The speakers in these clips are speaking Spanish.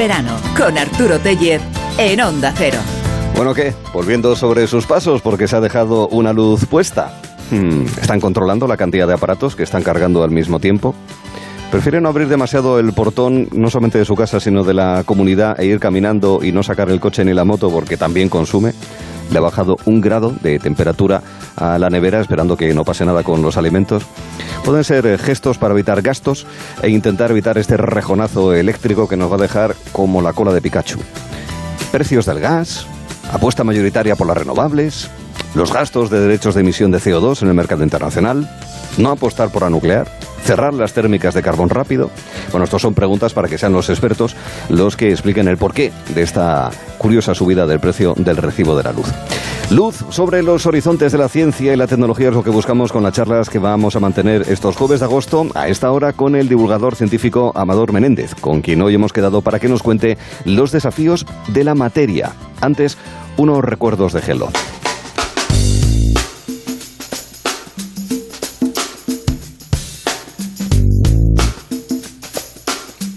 verano con Arturo Tellez en Onda Cero. Bueno, ¿qué? Volviendo sobre sus pasos porque se ha dejado una luz puesta. Hmm, ¿Están controlando la cantidad de aparatos que están cargando al mismo tiempo? Prefieren no abrir demasiado el portón, no solamente de su casa, sino de la comunidad, e ir caminando y no sacar el coche ni la moto porque también consume. Le ha bajado un grado de temperatura a la nevera, esperando que no pase nada con los alimentos. Pueden ser eh, gestos para evitar gastos e intentar evitar este rejonazo eléctrico que nos va a dejar como la cola de Pikachu. Precios del gas, apuesta mayoritaria por las renovables, los gastos de derechos de emisión de CO2 en el mercado internacional, no apostar por la nuclear cerrar las térmicas de carbón rápido? Bueno, estas son preguntas para que sean los expertos los que expliquen el porqué de esta curiosa subida del precio del recibo de la luz. Luz sobre los horizontes de la ciencia y la tecnología es lo que buscamos con las charlas que vamos a mantener estos jueves de agosto a esta hora con el divulgador científico Amador Menéndez, con quien hoy hemos quedado para que nos cuente los desafíos de la materia. Antes, unos recuerdos de Gelo.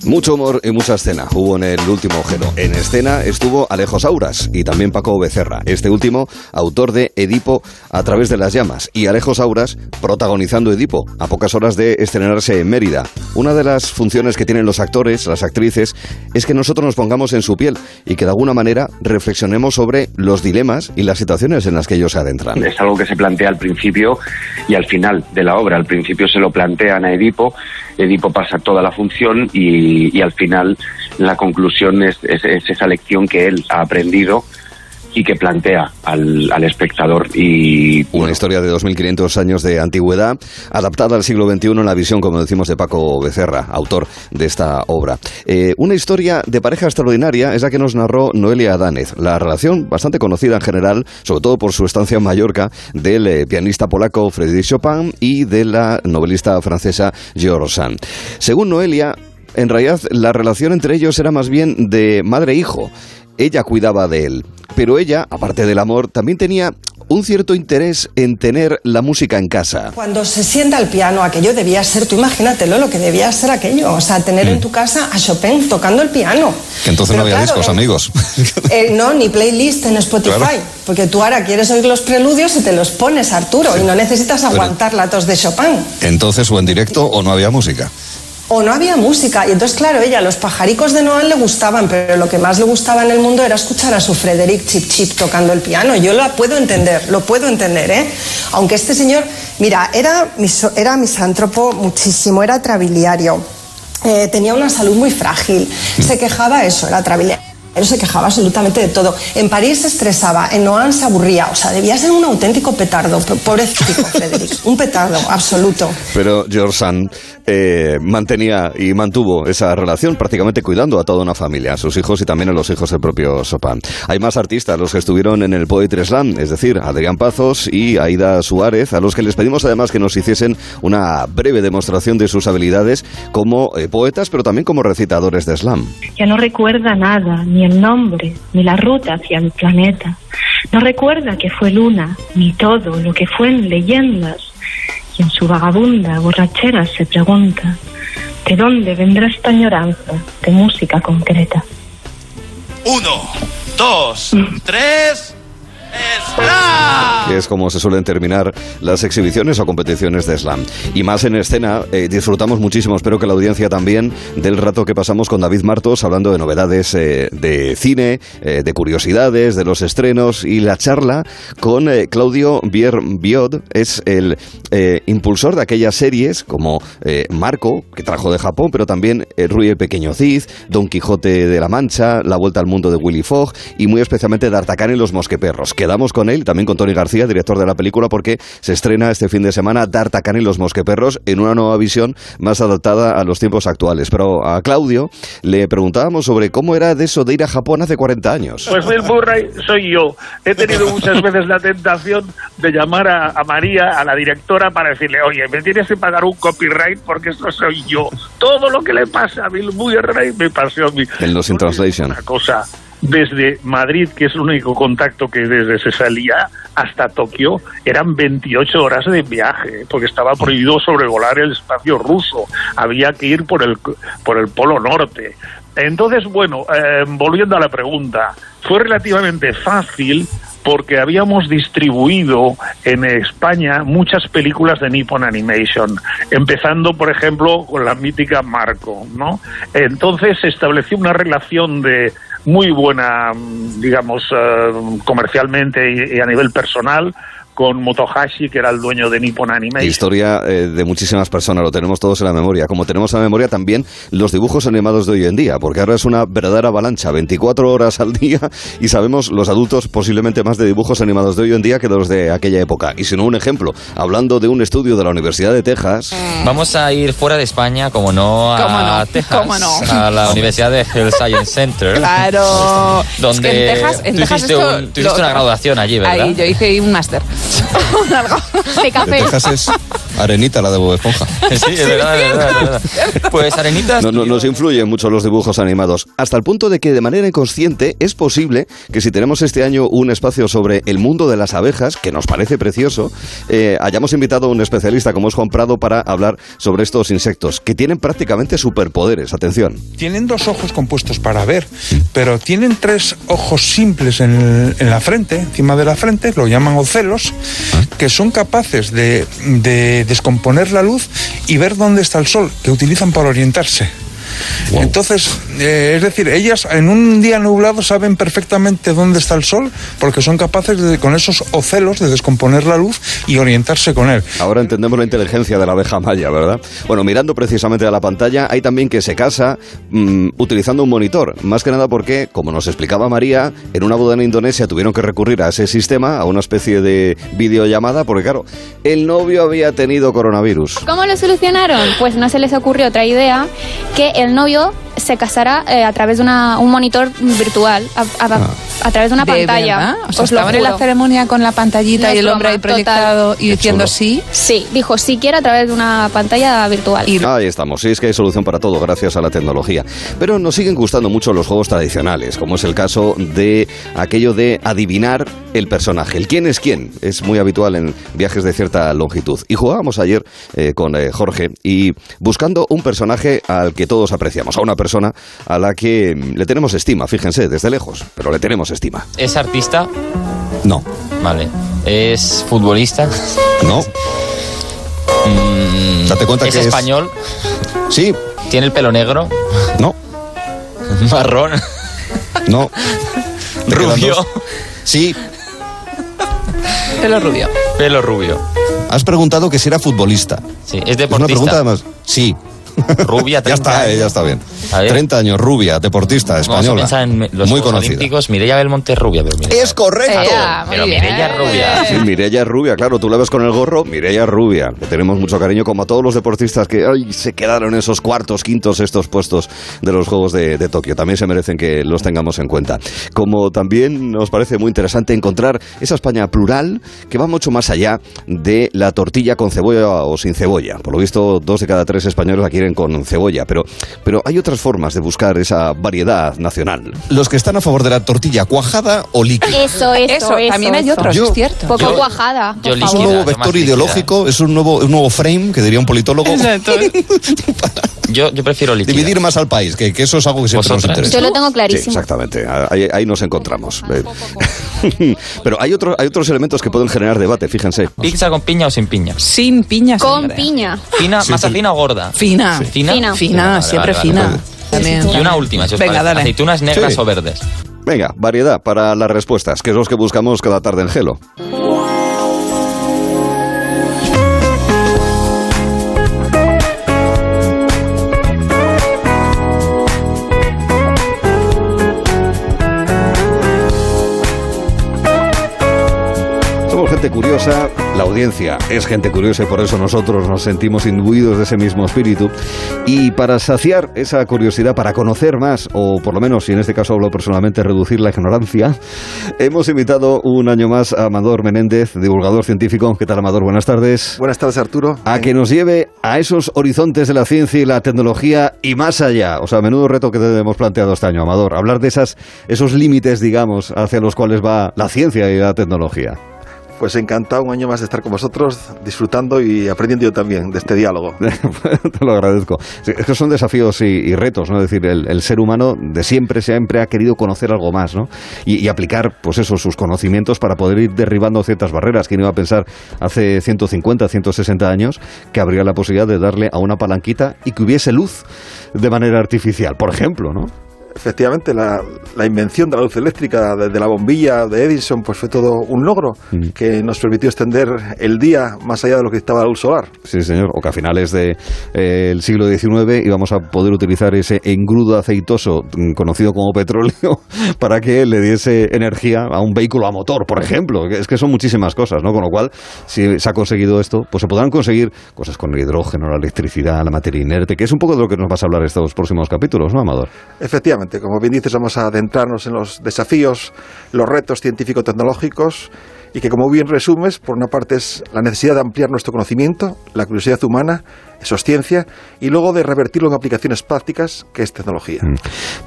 Mucho humor y mucha escena hubo en el último Gelo. En escena estuvo Alejo Sauras y también Paco Becerra, este último autor de Edipo a través de las llamas y Alejo Sauras protagonizando Edipo a pocas horas de estrenarse en Mérida. Una de las funciones que tienen los actores, las actrices, es que nosotros nos pongamos en su piel y que de alguna manera reflexionemos sobre los dilemas y las situaciones en las que ellos se adentran. Es algo que se plantea al principio y al final de la obra. Al principio se lo plantean a Edipo, Edipo pasa toda la función y y, al final la conclusión es, esa lección que él ha aprendido y que plantea al, espectador. Y, Una historia de 2.500 años de antigüedad, adaptada al siglo XXI en la visión, como decimos, de Paco Becerra, autor de esta obra. Eh, una historia de pareja extraordinaria es la que nos narró Noelia Adánez. La relación, bastante conocida en general, sobre todo por su estancia en Mallorca, del eh, pianista polaco Frédéric Chopin y de la novelista francesa George Sand. Según Noelia, en realidad la relación entre ellos era más bien de madre-hijo. E ella cuidaba de él, pero ella, aparte del amor, también tenía un cierto interés en tener la música en casa. Cuando se sienta al piano, aquello debía ser, tú imagínatelo, lo que debía ser aquello, o sea, tener en mm. tu casa a Chopin tocando el piano. Que entonces no había discos, amigos. Eh, no, ni playlist en Spotify, porque tú ahora quieres oír los preludios y te los pones, Arturo, y no necesitas aguantar la tos de Chopin. Entonces, o en directo o no había música o no había música. Y entonces, claro, ella, los pajaricos de Noel le gustaban, pero lo que más le gustaba en el mundo era escuchar a su Frederick Chip Chip tocando el piano. Yo lo puedo entender, lo puedo entender, ¿eh? Aunque este señor, mira, era, era misántropo muchísimo, era trabiliario. Eh, tenía una salud muy frágil. Se quejaba eso, era trabiliario él se quejaba absolutamente de todo. En París se estresaba, en Noan se aburría. O sea, debía ser un auténtico petardo. Pobrecito, Frederick. Un petardo, absoluto. Pero George Sand eh, mantenía y mantuvo esa relación prácticamente cuidando a toda una familia, a sus hijos y también a los hijos del propio Chopin. Hay más artistas, los que estuvieron en el Poetry Slam, es decir, Adrián Pazos y Aida Suárez, a los que les pedimos además que nos hiciesen una breve demostración de sus habilidades como eh, poetas, pero también como recitadores de slam. Ya no recuerda nada, ni el nombre, ni la ruta hacia el planeta. No recuerda que fue luna, ni todo lo que fue en leyendas. Y en su vagabunda borrachera se pregunta, ¿de dónde vendrá esta añoranza de música concreta? Uno, dos, tres... Es como se suelen terminar las exhibiciones o competiciones de slam. Y más en escena, eh, disfrutamos muchísimo, espero que la audiencia también, del rato que pasamos con David Martos hablando de novedades eh, de cine, eh, de curiosidades, de los estrenos y la charla con Claudio Bier Biod, es el impulsor de aquellas series como Marco, que trajo de Japón, pero también Rui el Pequeño Cid, Don Quijote de la Mancha, La Vuelta al Mundo de Willy Fogg y muy especialmente D'Artagnan y los Mosqueperros quedamos con él, también con Tony García, director de la película, porque se estrena este fin de semana D'Artagnan y los Mosqueperros en una nueva visión más adaptada a los tiempos actuales. Pero a Claudio le preguntábamos sobre cómo era de eso de ir a Japón hace 40 años. Pues Bill Murray soy yo. He tenido muchas veces la tentación de llamar a, María, a la directora, para decirle, oye, me tienes que pagar un copyright porque esto soy yo. Todo lo que le pasa a Bill Murray me pasó a mí. En los in translation. Una cosa desde Madrid, que es el único contacto que desde se salía, hasta Tokio, eran 28 horas de viaje, porque estaba prohibido sobrevolar el espacio ruso, había que ir por el, por el Polo Norte, Entonces, bueno, eh, volviendo a la pregunta, fue relativamente fácil porque habíamos distribuido en España muchas películas de Nippon Animation, empezando, por ejemplo, con la mítica Marco, ¿no? Entonces se estableció una relación de muy buena, mm, digamos, eh, comercialmente y, y a nivel personal con Motohashi, que era el dueño de Nippon Animation. Historia eh, de muchísimas personas, lo tenemos todos en la memoria. Como tenemos en la memoria también los dibujos animados de hoy en día, porque ahora es una verdadera avalancha, 24 horas al día, y sabemos los adultos posiblemente más de dibujos animados de hoy en día que de los de aquella época. Y si no, un ejemplo, hablando de un estudio de la Universidad de Texas. Vamos a ir fuera de España, como no, a ¿Cómo no? Texas, ¿Cómo no? a la Universidad de Health Science Center. Claro. Donde Es que en Texas, en tú Texas hiciste, esto un- tú hiciste lo- una graduación allí, ¿verdad? Ahí yo hice un máster. Algo de café. es Arenita la de Bob Esponja. Sí, es verdad, es verdad, es verdad. Pues Arenita No, no, nos influyen mucho los dibujos animados, hasta el punto de que de manera inconsciente es posible que si tenemos este año un espacio sobre el mundo de las abejas, que nos parece precioso, eh, hayamos invitado a un especialista como es Juan Prado para hablar sobre estos insectos, que tienen prácticamente superpoderes. Atención. Tienen dos ojos compuestos para ver, pero tienen tres ojos simples en, el- en la frente, encima de la frente, lo llaman ocelos, que son capaces de, de descomponer la luz y ver dónde está el sol, que utilizan para orientarse. Entonces, eh, es decir, ellas en un día nublado saben perfectamente dónde está el sol porque son capaces de, con esos ocelos de descomponer la luz y orientarse con él. Ahora entendemos la inteligencia de la abeja maya, ¿verdad? Bueno, mirando precisamente a la pantalla, hay también que se casa mm, utilizando un monitor. Más que nada porque, como nos explicaba María, en una boda en Indonesia tuvieron que recurrir a ese sistema, a una especie de videollamada, porque claro, el novio había tenido coronavirus. ¿Cómo lo solucionaron? Pues no se les ocurrió otra idea que el novio se casara eh, a través de una- un monitor virtual, a, a- a través de una ¿De pantalla. verdad? O sea, Os lo estaban en la ceremonia con la pantallita No y el hombre ahí proyectado total. y diciendo sí. Sí, dijo si quiere a través de una pantalla virtual. Ahí estamos, sí, es que hay solución para todo gracias a la tecnología. Pero nos siguen gustando mucho los juegos tradicionales, como es el caso de aquello de adivinar el personaje. El quién es quién es muy habitual en viajes de cierta longitud. Y jugábamos ayer eh, con eh, Jorge y buscando un personaje al que todos apreciamos, a una persona a la que mm, le tenemos estima, fíjense, desde lejos, pero le tenemos estima. ¿Es artista? No. Vale. ¿Es futbolista? No. Mm, Date cuenta ¿Es que es- español? Sí. ¿Tiene el pelo negro? No. ¿Marrón? No. ¿Rubio? Sí. Pelo rubio. Pelo rubio. Has preguntado que si era futbolista. Sí, es Es una deportista. pregunta además. Sí. Rubia, Ya 30 está, eh, años. ya está bien. Ver. 30 años, rubia, deportista, Vamos a española. en los muy conocida. Olímpicos. Mireia Belmonte rubia, pero Mireia- Es correcto. Muy Pero bien. Mireia rubia. Sí, Mireia rubia, claro, tú la ves con el gorro, Mireia rubia. Le tenemos mucho cariño, como a todos los deportistas que ay, se quedaron en esos cuartos, quintos, estos puestos de los Juegos de, de Tokio. También se merecen que los tengamos en cuenta. Como también nos parece muy interesante encontrar esa España plural que va mucho más allá de la tortilla con cebolla o sin cebolla. Por lo visto, dos de cada tres españoles la quieren con cebolla, pero, pero hay otras formas de buscar esa variedad nacional. Los que están a favor de la tortilla cuajada o líquida. Eso, eso, Eso, eso, también hay eso. otros, Yo- es cierto. Poco Yo- cuajada, por yo Es favor. un líquida, nuevo vector líquida. ideológico, es un nuevo, un nuevo frame, que diría un politólogo. Yo, yo prefiero líquida. Dividir más al país, que, que eso es algo que siempre nos interesa. Yo lo tengo Sí, clarísimo. exactamente. Ahí, ahí nos encontramos. Pero hay, otros hay otros elementos que pueden generar debate, fíjense. ¿Pizza con piña o sin piña? Sin piña Con siempre. piña. ¿Fina, Sí, masa sí. fina o gorda? Fina. ¿Fina? Fina. Fina, Vale, siempre vale, fina. También, Y una última, si os Venga, parece. dale. ¿Aceitunas negras Sí. o verdes? Venga, variedad para las respuestas, que es lo que buscamos cada tarde en Gelo. Somos gente curiosa, la audiencia es gente curiosa y por eso nosotros nos sentimos imbuidos de ese mismo espíritu. Y para saciar esa curiosidad, para conocer más, o por lo menos, y en este caso hablo personalmente, reducir la ignorancia, hemos invitado un año más a Amador Menéndez, divulgador científico. ¿Qué tal, Amador? Buenas tardes. Buenas tardes, Arturo. A que nos lleve a esos horizontes de la ciencia y la tecnología y más allá. O sea, menudo reto que te hemos planteado este año, Amador. Hablar de esas, esos límites, digamos, hacia los cuales va la ciencia y la tecnología. Pues encantado un año más de estar con vosotros, disfrutando y aprendiendo yo también de este diálogo. Te lo agradezco. Es que son desafíos y, retos, ¿no? Es decir, el, el ser humano de siempre, siempre ha querido conocer algo más, ¿no? Y, y aplicar, pues eso, sus conocimientos para poder ir derribando ciertas barreras. ¿Quién iba a pensar hace 150, 160 años que habría la posibilidad de darle a una palanquita y que hubiese luz de manera artificial, por ejemplo, ¿no? Efectivamente, la, la invención de la luz eléctrica, de, de la bombilla de Edison, pues fue todo un logro Mm. que nos permitió extender el día más allá de lo que estaba la luz solar. Sí, señor. O que a finales del siglo XIX íbamos a poder utilizar ese engrudo aceitoso mm, conocido como petróleo para que le diese energía a un vehículo a motor, por ejemplo. Es que son muchísimas cosas, ¿no? Con lo cual, si se ha conseguido esto, pues se podrán conseguir cosas con el hidrógeno, la electricidad, la materia inerte, que es un poco de lo que nos vas a hablar estos próximos capítulos, ¿no, Amador? Efectivamente, como bien dices, vamos a adentrarnos en los desafíos, los retos científico-tecnológicos y que, como bien resumes, por una parte es la necesidad de ampliar nuestro conocimiento, la curiosidad humana, eso es ciencia, y luego de revertirlo en aplicaciones prácticas, que es tecnología.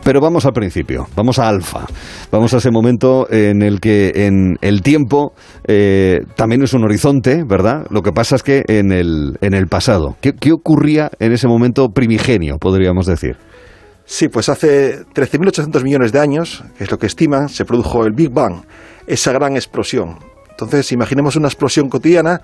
Pero vamos al principio, vamos a alfa, vamos a ese momento en el que en el tiempo eh, también es un horizonte, ¿verdad? Lo que pasa es que en el, en el pasado, ¿qué, qué ocurría en ese momento primigenio, podríamos decir? Sí, pues hace 13.800 millones de años, que es lo que estiman, se produjo el Big Bang, esa gran explosión. Entonces, imaginemos una explosión cotidiana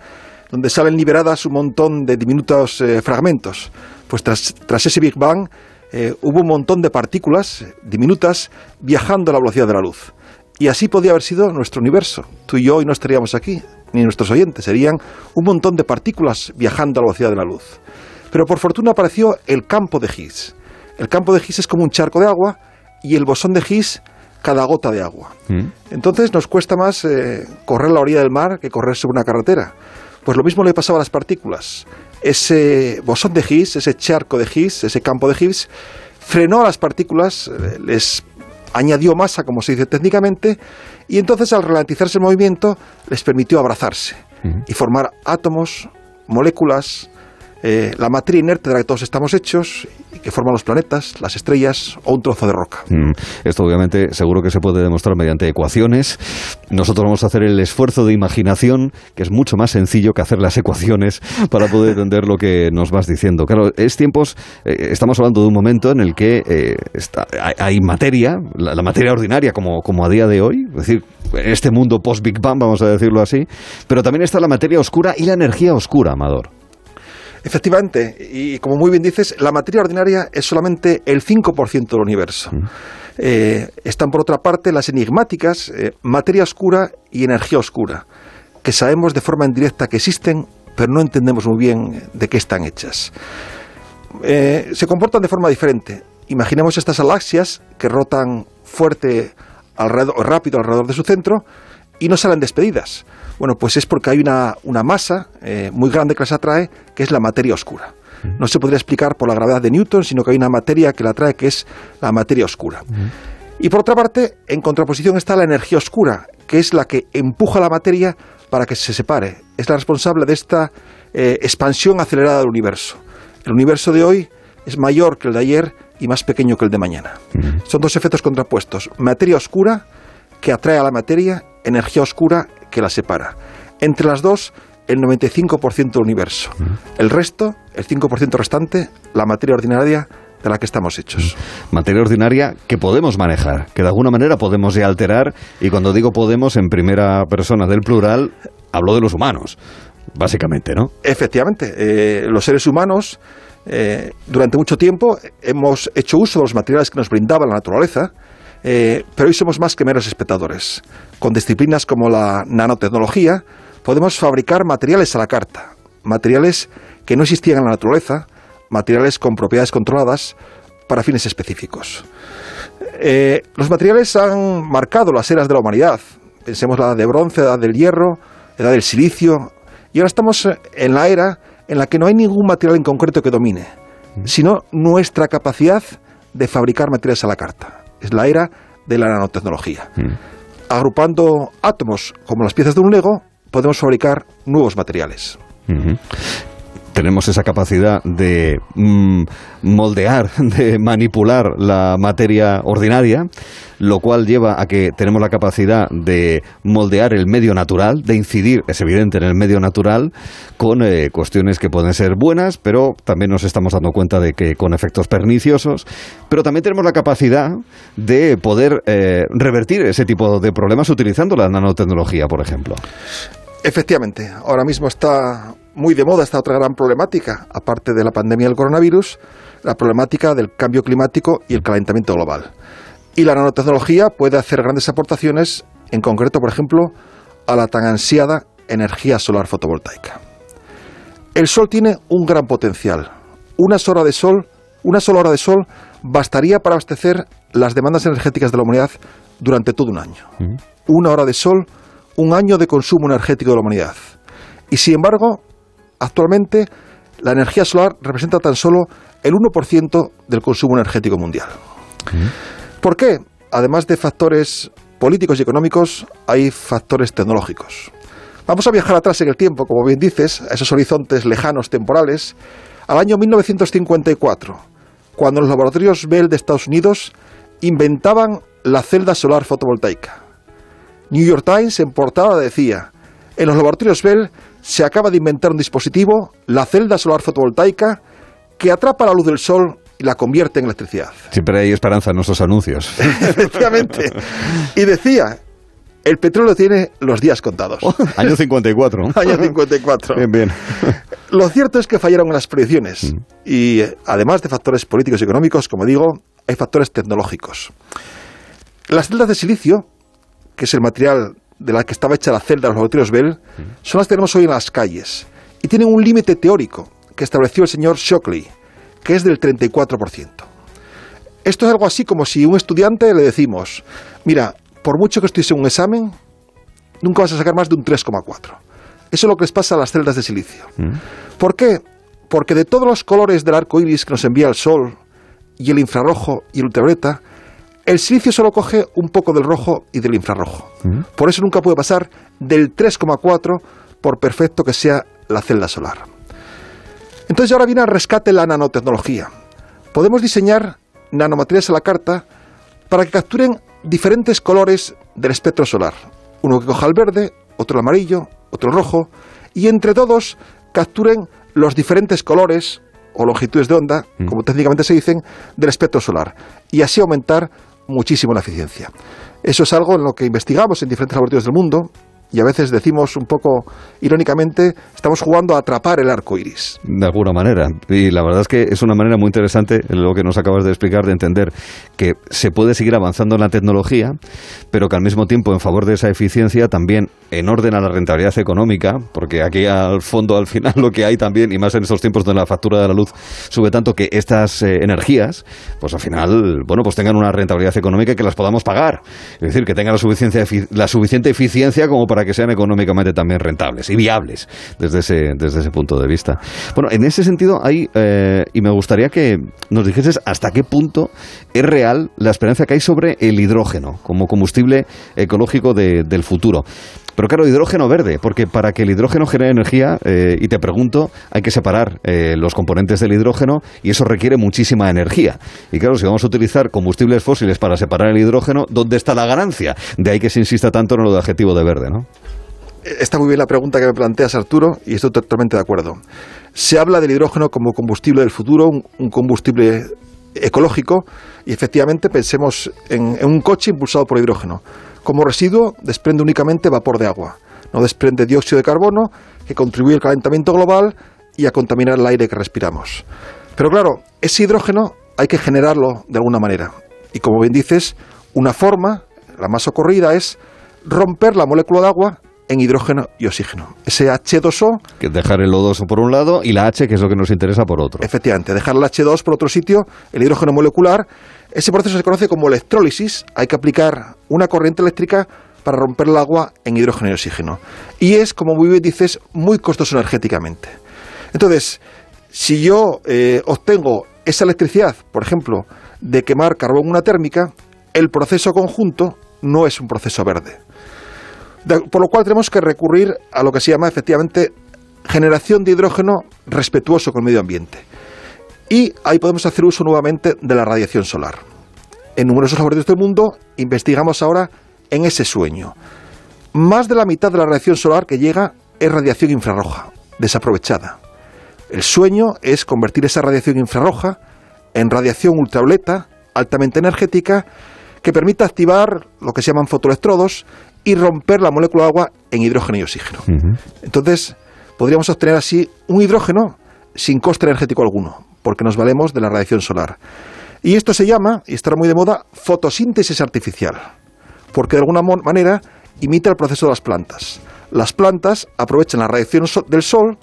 donde salen liberadas un montón de diminutos eh, fragmentos. Pues tras, tras ese Big Bang eh, hubo un montón de partículas diminutas viajando a la velocidad de la luz. Y así podía haber sido nuestro universo. Tú y yo hoy no estaríamos aquí, ni nuestros oyentes. Serían un montón de partículas viajando a la velocidad de la luz. Pero por fortuna apareció el campo de Higgs. El campo de Higgs es como un charco de agua y el bosón de Higgs cada gota de agua. Entonces nos cuesta más eh, correr la orilla del mar que correr sobre una carretera. Pues lo mismo le pasaba a las partículas. Ese bosón de Higgs, ese charco de Higgs, ese campo de Higgs, frenó a las partículas, eh, les añadió masa, como se dice técnicamente, y entonces al ralentizarse el movimiento les permitió abrazarse y formar átomos, moléculas, eh, la materia inerte de la que todos estamos hechos y que forman los planetas, las estrellas o un trozo de roca. Mm, Esto obviamente seguro que se puede demostrar mediante ecuaciones. Nosotros vamos a hacer el esfuerzo de imaginación, que es mucho más sencillo que hacer las ecuaciones para poder entender lo que nos vas diciendo. Claro, es tiempos, eh, estamos hablando de un momento en el que eh, está- hay, hay materia, la, la materia ordinaria como, como a día de hoy, es decir, este mundo post-Big Bang, vamos a decirlo así, pero también está la materia oscura y la energía oscura, Amador. Efectivamente, y como muy bien dices, la materia ordinaria es solamente el 5% del universo. Eh, están por otra parte las enigmáticas eh, materia oscura y energía oscura, que sabemos de forma indirecta que existen, pero no entendemos muy bien de qué están hechas. Eh, se comportan de forma diferente. Imaginemos estas galaxias que rotan fuerte alrededor, rápido alrededor de su centro y no salen despedidas. Bueno, pues es porque hay una, una masa eh, muy grande que las atrae, que es la materia oscura. No se podría explicar por la gravedad de Newton, sino que hay una materia que la atrae, que es la materia oscura. Y por otra parte, en contraposición está la energía oscura, que es la que empuja la materia para que se separe. Es la responsable de esta eh, expansión acelerada del universo. El universo de hoy es mayor que el de ayer y más pequeño que el de mañana. Son dos efectos contrapuestos. Materia oscura que atrae a la materia, energía oscura que la separa. Entre las dos, el 95% del universo. El resto, el 5% restante, la materia ordinaria de la que estamos hechos. Materia ordinaria que podemos manejar, que de alguna manera podemos ya alterar, y cuando digo podemos en primera persona del plural, hablo de los humanos, básicamente, ¿no? Efectivamente, eh, los seres humanos eh, durante mucho tiempo hemos hecho uso de los materiales que nos brindaba la naturaleza, eh, pero hoy somos más que meros espectadores. Con disciplinas como la nanotecnología podemos fabricar materiales a la carta, materiales que no existían en la naturaleza, materiales con propiedades controladas para fines específicos. Eh, los materiales han marcado las eras de la humanidad. Pensemos la edad de bronce, la edad del hierro, la edad del silicio. Y ahora estamos en la era en la que no hay ningún material en concreto que domine, sino nuestra capacidad de fabricar materiales a la carta. Es la era de la nanotecnología. Agrupando átomos como las piezas de un Lego, podemos fabricar nuevos materiales. Tenemos esa capacidad de mm, moldear, de manipular la materia ordinaria. lo cual lleva a que tenemos la capacidad de moldear el medio natural, de incidir, es evidente, en el medio natural, con eh, cuestiones que pueden ser buenas, pero también nos estamos dando cuenta de que con efectos perniciosos, pero también tenemos la capacidad de poder eh, revertir ese tipo de problemas utilizando la nanotecnología, por ejemplo. Efectivamente, ahora mismo está muy de moda esta otra gran problemática, aparte de la pandemia del coronavirus, la problemática del cambio climático y el calentamiento global. Y la nanotecnología puede hacer grandes aportaciones, en concreto, por ejemplo, a la tan ansiada energía solar fotovoltaica. El sol tiene un gran potencial. Una sola de sol, una sola hora de sol bastaría para abastecer las demandas energéticas de la humanidad durante todo un año. Una hora de sol, un año de consumo energético de la humanidad. Y sin embargo, actualmente la energía solar representa tan solo el 1% del consumo energético mundial. ¿Por qué? Además de factores políticos y económicos, hay factores tecnológicos. Vamos a viajar atrás en el tiempo, como bien dices, a esos horizontes lejanos temporales, al año 1954, cuando los laboratorios Bell de Estados Unidos inventaban la celda solar fotovoltaica. New York Times en portada decía, en los laboratorios Bell se acaba de inventar un dispositivo, la celda solar fotovoltaica, que atrapa la luz del sol y la convierte en electricidad. Siempre hay esperanza en nuestros anuncios. Efectivamente. Y decía, el petróleo tiene los días contados. Año 54. Año 54. Bien, bien. Lo cierto es que fallaron en las predicciones. Y eh, además de factores políticos y económicos, como digo, hay factores tecnológicos. Las celdas de silicio, que es el material de la que estaba hecha la celda de los laboratorios Bell, son las que tenemos hoy en las calles. Y tienen un límite teórico que estableció el señor Shockley, que es del 34%. Esto es algo así como si a un estudiante le decimos, mira, por mucho que estudies en un examen, nunca vas a sacar más de un 3,4. Eso es lo que les pasa a las celdas de silicio. ¿Por qué? Porque de todos los colores del arco iris que nos envía el sol, y el infrarrojo y el ultravioleta, el silicio solo coge un poco del rojo y del infrarrojo. Por eso nunca puede pasar del 3,4 por perfecto que sea la celda solar. Entonces ahora viene al rescate la nanotecnología. Podemos diseñar nanomateriales a la carta para que capturen diferentes colores del espectro solar. Uno que coja el verde, otro el amarillo, otro el rojo, y entre todos capturen los diferentes colores o longitudes de onda, como técnicamente se dicen, del espectro solar, y así aumentar muchísimo la eficiencia. Eso es algo en lo que investigamos en diferentes laboratorios del mundo y a veces decimos un poco irónicamente, estamos jugando a atrapar el arco iris. De alguna manera. Y la verdad es que es una manera muy interesante lo que nos acabas de explicar, de entender que se puede seguir avanzando en la tecnología, pero que al mismo tiempo, en favor de esa eficiencia, también en orden a la rentabilidad económica, porque aquí al fondo, al final, lo que hay también, y más en estos tiempos donde la factura de la luz sube tanto, que estas eh, energías, pues al final, bueno, pues tengan una rentabilidad económica que las podamos pagar. Es decir, que tengan la suficiente, la suficiente eficiencia como para que sean económicamente también rentables y viables desde ese, desde ese punto de vista. Bueno, en ese sentido hay, eh, y me gustaría que nos dijeses hasta qué punto es real la esperanza que hay sobre el hidrógeno como combustible ecológico de- del futuro. Pero claro, hidrógeno verde, porque para que el hidrógeno genere energía, eh, y te pregunto, hay que separar eh, los componentes del hidrógeno y eso requiere muchísima energía. Y claro, si vamos a utilizar combustibles fósiles para separar el hidrógeno, ¿dónde está la ganancia? De ahí que se insista tanto en lo de adjetivo de verde, ¿no? Está muy bien la pregunta que me planteas, Arturo, y estoy totalmente de acuerdo. Se habla del hidrógeno como combustible del futuro, un, combustible ecológico, y efectivamente pensemos en, en un coche impulsado por hidrógeno. Como residuo desprende únicamente vapor de agua, no desprende dióxido de carbono, que contribuye al calentamiento global y a contaminar el aire que respiramos. Pero claro, ese hidrógeno hay que generarlo de alguna manera. Y como bien dices, una forma, la más ocurrida, es romper la molécula de agua en hidrógeno y oxígeno. Ese H2O, Que dejar el O2 por un lado y la H, que es lo que nos interesa, por otro. efectivamente, dejar el H2 por otro sitio, el hidrógeno molecular, ese proceso se conoce como electrólisis. Hay que aplicar una corriente eléctrica para romper el agua en hidrógeno y oxígeno. Y es, como muy bien dices, muy costoso energéticamente. Entonces, si yo eh, obtengo esa electricidad, por ejemplo, de quemar carbón en una térmica, el proceso conjunto no es un proceso verde. De- por lo cual tenemos que recurrir a lo que se llama efectivamente generación de hidrógeno respetuoso con el medio ambiente. Y ahí podemos hacer uso nuevamente de la radiación solar. En numerosos laboratorios del mundo investigamos ahora en ese sueño. Más de la mitad de la radiación solar que llega es radiación infrarroja, desaprovechada. El sueño es convertir esa radiación infrarroja en radiación ultravioleta altamente energética que permita activar lo que se llaman fotoelectrodos y romper la molécula de agua en hidrógeno y oxígeno. Entonces, podríamos obtener así un hidrógeno sin coste energético alguno, porque nos valemos de la radiación solar. Y esto se llama, y estará muy de moda, fotosíntesis artificial, porque de alguna manera imita el proceso de las plantas. Las plantas aprovechan la radiación del sol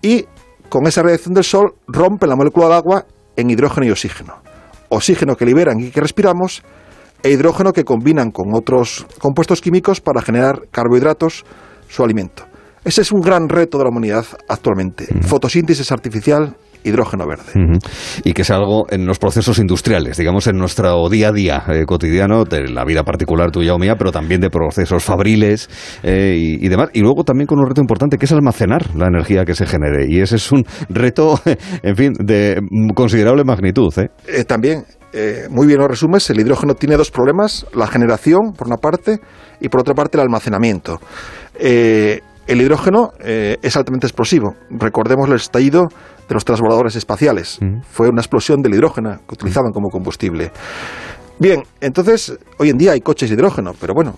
y con esa radiación del sol rompen la molécula de agua en hidrógeno y oxígeno. Oxígeno que liberan y que respiramos e hidrógeno que combinan con otros compuestos químicos para generar carbohidratos, su alimento. Ese es un gran reto de la humanidad actualmente. Fotosíntesis artificial, hidrógeno verde. Y que es algo en los procesos industriales, digamos, en nuestro día a día eh, cotidiano, de la vida particular tuya o mía, pero también de procesos fabriles eh, y, y demás. Y luego también con un reto importante que es almacenar la energía que se genere. Y ese es un reto, en fin, de considerable magnitud. ¿eh? Eh, también, eh, muy bien lo resumes, el hidrógeno tiene dos problemas, la generación, por una parte, y por otra parte el almacenamiento. Eh, el hidrógeno eh, es altamente explosivo. Recordemos el estallido de los transbordadores espaciales. Fue una explosión del hidrógeno que utilizaban como combustible. Bien, entonces, hoy en día hay coches de hidrógeno, pero bueno,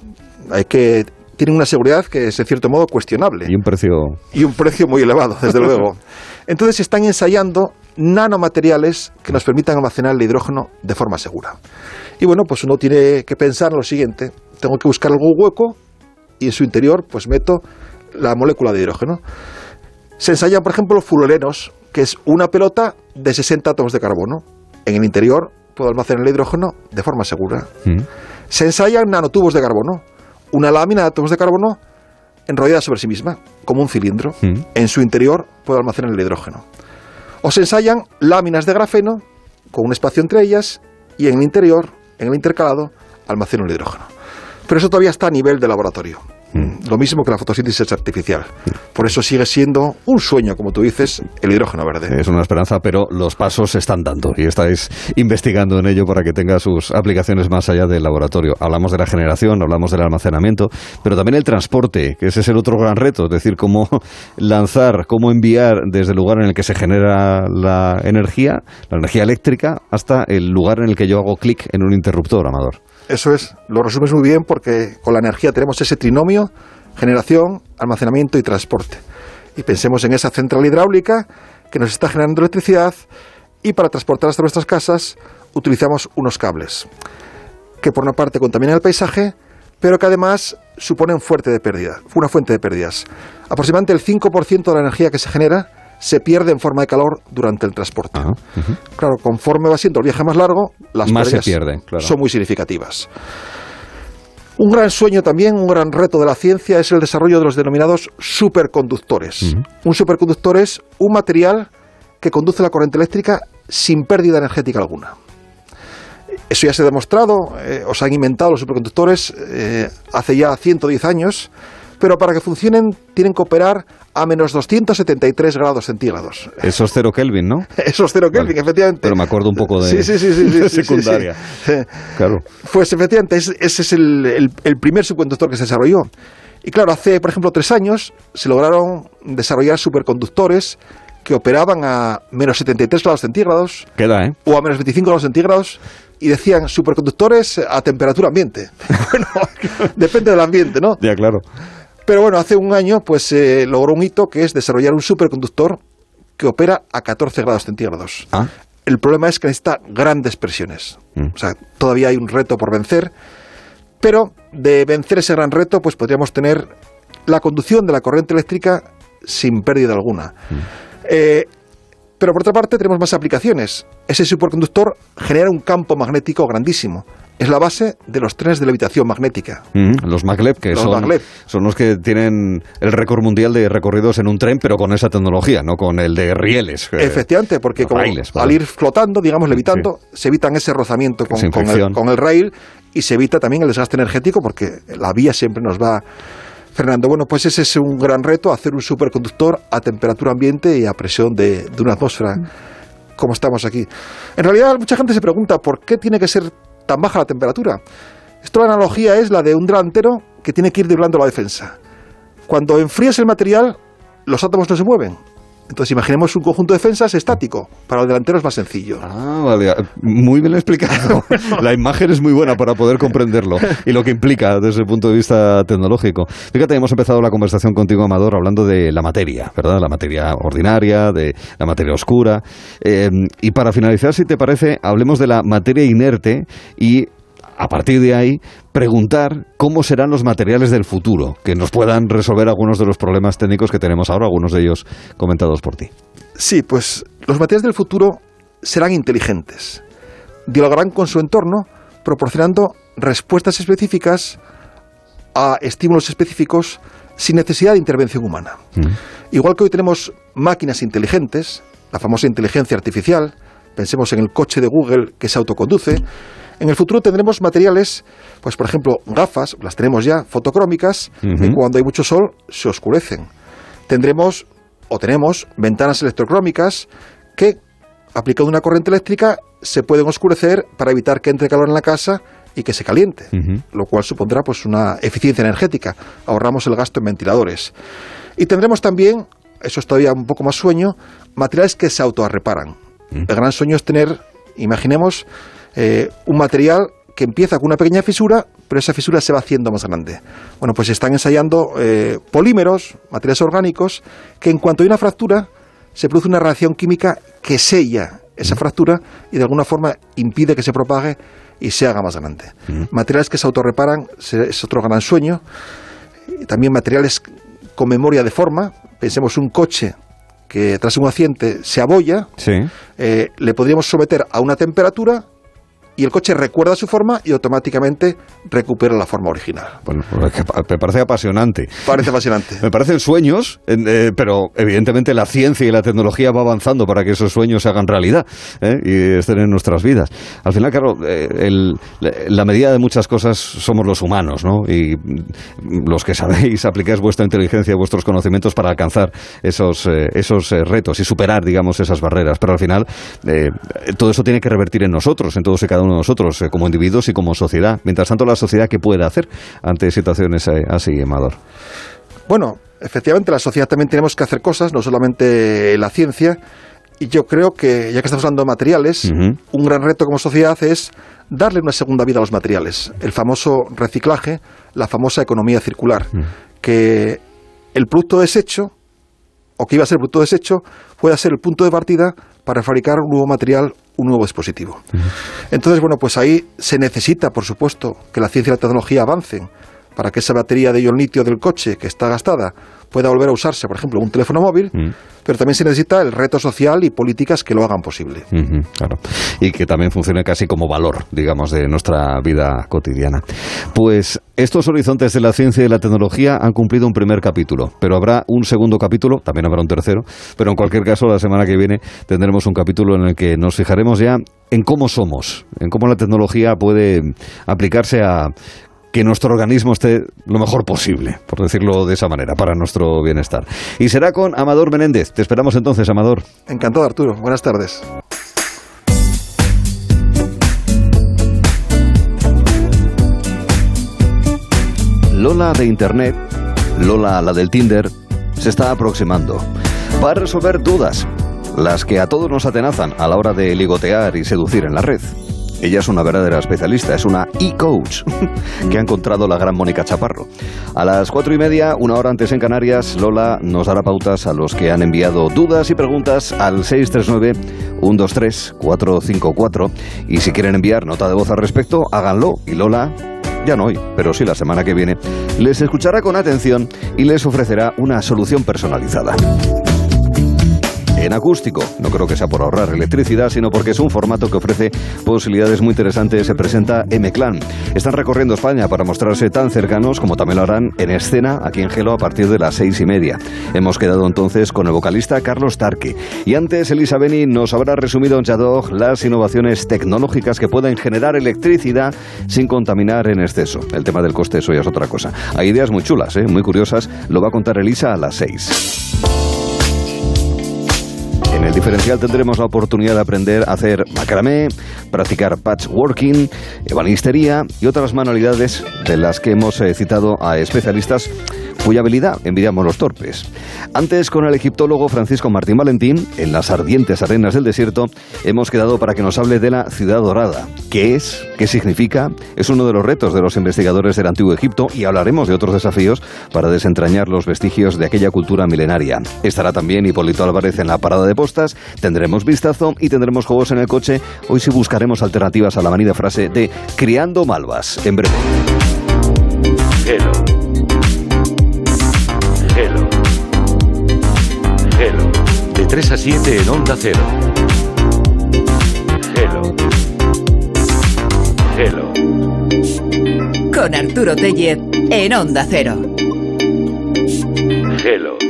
hay que tienen una seguridad que es, de cierto modo, cuestionable Y un precio... y un precio muy elevado, desde luego. Entonces se están ensayando nanomateriales que nos permitan almacenar el hidrógeno de forma segura. Y bueno, pues uno tiene que pensar en lo siguiente, tengo que buscar algún hueco y en su interior pues meto la molécula de hidrógeno. Se ensayan, por ejemplo, fluorenos, que es una pelota de 60 átomos de carbono. En el interior puedo almacenar el hidrógeno de forma segura. Mm. Se ensayan nanotubos de carbono, una lámina de átomos de carbono enrollada sobre sí misma, como un cilindro. Mm. En su interior puede almacenar el hidrógeno. O se ensayan láminas de grafeno con un espacio entre ellas y en el interior, en el intercalado, almaceno el hidrógeno. Pero eso todavía está a nivel de laboratorio. Lo mismo que la fotosíntesis artificial. Por eso sigue siendo un sueño, como tú dices, el hidrógeno verde. Es una esperanza, pero los pasos se están dando y estáis investigando en ello para que tenga sus aplicaciones más allá del laboratorio. Hablamos de la generación, hablamos del almacenamiento, pero también el transporte, que ese es el otro gran reto, es decir, cómo lanzar, cómo enviar desde el lugar en el que se genera la energía, la energía eléctrica, hasta el lugar en el que yo hago clic en un interruptor, Amador. Eso es, lo resumes muy bien porque con la energía tenemos ese trinomio, generación, almacenamiento y transporte. Y pensemos en esa central hidráulica que nos está generando electricidad y para transportar hasta nuestras casas utilizamos unos cables que por una parte contaminan el paisaje, pero que además suponen fuerte de pérdida, una fuente de pérdidas. Aproximadamente el 5% de la energía que se genera se pierde en forma de calor durante el transporte. Claro, conforme va siendo el viaje más largo, las Más se pérdidas pierden, claro. son muy significativas. Un gran sueño también, un gran reto de la ciencia es el desarrollo de los denominados superconductores. Un superconductor es un material que conduce la corriente eléctrica sin pérdida energética alguna. Eso ya se ha demostrado, eh, os han inventado los superconductores eh, hace ya 110 años, pero para que funcionen tienen que operar a menos 273 grados centígrados. Eso es cero Kelvin, ¿no? Eso es cero Kelvin, efectivamente. Pero me acuerdo un poco de, Sí, sí, sí, secundaria. Claro. Pues efectivamente, es- ese es el, el- el primer superconductor que se desarrolló. Y claro, hace, por ejemplo, tres años se lograron desarrollar superconductores que operaban a menos 73 grados centígrados Queda, ¿eh? o a menos 25 grados centígrados y decían superconductores a temperatura ambiente. bueno, depende del ambiente, ¿no? Ya, claro. Pero bueno, hace un año pues se logró un hito que es desarrollar un superconductor que opera a 14 grados centígrados. Ah. El problema es que necesita grandes presiones. O sea, todavía hay un reto por vencer, pero de vencer ese gran reto, pues podríamos tener la conducción de la corriente eléctrica sin pérdida alguna. Eh, pero por otra parte tenemos más aplicaciones. Ese superconductor genera un campo magnético grandísimo. Es la base de los trenes de levitación magnética. Mm, los maglev, que Los son, maglev. son los que tienen el récord mundial de recorridos en un tren, pero con esa tecnología, no con el de rieles. eh, Efectivamente, porque como al ir flotando, digamos, levitando, se evitan ese rozamiento con, el, infección. con el rail y se evita también el desgaste energético porque la vía siempre nos va frenando. Bueno, pues ese es un gran reto, hacer un superconductor a temperatura ambiente y a presión de, de una atmósfera, como estamos aquí. En realidad, mucha gente se pregunta por qué tiene que ser tan baja la temperatura. Esto la analogía es la de un delantero que tiene que ir driblando la defensa. Cuando enfrías el material, los átomos no se mueven. Entonces imaginemos un conjunto de defensas estático. Para el delantero es más sencillo. Ah, vale. Muy bien explicado. La imagen es muy buena para poder comprenderlo y lo que implica desde el punto de vista tecnológico. Fíjate, hemos empezado la conversación contigo, Amador, hablando de la materia, ¿verdad? La materia ordinaria, de la materia oscura. Eh, y para finalizar, si te parece, hablemos de la materia inerte y a partir de ahí, preguntar cómo serán los materiales del futuro, que nos puedan resolver algunos de los problemas técnicos que tenemos ahora, algunos de ellos comentados por ti. Sí, pues los materiales del futuro serán inteligentes. Dialogarán con su entorno, proporcionando respuestas específicas a estímulos específicos sin necesidad de intervención humana. Igual que hoy tenemos máquinas inteligentes, la famosa inteligencia artificial, pensemos en el coche de Google que se autoconduce, en el futuro tendremos materiales, pues por ejemplo, gafas, las tenemos ya, fotocrómicas, que cuando hay mucho sol se oscurecen. Tendremos o tenemos ventanas electrocrómicas que, aplicando una corriente eléctrica, se pueden oscurecer para evitar que entre calor en la casa y que se caliente, lo cual supondrá pues una eficiencia energética. Ahorramos el gasto en ventiladores. Y tendremos también, eso es todavía un poco más sueño, materiales que se autorreparan. El gran sueño es tener, imaginemos, eh, un material que empieza con una pequeña fisura, pero esa fisura se va haciendo más grande. Bueno, pues se están ensayando eh, polímeros, materiales orgánicos, que en cuanto hay una fractura, se produce una reacción química que sella esa fractura y de alguna forma impide que se propague y se haga más grande. Materiales que se autorreparan es otro gran sueño. También materiales con memoria de forma. Pensemos un coche que tras un accidente se abolla. Eh, le podríamos someter a una temperatura y el coche recuerda su forma y automáticamente recupera la forma original. Bueno, pues me parece apasionante. Parece apasionante. me parecen sueños, eh, pero evidentemente la ciencia y la tecnología va avanzando para que esos sueños se hagan realidad ¿eh? y estén en nuestras vidas. Al final, claro, eh, la medida de muchas cosas somos los humanos, ¿no? Y los que sabéis, aplicáis vuestra inteligencia y vuestros conocimientos para alcanzar esos, esos retos y superar, digamos, esas barreras. Pero al final, todo eso tiene que revertir en nosotros, en todos y cada uno nosotros, eh, como individuos y como sociedad. Mientras tanto, la sociedad, ¿qué puede hacer ante situaciones eh, así, Amador? Bueno, efectivamente, la sociedad también tenemos que hacer cosas, no solamente la ciencia. Y yo creo que, ya que estamos hablando de materiales, un gran reto como sociedad es darle una segunda vida a los materiales. El famoso reciclaje, la famosa economía circular. Que el producto desecho, o que iba a ser el producto desecho, pueda ser el punto de partida para fabricar un nuevo material, un nuevo dispositivo. Entonces, bueno, pues ahí se necesita, por supuesto, que la ciencia y la tecnología avancen para que esa batería de ion litio del coche que está gastada pueda volver a usarse, por ejemplo, un teléfono móvil, mm. pero también se necesita el reto social y políticas que lo hagan posible. claro. Y que también funcione casi como valor, digamos, de nuestra vida cotidiana. Pues estos horizontes de la ciencia y de la tecnología han cumplido un primer capítulo, pero habrá un segundo capítulo, también habrá un tercero, pero en cualquier caso la semana que viene tendremos un capítulo en el que nos fijaremos ya en cómo somos, en cómo la tecnología puede aplicarse a que nuestro organismo esté lo mejor posible, por decirlo de esa manera, para nuestro bienestar. Y será con Amador Menéndez. Te esperamos entonces, Amador. Encantado, Arturo. Buenas tardes. Lola de Internet, Lola la del Tinder, se está aproximando. Va a resolver dudas, las que a todos nos atenazan a la hora de ligotear y seducir en la red. Ella es una verdadera especialista, es una e-coach que ha encontrado la gran Mónica Chaparro. A las cuatro y media, una hora antes en Canarias, Lola nos dará pautas a los que han enviado dudas y preguntas al 639-123-454. Y si quieren enviar nota de voz al respecto, háganlo. Y Lola ya no hoy, pero sí la semana que viene, les escuchará con atención y les ofrecerá una solución personalizada en acústico. No creo que sea por ahorrar electricidad, sino porque es un formato que ofrece posibilidades muy interesantes. Se presenta M-Clan. Están recorriendo España para mostrarse tan cercanos como también lo harán en escena aquí en Gelo a partir de las seis y media. Hemos quedado entonces con el vocalista Carlos Tarque. Y antes Elisa Beni nos habrá resumido en Jadog las innovaciones tecnológicas que pueden generar electricidad sin contaminar en exceso. El tema del coste eso ya es otra cosa. Hay ideas muy chulas, ¿eh? muy curiosas. Lo va a contar Elisa a las seis. En el diferencial tendremos la oportunidad de aprender a hacer macramé, practicar patchworking, ebanistería y otras manualidades de las que hemos eh, citado a especialistas cuya habilidad envidiamos los torpes. Antes, con el egiptólogo Francisco Martín Valentín, en las ardientes arenas del desierto, hemos quedado para que nos hable de la ciudad dorada. ¿Qué es? ¿Qué significa? Es uno de los retos de los investigadores del Antiguo Egipto y hablaremos de otros desafíos para desentrañar los vestigios de aquella cultura milenaria. Estará también Hipólito Álvarez en la parada de tendremos vistazo y tendremos juegos en el coche. Hoy sí buscaremos alternativas a la manida frase de criando malvas. En breve. Hello. Hello. Hello. De 3 a 7 en Onda Cero. Hello. Hello. Con Arturo Tellez en Onda Cero. Hello.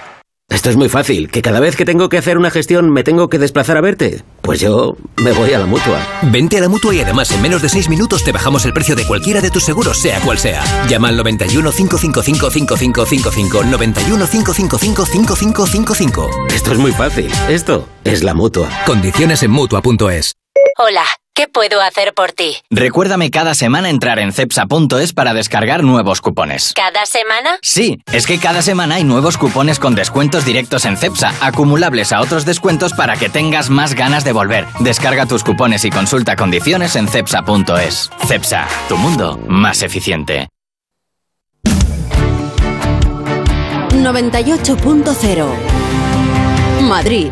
Esto es muy fácil, que cada vez que tengo que hacer una gestión me tengo que desplazar a verte. Pues yo me voy a la mutua. Vente a la mutua y además en menos de 6 minutos te bajamos el precio de cualquiera de tus seguros, sea cual sea. Llama al 91 555 5555 91 555 5555. Esto es muy fácil. Esto es la mutua. Condiciones en mutua.es. Hola, ¿qué puedo hacer por ti? Recuérdame cada semana entrar en cepsa.es para descargar nuevos cupones. ¿Cada semana? Sí, es que cada semana hay nuevos cupones con descuentos directos en Cepsa, acumulables a otros descuentos para que tengas más ganas de volver. Descarga tus cupones y consulta condiciones en cepsa.es. Cepsa, tu mundo más eficiente. 98.0 Madrid.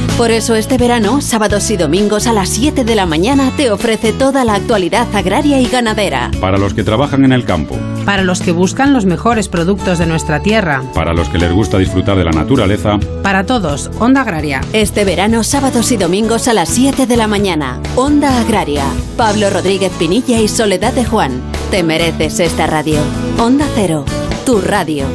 Por eso este verano, sábados y domingos a las 7 de la mañana te ofrece toda la actualidad agraria y ganadera. Para los que trabajan en el campo. Para los que buscan los mejores productos de nuestra tierra. Para los que les gusta disfrutar de la naturaleza. Para todos, Onda Agraria. Este verano, sábados y domingos a las 7 de la mañana. Onda Agraria. Pablo Rodríguez Pinilla y Soledad de Juan. Te mereces esta radio. Onda Cero. Tu radio.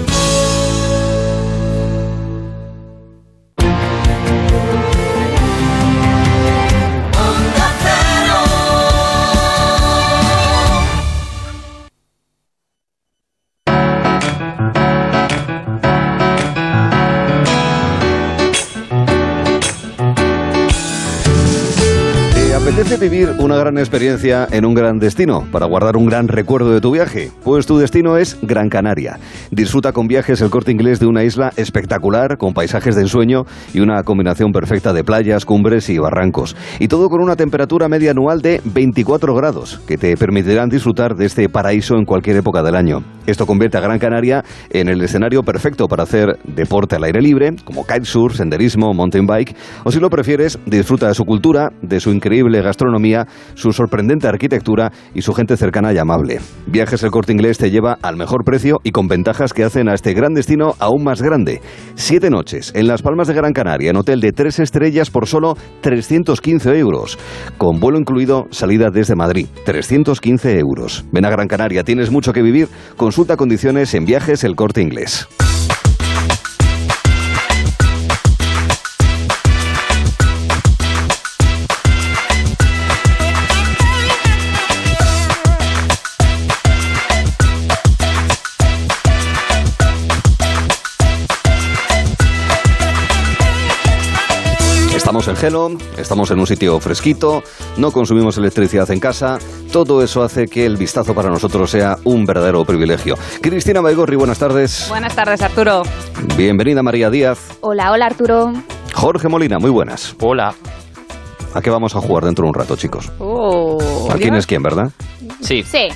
Gran experiencia en un gran destino para guardar un gran recuerdo de tu viaje? Pues tu destino es Gran Canaria. Disfruta con viajes el corte inglés de una isla espectacular, con paisajes de ensueño y una combinación perfecta de playas, cumbres y barrancos. Y todo con una temperatura media anual de 24 grados, que te permitirán disfrutar de este paraíso en cualquier época del año. Esto convierte a Gran Canaria en el escenario perfecto para hacer deporte al aire libre, como kitesurf, senderismo, mountain bike, o si lo prefieres, disfruta de su cultura, de su increíble gastronomía, su sorprendente arquitectura y su gente cercana y amable. Viajes El Corte Inglés te lleva al mejor precio y con ventajas que hacen a este gran destino aún más grande. Siete noches en Las Palmas de Gran Canaria, en hotel de tres estrellas por solo 315 euros. Con vuelo incluido, salida desde Madrid. 315 euros. Ven a Gran Canaria, tienes mucho que vivir. Consulta condiciones en viajes El Corte Inglés. Estamos en Gelo, estamos en un sitio fresquito, no consumimos electricidad en casa, todo eso hace que el vistazo para nosotros sea un verdadero privilegio. Cristina Baigorri, buenas tardes. Buenas tardes, Arturo. Bienvenida María Díaz. Hola, hola, Arturo. Jorge Molina, muy buenas. Hola. ¿A qué vamos a jugar dentro de un rato, chicos? Oh, ¿A quién es quién, verdad? Sí. Sí.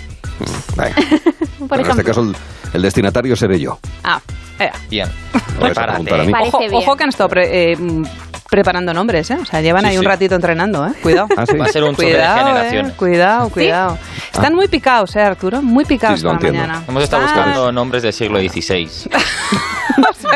Vaya. Por Pero en este caso el, el destinatario seré yo. Ah, eh. Bien. Me vais a a Ojo, bien. ojo que han estado pre- eh, preparando nombres, ¿eh? O sea, llevan Sí, ahí un sí. ratito entrenando, ¿eh? Cuidado. Ah, sí. Va a ser un choque de Cuidado, generaciones. eh, cuidado, cuidado. Están muy picados, ¿eh, Arturo? Muy picados Sí, lo para entiendo. mañana. Hemos estado Están- buscando nombres del siglo XVI.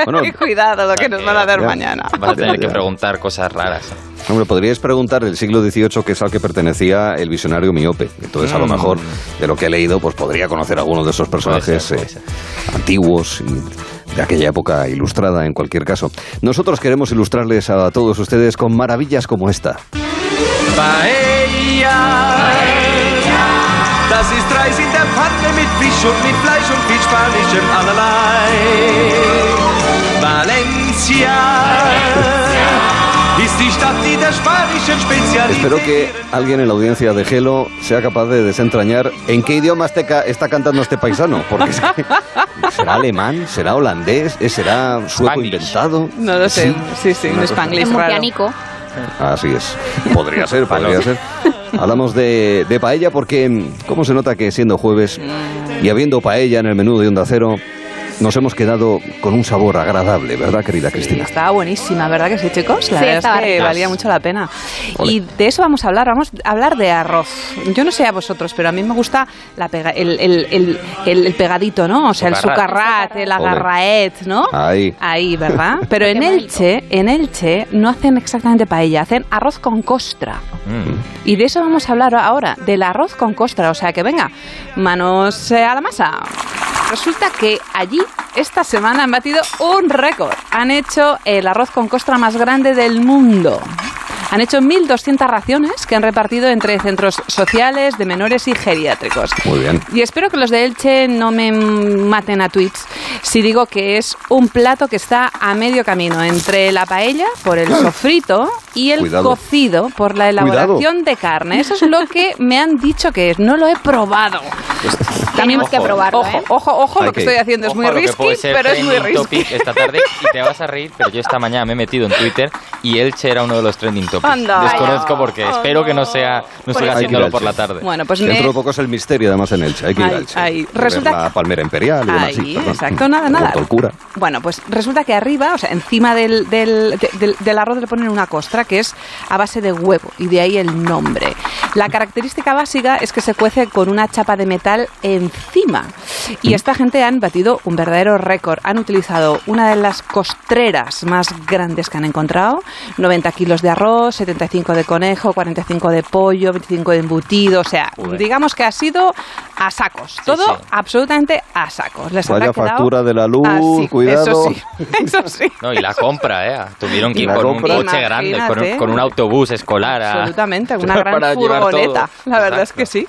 Bueno, cuidado lo que nos van a dar ya. mañana. Vas a tener que preguntar cosas raras. Hombre, podríais preguntar del siglo XVIII, que es al que pertenecía el visionario miope. Entonces, a lo Mm. mejor, de lo que he leído, pues podría conocer algunos de esos personajes ser, puede eh, antiguos y de aquella época ilustrada, en cualquier caso. Nosotros queremos ilustrarles a todos ustedes con maravillas como esta. Das ist Reis in der Pfanne mit Fisch und mit Fleisch und viel Spanischem allerlei. Valencia Espero que alguien en la audiencia de Gelo sea capaz de desentrañar en qué idioma este ca- está cantando este paisano. Porque es que- ¿Será alemán? ¿Será holandés? ¿Eh, ¿Será sueco inventado? No lo sé. Sí, sí, un spanglish raro. Así es. Podría ser, podría ser. Hablamos de, de paella porque, ¿cómo se nota que siendo jueves y habiendo paella en el menú de Onda Cero, nos hemos quedado con un sabor agradable, ¿verdad, querida Cristina? Estaba buenísima, ¿verdad que sí, chicos? La Sí, verdad es que rica. valía mucho la pena. Ole. Y de eso vamos a hablar, vamos a hablar de arroz. Yo no sé a vosotros, pero a mí me gusta la pega- el, el- el- el- el pegadito, ¿no? O sea, el sucarrat, el agarraet, ¿no? Ahí. Ahí, ¿verdad? Pero en. Elche, en Elche no hacen exactamente paella, hacen arroz con costra. Mm. Y de eso vamos a hablar ahora, del arroz con costra. O sea que venga, manos a la masa. Resulta que allí esta semana han batido un récord. Han hecho el arroz con costra más grande del mundo. Han hecho 1.200 raciones que han repartido entre centros sociales, de menores y geriátricos. Muy bien. Y espero que los de Elche no me maten a tweets si digo que es un plato que está a medio camino entre la paella por el sofrito y el Cuidado. cocido por la elaboración de carne. Eso es lo que me han dicho que es. No lo he probado. Tenemos que probarlo, Ojo, ¿eh? ojo, ojo, lo que que estoy haciendo es muy risky, pero es muy trending risky. topic esta tarde y te vas a reír, pero yo esta mañana me he metido en Twitter y Elche era uno de los trending topics. Anda. Desconozco por qué, no. espero que no sea, no Por estoy haciéndolo por la tarde. Bueno, pues Dentro me... de poco es el misterio, además, en Elche. Hay que ir Ahí, a Elche. ahí. Ver Resulta- la palmera imperial y demás. Ahí, sí, perdón. exacto, nada, nada. Bueno, pues resulta que arriba, o sea, encima del, del, de- del- del arroz le ponen una costra que es a base de huevo y de ahí el nombre. La característica básica es que se cuece con una chapa de metal encima. Y esta gente han batido un verdadero récord. Han utilizado una de las costreras más grandes que han encontrado. 90 kilos de arroz, 75 de conejo, 45 de pollo, 25 de embutido. O sea, Joder. digamos que ha sido a sacos. Todo sí. absolutamente a sacos. Les Vaya factura de la luz, así, cuidado. Eso sí, eso sí. No, y la compra, ¿eh? Tuvieron que ir con compra. un coche grande, con, Imagínate. un- con un autobús escolar. Absolutamente, una gran furgoneta. La verdad es que sí.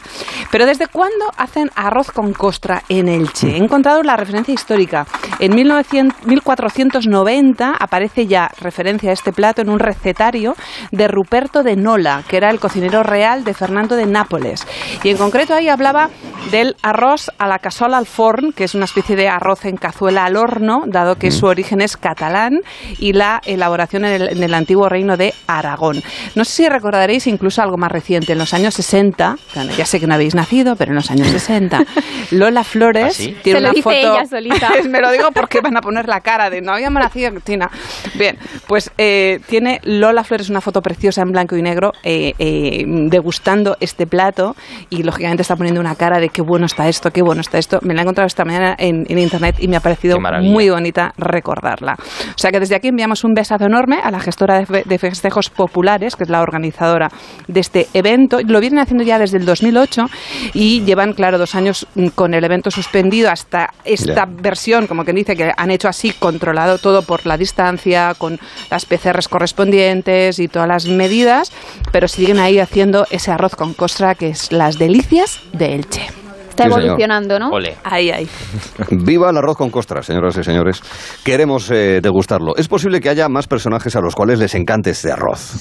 Pero ¿desde cuándo hacen arroz con costra en Elche? He encontrado la referencia histórica. En 1900 1490 aparece ya referencia a este plato en un recetario de Ruperto de Nola, que era el cocinero real de Fernando de Nápoles. Y en concreto ahí hablaba del arroz a la casola al forn, que es una especie de arroz en cazuela al horno, dado que su origen es catalán y la elaboración en el, en el antiguo reino de Aragón. No sé si recordaréis incluso algo más reciente, en los años 60, bueno, ya sé que no habéis nacido, pero en los años 60, Lola Flores ¿Ah, sí? tiene Se lo una dice foto. ella solita. Me lo digo porque van a poner la cara de no habíamos nacido Cristina. Bien, pues eh, tiene Lola Flores una foto preciosa en blanco y negro eh, eh, degustando este plato y lógicamente está poniendo una cara de qué bueno está esto, qué bueno está esto. Me la he encontrado esta mañana en, en internet y me ha parecido muy bonita recordarla. O sea que desde aquí enviamos un besazo enorme a la gestora de, fe- de festejos populares, que es la organizadora de este evento. Lo vienen haciendo ya desde el 2008 y llevan, claro, dos años mm, con el evento suspendido hasta esta Ya. versión, como quien dice, que han hecho así, controlado todo por la distancia, con las PCRs correspondientes y todas las medidas, pero siguen ahí haciendo ese arroz con costra que es las delicias de Elche. Está Sí, señor. evolucionando, ¿no? Ole. Ahí, ahí. Viva el arroz con costras, señoras y señores. Queremos eh, degustarlo. Es posible que haya más personajes a los cuales les encante este arroz.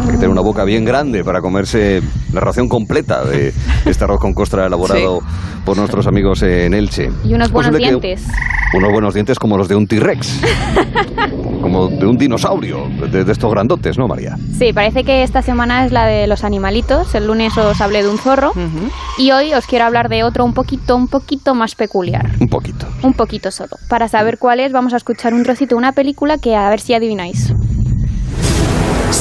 Hay que tener una boca bien grande para comerse la ración completa de este arroz con costra elaborado por nuestros amigos en Elche. Y unos buenos dientes. unos buenos dientes como los de un T-Rex. como de un dinosaurio, de, de estos grandotes, ¿no, María? Sí, parece que esta semana es la de los animalitos. El lunes os hablé de un zorro. Y hoy os quiero hablar de otro un poquito, un poquito más peculiar. Un poquito. Un poquito solo. Para saber cuál es, vamos a escuchar un trocito de una película que a ver si adivináis.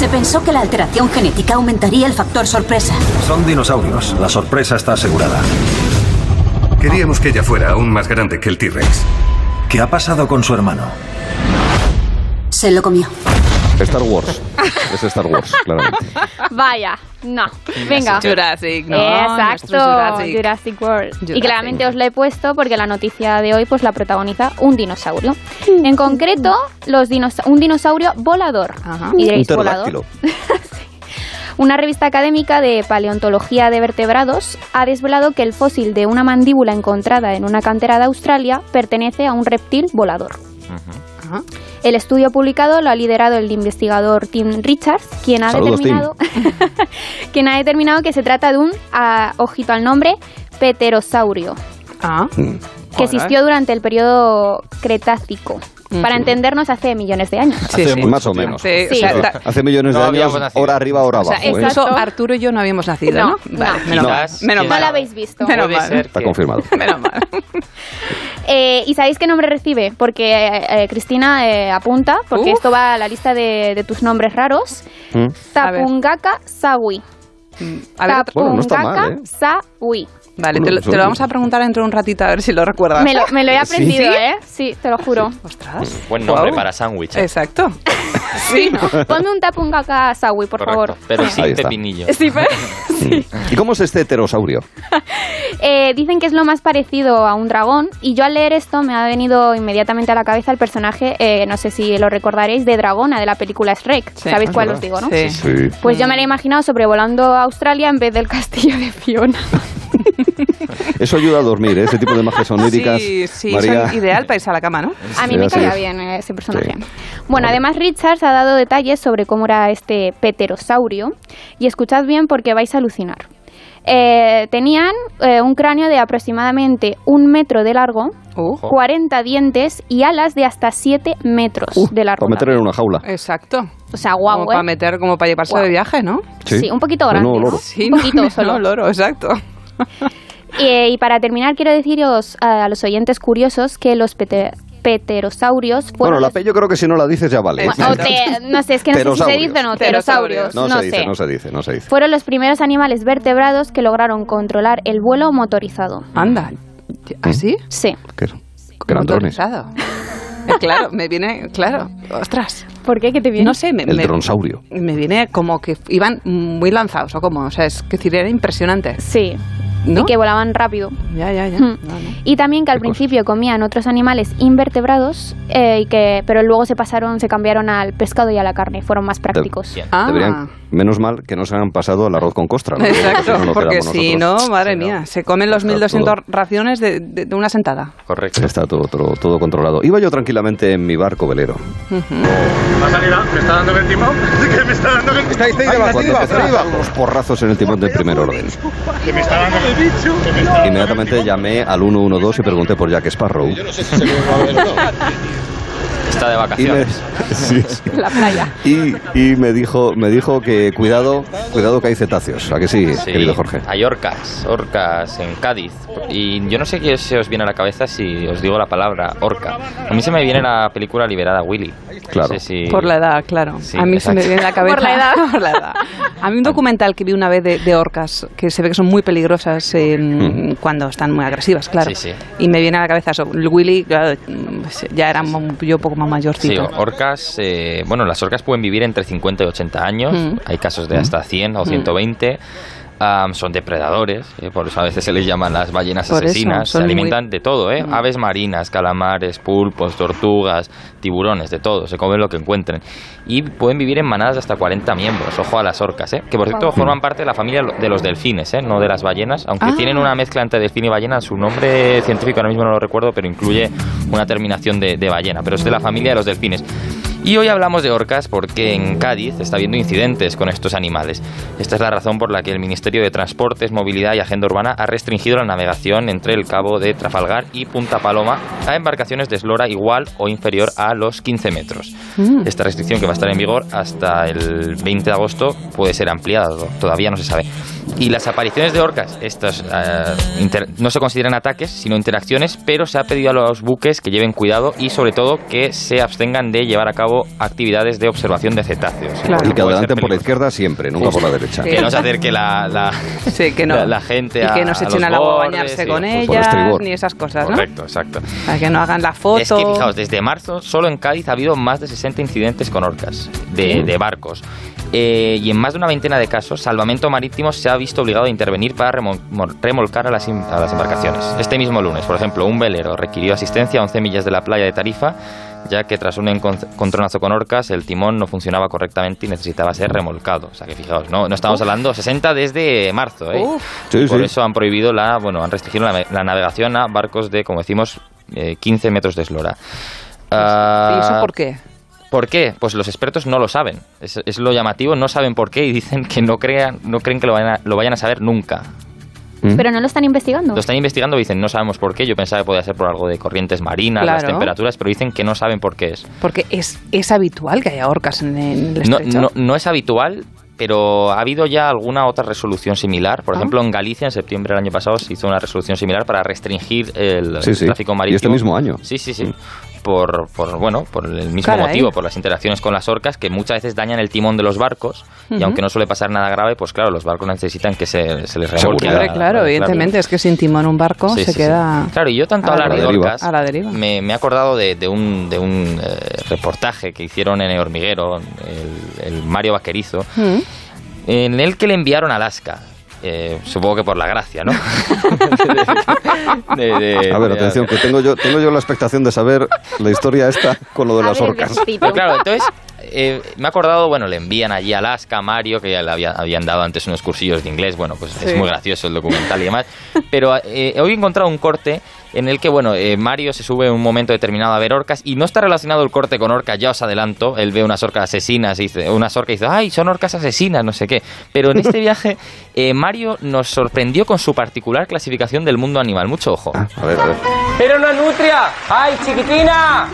Se pensó que la alteración genética aumentaría el factor sorpresa. Son dinosaurios. La sorpresa está asegurada. Queríamos que ella fuera aún más grande que el T-Rex. ¿Qué ha pasado con su hermano? Se lo comió. Star Wars. Es Star Wars, claramente. Vaya, no. Venga. Jurassic, ¿no? Exacto, Jurassic. Jurassic. World. Jurassic. Y claramente os la he puesto porque la noticia de hoy pues la protagoniza un dinosaurio. En concreto, los dinosa- un dinosaurio volador. Y Un ¿volador? pterodáctilo. Una revista académica de paleontología de vertebrados ha desvelado que el fósil de una mandíbula encontrada en una cantera de Australia pertenece a un reptil volador. El estudio publicado lo ha liderado el investigador Tim Richards, quien ha Saludos, determinado quien ha determinado que se trata de un, ah, ojito al nombre, pterosaurio, Ah. que existió durante el periodo Cretácico. Para entendernos, hace millones de años. Sí, sí. Más o menos. Sí, Sí. o sea, ta- Hace millones de años, nacido. hora arriba, hora o sea, abajo. ¿eh? eso Arturo y yo no habíamos nacido, ¿no? No, Vale, no. menos mal. Quizás Menos que- No mal. lo habéis visto. Menos mal. ser Está que- confirmado. Menos mal. Eh, ¿Y sabéis qué nombre recibe? Porque eh, eh, Cristina eh, apunta, porque Uf. esto va a la lista de, de tus nombres raros. ¿Mm? Tapungaka Sawi. A ver, Bueno, no está mal, Tapungaka ¿eh? Sawi. Vale, Bueno, te lo, son- te lo vamos a preguntar dentro de un ratito a ver si lo recuerdas. Me lo, me lo he ¿Sí? aprendido, ¿Sí? ¿eh? Sí, te lo juro. Ostras. Buen nombre para sándwich. ¿eh? Exacto. sí. Ponme un Tapungaka Sawi, por Correcto, favor. Pero sin pepinillo. Sí, pero- ¿Y cómo es este pterosaurio? Eh, dicen que es lo más parecido a un dragón y yo al leer esto me ha venido inmediatamente a la cabeza el personaje, eh, no sé si lo recordaréis, de Dragona de la película Shrek. Sí. ¿Sabéis cuál ¿verdad? os digo, no? Sí. Sí. Pues yo me lo he imaginado sobrevolando a Australia en vez del castillo de Fiona. Eso ayuda a dormir, ¿eh? ese tipo de magias oníricas. Sí, sí, María. son ideal para irse a la cama, ¿no? A mí Sí, me caía es. bien eh, ese personaje. Sí. Bueno, además Richards ha dado detalles sobre cómo era este pterosaurio y escuchad bien porque vais a alucinar. Eh, tenían eh, un cráneo de aproximadamente un metro de largo, Uh, 40 dientes y alas de hasta 7 metros de largo. Para meter en una jaula. exacto. O sea, guau, como ¿eh? para meter, como para llevarse Guau. de viaje, ¿no? Sí, un poquito grande, ¿no? loro. Sí, un poquito no, solo. no, loro, exacto. Eh, y para terminar, quiero deciros a los oyentes curiosos que los pete- pterosaurios Bueno, fueron la los- P yo creo que si no la dices ya vale. o te- no sé, es que no sé si se dice o no, Pterosaurios. pterosaurios, No, no, se dice, sé. no se dice, no se dice. Fueron los primeros animales vertebrados que lograron controlar el vuelo motorizado. Anda. ¿Así? Sí. ¿Qué? Grandones. Motorizado. Eh, claro, me viene, claro. Ostras. ¿Por qué? ¿Qué te viene? No sé, me, El me- dronsaurio. me viene como que iban muy lanzados, o como, o sea, es que decir, era impresionante. Sí. ¿No? y que volaban rápido. Ya, ya, ya. Mm. Y también que al principio comían otros animales invertebrados, eh, y que, pero luego se pasaron, se cambiaron al pescado y a la carne, fueron más prácticos. Ah. Deberían, menos mal que no se han pasado al arroz con costra. ¿no? Exacto, no, no porque si no, madre mía, se comen los Está 1.200 raciones de, de- de una sentada. Correcto. Está todo, todo, todo controlado. Iba yo tranquilamente en mi barco velero. ¿Vas a ¿Me está dando el timón? ¿Qué me está dando el timón? Está ahí, Cuando empezaron a dar unos porrazos en el timón del primer orden. ¿Que me está dando el bicho? ¿Que me está Inmediatamente llamé al 112 y pregunté por Jack Sparrow. No sé si se me va a ver o no. Está de Y me, vacaciones. sí, sí. La playa. Y, y me dijo me dijo que cuidado cuidado que hay cetáceos. ¿A que sí, Sí, querido Jorge? Hay orcas, orcas en Cádiz. Y yo no sé qué se os viene a la cabeza si os digo la palabra orca. A mí se me viene la película Liberada Willy. Claro. No sé si- Por la edad, claro. Sí, a mí se me exacto. viene a la cabeza. Por la edad. Por la edad. A mí un documental que vi una vez de, de orcas, que se ve que son muy peligrosas en- cuando están muy agresivas, claro. Sí, sí. Y me viene a la cabeza eso. Willy, claro, ya era yo poco más Sí, mayorcito. orcas, eh, bueno, las orcas pueden vivir entre 50 y 80 años, Mm. hay casos de hasta 100 o 120. Am, son depredadores, eh, por eso a veces se les llaman las ballenas Por eso, asesinas. Se muy- alimentan de todo, ¿eh? Mm. aves marinas, calamares, pulpos, tortugas, tiburones, de todo. Se comen lo que encuentren. Y pueden vivir en manadas de hasta 40 miembros. Ojo a las orcas, ¿eh? que por cierto Wow. forman parte de la familia de los delfines, ¿eh? no de las ballenas. Aunque Ah. tienen una mezcla entre delfín y ballena, su nombre científico ahora mismo no lo recuerdo, pero incluye una terminación de, de ballena. Pero es de la familia de los delfines. Y hoy hablamos de orcas porque en Cádiz está habiendo incidentes con estos animales. Esta es la razón por la que el Ministerio de Transportes, Movilidad y Agenda Urbana ha restringido la navegación entre el cabo de Trafalgar y Punta Paloma a embarcaciones de eslora igual o inferior a los 15 metros. Mm. Esta restricción que va a estar en vigor hasta el 20 de agosto puede ser ampliada, to- todavía no se sabe. Y las apariciones de orcas, estas eh, no se consideran ataques, sino interacciones, pero se ha pedido a los buques que lleven cuidado y sobre todo que se abstengan de llevar a cabo actividades de observación de cetáceos. Y que adelanten por la izquierda siempre, nunca por la derecha. Que no se acerque la, la, Sí, que no. la, la gente y a que no se echen al agua a bañarse con por ellas, ni esas cosas, ¿no? Correcto, exacto. Para que no hagan la foto. Es que fijaos, desde marzo solo en Cádiz ha habido más de 60 incidentes con orcas de, de barcos. Eh, y en más de una veintena de casos, Salvamento Marítimo se ha visto obligado a intervenir para remo- mol- remolcar a las, em- a las embarcaciones. Este mismo lunes, por ejemplo, un velero requirió asistencia a 11 millas de la playa de Tarifa, ya que tras un encon- encontronazo con orcas, el timón no funcionaba correctamente y necesitaba ser remolcado. O sea que fijaos, no, no estamos Uf. hablando 60 desde marzo. ¿eh? Uf. Sí, Por sí. eso han prohibido la, bueno, han restringido la, la navegación a barcos de, como decimos, eh, 15 metros de eslora. ¿Y eso Ah, por qué? ¿Por qué? Pues los expertos no lo saben. Es, es lo llamativo, no saben por qué y dicen que no, crean, no creen que lo vayan, a, lo vayan a saber nunca. ¿Mm? Pero no lo están investigando. Lo están investigando y dicen, no sabemos por qué. Yo pensaba que podía ser por algo de corrientes marinas, las Claro. temperaturas, pero dicen que no saben por qué es. Porque es, es habitual que haya orcas en, en el No, estrecho. no, no es habitual, pero ha habido ya alguna otra resolución similar. Por Ah. ejemplo, en Galicia, en septiembre del año pasado, se hizo una resolución similar para restringir el, Sí, sí. tráfico Y marítimo. este mismo año. Sí, sí, sí. Por, por, bueno, por el mismo Caray. motivo, por las interacciones con las orcas, que muchas veces dañan el timón de los barcos. Y aunque no suele pasar nada grave, pues claro, los barcos necesitan que se, se les remolque. La- claro, la- evidentemente, es que sin timón un barco Sí, se sí, sí. queda... Claro, y yo tanto a la hablar de deriva. orcas, A la deriva. Me, me he acordado de, de un, de un eh, reportaje que hicieron en El Hormiguero, el, el Mario Vaquerizo, en el que le enviaron a Alaska. Eh, supongo que por la gracia, ¿no? De- de- A ver, atención, que tengo yo, tengo yo la expectación de saber la historia esta con lo de las orcas. Pero claro, entonces eh, me he acordado, bueno, le envían allí a Alaska a Mario, que ya le había- habían dado antes unos cursillos de inglés, bueno, pues es Sí. muy gracioso el documental y demás. Pero eh, hoy he encontrado un corte en el que, bueno, eh, Mario se sube en un momento determinado a ver orcas y no está relacionado el corte con orcas, ya os adelanto, él ve unas orcas asesinas y dice, unas orcas y dice, ay, son orcas asesinas, no sé qué. Pero en este viaje, eh, Mario nos sorprendió con su particular clasificación del mundo animal, mucho ojo. A ver, a ver. ¡Era una nutria! ¡Ay, chiquitina!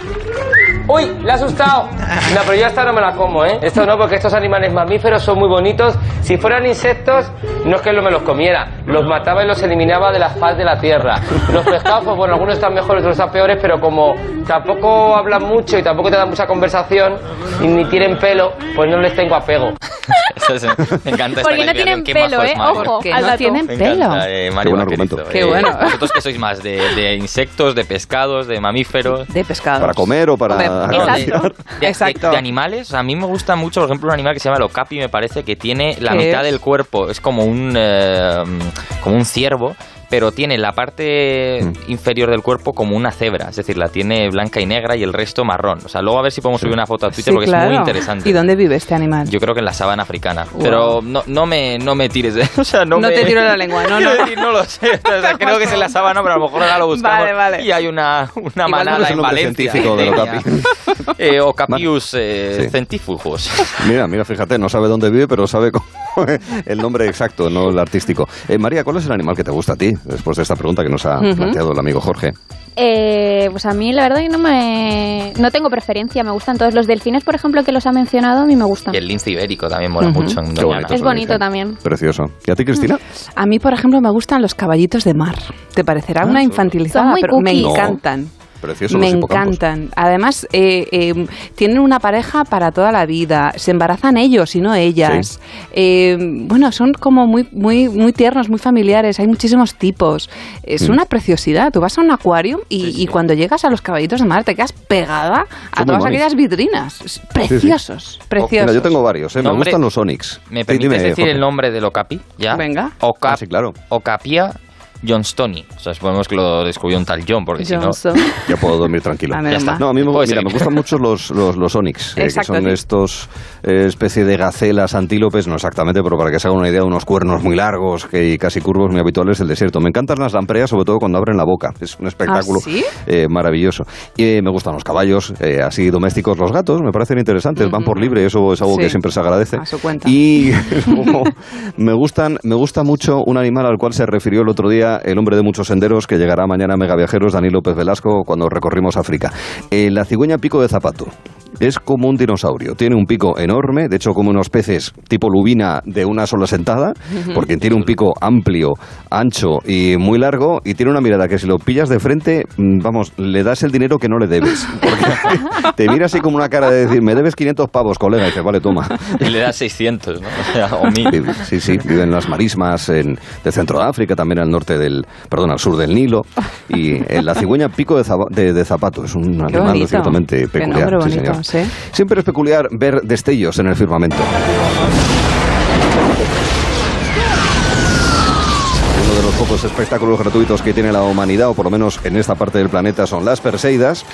¡Uy! ¡Le ha asustado! No, pero yo esta no me la como, ¿eh? Esto no, porque estos animales mamíferos son muy bonitos. Si fueran insectos, no es que no me los comiera. Los mataba y los eliminaba de la faz de la tierra. Los pescados, pues bueno, algunos están mejores, otros están peores, pero como tampoco hablan mucho y tampoco te dan mucha conversación y ni tienen pelo, pues no les tengo apego. Eso es- me encanta esta Porque no clasificación, tienen qué pelo, ¿eh? Ojo, no tienen Me pelo. eh, Qué buen argumento. Qué Eh, bueno. ¿Vosotros qué sois más? ¿De, de insectos, de pescados, de mamíferos? De pescados. ¿Para comer o para a, No, de- acariciar. de, de- animales, a mí me gusta mucho, por ejemplo, un animal que se llama el okapi, me parece que tiene la ¿Qué mitad es? del cuerpo, es como un, eh, como un ciervo, pero tiene la parte Mm. inferior del cuerpo como una cebra, es decir, la tiene blanca y negra y el resto marrón. O sea, luego a ver si podemos subir una foto a Twitter Sí, porque es muy interesante. ¿Y dónde vive este animal? Yo creo que en la sabana africana. Wow. Pero no, no, me, no me tires de... O sea, no, No me- te tiro la lengua, no, no. decir, no lo sé. O sea, creo que es en la sabana, pero a lo mejor ahora lo buscamos. Vale, vale. Y hay una, una manada en Valencia. científico del Tenía. okapi. Eh, Ocapius eh, Sí. centífugos. Mira, mira, fíjate, no sabe dónde vive, pero sabe cómo- el nombre exacto, no el artístico. Eh, María, ¿cuál es el animal que te gusta a ti? Después de esta pregunta que nos ha planteado el amigo Jorge. Eh, pues a mí la verdad que no me no tengo preferencia, me gustan todos los delfines, por ejemplo, que los ha mencionado, a mí me gustan. Y el lince ibérico también mola mucho en bonito Es bonito también. Precioso. ¿Y a ti, Cristina? A mí, por ejemplo, me gustan los caballitos de mar. Te parecerá una infantilizada, Son muy pero me. No. Precioso Me los encantan. Además, eh, eh, tienen una pareja para toda la vida. Se embarazan ellos y no ellas. Eh, bueno, son como muy, muy, muy tiernos, muy familiares. Hay muchísimos tipos. Es Mm. una preciosidad. Tú vas a un acuario y, y cuando llegas a los caballitos de mar te quedas pegada a Son todas aquellas vitrinas. Preciosos, preciosos. Mira, yo tengo varios, ¿eh? me gustan los Onyx. ¿Me Sí, permites dime, decir Jorge. el nombre del okapi? ¿Ya? Venga. Oca- Ah, sí, claro. Ocapia Johnstoni. O sea, suponemos que lo descubrió un tal John, porque Johnson. si no... Ya puedo dormir tranquilo. Ah, Ya está. No, a mí me, mira, me gustan mucho los, los, los Onyx, eh, que son sí. estos eh, especie de gacelas antílopes, no exactamente, pero para que se hagan una idea, unos cuernos muy largos que, y casi curvos muy habituales del desierto. Me encantan las lampreas, sobre todo cuando abren la boca. Es un espectáculo ¿Ah, sí? eh, maravilloso. Y eh, me gustan los caballos, eh, así domésticos, los gatos, me parecen interesantes, van por libre, eso es algo que siempre se agradece. A su cuenta. Y me gustan, me gusta mucho un animal al cual se refirió el otro día el hombre de muchos senderos que llegará mañana a Megaviajeros, Dani López Velasco, cuando recorrimos África. Eh, la cigüeña pico de zapato. Es como un dinosaurio, tiene un pico enorme, de hecho como unos peces tipo lubina de una sola sentada, porque tiene un pico amplio, ancho y muy largo y tiene una mirada que si lo pillas de frente, mm, vamos, le das el dinero que no le debes. Porque te mira así como una cara de decir, me debes 500 pavos, colega, y dices, vale, toma. Y le da 600, ¿no? O sea, o 1000. Vive- Sí, sí, viven en las marismas en, de centro de África, también al norte del, perdón, al sur del Nilo. Y eh, la cigüeña pico de, de- de zapato es un animal ciertamente peculiar. nombre sí, bonito, señor. sí. Siempre es peculiar ver destellos en el firmamento. Pocos espectáculos gratuitos que tiene la humanidad, o por lo menos en esta parte del planeta, son las Perseidas,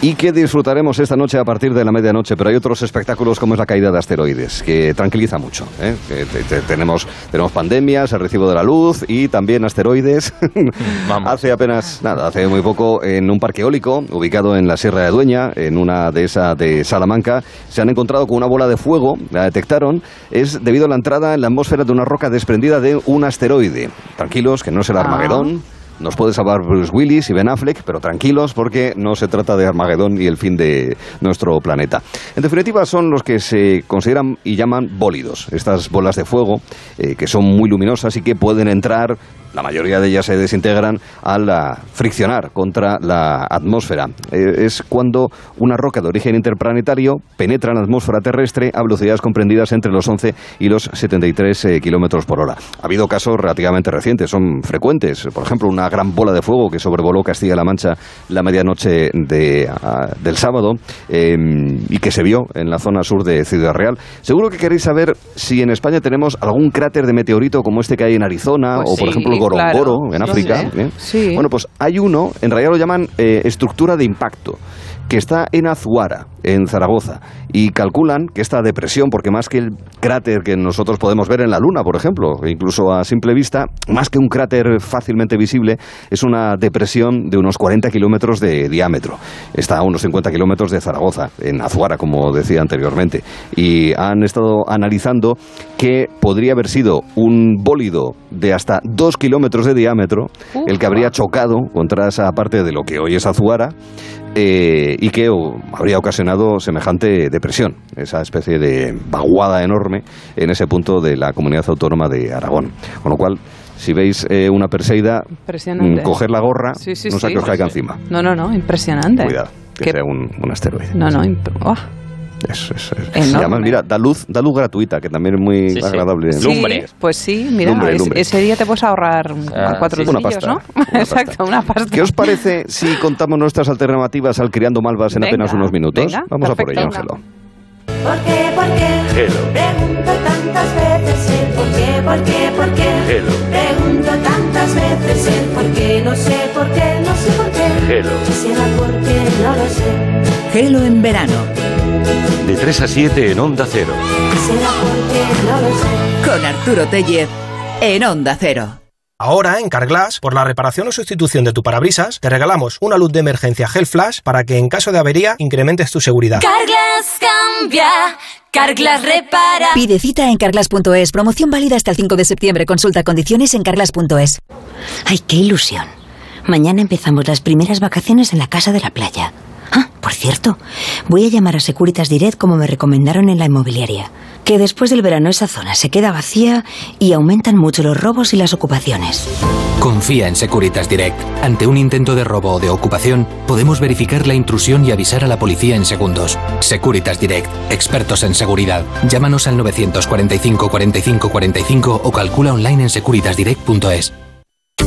y que disfrutaremos esta noche a partir de la medianoche. Pero hay otros espectáculos como es la caída de asteroides, que tranquiliza mucho. ¿eh? Que te- te- tenemos, tenemos pandemias, el recibo de la luz y también asteroides. hace apenas, nada, hace muy poco, en un parque eólico ubicado en la Sierra de Dueña, en una de esa de Salamanca, se han encontrado con una bola de fuego, la detectaron, es debido a la entrada en la atmósfera de una roca desprendida de un asteroide. Tranquilos, que no es el Armagedón. Nos puede salvar Bruce Willis y Ben Affleck, pero tranquilos porque no se trata de Armagedón y el fin de nuestro planeta. En definitiva, son los que se consideran y llaman bólidos. Estas bolas de fuego eh, que son muy luminosas y que pueden entrar, la mayoría de ellas se desintegran al ah, friccionar contra la atmósfera. Eh, es cuando una roca de origen interplanetario penetra en la atmósfera terrestre a velocidades comprendidas entre los 11 y los 73 eh, kilómetros por hora. Ha habido casos relativamente recientes, son frecuentes. Por ejemplo, una gran bola de fuego que sobrevoló Castilla-La Mancha la medianoche de, ah, del sábado eh, y que se vio en la zona sur de Ciudad Real. Seguro que queréis saber si en España tenemos algún cráter de meteorito como este que hay en Arizona Pues o, por sí, ejemplo, Gorongoro claro. en África. ¿eh? Sí. Bueno, pues hay uno, en realidad lo llaman eh, estructura de impacto, que está en Azuara, en Zaragoza, y calculan que esta depresión, porque más que el cráter que nosotros podemos ver en la Luna, por ejemplo, incluso a simple vista, más que un cráter fácilmente visible, es una depresión de unos 40 kilómetros de diámetro. Está a unos 50 kilómetros de Zaragoza, en Azuara, como decía anteriormente, y han estado analizando que podría haber sido un bólido de hasta 2 kilómetros de diámetro, el que habría chocado contra esa parte de lo que hoy es Azuara, eh, y que habría ocasionado semejante depresión, esa especie de vaguada enorme en ese punto de la comunidad autónoma de Aragón. Con lo cual, si veis eh, una perseida, mm, coger la gorra, Sí, sí, no sí. os caiga encima. No, no, no, impresionante. Cuidado, que Qué- sea un, un asteroide. No, no, ¡oh! Es, es- es- Enorme. y además, mira, da luz, da luz gratuita, que también es muy Sí, sí. agradable. Sí, pues sí, mira, Lumbre, es- lumbre. ese día te puedes ahorrar Ah, cuatro sí. Una pasta, ¿no? Exacto, una pasta. ¿Qué os parece si contamos nuestras alternativas al criando malvas en Venga, apenas unos minutos? venga, Vamos a por ello, perfecto. Ángelo. ¿Por qué? ¿Por qué? Hello. Pregunto tantas veces el por qué, por qué, por qué. Hello. Pregunto tantas veces el por qué, no sé por qué, no sé por qué. Hello. Si será porque no lo sé. Gelo en verano. De 3 a 7 en Onda Cero. Con Arturo Tellez en Onda Cero. Ahora, en Carglass, por la reparación o sustitución de tu parabrisas, te regalamos una luz de emergencia Gel Flash para que en caso de avería incrementes tu seguridad. Carglass cambia, Carglass repara. Pide cita en carglass.es. Promoción válida hasta el 5 de septiembre. Consulta condiciones en carglass.es. Ay, qué ilusión. Mañana empezamos las primeras vacaciones en la casa de la playa. Ah, por cierto, voy a llamar a Securitas Direct como me recomendaron en la inmobiliaria. Que después del verano esa zona se queda vacía y aumentan mucho los robos y las ocupaciones. Confía en Securitas Direct. Ante un intento de robo o de ocupación, podemos verificar la intrusión y avisar a la policía en segundos. Securitas Direct, expertos en seguridad. Llámanos al 945 45 45 o calcula online en securitasdirect.es.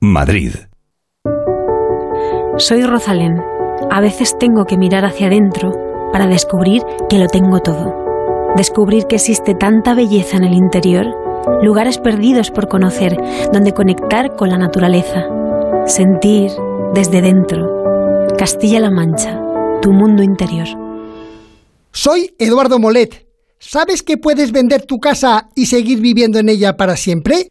Madrid. Soy Rosalén. A veces tengo que mirar hacia adentro para descubrir que lo tengo todo. Descubrir que existe tanta belleza en el interior, lugares perdidos por conocer, donde conectar con la naturaleza. Sentir desde dentro. Castilla-La Mancha, tu mundo interior. Soy Eduardo Molet. ¿Sabes que puedes vender tu casa y seguir viviendo en ella para siempre?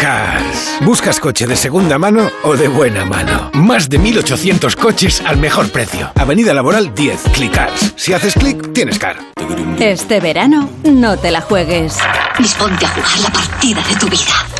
Cars. ¿Buscas coche de segunda mano o de buena mano? Más de 1800 coches al mejor precio. Avenida Laboral 10, Click Cars. Si haces clic, tienes car. Este verano, no te la juegues. Disponte a jugar la partida de tu vida.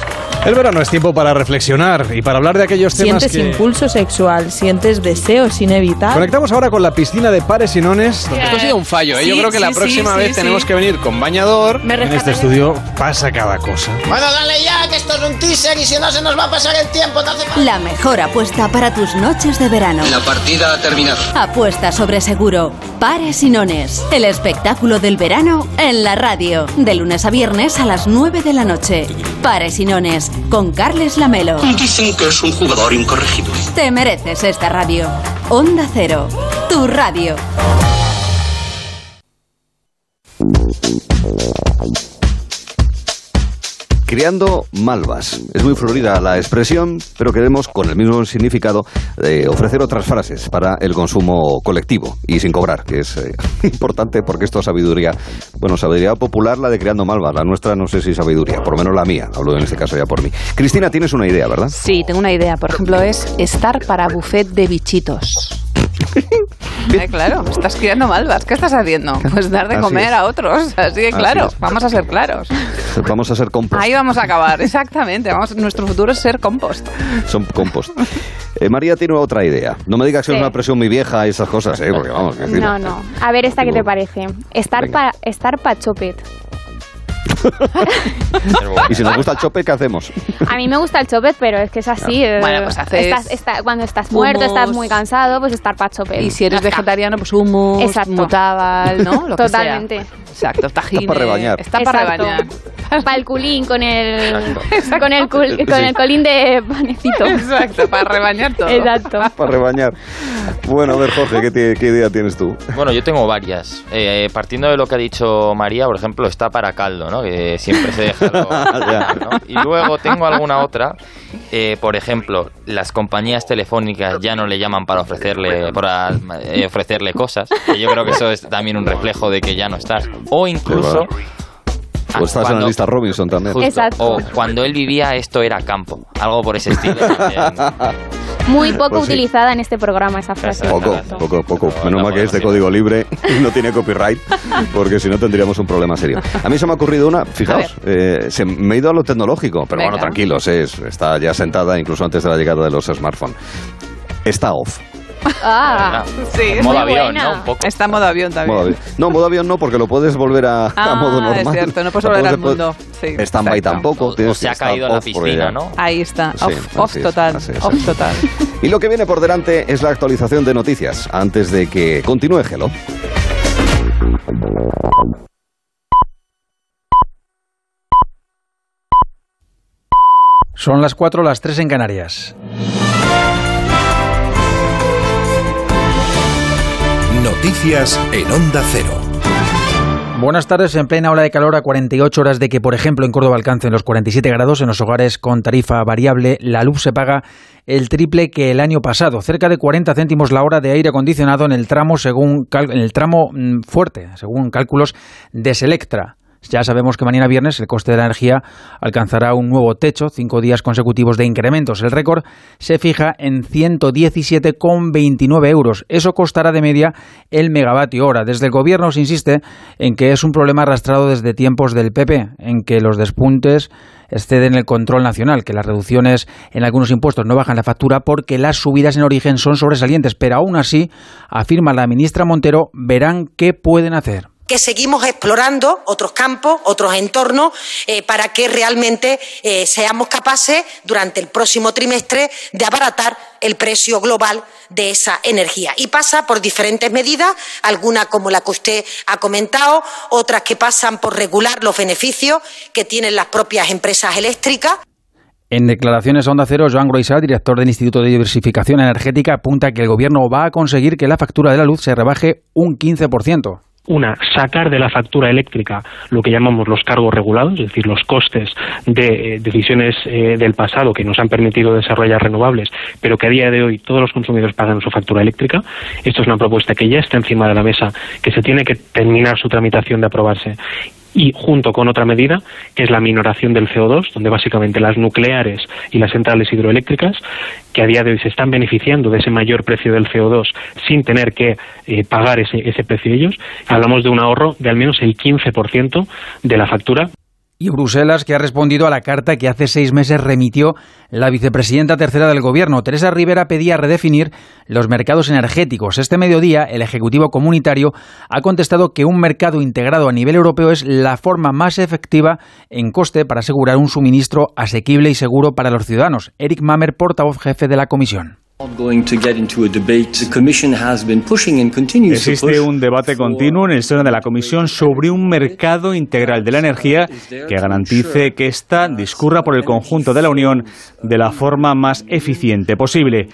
El verano es tiempo para reflexionar y para hablar de aquellos temas Sientes que... impulso sexual, sientes deseo sin evitar. Conectamos ahora con la piscina de pares y nones. Esto ha sido un fallo, ¿eh? Sí, Yo creo que la próxima sí, vez sí, tenemos sí. que venir con bañador. Me En este estudio pasa cada cosa. Bueno, dale ya, que esto es un teaser y si no se nos va a pasar el tiempo, no hace. La mejor apuesta para tus noches de verano. La partida ha terminado. Apuesta sobre seguro. Pares y nones. El espectáculo del verano en la radio. De lunes a viernes a las 9 de la noche. Pares y nones. Con Carles Lamelo. Dicen que es un jugador incorregible. Te mereces esta radio. Onda Cero. Tu radio. Criando malvas. Es muy florida la expresión, pero queremos, con el mismo significado, eh, ofrecer otras frases para el consumo colectivo y sin cobrar, que es eh, importante porque esto es sabiduría. Bueno, sabiduría popular la de Criando malvas, la nuestra no sé si sabiduría, por lo menos la mía, hablo en este caso ya por mí. Cristina, tienes una idea, ¿verdad? Sí, tengo una idea. Por ejemplo, es estar para buffet de bichitos. Eh, claro, estás criando malvas. ¿Qué estás haciendo? Pues dar de Así comer es. a otros. Así que claro, vamos a ser claros. Vamos a ser compost. Ahí vamos a acabar, exactamente. Vamos, nuestro futuro es ser compost. Son compost. Eh, María tiene otra idea. No me digas que Sí. es una presión muy vieja y esas cosas, ¿eh? Porque vamos, que No, no. A ver, esta que te parece. Estar pa, estar. Y si nos gusta el chope, ¿qué hacemos? A mí me gusta el chopet, pero es que es así. eh, Bueno, pues haces estás- está- cuando estás muerto, estás muy cansado, pues estar pa chopet. Y si eres está. vegetariano, pues Exacto. mutabal, ¿no? Lo que sea. Totalmente. Exacto, tajines. para rebañar. Está para Exacto. rebañar. Para el culín con el, con el, cul- con el colín de panecito. Exacto, para rebañar todo. Exacto. Para rebañar. Bueno, a ver, Jorge, ¿qué, idea tienes tú? Bueno, yo tengo varias. Eh, partiendo de lo que ha dicho María, por ejemplo, está para caldo, ¿no? Que siempre se deja lo- ¿no? Y luego tengo alguna otra. Eh, por ejemplo, las compañías telefónicas ya no le llaman para ofrecerle para eh, ofrecerle cosas. Que yo creo que eso es también un reflejo de que ya no estás. O incluso O estás en la cuando- lista Robinson también. Justo. O cuando él vivía esto era campo. Algo por ese estilo. Muy poco Pues sí. utilizada en este programa esa frase. Poco, poco, poco. Menos mal que es de código libre y no tiene copyright, porque si no tendríamos un problema serio. A mí se me ha ocurrido una, fijaos, eh, se, me he ido a lo tecnológico, pero bueno, Venga. tranquilos, es, está ya sentada incluso antes de la llegada de los smartphones. Está off. Ah, sí. Modo avión, buena. ¿no? Un poco. Está en modo avión también. Modo avión. No, modo avión no, porque lo puedes volver a, a Ah, modo normal. es cierto, no puedes volver al Tampoco se mundo. Sí, Stand-by tampoco. tienes se que ha caído a la off piscina, ¿no? Ahí está, Sí, off, off así es, total, es, off es. total. Y lo que viene por delante es la actualización de noticias, antes de que continúe Gelo. Son las 4, las 3 en Canarias. Noticias en Onda Cero. Buenas tardes. En plena ola de calor a 48 horas de que, por ejemplo, en Córdoba alcancen los 47 grados, en los hogares con tarifa variable, la luz se paga el triple que el año pasado, cerca de 40 céntimos la hora de aire acondicionado en el tramo según en el tramo mm, fuerte, según cálculos de Selectra. Ya sabemos que mañana viernes el coste de la energía alcanzará un nuevo techo, cinco días consecutivos de incrementos. El récord se fija en 117,29 euros. Eso costará de media el megavatio hora. Desde el gobierno se insiste en que es un problema arrastrado desde tiempos del PP, en que los despuntes exceden el control nacional, que las reducciones en algunos impuestos no bajan la factura porque las subidas en origen son sobresalientes. Pero aún así, afirma la ministra Montero, verán qué pueden hacer. Que seguimos explorando otros campos, otros entornos, eh, para que realmente eh, seamos capaces durante el próximo trimestre de abaratar el precio global de esa energía. Y pasa por diferentes medidas, algunas como la que usted ha comentado, otras que pasan por regular los beneficios que tienen las propias empresas eléctricas. En declaraciones a Onda Cero, Joan Groisat, director del Instituto de Diversificación Energética, apunta que el gobierno va a conseguir que la factura de la luz se rebaje un 15%. Una, sacar de la factura eléctrica lo que llamamos los cargos regulados, es decir, los costes de eh, decisiones eh, del pasado que nos han permitido desarrollar renovables, pero que a día de hoy todos los consumidores pagan su factura eléctrica. Esto es una propuesta que ya está encima de la mesa, que se tiene que terminar su tramitación de aprobarse y junto con otra medida que es la minoración del CO2, donde básicamente las nucleares y las centrales hidroeléctricas, que a día de hoy se están beneficiando de ese mayor precio del CO2 sin tener que eh, pagar ese, ese precio ellos, hablamos de un ahorro de al menos el 15% de la factura Y Bruselas, que ha respondido a la carta que hace seis meses remitió la vicepresidenta tercera del Gobierno. Teresa Rivera pedía redefinir los mercados energéticos. Este mediodía, el Ejecutivo Comunitario ha contestado que un mercado integrado a nivel europeo es la forma más efectiva en coste para asegurar un suministro asequible y seguro para los ciudadanos. Eric Mamer, portavoz jefe de la Comisión. Existe un debate continuo en el seno de la Comisión sobre un mercado integral de la energía que garantice que ésta discurra por el conjunto de la Unión de la forma más eficiente posible.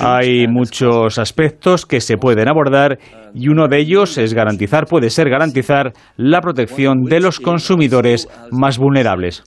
Hay muchos aspectos que se pueden abordar y uno de ellos es garantizar, puede ser garantizar la protección de los consumidores más vulnerables.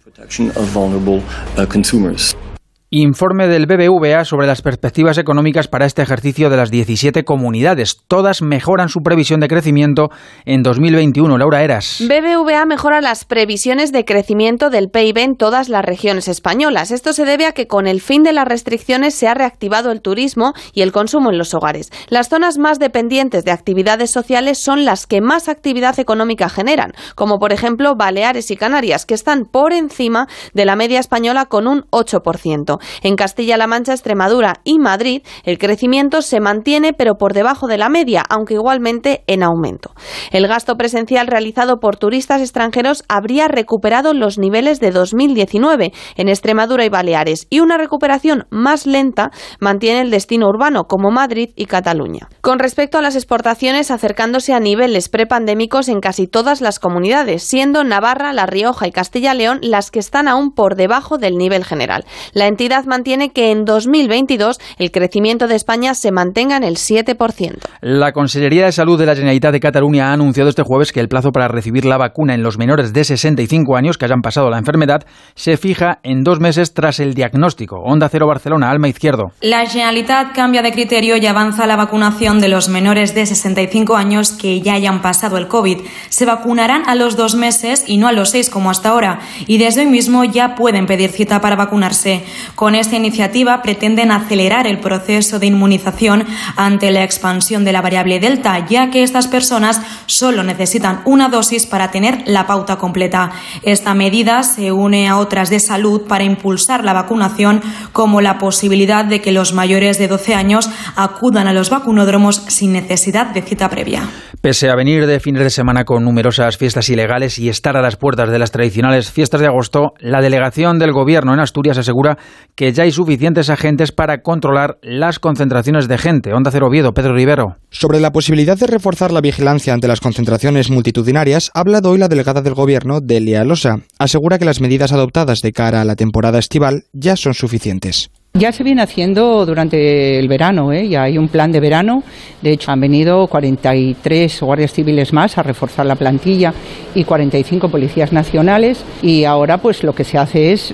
Informe del BBVA sobre las perspectivas económicas para este ejercicio de las 17 comunidades. Todas mejoran su previsión de crecimiento en 2021. Laura Eras. BBVA mejora las previsiones de crecimiento del PIB en todas las regiones españolas. Esto se debe a que con el fin de las restricciones se ha reactivado el turismo y el consumo en los hogares. Las zonas más dependientes de actividades sociales son las que más actividad económica generan, como por ejemplo Baleares y Canarias, que están por encima de la media española con un 8%. En Castilla-La Mancha, Extremadura y Madrid, el crecimiento se mantiene pero por debajo de la media, aunque igualmente en aumento. El gasto presencial realizado por turistas extranjeros habría recuperado los niveles de 2019 en Extremadura y Baleares y una recuperación más lenta mantiene el destino urbano como Madrid y Cataluña. Con respecto a las exportaciones, acercándose a niveles prepandémicos en casi todas las comunidades, siendo Navarra, La Rioja y Castilla-León las que están aún por debajo del nivel general. La entidad mantiene que en 2022 el crecimiento de España se mantenga en el 7%. La Consellería de Salud de la Generalitat de Cataluña ha anunciado este jueves que el plazo para recibir la vacuna en los menores de 65 años que hayan pasado la enfermedad se fija en dos meses tras el diagnóstico. Onda Cero Barcelona, Alma Izquierdo. La Generalitat cambia de criterio y avanza la vacunación de los menores de 65 años que ya hayan pasado el COVID. Se vacunarán a los dos meses y no a los seis como hasta ahora. Y desde hoy mismo ya pueden pedir cita para vacunarse. Con esta iniciativa pretenden acelerar el proceso de inmunización ante la expansión de la variable Delta, ya que estas personas solo necesitan una dosis para tener la pauta completa. Esta medida se une a otras de salud para impulsar la vacunación, como la posibilidad de que los mayores de 12 años acudan a los vacunódromos sin necesidad de cita previa. Pese a venir de fines de semana con numerosas fiestas ilegales y estar a las puertas de las tradicionales fiestas de agosto, la delegación del Gobierno en Asturias asegura que ya hay suficientes agentes para controlar las concentraciones de gente. Onda Cero Oviedo, Pedro Rivero. Sobre la posibilidad de reforzar la vigilancia ante las concentraciones multitudinarias, ha hablado hoy la delegada del Gobierno, Delia Losa. Asegura que las medidas adoptadas de cara a la temporada estival ya son suficientes. Ya se viene haciendo durante el verano, ¿eh? ya hay un plan de verano. De hecho, han venido 43 guardias civiles más a reforzar la plantilla y 45 policías nacionales. Y ahora, pues lo que se hace es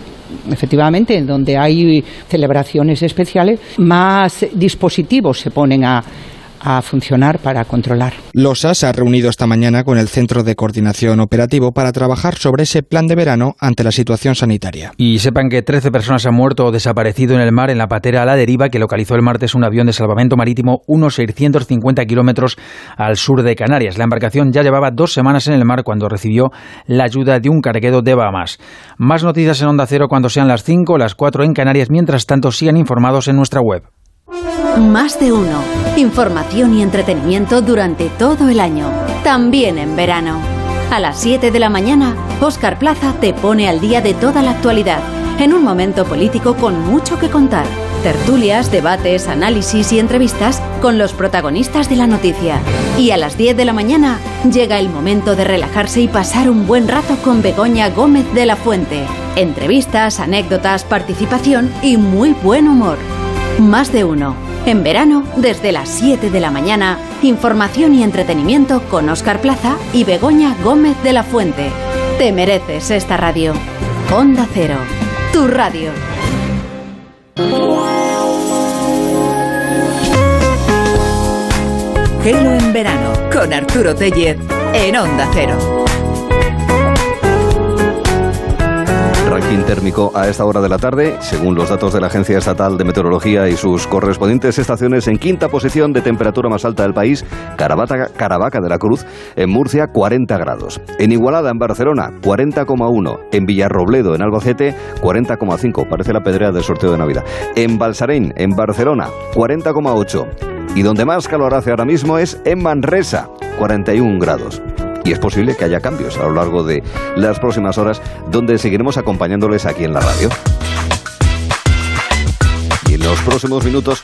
efectivamente, en donde hay celebraciones especiales, más dispositivos se ponen a, a funcionar para controlar. Losa se ha reunido esta mañana con el Centro de Coordinación Operativo para trabajar sobre ese plan de verano ante la situación sanitaria. Y sepan que 13 personas han muerto o desaparecido en el mar en la patera a la deriva que localizó el martes un avión de salvamento marítimo unos 650 kilómetros al sur de Canarias. La embarcación ya llevaba dos semanas en el mar cuando recibió la ayuda de un carguero de Bahamas. Más noticias en Onda Cero cuando sean las 5 o las 4 en Canarias. Mientras tanto, sigan informados en nuestra web. Más de uno. Información y entretenimiento durante todo el año. También en verano. A las 7 de la mañana, Oscar Plaza te pone al día de toda la actualidad. En un momento político con mucho que contar. Tertulias, debates, análisis y entrevistas con los protagonistas de la noticia. Y a las 10 de la mañana llega el momento de relajarse y pasar un buen rato con Begoña Gómez de la Fuente. Entrevistas, anécdotas, participación y muy buen humor. Más de uno. En verano, desde las 7 de la mañana, información y entretenimiento con Oscar Plaza y Begoña Gómez de la Fuente. Te mereces esta radio. Onda Cero, tu radio. Gelo en verano con Arturo Tellez en Onda Cero. Ranking térmico a esta hora de la tarde, según los datos de la Agencia Estatal de Meteorología y sus correspondientes estaciones, en quinta posición de temperatura más alta del país, Caravaca, Caravaca de la Cruz, en Murcia 40 grados. En Igualada, en Barcelona, 40,1. En Villarrobledo, en Albacete, 40,5. Parece la pedrea del sorteo de Navidad. En Balsarén, en Barcelona, 40,8. Y donde más calor hace ahora mismo es en Manresa, 41 grados y es posible que haya cambios a lo largo de las próximas horas, donde seguiremos acompañándoles aquí en la radio. Y en los próximos minutos,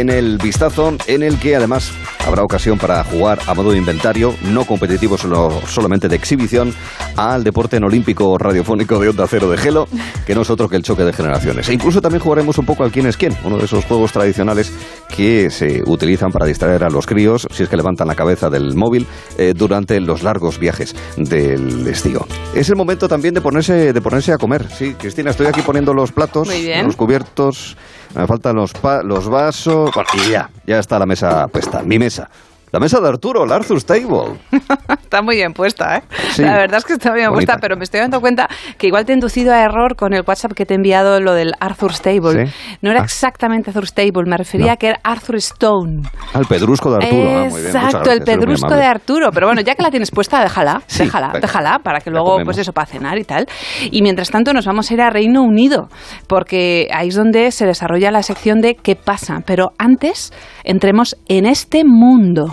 en el vistazo, en el que además habrá ocasión para jugar a modo de inventario, no competitivo, solo, solamente de exhibición, al deporte en olímpico radiofónico de Onda Cero de Gelo, que no es otro que el choque de generaciones. E incluso también jugaremos un poco al quién es quién, uno de esos juegos tradicionales que se utilizan para distraer a los críos, si es que levantan la cabeza del móvil, eh, durante los largos viajes del estío. Es el momento también de ponerse, de ponerse a comer. Sí, Cristina, estoy aquí poniendo los platos, los cubiertos, me faltan los, pa- los vasos, y ya, ya está la mesa puesta, mi mesa. La mesa de Arturo, la Arthur's Table. Está muy bien puesta, ¿eh? Sí. La verdad es que está muy bien Bonita. puesta, pero me estoy dando cuenta que igual te he inducido a error con el WhatsApp que te he enviado lo del Arthur's Table. Sí. No era Ah. exactamente Arthur's Table, me refería No. a que era Arthur Stone. Al pedrusco de Arturo. Ah, muy bien, muchas Exacto, gracias, el pedrusco de Arturo. Pero bueno, ya que la tienes puesta, déjala, Sí, déjala, venga. déjala, para que luego, pues eso, para cenar y tal. Y mientras tanto nos vamos a ir a Reino Unido, porque ahí es donde se desarrolla la sección de qué pasa. Pero antes, entremos en este mundo.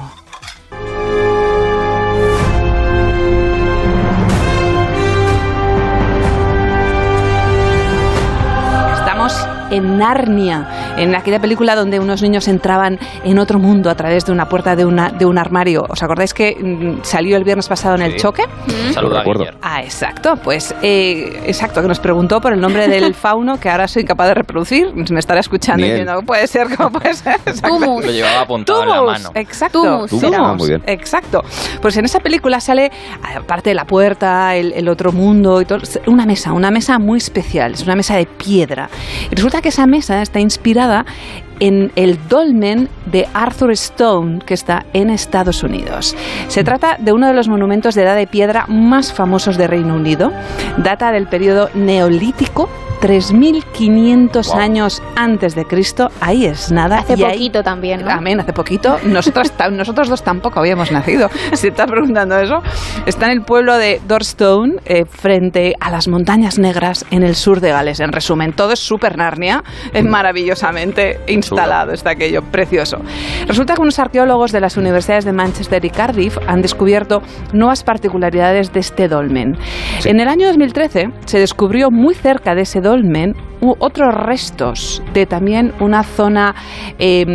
En Narnia, en aquella película donde unos niños entraban en otro mundo a través de una puerta de, una, de un armario. ¿Os acordáis que mm, salió el viernes pasado en el Sí. choque? Saluda a recuerdo. Ah, exacto. Pues, eh, exacto, que nos preguntó por el nombre del fauno que ahora soy incapaz de reproducir. Me estará escuchando Ni y diciendo, puede ser, ¿cómo puede ser? Exacto. Tumus. Lo llevaba apuntado en la Tumus, mano. exacto. Tumus, Tumus, ah, muy bien. Exacto. Pues en esa película sale, aparte de la puerta, el, el otro mundo y todo, una mesa, una mesa muy especial. Es una mesa de piedra. Y resulta que esa mesa está inspirada en el dolmen de Arthur Stone, que está en Estados Unidos. Se trata de uno de los monumentos de edad de piedra más famosos de Reino Unido. Data del periodo neolítico. 3.500 Wow. años antes de Cristo, ahí es nada. Hace y ahí- poquito también, ¿no? Amén, hace poquito. Nosotros, nosotros dos tampoco habíamos nacido. Si estás preguntando eso, está en el pueblo de Dorstone, eh, frente a las montañas negras en el sur de Gales. En resumen, todo es super Narnia, es maravillosamente instalado, está aquello precioso. Resulta que unos arqueólogos de las universidades de Manchester y Cardiff han descubierto nuevas particularidades de este dolmen. En el año 2013 se descubrió muy cerca de ese dolmen otros restos de también una zona, eh,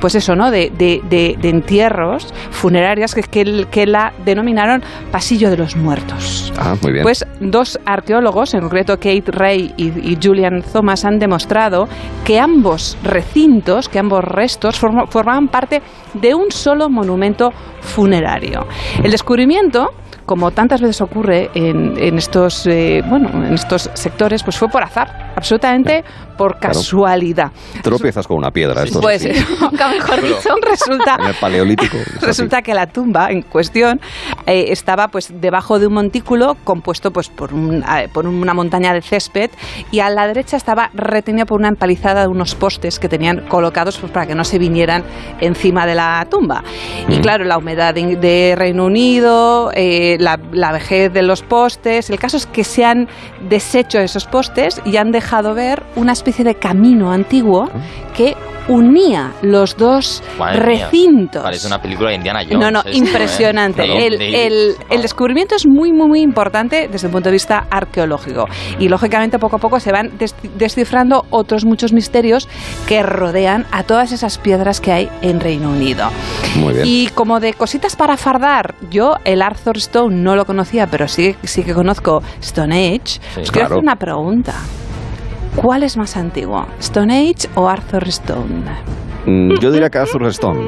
pues eso, ¿no? De, de- de- de entierros funerarias que, que, que la denominaron Pasillo de los Muertos. Ah, muy bien. Pues dos arqueólogos, en concreto Kate Ray y, y Julian Thomas, han demostrado que ambos recintos, que ambos restos forma- formaban parte de un solo monumento funerario. El descubrimiento como tantas veces ocurre en, en estos eh, bueno en estos sectores pues fue por azar absolutamente por Claro. casualidad Tropiezas con una piedra. Esto pues sí. mejor dicho resulta En el paleolítico. Resulta que la tumba en cuestión eh, estaba pues debajo de un montículo compuesto pues por, un- eh, por una montaña de césped y a la derecha estaba retenida por una empalizada de unos postes que tenían colocados pues, para que no se vinieran encima de la tumba. Y Mm. claro, la humedad de, de Reino Unido, eh, la, la vejez de los postes, el caso es que se han deshecho esos postes y han dejado ver una especie de camino antiguo que unía los dos Madre mía. recintos. Parece una película de Indiana Jones. No, no, esto, ¿eh? impresionante. De- El, el- el descubrimiento es muy, muy, muy importante desde el punto de vista arqueológico. Y lógicamente, poco a poco se van des- descifrando otros muchos misterios que rodean a todas esas piedras que hay en Reino Unido. Muy bien. Y como de cositas para fardar, yo el Arthur Stone no lo conocía, pero sí, sí que conozco Stone Age. Os quiero claro. hacer una pregunta. ¿Cuál es más antiguo, Stone Age o Arthur Stone? Mm, Yo diría que Arthur Stone.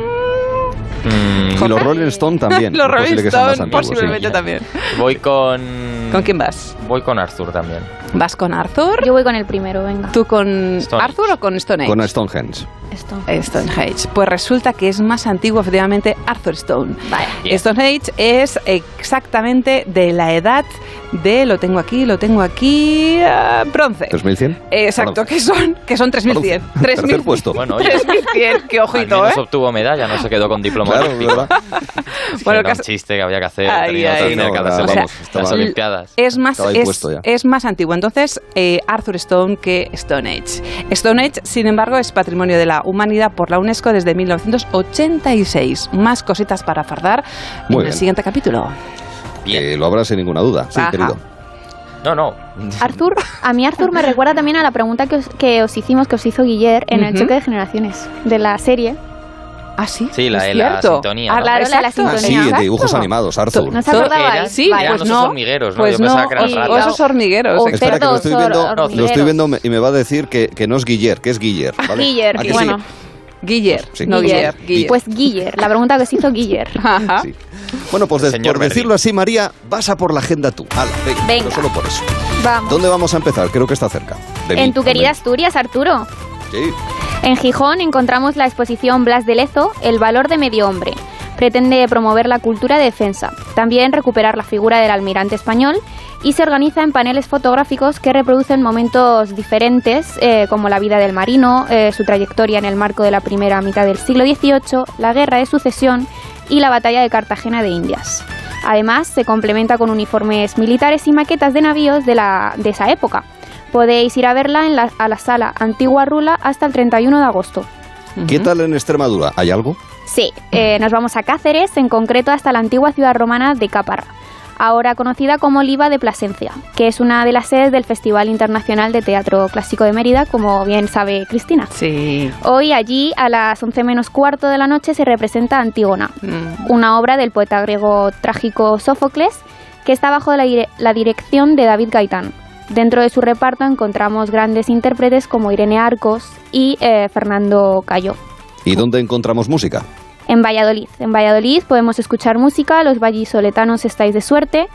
Mm, Y los Rolling Stone también. Los Rolling Stone antiguos, sí. posiblemente también. voy con. ¿Con quién vas? Voy con Arthur también. ¿Vas con Arthur? Yo voy con el primero, venga. ¿Tú con Stone. Arthur o con Stone Age? Con Stonehenge. Esto. Stonehenge. Pues resulta que es más antiguo, efectivamente, Arthur Stone. Vaya. Bien. Stonehenge es exactamente de la edad de, lo tengo aquí, lo tengo aquí, ah, bronce. ¿3100? Exacto, que son, que son 3100. Tercer 3000. puesto. Bueno, oye. 3100, qué Al ojito, menos ¿eh? obtuvo medalla, no se quedó con diploma Claro. ¿verdad? Es que Bueno, era el caso- un chiste que había que hacer. Ay, ay. No, cada no, semana. las Olimpiadas. Es más, es, es más antiguo. Entonces, eh, Arthur Stone que Stone Age. Stone Age, sin embargo, es patrimonio de la humanidad por la UNESCO desde 1986. Más cositas para fardar Muy en el siguiente capítulo. Lo habrá sin ninguna duda. Sí, Ajá. querido. No, no. Arthur, a mí Arthur me recuerda también a la pregunta que os, que os hicimos, que os hizo Guiller en el choque de generaciones de la serie. Ah, sí. Sí, la de la sintonía, Ah, ¿no? Claro, la la. Ah, sí, sintonía. de dibujos Exacto. animados, Arthur. ¿No se acordaba? Sí, eran pues esos no. hormigueros, ¿no? Pues Yo pensaba no, que eran o- hormigueros. O. Espera, que lo estoy viendo, lo estoy viendo y me va a decir que, que no es Guiller, que es Guiller. ¿vale? Guiller, ¿A que sí? bueno. Guiller, Sí. no Guiller. Guiller. Pues Guiller, la pregunta que os hizo Guiller. Sí. Bueno, pues de- por decirlo así, María, vas a por la agenda tú. Hala, venga, Venga. pero solo por eso. Vamos. ¿Dónde vamos a empezar? Creo que está cerca. de mí, En tu al querida. Asturias, Arturo. En Gijón encontramos la exposición Blas de Lezo, El valor de medio hombre. Pretende promover la cultura de defensa, también recuperar la figura del almirante español y se organiza en paneles fotográficos que reproducen momentos diferentes eh, como la vida del marino, eh, su trayectoria en el marco de la primera mitad del siglo XVIII, la guerra de sucesión y la batalla de Cartagena de Indias. Además, se complementa con uniformes militares y maquetas de navíos de, la, de esa época. Podéis ir a verla en la, a la sala Antigua Rula hasta el 31 de agosto. ¿Qué tal en Extremadura? ¿Hay algo? Sí, eh, nos vamos a Cáceres, en concreto hasta la antigua ciudad romana de Caparra, ahora conocida como Oliva de Plasencia, que es una de las sedes del Festival Internacional de Teatro Clásico de Mérida, como bien sabe Cristina. Sí. Hoy allí, a las 11 menos cuarto de la noche, se representa Antígona, Mm. una obra del poeta griego trágico Sófocles, que está bajo la, dire- la dirección de David Gaitán. Dentro de su reparto encontramos grandes intérpretes como Irene Arcos y eh, Fernando Cayo. ¿Y dónde encontramos música? En Valladolid. En Valladolid podemos escuchar música, los vallisoletanos estáis de suerte.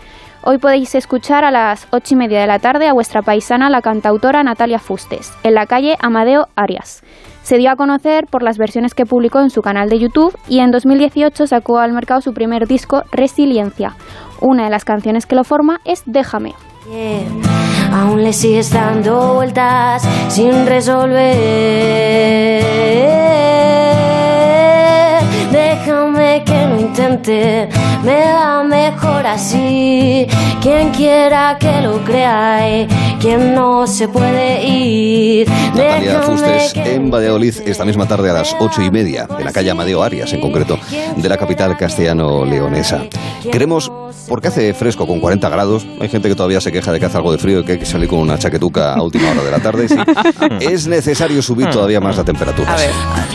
Hoy podéis escuchar a las ocho y media de la tarde a vuestra paisana, la cantautora Natalia Fustes, en la calle Amadeo Arias. Se dio a conocer por las versiones que publicó en su canal de YouTube y en 2018 sacó al mercado su primer disco, Resiliencia. Una de las canciones que lo forma es Déjame. Aún le sigues dando vueltas sin resolver. Intente, me va mejor así. Quien quiera que lo crea y quien no se puede ir. Natalia Fustes en Valladolid esta misma tarde a las ocho y media, en la calle Amadeo Arias, en concreto, de la capital castellano-leonesa. Queremos, porque hace fresco con 40 grados, hay gente que todavía se queja de que hace algo de frío y que hay que salir con una chaquetuca a última hora de la tarde. Sí, es necesario subir todavía más la temperatura.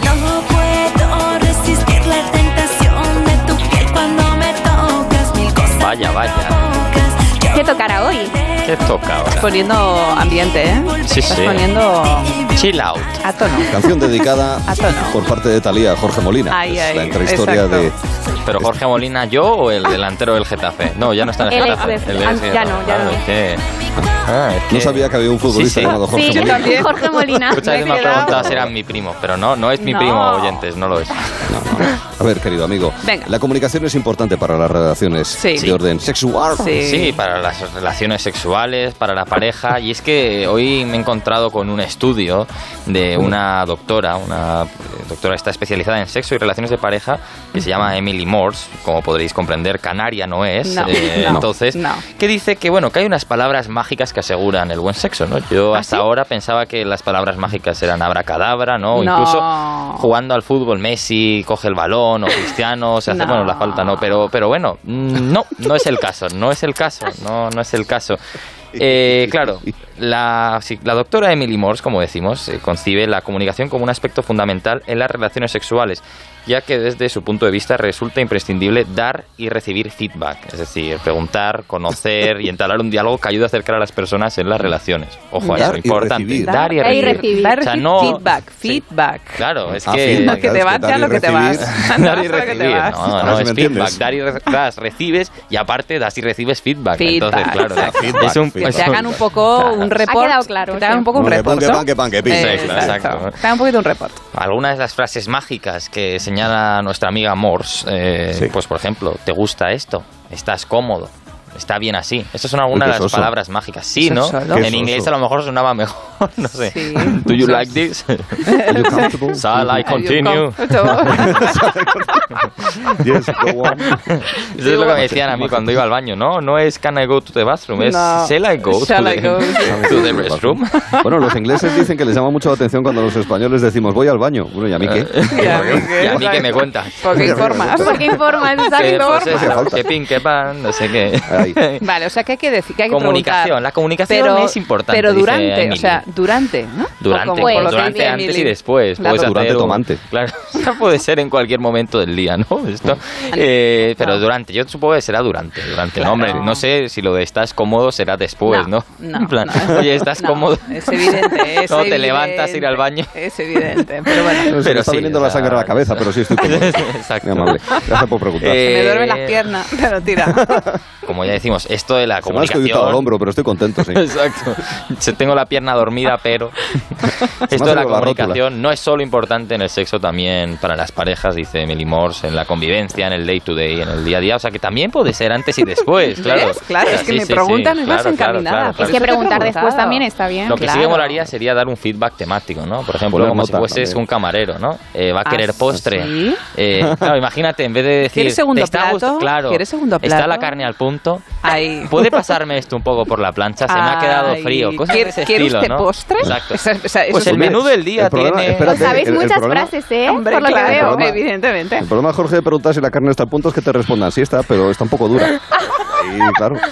No puedo Vaya, vaya. ¿Qué tocará hoy? ¿Qué toca ahora? Estás poniendo ambiente, ¿eh? Sí, Estás sí. poniendo Chill out. a tono. Canción dedicada A tono. por parte de Talía a Jorge Molina. Ay, Es ay, la intrahistoria exacto. de... Pero Jorge Molina, ¿yo o el delantero del Getafe? No, ya no está en el, El Getafe. ex- El ah, ex- ya no, ya no. es que- ah, es No que- sabía que había un futbolista Sí, sí. llamado Jorge Sí, Molina. también. Jorge Molina. Muchas veces me han preguntado si era mi primo, pero no, no es mi No. primo, oyentes, no lo es. A ver, querido amigo, Venga. la comunicación es importante para las relaciones Sí. de orden sexual. Sí. para las relaciones sexuales, para la pareja. Y es que hoy me he encontrado con un estudio de una doctora, una eh, doctora que está especializada en sexo y relaciones de pareja, que se llama Emily Morse, como podréis comprender, canaria no es. No, eh, no, entonces, no. que dice que bueno, que hay unas palabras mágicas que aseguran el buen sexo, ¿no? Yo ¿Ah, hasta sí? ahora pensaba que las palabras mágicas eran abracadabra, ¿no? Incluso jugando al fútbol, Messi coge el balón o Cristiano se hace, No. bueno, la falta no, pero, pero bueno, mm, no, no es el caso, no es el caso, no, no es el caso. Eh, claro, la, la doctora Emily Morse, como decimos, eh, concibe la comunicación como un aspecto fundamental en las relaciones sexuales, ya que desde su punto de vista resulta imprescindible dar y recibir feedback, es decir, preguntar, conocer y entablar un diálogo que ayude a acercar a las personas en las relaciones. Ojo a Dar eso, y importante. recibir. Dar y Dar y recibir. recibir. Dar O sea, no- feedback, feedback. Claro, es Ah, que... feedback, Que te vas ya lo que te vas. recibir- Dar y Lo que te recibir. vas. No, A no, si es feedback. Dar y re- das, recibes y aparte das y recibes feedback. Feedback, Entonces, claro, exacto. es un, Feedback, Que te hagan un poco Claro. un report. Ha quedado claro, Que te hagan sí. un poco un Pan, que report. pan, que pan, que pan, que. Eh, Exacto. Te hagan un poquito un report. Algunas de las frases mágicas que señala nuestra amiga Morse, eh, Sí. pues por ejemplo, ¿te gusta esto? ¿Estás cómodo? Está bien así. Estas son algunas de qué las palabras mágicas. Sí, Qué ¿no? Qué En inglés a lo mejor sonaba mejor, no sé. Sí. Do you like this? Are you comfortable? Shall I continue? Yes, go on. Eso es lo que me decían a mí cuando iba al baño, ¿no? No es can I go to the bathroom, es No. shall I go, Shall to, I the, go, to the restroom. Bueno, los ingleses dicen que les llama mucho la atención cuando los españoles decimos voy al baño. Bueno, ¿y a mí qué? Y a mí qué. Y a mí que me cuentas. Porque informas. Porque informas, exacto. pues, Hacía falta. que pin, que pan, no sé qué. Ahí. Vale, o sea que hay que decir que hay que Comunicación, preguntar. la comunicación pero, es importante, Pero durante, o sea, durante, ¿no? Durante, O como que durante antes Emily. y después. La Puedes doctora. Durante un- tomante. Claro, no puede ser en cualquier momento del día, ¿no? Esto, eh, pero durante, yo supongo que será durante. Durante, Claro. no, hombre, no sé si lo de estás cómodo será después, ¿no? No, En plan, no. oye, estás No, cómodo. Es evidente, es No, te evidente. levantas a ir al baño. Es evidente, pero bueno. Me Pero está sí, viniendo o la sea- sangre a la cabeza, pero sí estoy cómodo. Exacto. Muy amable. Gracias por preguntar. Eh, Me duermen las piernas, pero tira. Como ya decimos, esto de la Se me ha escogido comunicación... al hombro, pero estoy contento, sí. Exacto. Se- Tengo la pierna dormida, pero esto de la comunicación no es solo importante en el sexo, también para las parejas, dice Emily Morse, en la convivencia, en el day to day, en el día a día. O sea, que también puede ser antes y después, claro. ¿Ves? Claro, es que sí, me sí, preguntan sí, es más claro, encaminada. claro. Es que preguntar después también está bien. Lo que sí que molaría sería dar un feedback temático, ¿no? Por ejemplo, Una como si nota fueses también. un camarero, ¿no? Eh, va a ¿Ah, querer postre. sí? Eh, claro, imagínate, en vez de decir... ¿Quieres segundo "¿Te está plato? Claro. ¿Quieres segundo Está plato? la carne al punto. Ay. ¿Puede pasarme esto un poco por la plancha? Se me ha quedado frío. Cosas de ¿quiere- ese quiere estilo, usted ¿no? postre? Exacto. Esa- esa- eso pues es el menú del día el problema- tiene... espérate, Sabéis el- el muchas problema- frases, ¿eh? Hombre, Por lo que claro, veo. problema- evidentemente. El problema, Jorge, de preguntar si la carne está al punto es que te respondan, sí está, pero está un poco dura. Y claro.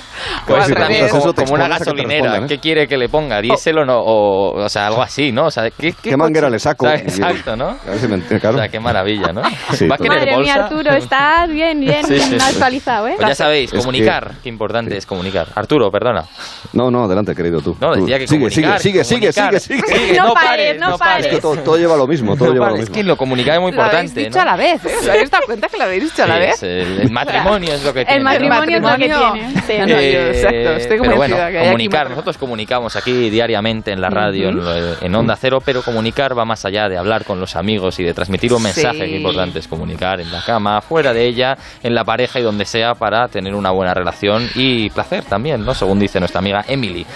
Pues si también revés. como, eso, te como una expones a que te gasolinera. respondan, ¿eh? ¿Qué quiere que le ponga? ¿Diésel o no? O, o sea, algo así, ¿no? O sea, ¿qué, qué, ¿Qué manguera le saco? O sea, exacto, ¿no? A ver si me claro. O sea, qué maravilla, ¿no? Sí, ¿Va a querer Madre mía, bolsa? Arturo, estás bien, bien Sí, sí, sí. actualizado, ¿eh? Pues ya sabéis, Es comunicar. Qué importante es comunicar. Arturo, perdona. No, no, adelante, querido tú. No, decía que sigue, sigue, comunicar. sigue, sigue, comunicar. sigue, sigue. Sigue, No pares, no pares. Es que todo, todo lleva lo mismo, todo No lleva lo pares, Es mismo. que lo comunicar es muy Lo habéis importante, dicho ¿no? a la vez, ¿eh? ¿Os habéis dado cuenta que lo habéis dicho a la Sí, vez? el, el matrimonio es lo que tiene. El ¿no? matrimonio es lo que tiene. Sí. No, yo, exacto, estoy pero bueno, que hay comunicar, nosotros comunicamos aquí diariamente en la radio, en, lo- en Onda Cero, pero comunicar va más allá de hablar con los amigos y de transmitir un mensaje. Sí. Qué importante es comunicar en la cama, fuera de ella, en la pareja y donde sea para tener una buena relación y placer también, ¿no? Según dice nuestra amiga Emily,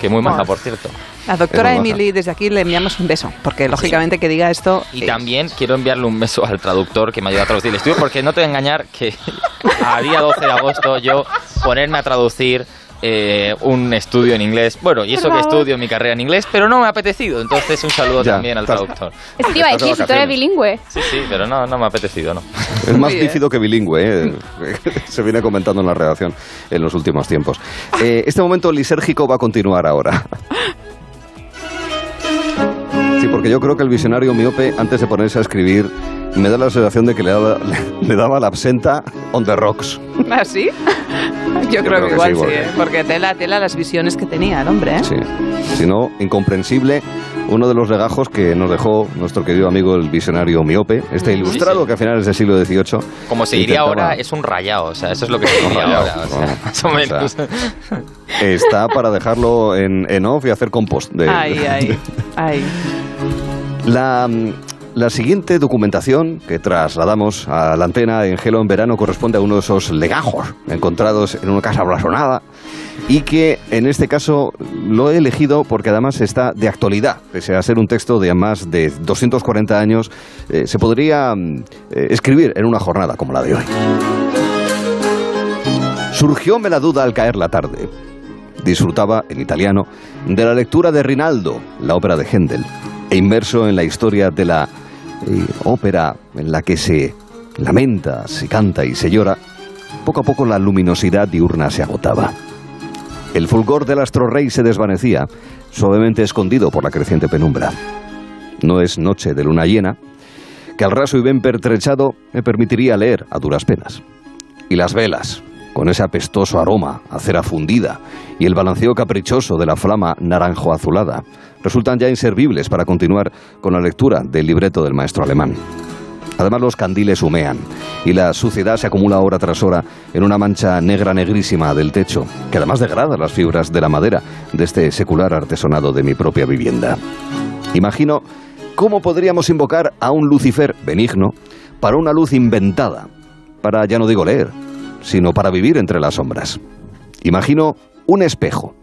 que muy maja, Oh. por cierto. La doctora Es Emily, desde aquí le enviamos un beso, porque lógicamente que diga esto... Y eh, también quiero enviarle un beso al traductor que me ayuda a traducir el estudio, porque no te voy a engañar que a día 12 de agosto yo ponerme a traducir eh, un estudio en inglés. Bueno, y eso que estudio mi carrera en inglés, pero no me ha apetecido. Entonces, un saludo Ya, también al traductor. Eso te iba a decir, si tú eres vacaciones. bilingüe. Sí, sí, pero no, no me ha apetecido, ¿no? Es más bífido que bilingüe, ¿eh? se viene comentando en la redacción en los últimos tiempos. Eh, este momento lisérgico va a continuar ahora. Sí, porque yo creo que el visionario miope, antes de ponerse a escribir, me da la sensación de que le daba, le daba la absenta on the rocks. ¿Ah, sí? Yo, creo, creo que que igual sí, sí, porque- ¿eh? porque tela, tela las visiones que tenía el hombre, ¿eh? Sí. Si no, incomprensible, uno de los legajos que nos dejó nuestro querido amigo el visionario miope, este ilustrado sí. que a finales del siglo XVIII... Como se diría intentaba- ahora, es un rayado, o sea, eso es lo que se diría rayado, ahora, o sea, bueno, más o o menos. sea, Está para dejarlo en, en off y hacer compost. De, Ay, ay, ay. La, la siguiente documentación que trasladamos a la antena en Gelo en verano corresponde a uno de esos legajos encontrados en una casa blasonada y que en este caso lo he elegido porque además está de actualidad. Pese a ser un texto de más de 240 años, eh, se podría mm, eh, escribir en una jornada como la de hoy. Surgióme la duda al caer la tarde. Disfrutaba, en italiano, de la lectura de Rinaldo, la ópera de Händel, e inmerso en la historia de la ópera en la que se lamenta, se canta y se llora, poco a poco la luminosidad diurna se agotaba. El fulgor del astro rey se desvanecía, suavemente escondido por la creciente penumbra. No es noche de luna llena, que al raso y bien pertrechado me permitiría leer a duras penas. Y las velas, con ese apestoso aroma a cera fundida y el balanceo caprichoso de la flama naranjo-azulada, resultan ya inservibles para continuar con la lectura del libreto del maestro alemán. Además los candiles humean y la suciedad se acumula hora tras hora en una mancha negra negrísima del techo, que además degrada las fibras de la madera de este secular artesonado de mi propia vivienda. Imagino cómo podríamos invocar a un Lucifer benigno para una luz inventada, para ya no digo leer, sino para vivir entre las sombras. Imagino un espejo,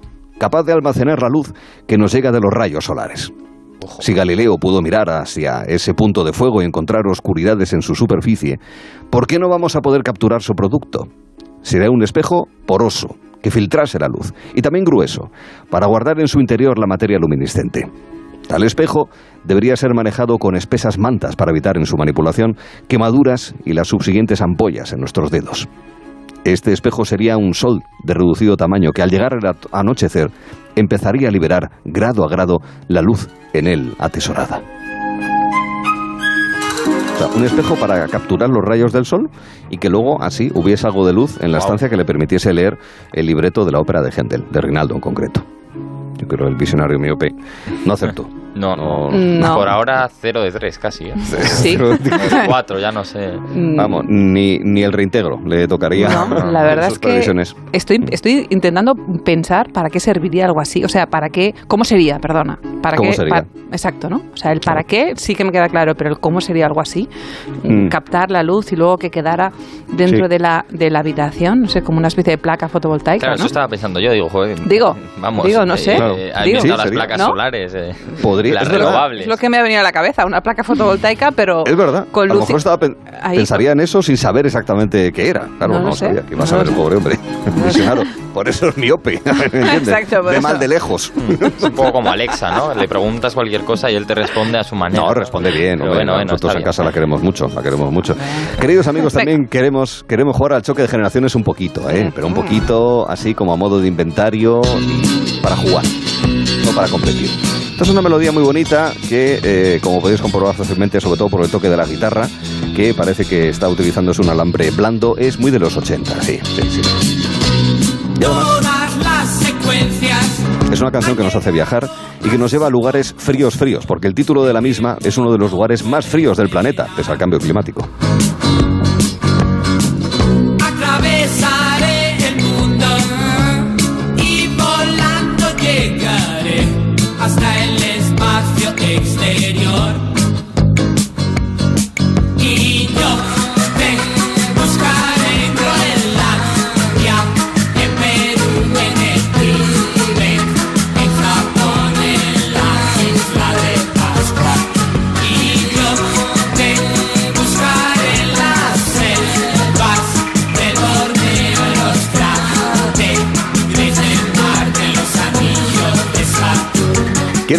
capaz de almacenar la luz que nos llega de los rayos solares. Si Galileo pudo mirar hacia ese punto de fuego y encontrar oscuridades en su superficie, ¿por qué no vamos a poder capturar su producto? Será un espejo poroso, que filtrase la luz, y también grueso, para guardar en su interior la materia luminiscente. Tal espejo debería ser manejado con espesas mantas para evitar en su manipulación quemaduras y las subsiguientes ampollas en nuestros dedos. Este espejo sería un sol de reducido tamaño que al llegar al anochecer empezaría a liberar grado a grado la luz en él atesorada. O sea, un espejo para capturar los rayos del sol y que luego así hubiese algo de luz en la estancia que le permitiese leer el libreto de la ópera de Händel, de Rinaldo en concreto. Yo creo que el visionario miope no acertó. No, no. No. Por ahora 0 de 3 casi. ¿eh? Sí. 4, ya no sé. Mm. Vamos, ni, ni el reintegro le tocaría. No, la verdad es que estoy, estoy intentando pensar para qué serviría algo así. O sea, para qué, cómo sería, perdona. Para ¿Cómo qué, sería? exacto, ¿no? O sea, el para qué sí que me queda claro, pero el cómo sería algo así. Mm. Captar la luz y luego que quedara dentro Sí. de, la, de la habitación, no sé, como una especie de placa fotovoltaica, Claro, eso ¿no? estaba pensando yo, digo, joder. Digo, vamos. digo, no sé. Eh, Claro. han Digo. Sí, las sería. placas ¿No? solares. eh, Podría- las es renovables. Es lo que me ha venido a la cabeza, una placa fotovoltaica, pero Es verdad. con a lo luz. mejor estaba pen- ahí- pensaría en eso sin saber exactamente qué era. Claro, No no, lo sabía que iba a saber el pobre hombre. Visionario. Por eso es miope. Exacto, por De eso. mal de lejos. Es un poco como Alexa, ¿no? Le preguntas cualquier cosa y él te responde a su manera. No, responde bien. Pero bueno, bueno, nosotros en bien. casa la queremos mucho, la queremos mucho. Queridos amigos, también queremos, queremos jugar al choque de generaciones un poquito, ¿eh? Pero un poquito así como a modo de inventario y para jugar, no para competir. Esta es una melodía muy bonita que, eh, como podéis comprobar fácilmente, sobre todo por el toque de la guitarra, que parece que está utilizándose un alambre blando, es muy de los 80, sí, sí, sí. Todas las secuencias. es una canción que nos hace viajar y que nos lleva a lugares fríos, fríos, porque el título de la misma es uno de los lugares más fríos del planeta, pese al cambio climático.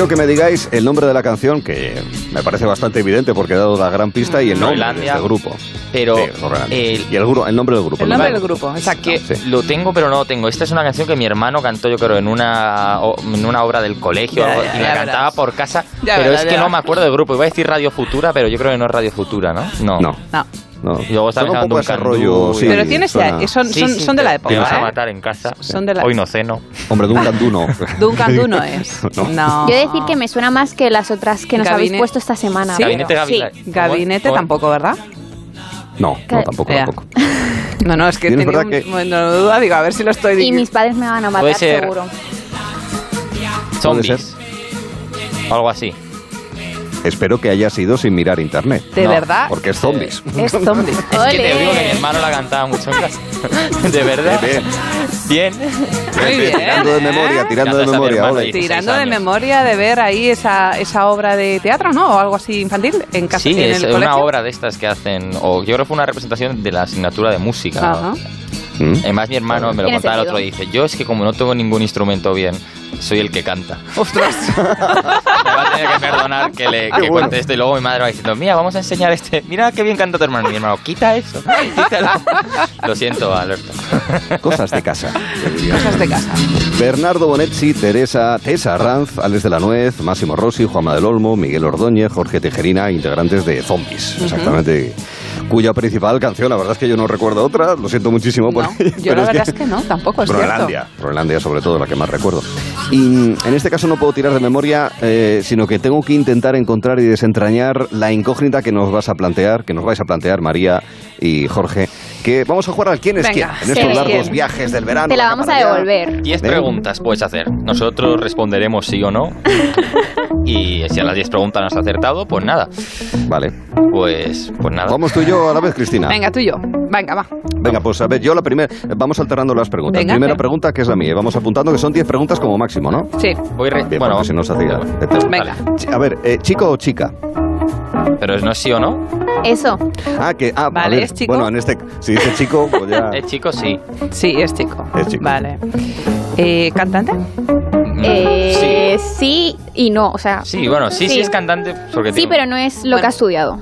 Quiero que me digáis el nombre de la canción, que me parece bastante evidente porque he dado la gran pista, y el nombre de Groenlandia. este grupo. Pero Sí, el- y el, gru- el nombre del grupo. El nombre del grupo, exacto. que lo tengo pero no lo tengo. Esta es una canción que mi hermano cantó yo creo en una o- en una obra del colegio Ya, ya, y la ya cantaba verás. por casa, Ya pero verás, es que ya. no me acuerdo del grupo. Iba a decir Radio Futura, pero yo creo que no es Radio Futura, ¿no? No. No. No. No. Y luego está un poco un ese rollo, y- sí, Pero tienes ya- son, Sí, son, sí, son de te- la Te época. vas a ¿eh? matar en casa. Son de la- Hoy no ceno. Hombre, de un canduno. Duncan Du no es. No. No. Yo he de decir que me suena más que las otras que nos habéis Gabinete- puesto esta semana. Gabinete. Gabinete ¿Cómo es? tampoco, ¿verdad? No, no, tampoco, tampoco. No, no, es que verdad un, que- bueno, duda, digo, a ver si lo estoy Y diciendo. mis padres me van a Puede matar, ser. seguro. Zombies. O algo así. Espero que haya sido sin mirar internet. De No, verdad. Porque es zombies. Es zombie. Es que te digo que mi hermano la cantaba mucho en casa. De verdad. Bien, Bien. Muy bien. Tirando de memoria, tirando de memoria. hermano Tirando de 16 años. memoria de ver ahí esa, esa obra de teatro, ¿no? O algo así infantil en casa Sí, en es el una colegio. obra de estas que hacen, o yo creo que fue una representación de la asignatura de música. Ajá. ¿Mm? Además, mi hermano me lo contaba el otro día, dice, yo es que como no tengo ningún instrumento bien, soy el que canta. Ostras. Me va a tener que perdonar que le que bueno. cuente esto y luego mi madre va diciendo, mira, vamos a enseñar este, mira qué bien canta tu hermano. Y mi hermano, quita eso, quítalo. Lo siento, Alberto. Cosas de casa. Cosas de casa. Bernardo Bonetti, Teresa, Tessa Ranz, Alex de la Nuez, Máximo Rossi, Juanma del Olmo, Miguel Ordóñez, Jorge Tejerina, integrantes de Zombies, exactamente. Cuya principal canción, la verdad es que yo no recuerdo otra, lo siento muchísimo por No, ello, yo pero la es verdad es que no, tampoco es Groenlandia, Groenlandia sobre todo, la que más recuerdo. Y mm, en este caso no puedo tirar de memoria, eh, sino que tengo que intentar encontrar y desentrañar la incógnita que nos vas a plantear, que nos vais a plantear María y Jorge, que vamos a jugar al quién es Venga, quién en sí, estos ¿quién? largos viajes del verano. Te la vamos a devolver. Diez Ven. preguntas puedes hacer. Nosotros responderemos sí o no. Y si a las 10 preguntas no has acertado, pues nada. Vale. Pues, pues nada. Vamos tú y yo a la vez, Cristina. Venga, tú y yo. Venga, va. Venga, pues a ver, yo la primera. Vamos alternando las preguntas. Venga, primera pregunta, que es la mía. Vamos apuntando que son 10 preguntas como máximo, ¿no? Sí. Voy re- Bien, bueno, si no se hacía. Venga. A ver, eh, ¿chico o chica? Pero no es sí o no. Eso. Ah, que. Ah, a Vale, ver, ¿es chico? Bueno, en este. Si dice chico, pues ya. Es chico, sí. Sí, es chico. Es chico. Vale. Eh, ¿Cantante? Eh, sí. y no, o sea. Sí, bueno, sí, sí, es cantante. Porque Sí, pero no es lo que ha estudiado.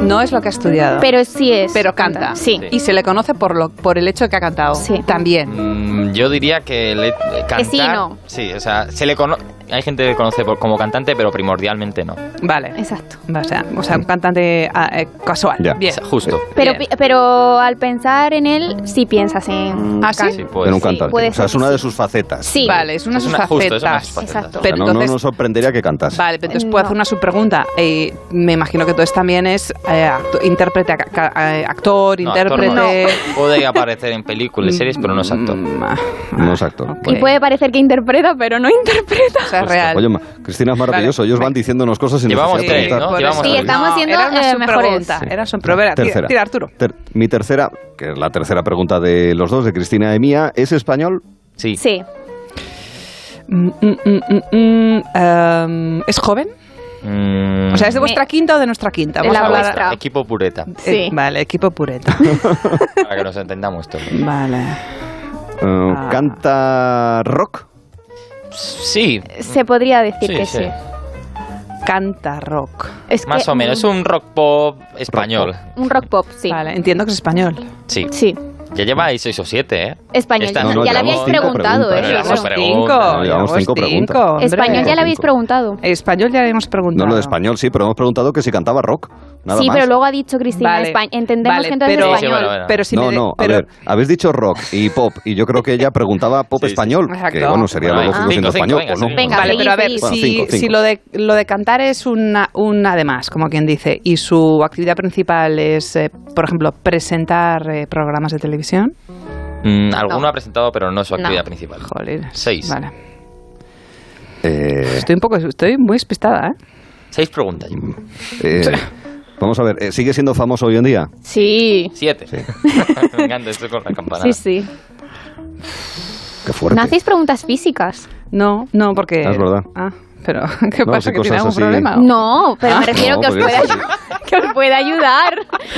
No es lo que ha estudiado. Pero sí es. Pero canta. Sí. Y se le conoce por, lo, por el hecho de que ha cantado. Sí. También. Mm, yo diría que le, cantar, sí y no. Sí, o sea, se le conoce. Hay gente que conoce por- como cantante, pero primordialmente no. Vale. Exacto. O sea, o sea un cantante ah, eh, casual. Ya. Bien. Justo. Pero, Bien. pi- pero al pensar en él, sí piensas en. ¿Ah, sí? Sí, puede en un cantante. puede o sea, ser es una de sí. sus facetas. Sí. Vale, es una de Es sus una- justo, es una de facetas. sus facetas. Exacto. O sea, Pero no, no entonces- nos sorprendería que cantase. Vale, pero entonces puedo No. hacer una subpregunta. Eh, me imagino que entonces también es eh, acto- intérprete, eh, actor, No, actor intérprete. no. Puede aparecer en películas y series, pero no es actor. Mm, ah, No es actor. ok. Y puede parecer que interpreta, pero no interpreta. O sea, es real. Oye, Cristina es maravilloso. Ellos van diciéndonos cosas sin Llevamos necesidad de tres, preguntar. ¿no? Llevamos Sí, tres. estamos era una eh, mejores. Era su- tira, Tercera. tira, Arturo. Ter- mi tercera, que es la tercera pregunta de los dos, de Cristina y mía, ¿es español? Sí. Sí. Mm, mm, mm, em, ¿Es joven? O sea, ¿es de vuestra quinta o de nuestra quinta? Vamos la a hablar- vuestra. Equipo pureta, Eh, Sí. vale, equipo pureta. para que nos entendamos todos. vale. Eh, Ah. ¿Canta rock? Sí, Se podría decir Sí, que sí. sí. Canta rock. Es más que, o menos. Es un rock pop español. Un rock pop, sí. Vale, entiendo que es español. Sí. Sí. Ya lleváis seis o siete, ¿eh? Español. Esta- No, no, ya le habíais preguntado, preguntas. ¿eh? Llevamos Cinco. Llevamos cinco preguntas. hombre. Español ya le habéis preguntado. Español ya le hemos preguntado. No, lo de español sí, pero hemos preguntado que si cantaba rock. Nada sí, más. pero luego ha dicho Cristina, Vale. Espa- entendemos Vale, que entonces pero- es español. bueno, bueno. Pero si no, me de- no, a pero- ver, habéis dicho rock y pop, y yo creo que ella preguntaba pop Sí, sí. español, que Exacto. bueno, sería lo lógico siendo español, venga, ¿o no? seguimos. Venga, Vale, seguid, pero a ver. Bueno, si, cinco, cinco. si lo, de, lo de cantar es una, un además, como quien dice, y su actividad principal es, eh, por ejemplo, presentar eh, programas de televisión. Mm, alguno No. ha presentado, pero no es su No. actividad principal. Joder. Seis. Vale. Eh, Estoy un poco, estoy muy despistada, ¿eh? Seis preguntas. eh, Vamos a ver, eh, ¿sigue siendo famoso hoy en día? Sí. Siete. Sí. Me encanta esto con la campana. Sí, sí. Qué fuerte. ¿No hacéis preguntas físicas? No, no, porque... Ah, es verdad. Ah, pero ¿qué pasa? ¿Que tiene algún problema? No, pero ah, me que, os pueda, que os pueda ayudar.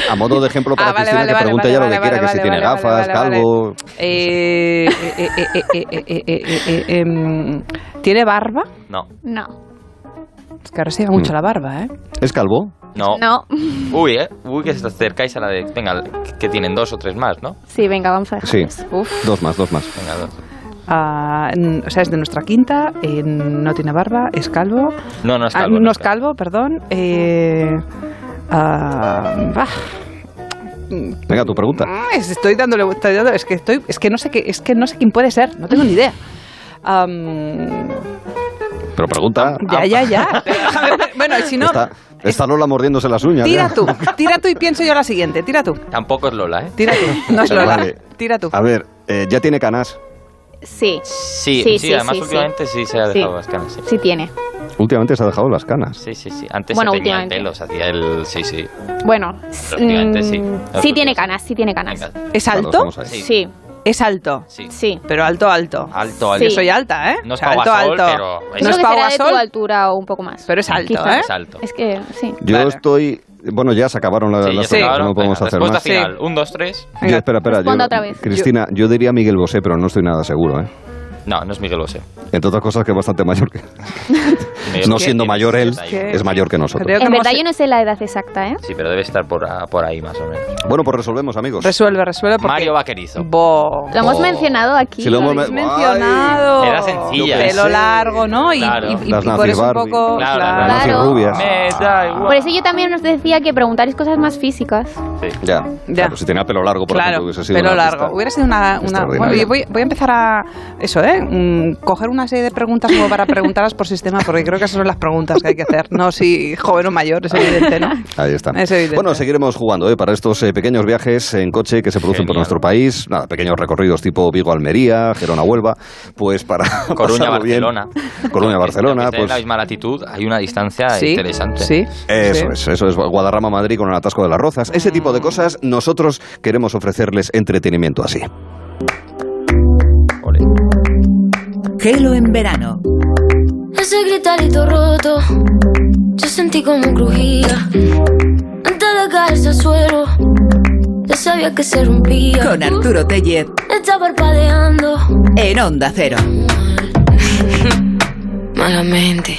A modo de ejemplo para ah, vale, Cristina, que pregunte ya lo que quiera, que si tiene gafas, calvo... ¿Tiene barba? No. No. Es que ahora se lleva mucho mm. la barba, ¿eh? ¿Es calvo? No. No. Uy, ¿eh? Uy, que se acercáis a la de... Venga, que tienen dos o tres más, ¿no? Sí, venga, vamos a dejar Sí. eso. Dos más, dos más. Venga, dos. Ah, n- o sea, es de nuestra quinta, eh, no tiene barba, es calvo. No, no es Ah, calvo. no es calvo, perdón. Eh, ah, bah, Venga, tu pregunta. es- estoy dándole, estoy dando- es que estoy, es que no sé qué, es que no sé quién puede ser, no tengo ni idea. Am, Pero pregunta... ya, ya, ya. Bueno, y si no, Está, está Lola mordiéndose las uñas. tira ya. tú, tira tú y pienso yo la siguiente, tira tú, Tampoco es Lola, ¿eh? tira tú. No es Lola, Vale. tira tú. A ver, eh, ya tiene canas. Sí. Sí, Sí, sí, sí, además sí, últimamente sí, se ha Sí. dejado las canas. Sí, Sí tiene. Últimamente se ha dejado las canas. sí, sí. sí. Antes Bueno, se se hacía el... Sí, sí. Bueno, últimamente sí. mm, Los sí tiene canas, sí tiene canas. Venga. ¿Es alto? Sí. Sí, Es alto. Sí. sí. Pero alto, alto. Alto, alto. Yo soy alta, ¿eh? No es O sea, alto, Pau Gasol, alto. pero- No Es Creo es que Pau será de tu Gasol, altura o un poco más. pero es alto, Quizá. ¿eh? Es alto. Es que, sí. Yo Vale. estoy... Bueno, ya se acabaron la- Sí, ya las se preguntas, acabaron. no podemos Venga, hacer respuesta más. final. Un, dos, tres. Yo, espera, espera. Responda yo- otra vez. Cristina, yo diría Miguel Bosé, pero no estoy nada seguro, ¿eh? No, no es Miguel Bosé. Entre otras cosas que es bastante mayor que... No siendo mayor él, 61. es mayor que nosotros. Creo que En verdad yo no sé la edad exacta, ¿eh? Sí, pero debe estar por, a- por ahí más o menos. Bueno, pues resolvemos, amigos. Resuelve, resuelve porque... Mario Vaquerizo. Bo. Lo hemos Oh. mencionado aquí. Si lo hemos habéis Ay. mencionado. Era sencilla. Pelo Sí. largo, ¿no? Y, Claro. y- y- Las y por nazis eso un Barbie. poco... Claro, Las Claro. nazis rubias. Me da igual. Por eso yo también os decía que preguntaréis cosas más físicas. Sí. Ya. Ya. Claro, si tenía pelo largo, por Claro, ejemplo, hubiese sido pelo una largo. pista Hubiera sido una... bueno, y voy, voy a empezar a... Eso, ¿eh? Mm, coger una serie de preguntas como para preguntarlas por sistema, porque creo que esas son las preguntas que hay que hacer. No si joven o mayor, es evidente, ¿no? Ahí está. Es evidente. Bueno, seguiremos jugando ¿eh? para estos eh, pequeños viajes en coche que se producen por nuestro país. Nada, pequeños recorridos tipo Vigo-Almería, Gerona-Huelva, pues para. Coruña-Barcelona. Coruña-Barcelona, en pues la misma latitud, hay una distancia Sí, interesante. sí. Eso Sí. es, eso es Guadarrama-Madrid con el atasco de las rozas. Ese tipo de cosas nosotros queremos ofrecerles entretenimiento así. Gelo en verano. Ese gritarito roto, yo sentí como crujía. Antes de caerse al suelo, ya sabía que se rompía. Con Arturo Tellez Está parpadeando, en Onda Cero. malamente.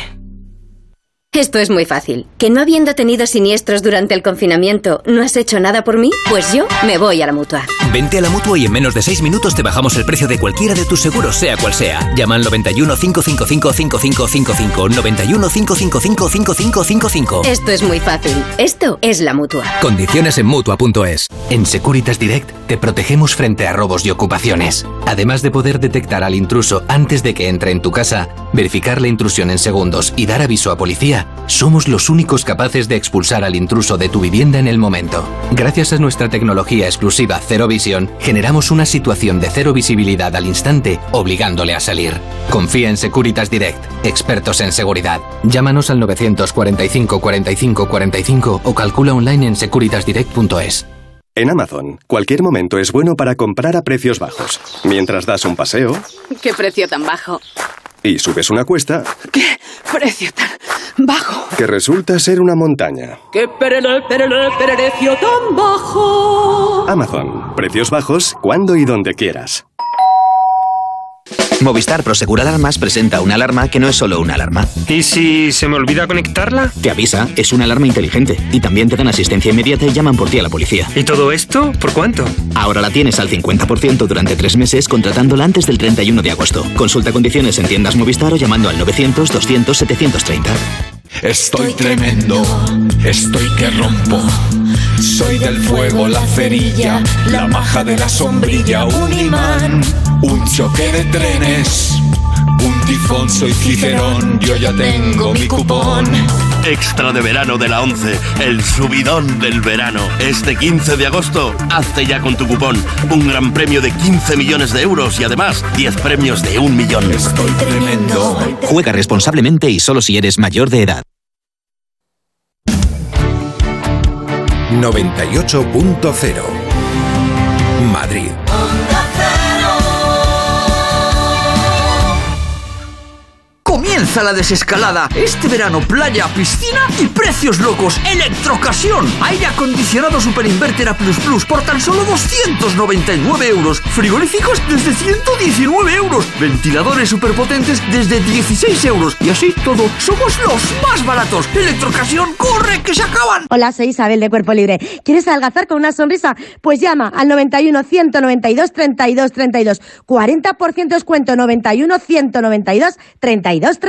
Esto es muy fácil. ¿Que no habiendo tenido siniestros durante el confinamiento, no has hecho nada por mí? Pues yo me voy a la mutua. Vente a la mutua y en menos de 6 minutos te bajamos el precio de cualquiera de tus seguros, sea cual sea. Llama al 91 555 5555. 91 555 5555. Esto es muy fácil. Esto es la mutua. Condiciones en mutua.es. En Securitas Direct te protegemos frente a robos y ocupaciones. Además de poder detectar al intruso antes de que entre en tu casa, verificar la intrusión en segundos y dar aviso a policía, somos los únicos capaces de expulsar al intruso de tu vivienda en el momento. Gracias a nuestra tecnología exclusiva Cero Visión, generamos una situación de cero visibilidad al instante, obligándole a salir. Confía en Securitas Direct, expertos en seguridad. Llámanos al 945 45 45 o calcula online en securitasdirect.es. En Amazon, cualquier momento es bueno para comprar a precios bajos. Mientras das un paseo ¿Qué precio tan bajo? y subes una cuesta ¿Qué precio tan bajo? que resulta ser una montaña. ¿Qué precio tan bajo? Amazon, precios bajos cuando y donde quieras. Movistar Prosegur Alarmas presenta una alarma que no es solo una alarma. ¿Y si se me olvida conectarla? Te avisa, es una alarma inteligente y también te dan asistencia inmediata y llaman por ti a la policía. ¿Y todo esto? ¿Por cuánto? Ahora la tienes al 50% durante tres meses contratándola antes del 31 de agosto. Consulta condiciones en tiendas Movistar o llamando al 900 200 730. Estoy tremendo, estoy que rompo. Soy del fuego, la cerilla, la maja de la sombrilla, un imán, un choque de trenes, un tifón, soy Cicerón, yo ya tengo mi cupón. Extra de verano de la 11, el subidón del verano. Este 15 de agosto, hazte ya con tu cupón. Un gran premio de 15 millones de euros y además 10 premios de un millón. Estoy tremendo. Juega responsablemente y solo si eres mayor de edad. 98.0 Madrid. Comienza la desescalada. Este verano, playa, piscina y precios locos. Electrocasión. Aire acondicionado Super Inverter A por tan solo 299 euros. Frigoríficos desde 119 euros. Ventiladores superpotentes desde 16 euros. Y así todo, somos los más baratos. Electrocasión, corre que se acaban. Hola, soy Isabel de Cuerpo Libre. ¿Quieres adelgazar con una sonrisa? Pues llama al 91 192 32 32. 40% descuento 91 192 32 32.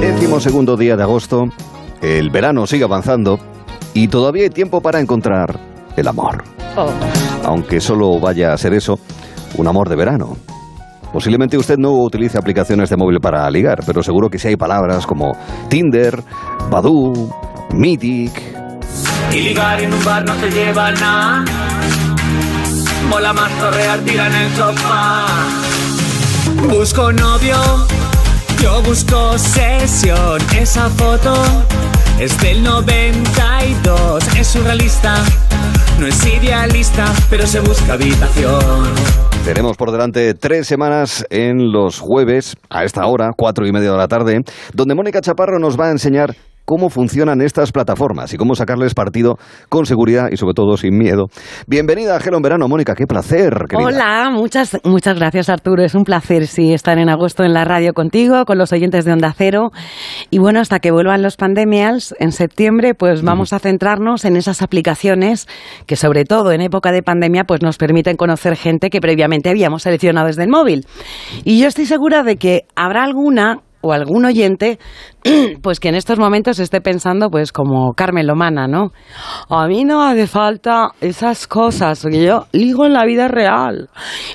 Décimo segundo día de agosto, el verano sigue avanzando y todavía hay tiempo para encontrar el amor. Aunque solo vaya a ser eso, un amor de verano. Posiblemente usted no utilice aplicaciones de móvil para ligar, pero seguro que sí hay palabras como Tinder, Badoo, Mythic. Y ligar en un bar no se lleva nada. Mola más torrear, tira en el sofá. Busco novio, yo busco sesión. Esa foto es del 92. Es surrealista, no es idealista, pero se busca habitación. Tenemos por delante tres semanas en los jueves, a esta hora, cuatro y media de la tarde, donde Mónica Chaparro nos va a enseñar cómo funcionan estas plataformas y cómo sacarles partido con seguridad y sobre todo sin miedo. Bienvenida a Gelo en Verano, Mónica, qué placer. Querida. Hola, muchas, muchas gracias Arturo, es un placer sí estar en agosto en la radio contigo, con los oyentes de Onda Cero y bueno, hasta que vuelvan los pandemias en septiembre, pues vamos a centrarnos en esas aplicaciones que sobre todo en época de pandemia pues nos permiten conocer gente que previamente habíamos seleccionado desde el móvil. Y yo estoy segura de que habrá alguna o algún oyente pues que en estos momentos esté pensando pues como Carmen Lomana, ¿no? A mí no hace falta esas cosas, porque yo ligo en la vida real.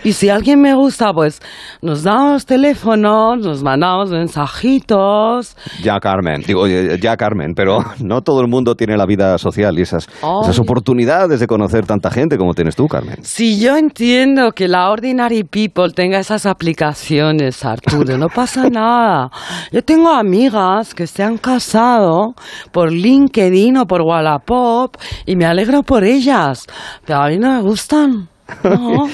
Y si alguien me gusta, pues nos damos teléfonos, nos mandamos mensajitos. Ya Carmen, digo, oye, ya Carmen, pero no todo el mundo tiene la vida social y esas, oportunidades de conocer tanta gente como tienes tú, Carmen. Si yo entiendo que la Ordinary People tenga esas aplicaciones, Arturo, no pasa nada. Yo tengo amigas que se han casado por LinkedIn o por Wallapop y me alegro por ellas, pero a mí no me gustan. No.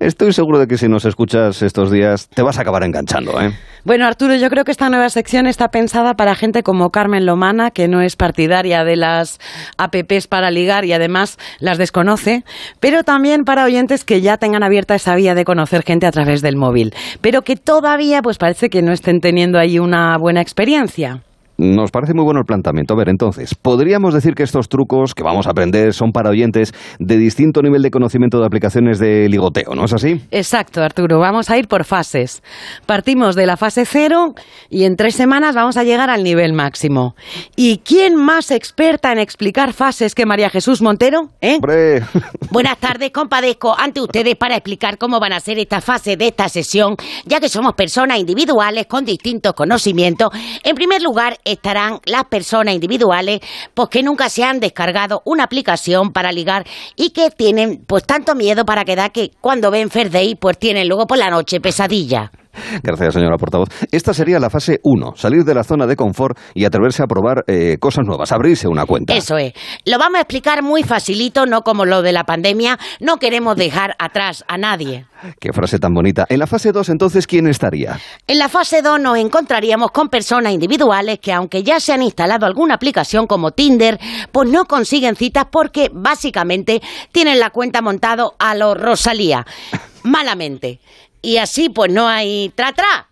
Estoy seguro de que si nos escuchas estos días te vas a acabar enganchando, ¿eh? Bueno, Arturo, yo creo que esta nueva sección está pensada para gente como Carmen Lomana, que no es partidaria de las apps para ligar y además las desconoce, pero también para oyentes que ya tengan abierta esa vía de conocer gente a través del móvil, pero que todavía pues parece que no estén teniendo ahí una buena experiencia. Nos parece muy bueno el planteamiento. A ver, entonces, ¿podríamos decir que estos trucos que vamos a aprender son para oyentes de distinto nivel de conocimiento de aplicaciones de ligoteo, ¿no es así? Exacto, Arturo. Vamos a ir por fases. Partimos de la fase cero y en tres semanas vamos a llegar al nivel máximo. ¿Y quién más experta en explicar fases que María Jesús Montero? ¿Eh? Hombre, Buenas tardes, compadezco ante ustedes para explicar cómo van a ser estas fases de esta sesión, ya que somos personas individuales con distintos conocimientos. En primer lugar, estarán las personas individuales pues que nunca se han descargado una aplicación para ligar y que tienen pues tanto miedo para quedar que cuando ven Fair Day pues tienen luego por la noche pesadilla. Gracias, señora portavoz. Esta sería la fase 1, salir de la zona de confort y atreverse a probar eh, cosas nuevas, abrirse una cuenta. Eso es. Lo vamos a explicar muy facilito, no como lo de la pandemia. No queremos dejar atrás a nadie. Qué frase tan bonita. En la fase 2, entonces, ¿quién estaría? En la fase 2 nos encontraríamos con personas individuales que aunque ya se han instalado alguna aplicación como Tinder, pues no consiguen citas porque básicamente tienen la cuenta montado a lo Rosalía. Malamente. Y así pues no hay tra-tra.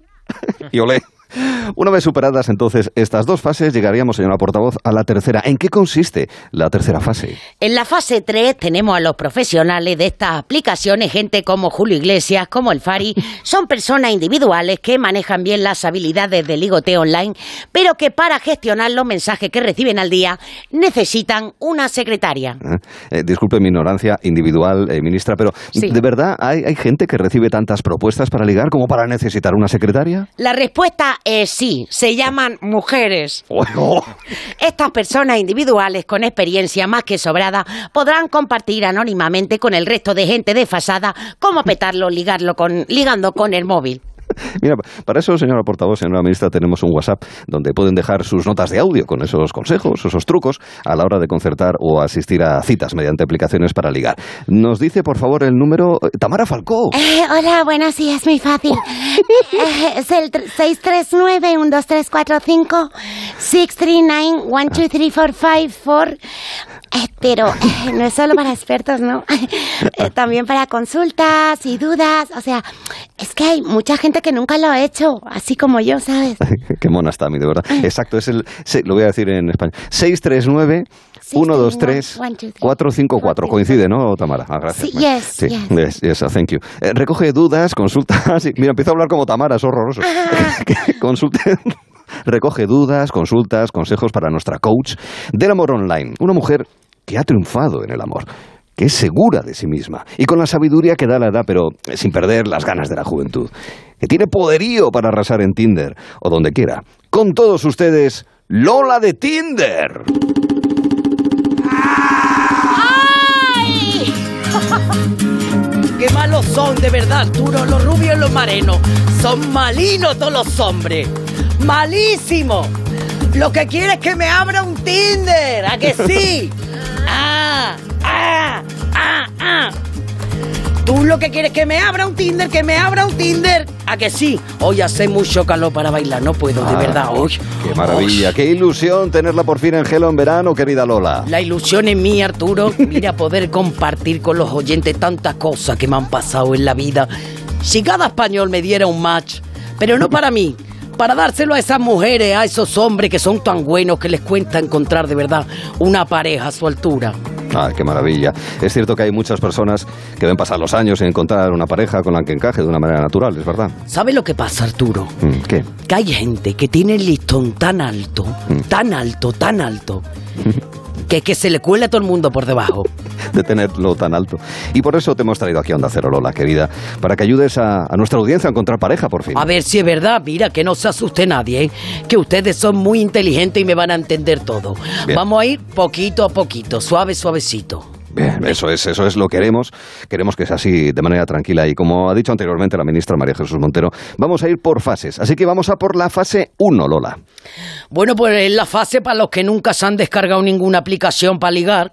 Y olé. Una vez superadas entonces estas dos fases, llegaríamos, señora portavoz, a la tercera. ¿En qué consiste la tercera fase? En la fase 3 tenemos a los profesionales de estas aplicaciones, gente como Julio Iglesias, como el Fari. Son personas individuales que manejan bien las habilidades de ligoteo online, pero que para gestionar los mensajes que reciben al día necesitan una secretaria. ¿Eh? Eh, disculpe mi ignorancia individual, eh, ministra, pero Sí. ¿de verdad hay, hay gente que recibe tantas propuestas para ligar como para necesitar una secretaria? La respuesta es sí, se llaman mujeres. Estas personas individuales con experiencia más que sobrada podrán compartir anónimamente con el resto de gente desfasada cómo petarlo ligarlo con, ligando con el móvil. Mira, para eso, señora portavoz, señora ministra, tenemos un WhatsApp donde pueden dejar sus notas de audio con esos consejos, esos trucos a la hora de concertar o asistir a citas mediante aplicaciones para ligar. Nos dice, por favor, el número eh, Tamara Falcó. Eh, hola, buenas, sí, es muy fácil. Eh, es el tr- 639-12345, 639-12345, Eh, pero eh, no es solo para expertos, ¿no? Eh, también para consultas y dudas. O sea, es que hay mucha gente que nunca lo ha hecho, así como yo, ¿sabes? Qué mona está, mi, de verdad. Exacto, es el, se- lo voy a decir en español. 639 123 454. Coincide, ¿no, Tamara? Ah, gracias. Sí, yes, Sí, yes. yes, yes, uh, thank you. Eh, recoge dudas, consultas. Mira, empiezo a hablar como Tamara, es horroroso. Consulte. Recoge dudas, consultas, consejos para nuestra coach del amor online. Una mujer que ha triunfado en el amor, que es segura de sí misma y con la sabiduría que da la edad, pero sin perder las ganas de la juventud. Que tiene poderío para arrasar en Tinder o donde quiera. Con todos ustedes, Lola de Tinder. ¡Qué malos son, de verdad, Arturo! Los rubios los marenos. Son malinos todos los hombres. ¡Malísimo! Lo que quiere es que me abra un Tinder. ¿A que sí? ¡Ah! ¡Ah! ¡Ah! ¡Ah! Tú lo que quieres es que me abra un Tinder, que me abra un Tinder. ¿A que sí? Hoy hace mucho calor para bailar, no puedo, de Ah, verdad, hoy. Qué maravilla, qué ilusión tenerla por fin en Gelo en verano, querida Lola. La ilusión es mía, Arturo. Mira, poder compartir con los oyentes tantas cosas que me han pasado en la vida. Si cada español me diera un match, pero no para mí, para dárselo a esas mujeres, a esos hombres que son tan buenos que les cuesta encontrar de verdad una pareja a su altura. Ah, qué maravilla. Es cierto que hay muchas personas que ven pasar los años sin encontrar una pareja con la que encaje de una manera natural, es verdad. ¿Sabes lo que pasa, Arturo? Mm, ¿Qué? Que hay gente que tiene el listón tan alto, Mm. tan alto, tan alto, que, que se le cuela a todo el mundo por debajo. de tenerlo tan alto. Y por eso te hemos traído aquí a Onda Cero, Lola, querida, para que ayudes a, a nuestra audiencia a encontrar pareja, por fin. A ver si es verdad, mira, que no se asuste nadie, ¿eh? que ustedes son muy inteligentes y me van a entender todo. Bien. Vamos a ir poquito a poquito, suave, suavecito. Bien, eso es, eso es lo que queremos. Queremos que sea así de manera tranquila. Y como ha dicho anteriormente la ministra María Jesús Montero, vamos a ir por fases. Así que vamos a por la fase 1, Lola. Bueno, pues es la fase para los que nunca se han descargado ninguna aplicación para ligar.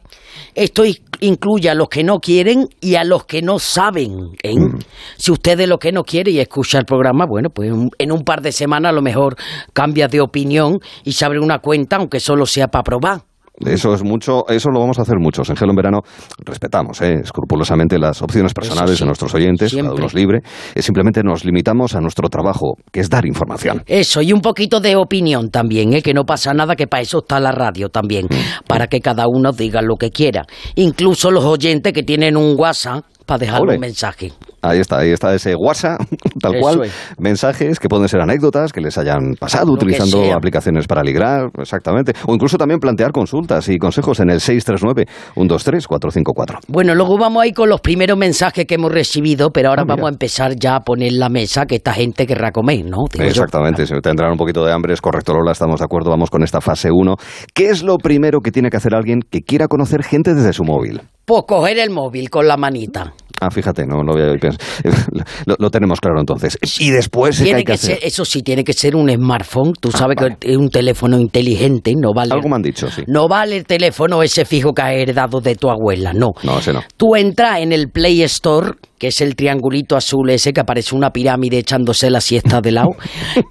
Esto incluye a los que no quieren y a los que no saben. ¿eh? Si usted es lo que no quiere y escucha el programa, bueno, pues en un par de semanas a lo mejor cambia de opinión y se abre una cuenta, aunque solo sea para probar. Eso es mucho, eso lo vamos a hacer muchos. En Gelo en Verano respetamos eh, escrupulosamente las opciones personales de nuestros oyentes, cada siempre. uno es libre. Eh, simplemente nos limitamos a nuestro trabajo, que es dar información. Eso, y un poquito de opinión también, ¿eh? que no pasa nada, que para eso está la radio también, para que cada uno diga lo que quiera. Incluso los oyentes que tienen un WhatsApp para dejar Ole. un mensaje. Ahí está, ahí está ese WhatsApp, tal Eso cual. es. Mensajes que pueden ser anécdotas que les hayan pasado Lo utilizando aplicaciones para ligar, exactamente. O incluso también plantear consultas y consejos en el 639-123-454. Bueno, luego vamos a ir con los primeros mensajes que hemos recibido, pero ahora Ah, vamos a empezar ya a poner la mesa que esta gente querrá comer, ¿no? Digo. Exactamente, si tendrán un poquito de hambre, es correcto, Lola, estamos de acuerdo, vamos con esta fase 1. ¿Qué es lo primero que tiene que hacer alguien que quiera conocer gente desde su móvil? Pues coger el móvil con la manita. Ah, fíjate, no lo había pensado. Lo, lo tenemos claro entonces. Y después, ¿qué Tiene hay que, que hacer? ser, eso sí, tiene que ser un smartphone. Tú sabes que es un teléfono inteligente, no vale. Algo me han dicho, sí. No vale el teléfono ese fijo que has heredado de tu abuela, no. No, ese no. Tú entras en el Play Store, que es el triangulito azul ese que aparece una pirámide echándose la siesta de lado.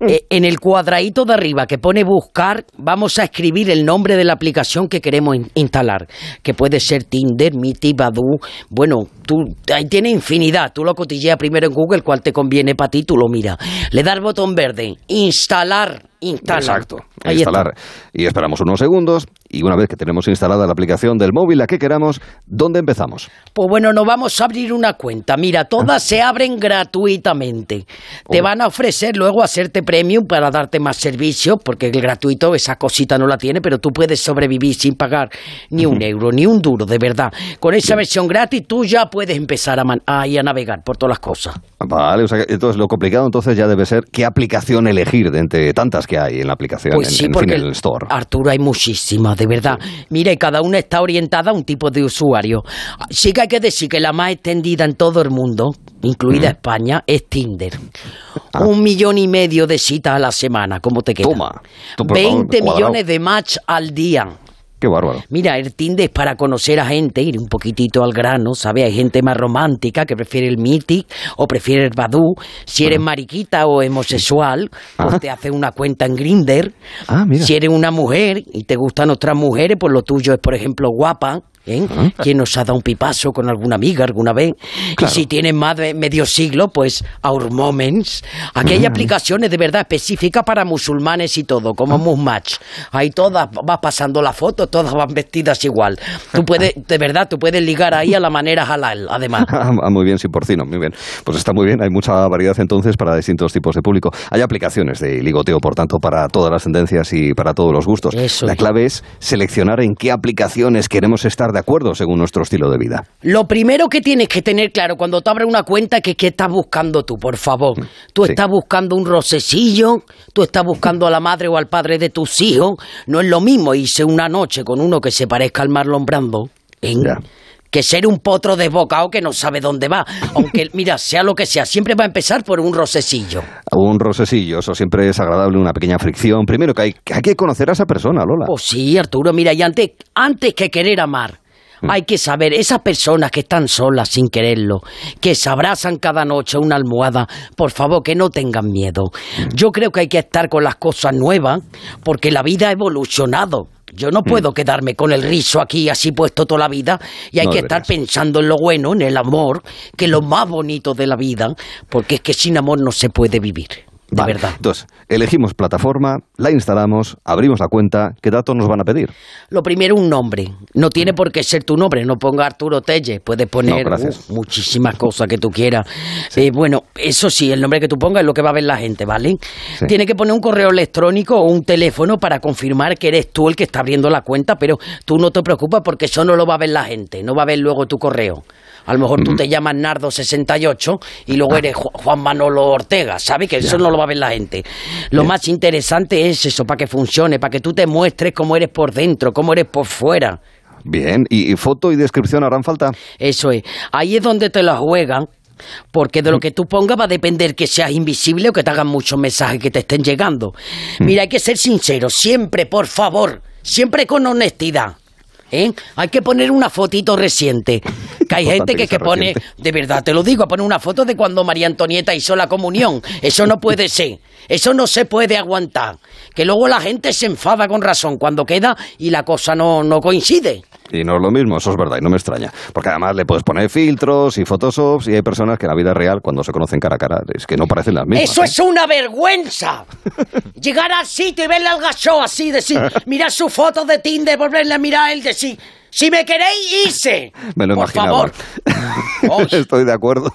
Eh, en el cuadradito de arriba que pone buscar, vamos a escribir el nombre de la aplicación que queremos in- instalar. Que puede ser Tinder, Miti, Badoo. Bueno, tú, ahí tiene infinidad. Tú lo cotilleas primero en Google, cuál te conviene para ti, tú lo miras. Le das botón verde, instalar, instala. Exacto. Ahí instalar. Y esperamos unos segundos. Y una vez que tenemos instalada la aplicación del móvil, la que queramos, ¿dónde empezamos? Pues bueno, nos vamos a abrir una cuenta. Mira, todas se abren gratuitamente. Te van a ofrecer luego hacerte premium para darte más servicios, porque el gratuito esa cosita no la tiene, pero tú puedes sobrevivir sin pagar ni un euro, ni un duro, de verdad. Con esa versión gratis tú ya puedes empezar a, man- a navegar por todas las cosas. Vale, o sea, entonces lo complicado entonces ya debe ser qué aplicación elegir de entre tantas que hay en la aplicación, Pues en, sí, en fin, porque en el store. Arturo, hay muchísimas, de verdad. Mira, y cada una está orientada a un tipo de usuario. Sí que hay que decir que la más extendida en todo el mundo, incluida España, es Tinder. Ah. Un millón y medio de citas a la semana, ¿cómo te queda? Toma. Tú, por favor, 20 cuadrado. millones de match al día. Qué bárbaro. Mira, el Tinder es para conocer a gente, ir un poquitito al grano, ¿sabes? Hay gente más romántica que prefiere el Mythic o prefiere el Badoo. Si eres mariquita o homosexual, pues te hace una cuenta en Grinder. Ah, mira. Si eres una mujer y te gustan otras mujeres, pues lo tuyo es, por ejemplo, guapa. ¿Eh? ¿Quién nos ha dado un pipazo con alguna amiga alguna vez? Y si tienes más de medio siglo, pues Our Moments. Aquí hay aplicaciones de verdad específicas para musulmanes y todo, como Musmatch. Ahí todas, vas pasando la foto, todas van vestidas igual. Tú puedes, de verdad, tú puedes ligar ahí a la manera halal, además. Ah, muy bien, sin porcino, muy bien. Pues está muy bien, hay mucha variedad entonces para distintos tipos de público. Hay aplicaciones de ligoteo, por tanto, para todas las tendencias y para todos los gustos. la clave es seleccionar en qué aplicaciones queremos estar de acuerdo según nuestro estilo de vida. Lo primero que tienes que tener claro cuando te abres una cuenta es que qué estás buscando tú, por favor. Tú estás buscando un rocecillo, tú estás buscando a la madre o al padre de tus hijos. No es lo mismo irse una noche con uno que se parezca al Marlon Brando. Que ser un potro desbocado que no sabe dónde va. Aunque, mira, sea lo que sea, siempre va a empezar por un rocecillo. Un rosecillo, eso siempre es agradable, una pequeña fricción. Primero que hay, que hay que conocer a esa persona, Lola. Pues sí, Arturo, mira, y antes, antes que querer amar, Hay que saber, esas personas que están solas sin quererlo, que se abrazan cada noche a una almohada, por favor, que no tengan miedo. Yo creo que hay que estar con las cosas nuevas, porque la vida ha evolucionado. Yo no puedo quedarme con el rizo aquí así puesto toda la vida y hay No que estar pensando en lo bueno, en el amor, que es lo más bonito de la vida, porque es que sin amor no se puede vivir. De Vale, verdad. Entonces, elegimos plataforma, la instalamos, abrimos la cuenta, ¿qué datos nos van a pedir? Lo primero, un nombre. No tiene por qué ser tu nombre. No ponga Arturo Telle. Puedes poner No, uh, muchísimas cosas que tú quieras. Eh, bueno, eso sí, el nombre que tú pongas es lo que va a ver la gente, ¿vale? Sí. Tiene que poner un correo electrónico o un teléfono para confirmar que eres tú el que está abriendo la cuenta, pero tú no te preocupes porque eso no lo va a ver la gente. No va a ver luego tu correo. A lo mejor tú te llamas Nardo68 y luego eres Ju- Juan Manolo Ortega, ¿sabes? Que eso no lo va a ver la gente. Lo más interesante es eso, para que funcione, para que tú te muestres cómo eres por dentro, cómo eres por fuera. Bien, ¿y, y foto y descripción harán falta? Eso es. Ahí es donde te la juegan. Porque de lo que tú pongas va a depender que seas invisible o que te hagan muchos mensajes que te estén llegando. Mira, hay que ser sincero, siempre, por favor, siempre con honestidad. ¿Eh? Hay que poner una fotito reciente. Que hay gente que, que sea que pone, reciente. de verdad te lo digo, pone una foto de cuando María Antonieta hizo la comunión. Eso no puede ser. Eso no se puede aguantar. Que luego la gente se enfada con razón cuando queda y la cosa no, no coincide. Y no es lo mismo, eso es verdad, y no me extraña. Porque además le puedes poner filtros y photoshops y hay personas que en la vida real, cuando se conocen cara a cara, es que no parecen las mismas. Eso ¿eh? es una vergüenza. Llegar al sitio y verle al gacho así, decir, mirar su foto de Tinder, volverle a mirar a él, decir, si me queréis, hice. Me lo Por imaginaba. favor. Estoy de acuerdo.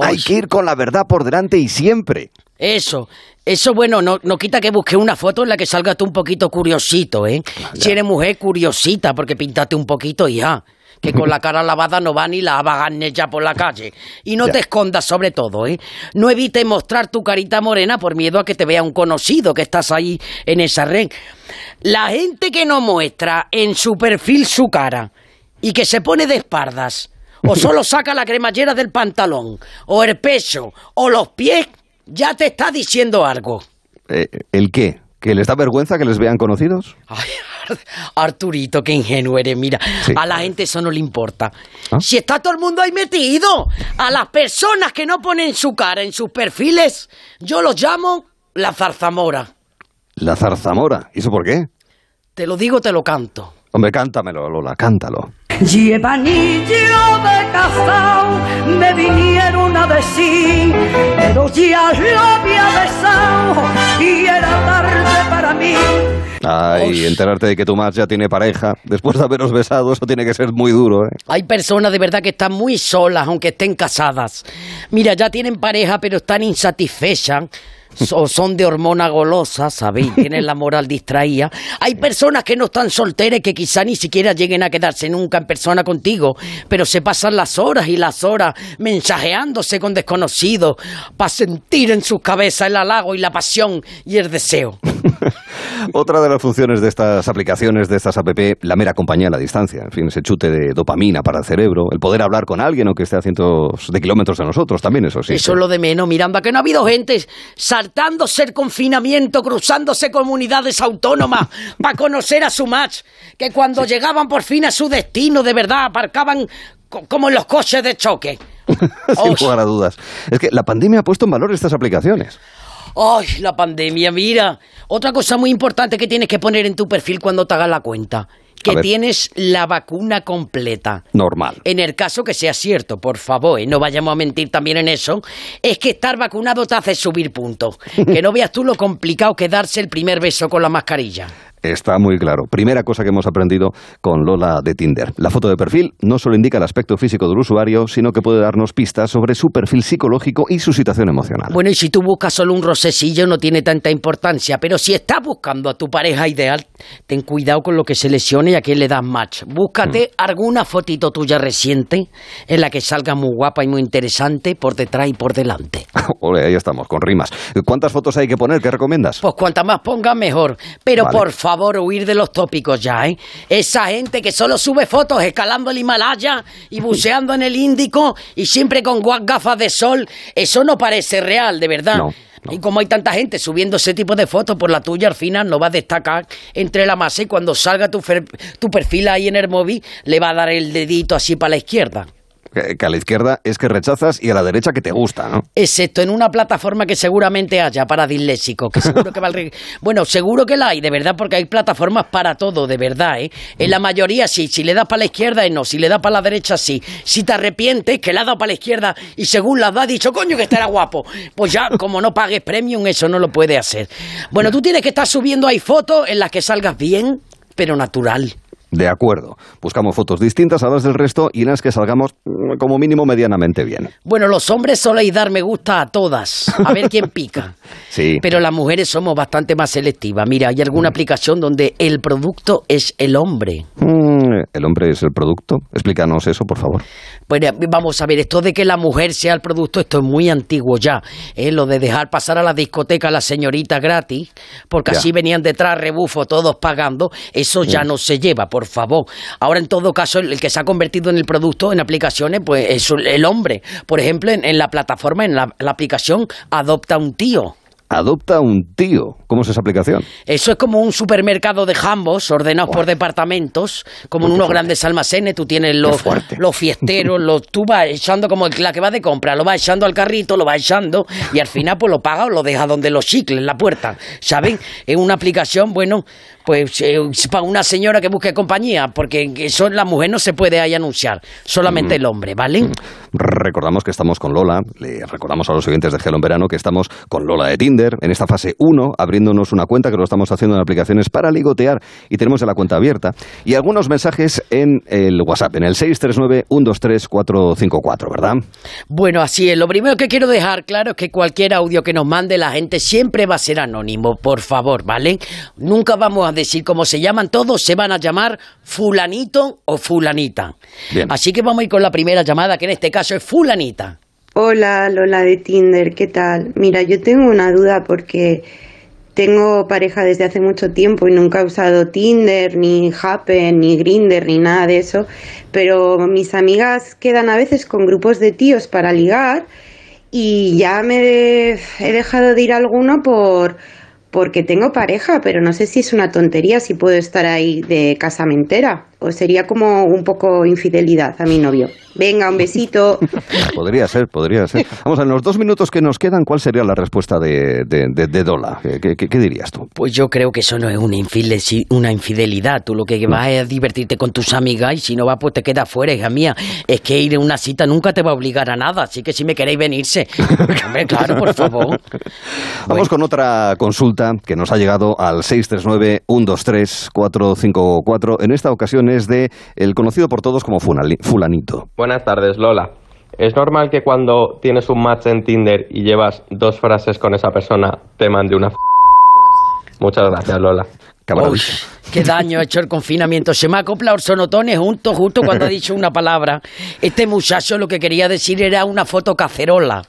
Hay que ir con la verdad por delante y siempre. Eso, eso bueno, no, no quita que busque una foto en la que salga tú un poquito curiosito, ¿eh? Si eres mujer, curiosita, porque pintate un poquito y ya. Que con la cara lavada no va ni la abagarne ya por la calle. Y no Ya. te escondas sobre todo, ¿eh? No evites mostrar tu carita morena por miedo a que te vea un conocido que estás ahí en esa red. La gente que no muestra en su perfil su cara y que se pone de espaldas, o solo saca la cremallera del pantalón, o el pecho, o los pies, ya te está diciendo algo. Eh, ¿El qué? ¿Que les da vergüenza que les vean conocidos? Arturito, qué ingenuo eres, mira. Sí. A la gente eso no le importa. ¿Ah? Si está todo el mundo ahí metido, a las personas que no ponen su cara en sus perfiles, yo los llamo la zarzamora. La zarzamora. ¿Y eso por qué? Te lo digo, te lo canto. Hombre, cántamelo, Lola, cántalo. Llevan anillo de casao, me vinieron a decir, pero ya lo había besado y era tarde para mí. Ay, enterarte de que tu match ya tiene pareja después de haberos besado, eso tiene que ser muy duro, ¿eh? Hay personas de verdad que están muy solas, aunque estén casadas. Mira, ya tienen pareja, pero están insatisfechas. O son de hormona golosa, ¿sabéis? Tienen la moral distraída. Hay personas que no están solteras que quizá ni siquiera lleguen a quedarse nunca en persona contigo, pero se pasan las horas y las horas mensajeándose con desconocidos para sentir en sus cabezas el halago y la pasión y el deseo. Otra de las funciones de estas aplicaciones, de estas app, la mera compañía a la distancia. En fin, ese chute de dopamina para el cerebro, el poder hablar con alguien aunque esté a cientos de kilómetros de nosotros, también eso sí. Eso es lo de menos, Miranda, que no ha habido gente saltándose el confinamiento, cruzándose comunidades autónomas para conocer a su match, que cuando llegaban por fin a su destino, de verdad, aparcaban co- como en los coches de choque. Sin lugar a dudas. Es que la pandemia ha puesto en valor estas aplicaciones. Ay, la pandemia, mira. Otra cosa muy importante que tienes que poner en tu perfil cuando te hagas la cuenta, que tienes la vacuna completa. Normal. En el caso que sea cierto, por favor, ¿eh? no vayamos a mentir también en eso, es que estar vacunado te hace subir puntos. Que no veas tú lo complicado que darse el primer beso con la mascarilla. Está muy claro. Primera cosa que hemos aprendido con Lola de Tinder. La foto de perfil no solo indica el aspecto físico del usuario, sino que puede darnos pistas sobre su perfil psicológico y su situación emocional. Bueno, y si tú buscas solo un rosecillo no tiene tanta importancia, pero si estás buscando a tu pareja ideal, ten cuidado con lo que se lesione y a quién le das match. Búscate alguna fotito tuya reciente en la que salga muy guapa y muy interesante por detrás y por delante. Ole, ahí estamos, con rimas. ¿Cuántas fotos hay que poner? ¿Qué recomiendas? Pues cuanta más pongas, mejor. Pero Vale. por favor, huir de los tópicos ya, ¿eh? Esa gente que solo sube fotos escalando el Himalaya y buceando en el Índico y siempre con gafas de sol, eso no parece real, de verdad. No. Y como hay tanta gente subiendo ese tipo de fotos, por la tuya al final no va a destacar entre la masa y cuando salga tu, fer- tu perfil ahí en el móvil le va a dar el dedito así para la izquierda. Que, a la izquierda es que rechazas y a la derecha que te gusta, ¿no? Excepto en una plataforma que seguramente haya para disléxicos, que seguro que va Bueno, seguro que la hay, de verdad, porque hay plataformas para todo, de verdad, ¿eh? En la mayoría sí, si le das para la izquierda, no, si le das para la derecha, sí. Si te arrepientes, que le has dado para la izquierda y según las has dicho, coño, que estará guapo, pues ya, como no pagues premium, eso no lo puede hacer. Bueno, tú tienes que estar subiendo ahí fotos en las que salgas bien, pero natural. De acuerdo. Buscamos fotos distintas a las del resto y en las que salgamos mm, como mínimo medianamente bien. Bueno, los hombres soléis dar me gusta a todas, a ver quién pica. Sí. Pero las mujeres somos bastante más selectivas. Mira, hay alguna aplicación donde el producto es el hombre. Mm, ¿El hombre es el producto? Explícanos eso, por favor. Bueno, vamos a ver, esto de que la mujer sea el producto, esto es muy antiguo ya. ¿eh? Lo de dejar pasar a la discoteca a la señorita gratis, porque Ya. así venían detrás rebufo todos pagando, eso ya no se lleva, por favor. Ahora, en todo caso, el que se ha convertido en el producto en aplicaciones, pues es el hombre. Por ejemplo, en, en la plataforma, en la, la aplicación Adopta un tío. Adopta un tío. ¿Cómo es esa aplicación? Eso es como un supermercado de jambos ordenados por departamentos, como en unos grandes almacenes. Tú tienes los, los fiesteros, los, tú vas echando como el- la que va de compra, lo vas echando al carrito, lo vas echando y al final pues lo pagas o lo dejas donde los chicles, en la puerta. ¿Saben? Es una aplicación, bueno, pues eh, para una señora que busque compañía, porque eso la mujer no se puede ahí anunciar, solamente Mm. el hombre, ¿vale? Recordamos que estamos con Lola, le recordamos a los oyentes de Gelo en Verano que estamos con Lola de Tinder en esta fase 1, abriéndonos una cuenta que lo estamos haciendo en aplicaciones para ligotear y tenemos la cuenta abierta. Y algunos mensajes en el WhatsApp, en el 639-123-454, ¿verdad? Bueno, así es. Lo primero que quiero dejar claro es que cualquier audio que nos mande la gente siempre va a ser anónimo, por favor, ¿vale? Nunca vamos a decir cómo se llaman, todos se van a llamar fulanito o fulanita. Bien. Así que vamos a ir con la primera llamada, que en este caso es fulanita. Hola Lola de Tinder, ¿qué tal? Mira, yo tengo una duda porque tengo pareja desde hace mucho tiempo y nunca he usado Tinder, ni Happen, ni Grinder, ni nada de eso, pero mis amigas quedan a veces con grupos de tíos para ligar y ya me he he dejado de ir a alguno por porque tengo pareja, pero no sé si es una tontería si puedo estar ahí de casamentera o sería como un poco infidelidad a mi novio. Venga, un besito. Podría ser, podría ser. Vamos, en los dos minutos que nos quedan, ¿cuál sería la respuesta de, de, de- de Dola? ¿Qué, qué- qué- qué dirías tú? Pues yo creo que eso no es una, infide- una infidelidad. Tú lo que vas es a divertirte con tus amigas y si no vas, pues te quedas fuera, hija mía. Es que ir a una cita nunca te va a obligar a nada, así que si me queréis venirse. Hombre, claro, por favor. Vamos con otra consulta que nos ha llegado al 639-123-454. En esta ocasión es de el conocido por todos como Fulanito. Buenas tardes, Lola. ¿Es normal que cuando tienes un match en Tinder y llevas dos frases con esa persona te mande una f Muchas gracias, Lola. Qué daño ha hecho el confinamiento. Se me ha acoplado el sonotone junto, justo cuando ha dicho una palabra. Este muchacho lo que quería decir era una foto cacerola.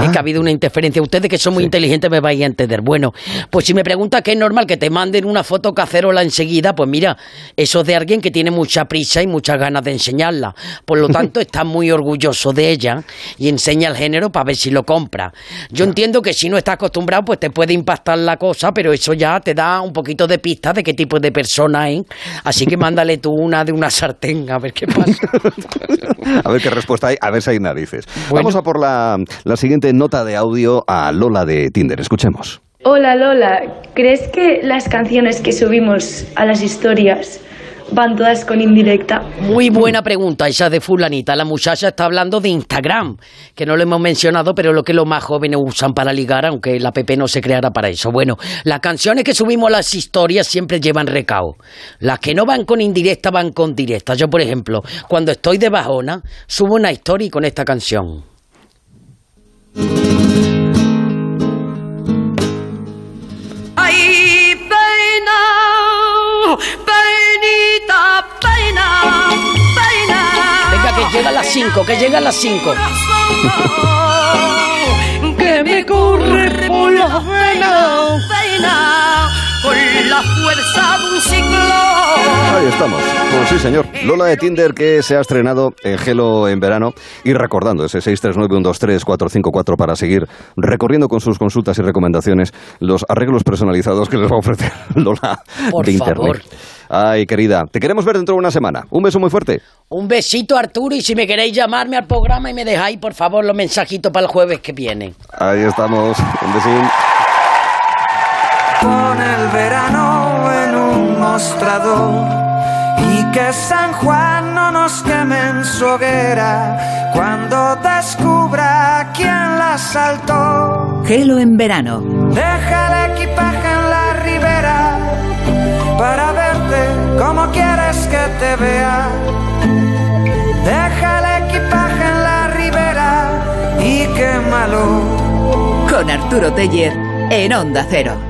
Es que ha habido una interferencia. Ustedes que son muy inteligentes me vais a entender. Bueno, pues si me preguntas que es normal que te manden una foto cacerola enseguida, pues mira, eso es de alguien que tiene mucha prisa y muchas ganas de enseñarla. Por lo tanto, está muy orgulloso de ella y enseña el género para ver si lo compra. Yo entiendo que si no estás acostumbrado, pues te puede impactar la cosa, pero eso ya te da un poquito de pista de qué tipo de persona es. Así que mándale tú una de una sartén, a ver qué pasa. A ver qué respuesta hay, a ver si hay narices. Vamos a por la, la siguiente nota de audio a Lola de Tinder. Escuchemos. Hola Lola, ¿crees que las canciones que subimos a las historias van todas con indirecta? Muy buena pregunta esa de fulanita. La muchacha está hablando de Instagram, que no lo hemos mencionado, pero lo que los más jóvenes usan para ligar, aunque la PP no se creara para eso. Bueno, las canciones que subimos las historias siempre llevan recao. Las que no van con indirecta van con directa. Yo, por ejemplo, cuando estoy de bajona, subo una historia con esta canción. Llega a las 5, que llega a las 5. Que me corre por la vena. Peina, con la fuerza de un ciclón. Ahí estamos. Pues sí, señor. Lola de Tinder que se ha estrenado en Gelo en verano y recordando ese 639-123-454 para seguir recorriendo con sus consultas y recomendaciones los arreglos personalizados que les va a ofrecer Lola Por de Internet. Ay, querida, te queremos ver dentro de una semana. Un beso muy fuerte. Un besito, Arturo, y si me queréis llamarme al programa y me dejáis, por favor, los mensajitos para el jueves que viene. Ahí estamos. Un besín. Con el verano en un mostrador y que San Juan no nos queme en su hoguera cuando descubra quién la saltó. Gelo en verano. Deja el equipaje en la ribera para quieres que te vea. Deja el equipaje en la ribera y quémalo. Con Arturo Teller en Onda Cero.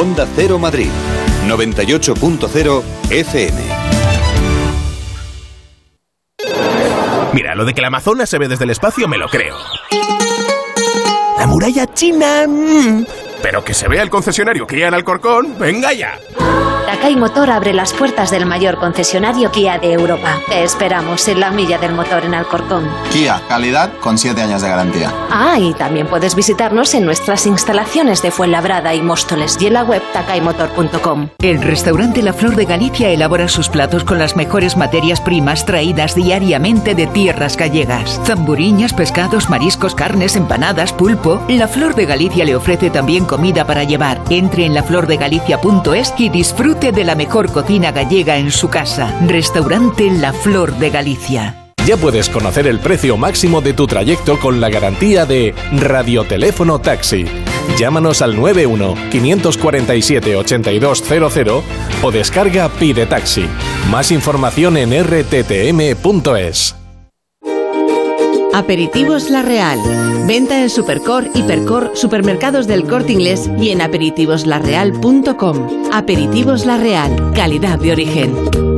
Onda Cero Madrid, 98.0 FM. Mira, lo de que la Amazonas se ve desde el espacio me lo creo. La muralla china... mm, Pero que se vea el concesionario Kia en Alcorcón, venga ya. Takai Motor abre las puertas del mayor concesionario Kia de Europa. Te esperamos en la milla del motor en Alcorcón. Kia, calidad con 7 años de garantía. Ah, y también puedes visitarnos en nuestras instalaciones de Fuenlabrada y Móstoles y en la web takaimotor.com. El restaurante La Flor de Galicia elabora sus platos con las mejores materias primas traídas diariamente de tierras gallegas. Zamburiñas, pescados, mariscos, carnes, empanadas, pulpo. La Flor de Galicia le ofrece también comida para llevar. Entre en laflordegalicia.es y disfrute de la mejor cocina gallega en su casa. Restaurante La Flor de Galicia. Ya puedes conocer el precio máximo de tu trayecto con la garantía de Radioteléfono Taxi. Llámanos al 91 547 8200 o descarga Pide Taxi. Más información en rttm.es. Aperitivos La Real. Venta en Supercor, Hipercor, Supermercados del Corte Inglés y en aperitivoslarreal.com. Aperitivos La Real. Calidad de origen.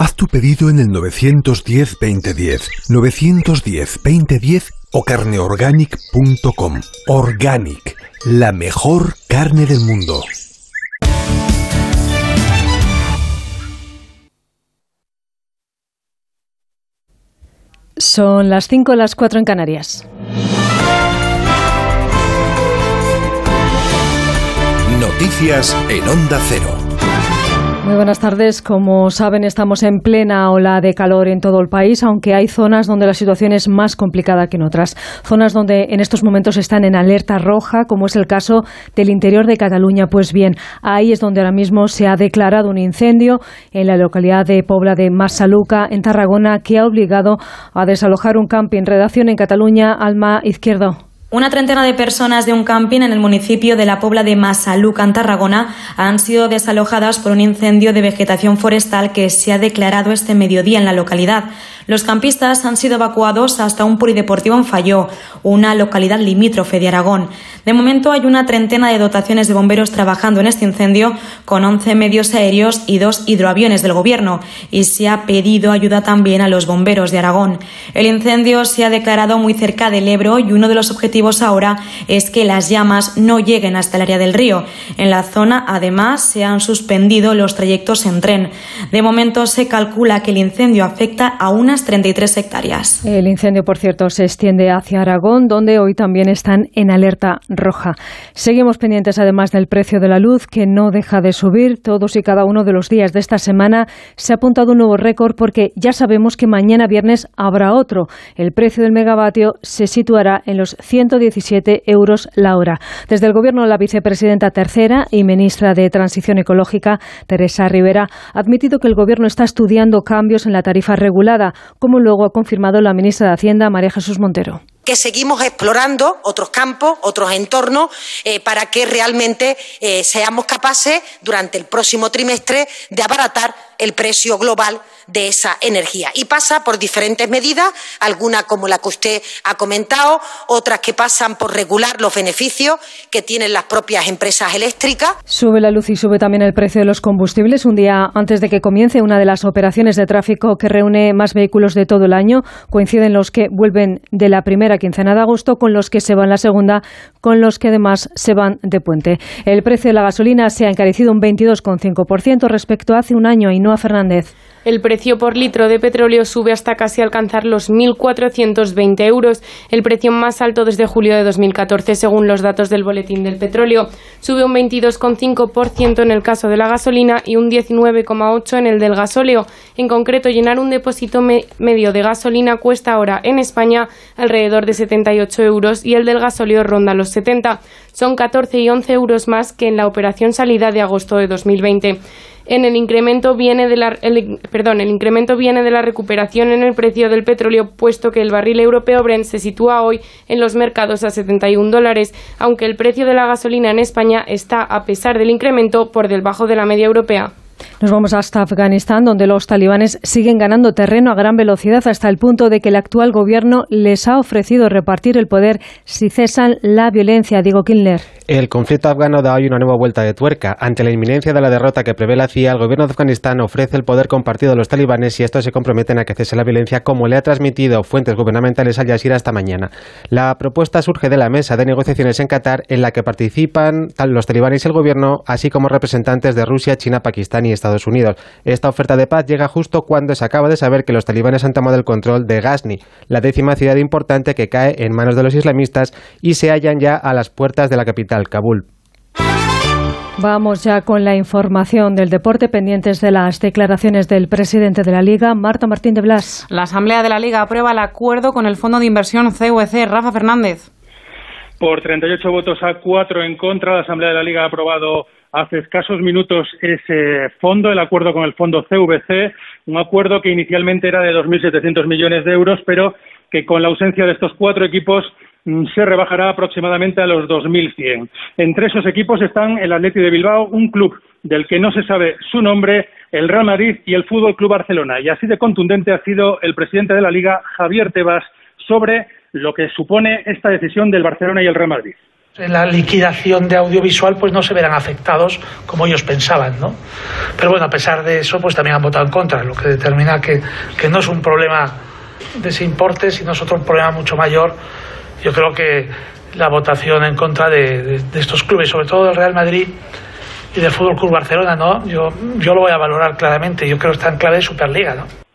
Haz tu pedido en el 910-2010, 910-2010 o carneorganic.com. Organic, la mejor carne del mundo. Son las 5 las 4 en Canarias. Noticias en Onda Cero. Muy buenas tardes. Como saben, estamos en plena ola de calor en todo el país, aunque hay zonas donde la situación es más complicada que en otras. Zonas donde en estos momentos están en alerta roja, como es el caso del interior de Cataluña. Pues bien, ahí es donde ahora mismo se ha declarado un incendio en la localidad de Pobla de Massaluca, en Tarragona, que ha obligado a desalojar un camping. Redacción en Cataluña, Alma Izquierdo. Una treintena de personas de un camping en el municipio de la Pobla de Masaluca, en Tarragona, han sido desalojadas por un incendio de vegetación forestal que se ha declarado este mediodía en la localidad. Los campistas han sido evacuados hasta un polideportivo en Falló, una localidad limítrofe de Aragón. De momento hay una treintena de dotaciones de bomberos trabajando en este incendio, con 11 medios aéreos y dos hidroaviones del Gobierno, y se ha pedido ayuda también a los bomberos de Aragón. El incendio se ha declarado muy cerca del Ebro y uno de los objetivos ahora es que las llamas no lleguen hasta el área del río. En la zona, además, se han suspendido los trayectos en tren. De momento se calcula que el incendio afecta a unas unas 33 hectáreas. El incendio, por cierto, se extiende hacia Aragón, donde hoy también están en alerta roja. Seguimos pendientes además del precio de la luz, que no deja de subir. Todos y cada uno de los días de esta semana se ha apuntado un nuevo récord porque ya sabemos que mañana viernes habrá otro. El precio del megavatio se situará en los 117 euros la hora. Desde el Gobierno, la vicepresidenta tercera y ministra de Transición Ecológica, Teresa Rivera, ha admitido que el Gobierno está estudiando cambios en la tarifa regulada, como luego ha confirmado la ministra de Hacienda, María Jesús Montero. Que seguimos explorando otros campos, otros entornos, eh, para que realmente eh, seamos capaces durante el próximo trimestre de abaratar el precio global de esa energía. Y pasa por diferentes medidas, algunas como la que usted ha comentado, otras que pasan por regular los beneficios que tienen las propias empresas eléctricas. Sube la luz y sube también el precio de los combustibles un día antes de que comience una de las operaciones de tráfico que reúne más vehículos de todo el año. Coinciden los que vuelven de la primera quincena de agosto con los que se van la segunda, con los que además se van de puente. El precio de la gasolina se ha encarecido un 22,5% respecto a hace un año y no El precio por litro de petróleo sube hasta casi alcanzar los 1.420 euros, el precio más alto desde julio de 2014, según los datos del Boletín del Petróleo. Sube un 22,5% en el caso de la gasolina y un 19,8% en el del gasóleo. En concreto, llenar un depósito medio de gasolina cuesta ahora en España alrededor de 78 euros y el del gasóleo ronda los 70. Son 14 y 11 euros más que en la operación salida de agosto de 2020 en el incremento viene de la perdón, el incremento viene de la recuperación en el precio del petróleo, puesto que el barril europeo Brent se sitúa hoy en los mercados a 71 dólares, aunque el precio de la gasolina en España está, a pesar del incremento, por debajo de la media europea. Nos vamos hasta Afganistán, donde los talibanes siguen ganando terreno a gran velocidad hasta el punto de que el actual gobierno les ha ofrecido repartir el poder si cesan la violencia. Digo Kilner. El conflicto afgano da hoy una nueva vuelta de tuerca. Ante la inminencia de la derrota que prevé la CIA, el gobierno de Afganistán ofrece el poder compartido a los talibanes y estos se comprometen a que cese la violencia, como le ha transmitido fuentes gubernamentales al Jazeera esta mañana. La propuesta surge de la mesa de negociaciones en Qatar, en la que participan los talibanes y el gobierno, así como representantes de Rusia, China, Pakistán y Estados Unidos. Esta oferta de paz llega justo cuando se acaba de saber que los talibanes han tomado el control de Ghazni, la décima ciudad importante que cae en manos de los islamistas y se hallan ya a las puertas de la capital, Kabul. Vamos ya con la información del deporte, pendientes de las declaraciones del presidente de la Liga, Marta Martín de Blas. La Asamblea de la Liga aprueba el acuerdo con el Fondo de Inversión CVC. Rafa Fernández. Por 38 votos a 4 en contra, la Asamblea de la Liga ha aprobado hace escasos minutos ese fondo, el acuerdo con el fondo CVC, un acuerdo que inicialmente era de 2.700 millones de euros, pero que con la ausencia de estos cuatro equipos mm, se rebajará aproximadamente a los 2.100. Entre esos equipos están el Atleti de Bilbao, un club del que no se sabe su nombre, el Real Madrid y el Fútbol Club Barcelona. Y así de contundente ha sido el presidente de la Liga, Javier Tebas, sobre lo que supone esta decisión del Barcelona y el Real Madrid en la liquidación de audiovisual pues no se verán afectados como ellos pensaban, ¿no? Pero bueno, a pesar de eso, pues también han votado en contra, lo que determina que, no es un problema de ese importe, sino es otro problema mucho mayor. Yo creo que la votación en contra de, estos clubes, sobre todo del Real Madrid y del Fútbol Club Barcelona, ¿no? Yo, yo lo voy a valorar claramente. Yo creo que está en clave de Superliga, ¿no?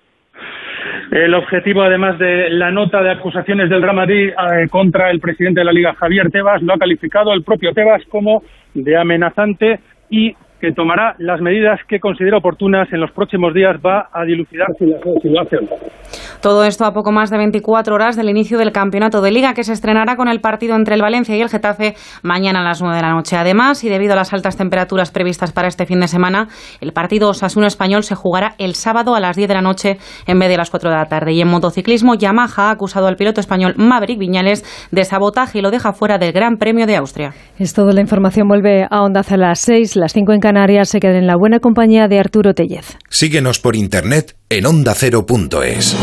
El objetivo, además de la nota de acusaciones del Real Madrid eh, contra el presidente de la Liga, Javier Tebas, lo ha calificado el propio Tebas como de amenazante y que tomará las medidas que considera oportunas en los próximos días, va a dilucidar si lo hace Todo esto a poco más de 24 horas del inicio del campeonato de Liga, que se estrenará con el partido entre el Valencia y el Getafe mañana a las 9 de la noche. Además, y debido a las altas temperaturas previstas para este fin de semana, el partido Osasuna Español se jugará el sábado a las 10 de la noche en vez de las 4 de la tarde. Y en motociclismo, Yamaha ha acusado al piloto español Maverick Viñales de sabotaje y lo deja fuera del Gran Premio de Austria. Es todo. La información vuelve a Onda a las 6, las 5 en Canarias se queda en la buena compañía de Arturo Tellez. Síguenos por internet en ondacero.es.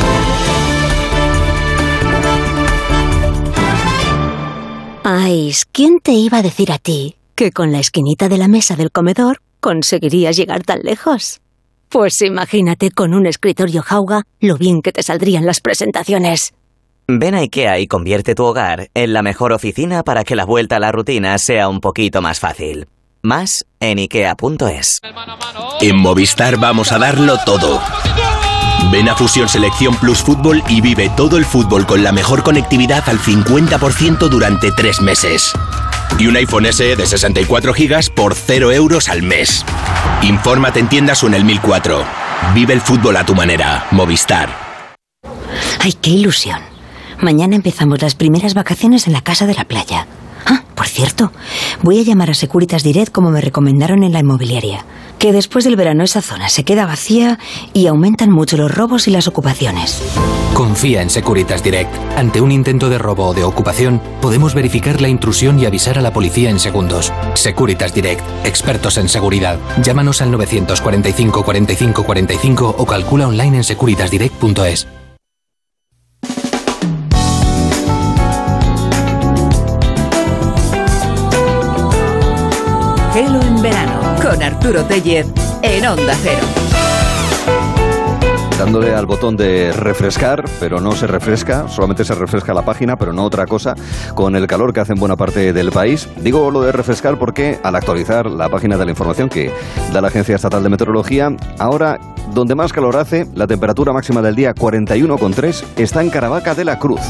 Ay, ¿quién te iba a decir a ti que con la esquinita de la mesa del comedor conseguirías llegar tan lejos? Pues imagínate con un escritorio jauga lo bien que te saldrían las presentaciones. Ven a IKEA y convierte tu hogar en la mejor oficina para que la vuelta a la rutina sea un poquito más fácil. Más en ikea.es. En Movistar vamos a darlo todo. Ven a Fusión Selección Plus Fútbol y vive todo el fútbol con la mejor conectividad al 50% durante tres meses. Y un iPhone SE de 64 GB por 0 euros al mes. Infórmate en tiendas o en el 1004. Vive el fútbol a tu manera. Movistar. ¡Ay, qué ilusión! Mañana empezamos las primeras vacaciones en la casa de la playa. Por cierto, voy a llamar a Securitas Direct como me recomendaron en la inmobiliaria que después del verano esa zona se queda vacía y aumentan mucho los robos y las ocupaciones. Confía en Securitas Direct. Ante un intento de robo o de ocupación, podemos verificar la intrusión y avisar a la policía en segundos. Securitas Direct, expertos en seguridad. Llámanos al 945 45 45 o calcula online en securitasdirect.es. Gelo en verano con Arturo Tellez en Onda Cero. Dándole al botón de refrescar, pero no se refresca, solamente se refresca la página, pero no otra cosa, con el calor que hace en buena parte del país. Digo lo de refrescar porque al actualizar la página de la información que da la Agencia Estatal de Meteorología, ahora donde más calor hace, la temperatura máxima del día 41,3 está en Caravaca de la Cruz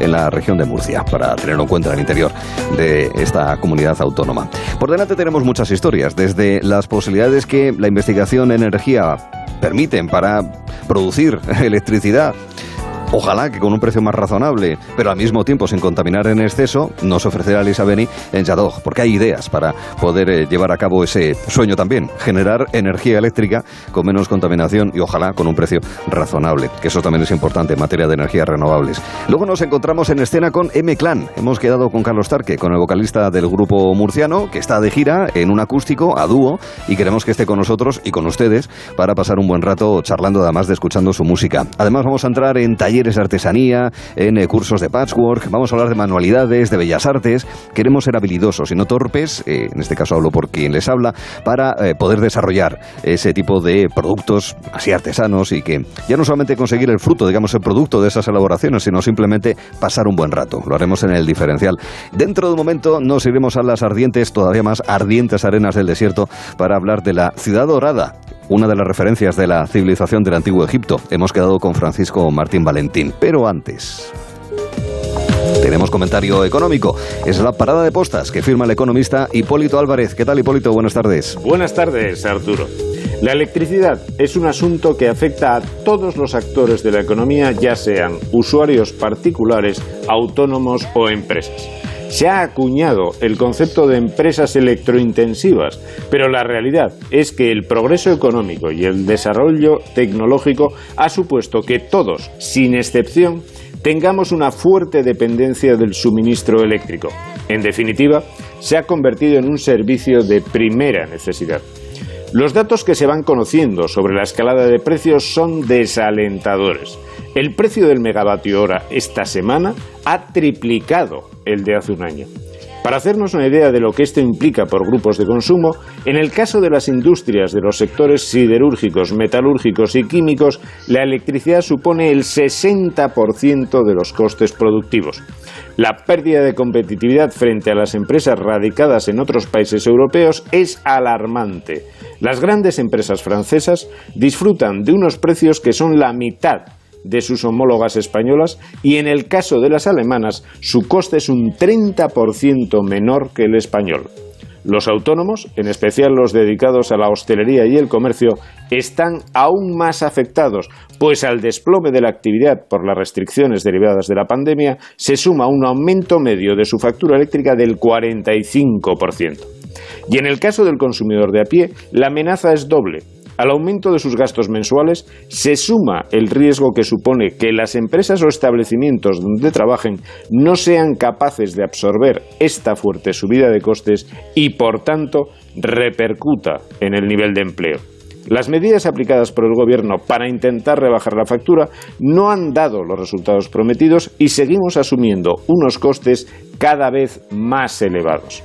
en la región de Murcia, para tenerlo en cuenta en el interior de esta comunidad autónoma. Por delante tenemos muchas historias, desde las posibilidades que la investigación en energía permiten para producir electricidad Ojalá que con un precio más razonable, pero al mismo tiempo sin contaminar en exceso, nos ofrecerá Lisa Beni en Yadog, porque hay ideas para poder eh, llevar a cabo ese sueño también, generar energía eléctrica con menos contaminación y ojalá con un precio razonable, que eso también es importante en materia de energías renovables. Luego nos encontramos en escena con M-Clan. Hemos quedado con Carlos Tarque, con el vocalista del grupo murciano, que está de gira en un acústico a dúo y queremos que esté con nosotros y con ustedes para pasar un buen rato charlando además de escuchando su música. Además vamos a entrar en taller talleres artesanía, en eh, cursos de patchwork, vamos a hablar de manualidades, de bellas artes. Queremos ser habilidosos y no torpes, eh, en este caso hablo por quien les habla, para eh, poder desarrollar ese tipo de productos así artesanos y que ya no solamente conseguir el fruto, digamos, el producto de esas elaboraciones, sino simplemente pasar un buen rato. Lo haremos en el diferencial. Dentro de un momento nos iremos a las ardientes, todavía más ardientes arenas del desierto para hablar de la ciudad dorada una de las referencias de la civilización del antiguo Egipto. Hemos quedado con Francisco Martín Valentín. Pero antes... Tenemos comentario económico. Es la parada de postas que firma el economista Hipólito Álvarez. ¿Qué tal, Hipólito? Buenas tardes. Buenas tardes, Arturo. La electricidad es un asunto que afecta a todos los actores de la economía, ya sean usuarios particulares, autónomos o empresas. Se ha acuñado el concepto de empresas electrointensivas, pero la realidad es que el progreso económico y el desarrollo tecnológico ha supuesto que todos, sin excepción, tengamos una fuerte dependencia del suministro eléctrico. En definitiva, se ha convertido en un servicio de primera necesidad. Los datos que se van conociendo sobre la escalada de precios son desalentadores. El precio del megavatio hora esta semana ha triplicado el de hace un año. Para hacernos una idea de lo que esto implica por grupos de consumo, en el caso de las industrias de los sectores siderúrgicos, metalúrgicos y químicos, la electricidad supone el 60% de los costes productivos. La pérdida de competitividad frente a las empresas radicadas en otros países europeos es alarmante. Las grandes empresas francesas disfrutan de unos precios que son la mitad de sus homólogas españolas y en el caso de las alemanas su coste es un 30% menor que el español. Los autónomos, en especial los dedicados a la hostelería y el comercio, están aún más afectados, pues al desplome de la actividad por las restricciones derivadas de la pandemia se suma un aumento medio de su factura eléctrica del 45%. Y en el caso del consumidor de a pie, la amenaza es doble, al aumento de sus gastos mensuales se suma el riesgo que supone que las empresas o establecimientos donde trabajen no sean capaces de absorber esta fuerte subida de costes y, por tanto, repercuta en el nivel de empleo. Las medidas aplicadas por el Gobierno para intentar rebajar la factura no han dado los resultados prometidos y seguimos asumiendo unos costes cada vez más elevados.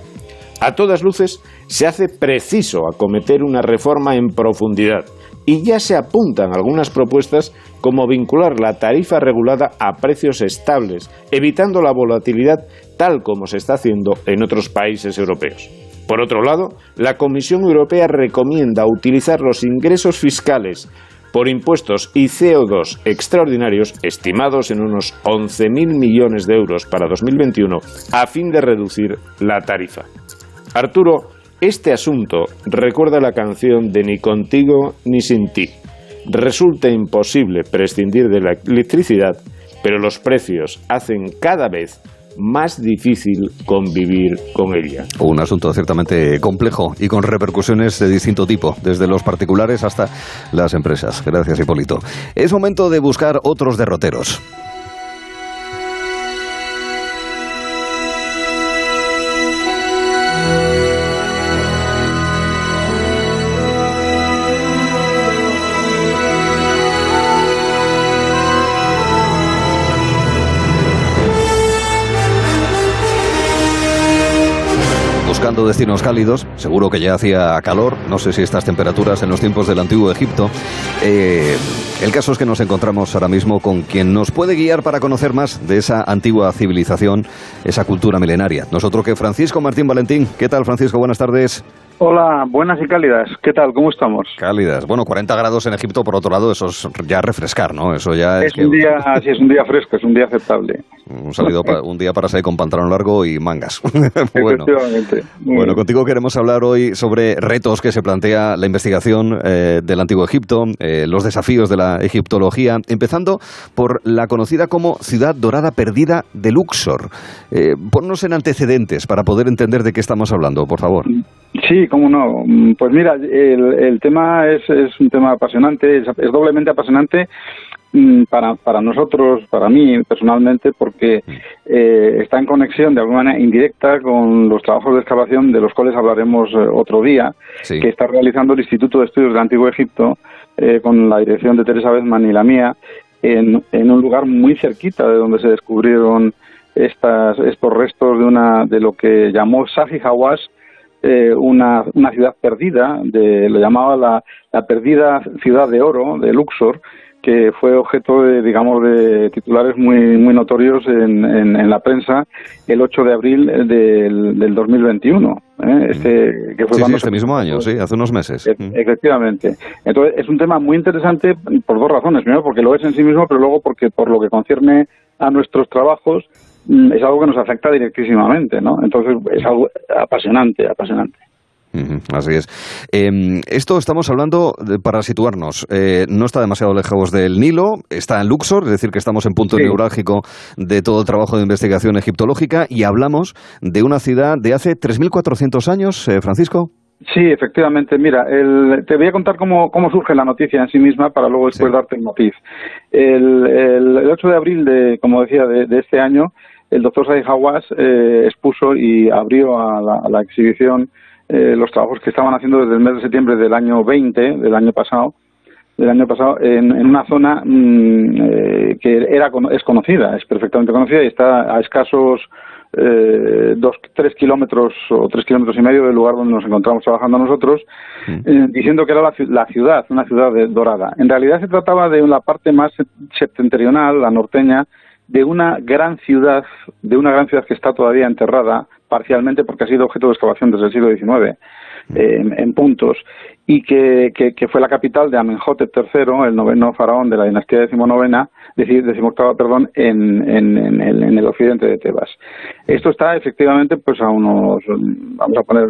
A todas luces, se hace preciso acometer una reforma en profundidad y ya se apuntan algunas propuestas como vincular la tarifa regulada a precios estables, evitando la volatilidad tal como se está haciendo en otros países europeos. Por otro lado, la Comisión Europea recomienda utilizar los ingresos fiscales por impuestos y CO2 extraordinarios estimados en unos 11.000 millones de euros para 2021 a fin de reducir la tarifa. Arturo, este asunto recuerda la canción de Ni contigo ni sin ti. Resulta imposible prescindir de la electricidad, pero los precios hacen cada vez más difícil convivir con ella. Un asunto ciertamente complejo y con repercusiones de distinto tipo, desde los particulares hasta las empresas. Gracias, Hipólito. Es momento de buscar otros derroteros. Destinos cálidos. Seguro que ya hacía calor. No sé si estas temperaturas en los tiempos del antiguo Egipto. Eh, el caso es que nos encontramos ahora mismo con quien nos puede guiar para conocer más de esa antigua civilización, esa cultura milenaria. Nosotros que Francisco Martín Valentín. ¿Qué tal, Francisco? Buenas tardes. Hola, buenas y cálidas. ¿Qué tal? ¿Cómo estamos? Cálidas. Bueno, 40 grados en Egipto, por otro lado, eso es ya refrescar, ¿no? Eso ya es, un día, sí, es un día fresco, es un día aceptable. Un, salido un día para salir con pantalón largo y mangas. bueno, Efectivamente. bueno, contigo queremos hablar hoy sobre retos que se plantea la investigación eh, del Antiguo Egipto, eh, los desafíos de la egiptología, empezando por la conocida como Ciudad Dorada Perdida de Luxor. Eh, ponnos en antecedentes para poder entender de qué estamos hablando, por favor. Sí, cómo no. Pues mira, el, el tema es, es, un tema apasionante, es, es doblemente apasionante mm, para, para nosotros, para mí personalmente, porque eh, está en conexión de alguna manera indirecta con los trabajos de excavación de los cuales hablaremos eh, otro día, Sí. que está realizando el Instituto de Estudios del Antiguo Egipto eh, con la dirección de Teresa Bezman y la mía en, en un lugar muy cerquita de donde se descubrieron estas, estos restos de una de lo que llamó Safi Hawass eh, una, una ciudad perdida, de, lo llamaba la, la perdida ciudad de oro de Luxor, que fue objeto de, digamos, de titulares muy, muy notorios en, en, en la prensa el 8 de abril del, del 2021. ¿eh? Este, que fue Sí, sí, cuando este se- mismo año, sí, hace unos meses. E- Efectivamente. Entonces, es un tema muy interesante por dos razones. Primero, porque lo es en sí mismo, pero luego porque por lo que concierne a nuestros trabajos, es algo que nos afecta directísimamente, ¿no? Entonces, es algo apasionante, apasionante. Así es. Eh, esto estamos hablando, de- para situarnos, eh, no está demasiado lejos del Nilo, está en Luxor, es decir, que estamos en punto Sí. neurálgico de todo el trabajo de investigación egiptológica y hablamos de una ciudad de hace 3.400 años, eh, Francisco. Sí, efectivamente. Mira, el- te voy a contar cómo, cómo surge la noticia en sí misma para luego después darte el matiz. El, el- el 8 de abril, de, como decía, de, de este año, el doctor Said Hawass eh, expuso y abrió a la, a la exhibición eh, los trabajos que estaban haciendo desde el mes de septiembre del año 20, del año pasado, del año pasado en, en una zona mm, eh, que era es conocida, es perfectamente conocida y está a escasos eh, dos, tres kilómetros o tres kilómetros y medio del lugar donde nos encontramos trabajando nosotros, eh, diciendo que era la, la ciudad, una ciudad de- dorada. En realidad se trataba de la parte más septentrional, la norteña, de una gran ciudad, de una gran ciudad que está todavía enterrada parcialmente porque ha sido objeto de excavación desde el siglo XIX eh, en, en puntos y que, que, que fue la capital de Amenhotep III, el noveno faraón de la dinastía decimonovena, decimoctava, perdón, en, en, en, el, en el occidente de Tebas. Esto está efectivamente pues a unos, vamos a poner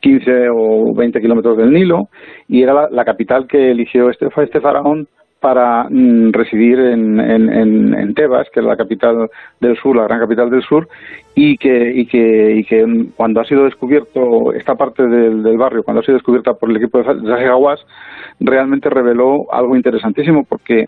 15 o 20 kilómetros del Nilo y era la, capital que eligió este, este faraón para mm, residir en, en, en, Tebas, que es la capital del sur, la gran capital del sur, y que, y que, y que cuando ha sido descubierto esta parte del, del barrio, cuando ha sido descubierta por el equipo de Zahi Hawass, realmente reveló algo interesantísimo porque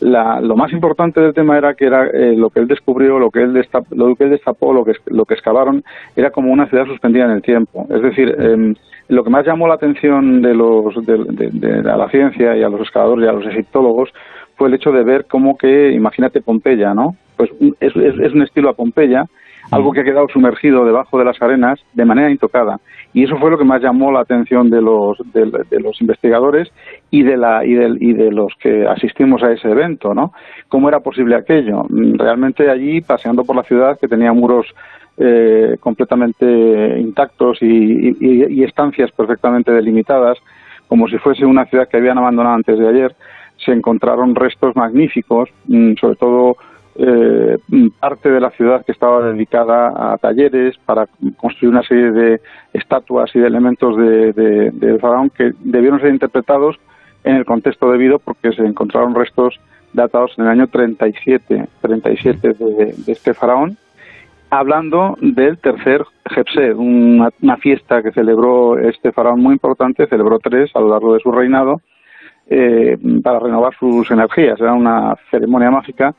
la, lo más importante del tema era que era eh, lo que él descubrió, lo que él, destap- lo que él destapó, lo que, lo que excavaron, era como una ciudad suspendida en el tiempo. Es decir, em, lo que más llamó la atención de, los, de, de- de- a la ciencia y a los excavadores y a los egiptólogos fue el hecho de ver cómo que, imagínate Pompeya, ¿no? Pues es, es- es un estilo a Pompeya, algo que ha quedado sumergido debajo de las arenas de manera intocada. Y eso fue lo que más llamó la atención de los, de, de los investigadores y de, la, y, del- y de los que asistimos a ese evento, ¿no? ¿Cómo era posible aquello? Realmente allí, paseando por la ciudad, que tenía muros eh, completamente intactos y estancias perfectamente delimitadas, como si fuese una ciudad que habían abandonado antes de ayer, se encontraron restos magníficos, mm, sobre todo eh, parte de la ciudad que estaba dedicada a talleres para construir una serie de estatuas y de elementos de, de, faraón que debieron ser interpretados en el contexto debido porque se encontraron restos datados en el año 37, 37 de, de este faraón, hablando del tercer Jepsed, una, una, fiesta que celebró este faraón muy importante, celebró tres a lo largo de su reinado, eh, para renovar sus energías. Era una ceremonia mágica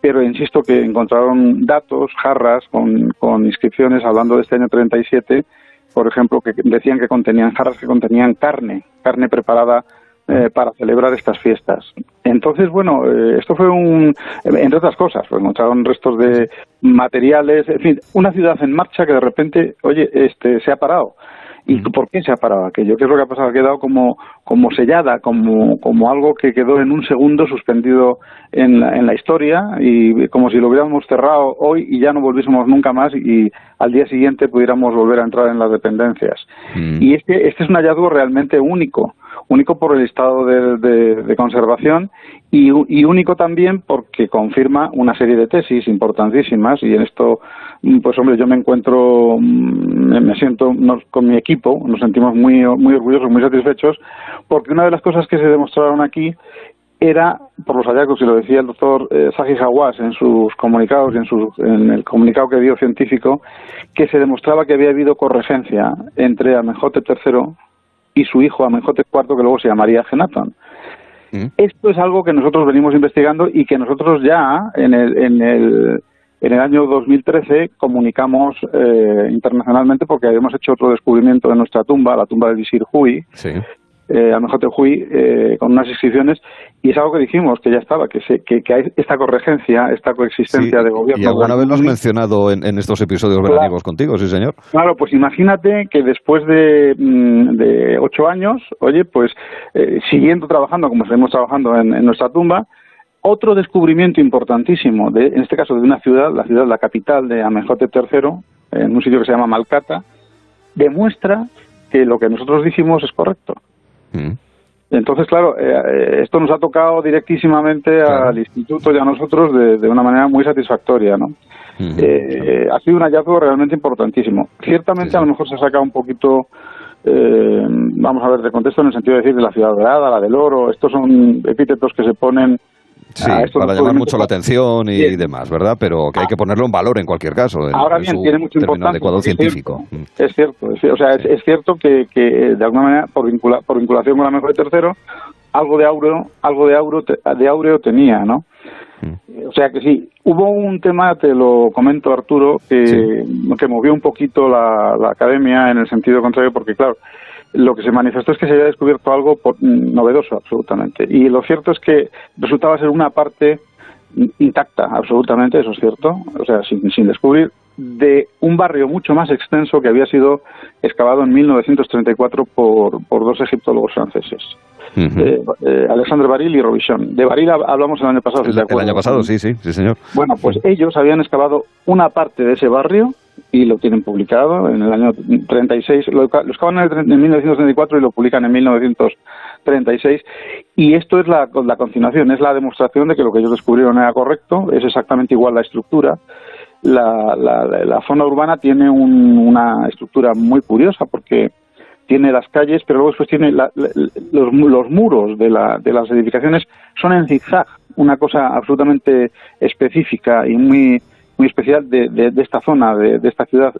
pero insisto que encontraron datos, jarras con, con inscripciones hablando de este año 37, por ejemplo, que decían que contenían jarras que contenían carne, carne preparada eh, para celebrar estas fiestas. Entonces, bueno, eh, esto fue un, entre otras cosas, pues encontraron restos de materiales, en fin, una ciudad en marcha que de repente, oye, este, se ha parado. ¿Y por qué se ha parado aquello? ¿Qué es lo que ha pasado? Ha quedado como, como sellada, como, como algo que quedó en un segundo suspendido en la, en la historia y como si lo hubiéramos cerrado hoy y ya no volviésemos nunca más y al día siguiente pudiéramos volver a entrar en las dependencias. Mm. Y este, este es un hallazgo realmente único único por el estado de, conservación y, único también porque confirma una serie de tesis importantísimas y en esto, pues hombre, yo me encuentro, mm, me siento con mi equipo, nos sentimos muy, muy orgullosos, muy satisfechos, porque una de las cosas que se demostraron aquí era, por los hallazgos, y lo decía el doctor eh, Saji en sus comunicados y en, en el comunicado que dio científico, que se demostraba que había habido corregencia entre Amenhotep III y su hijo Amenhotep IV, que luego se llamaría Genatón. Mm. Esto es algo que nosotros venimos investigando y que nosotros ya en el, en el, en el año 2013 comunicamos eh, internacionalmente porque habíamos hecho otro descubrimiento de nuestra tumba, la tumba del visir Hui, sí eh, a eh, con unas inscripciones y es algo que dijimos que ya estaba, que, se, que, hay esta corregencia, esta coexistencia de gobierno. Y alguna vez lo has mencionado en, estos episodios claro. contigo, sí señor. Claro, pues imagínate que después de, mm, de ocho años, oye, pues eh, siguiendo trabajando como seguimos trabajando en, nuestra tumba, otro descubrimiento importantísimo, de, en este caso de una ciudad, la ciudad, la capital de Amenhotep III, en un sitio que se llama Malcata, demuestra que lo que nosotros dijimos es correcto. Mm. Entonces, claro, eh, eh, esto nos ha tocado directísimamente al instituto y a nosotros de, una manera muy satisfactoria, ¿no? Eh, ha sido un hallazgo realmente importantísimo. Ciertamente, a lo mejor se ha sacado un poquito, vamos a ver, de contexto en el sentido de decir de la ciudad dorada, la del oro. Estos son epítetos que se ponen Sí, para llamar mucho la atención y demás, ¿verdad? Pero que hay que ponerlo en valor en cualquier caso. Ahora bien, tiene mucho importancia. científico. Mm. Es cierto, o sea, es, cierto que, de alguna manera, por, por vinculación con la mejor de tercero, algo de aureo, algo de aureo, de aureo tenía, ¿no? Mm. O sea que sí, hubo un tema, te lo comento Arturo, que, que movió un poquito la, la academia en el sentido contrario, porque claro, lo que se manifestó es que se había descubierto algo mm, novedoso absolutamente. Y lo cierto es que resultaba ser una parte intacta, absolutamente, eso es cierto, o sea, sin, sin descubrir, de un barrio mucho más extenso que había sido excavado en 1934 por, por dos egiptólogos franceses. Eh, eh, Alexandre Baril y Robichon. De Baril hablamos el año pasado. El, el año pasado, sí, sí, sí, señor. Bueno, pues ellos habían excavado una parte de ese barrio y lo tienen publicado en el año 36. Lo, excavan en, en 1934 y lo publican en 1936. Y esto es la, la continuación, es la demostración de que lo que ellos descubrieron era correcto, es exactamente igual la estructura. La, la, la zona urbana tiene una estructura muy curiosa porque tiene las calles, pero luego después tiene los, los, muros de, la, de las edificaciones son en zigzag, una cosa absolutamente específica y muy muy especial de, de, esta zona, de, de, esta ciudad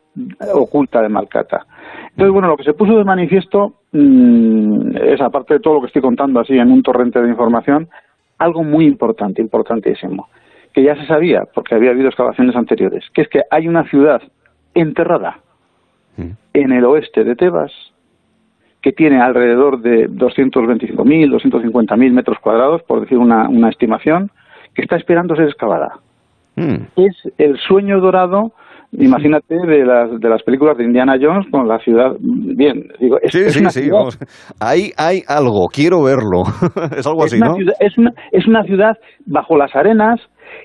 oculta de Malcata. Entonces, bueno, lo que se puso de manifiesto mmm, es, aparte de todo lo que estoy contando así en un torrente de información, algo muy importante, importantísimo, que ya se sabía, porque había habido excavaciones anteriores, que es que hay una ciudad enterrada mm. en el oeste de Tebas, que tiene alrededor de 225.000, 250.000 metros cuadrados, por decir una, una estimación, que está esperando ser excavada. Mm. Es el sueño dorado imagínate de las de las películas de Indiana Jones con la ciudad. Bien digo es, sí sí sí ahí hay algo quiero verlo. Es algo así no es una es una ciudad bajo las arenas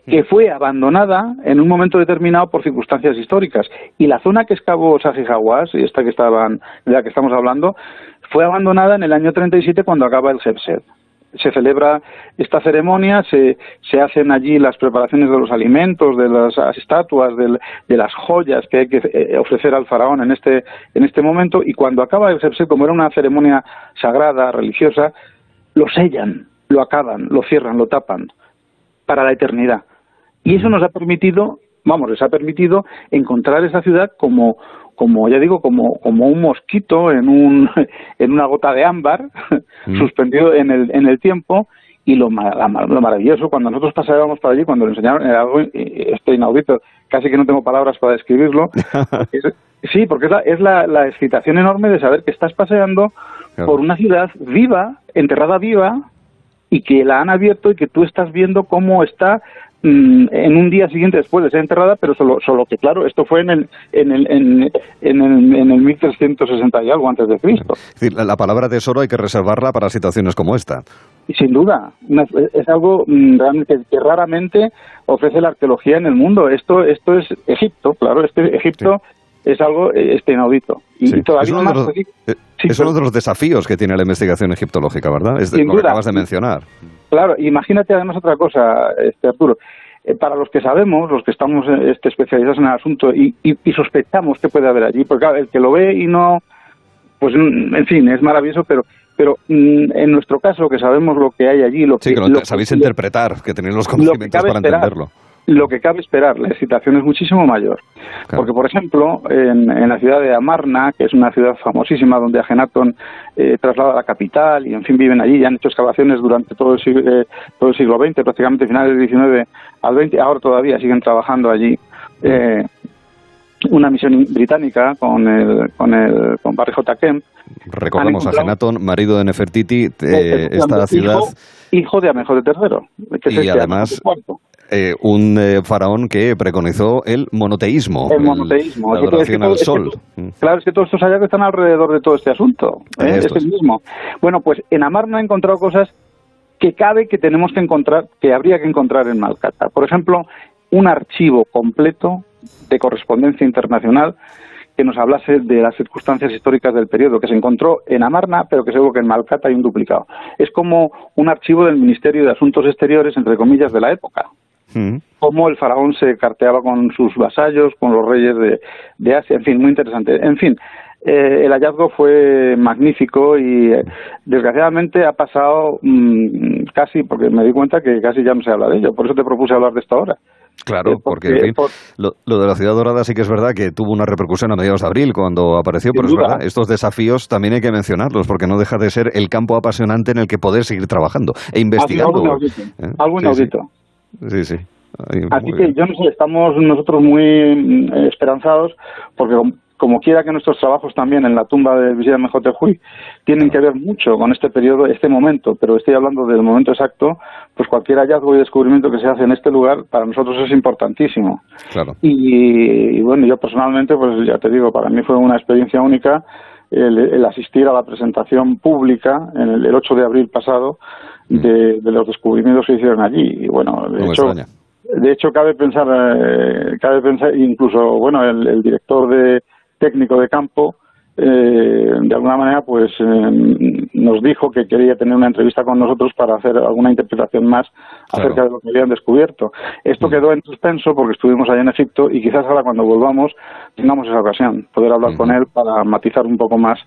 que mm. fue abandonada en un momento determinado por circunstancias históricas. Y la zona que excavó Sajijawas y esta que estaban de la que estamos hablando fue abandonada en el año 37 cuando acaba el Jebset se celebra esta ceremonia, se, se hacen allí las preparaciones de los alimentos, de las estatuas, de las joyas que hay que eh, ofrecer al faraón en este, en este momento, y cuando acaba de hacerse, como era una ceremonia sagrada, religiosa, lo sellan, lo acaban, lo cierran, lo tapan, para la eternidad. Y eso nos ha permitido, vamos, les ha permitido encontrar esa ciudad como como ya digo, como, como un mosquito en, un, en una gota de ámbar, mm. suspendido en el, en el tiempo, y lo, lo maravilloso, cuando nosotros pasábamos por allí, cuando lo enseñaron, era algo esto inaudito, casi que no tengo palabras para describirlo, sí, porque es, la, es la, la, excitación enorme de saber que estás paseando por una ciudad viva, enterrada viva, y que la han abierto y que tú estás viendo cómo está en un día siguiente después de ser enterrada, pero solo, solo que, claro, esto fue en el, en el, en, en el, en el 1360 y algo antes de Cristo. Es decir, la, palabra tesoro hay que reservarla para situaciones como esta. Sin duda, es algo mm, realmente que raramente ofrece la arqueología en el mundo. Esto, esto es Egipto, claro, este Egipto es algo este inaudito. Y todavía es uno, de los, eh, es uno de los desafíos que tiene la investigación egiptológica, ¿verdad? Es lo que acabas de mencionar. Claro, imagínate además otra cosa, este Arturo. Eh, para los que sabemos, los que estamos este, especializados en el asunto y, sospechamos que puede haber allí, porque claro, el que lo ve y no, pues en fin, es maravilloso, pero pero mm, en nuestro caso que sabemos lo que hay allí, lo que, sí, que lo, sabéis interpretar, que tenéis los conocimientos para entenderlo lo que cabe esperar, la excitación es muchísimo mayor. Porque, por ejemplo, en, la ciudad de Amarna, que es una ciudad famosísima donde Agenatón eh, traslada a la capital y, en fin, viven allí y han hecho excavaciones durante todo el, siglo, eh, todo el siglo XX, prácticamente finales del XIX al XX, ahora todavía siguen trabajando allí. Eh, una misión británica con el con el con Barry J. Kemp. Recordemos a Agenatón, marido de Nefertiti, esta ciudad. Hijo, de Amejo de III. Que y este además, eh, un eh, faraón que preconizó el monoteísmo. El monoteísmo. la adoración al sol. claro, es que todos estos hallazgos están alrededor de todo este asunto. ¿eh? Es el mismo. Bueno, pues en Amar no he encontrado cosas que cabe que tenemos que encontrar, que habría que encontrar en Malcata. Por ejemplo, un archivo completo de correspondencia internacional que nos hablase de las circunstancias históricas del periodo, que se encontró en Amarna, pero que seguro que en Malcata hay un duplicado. Es como un archivo del Ministerio de Asuntos Exteriores, entre comillas, de la época. Mm. cómo el faraón se carteaba con sus vasallos, con los reyes de, Asia, en fin, muy interesante. En fin, eh, el hallazgo fue magnífico y eh, desgraciadamente ha pasado mm, casi, porque me di cuenta que casi ya no se habla de ello, por eso te propuse hablar de esto ahora. Claro, eh, porque, en fin, lo, de la ciudad dorada sí que es verdad que tuvo una repercusión a mediados de abril cuando apareció, pero es verdad, estos desafíos también hay que mencionarlos porque no deja de ser el campo apasionante en el que poder seguir trabajando e investigando. Algo inaudito. Sí, sí. Así que yo no sé, estamos nosotros muy mm, esperanzados porque como quiera que nuestros trabajos también en la tumba de Visita Mejotejuy tienen que ver mucho con este periodo, este momento, pero estoy hablando del momento exacto, pues cualquier hallazgo y descubrimiento que se hace en este lugar para nosotros es importantísimo. Claro. Y, bueno, yo personalmente, pues ya te digo, para mí fue una experiencia única el, asistir a la presentación pública en el, el 8 de abril pasado mm. de, de, los descubrimientos que hicieron allí. Y bueno, de hecho, de hecho, cabe pensar, eh, cabe pensar, incluso, bueno, el, director de técnico de campo, eh, de alguna manera, pues eh, nos dijo que quería tener una entrevista con nosotros para hacer alguna interpretación más acerca de lo que habían descubierto. Esto mm. quedó en suspenso porque estuvimos allá en Egipto y quizás ahora cuando volvamos tengamos esa ocasión, poder hablar con él para matizar un poco más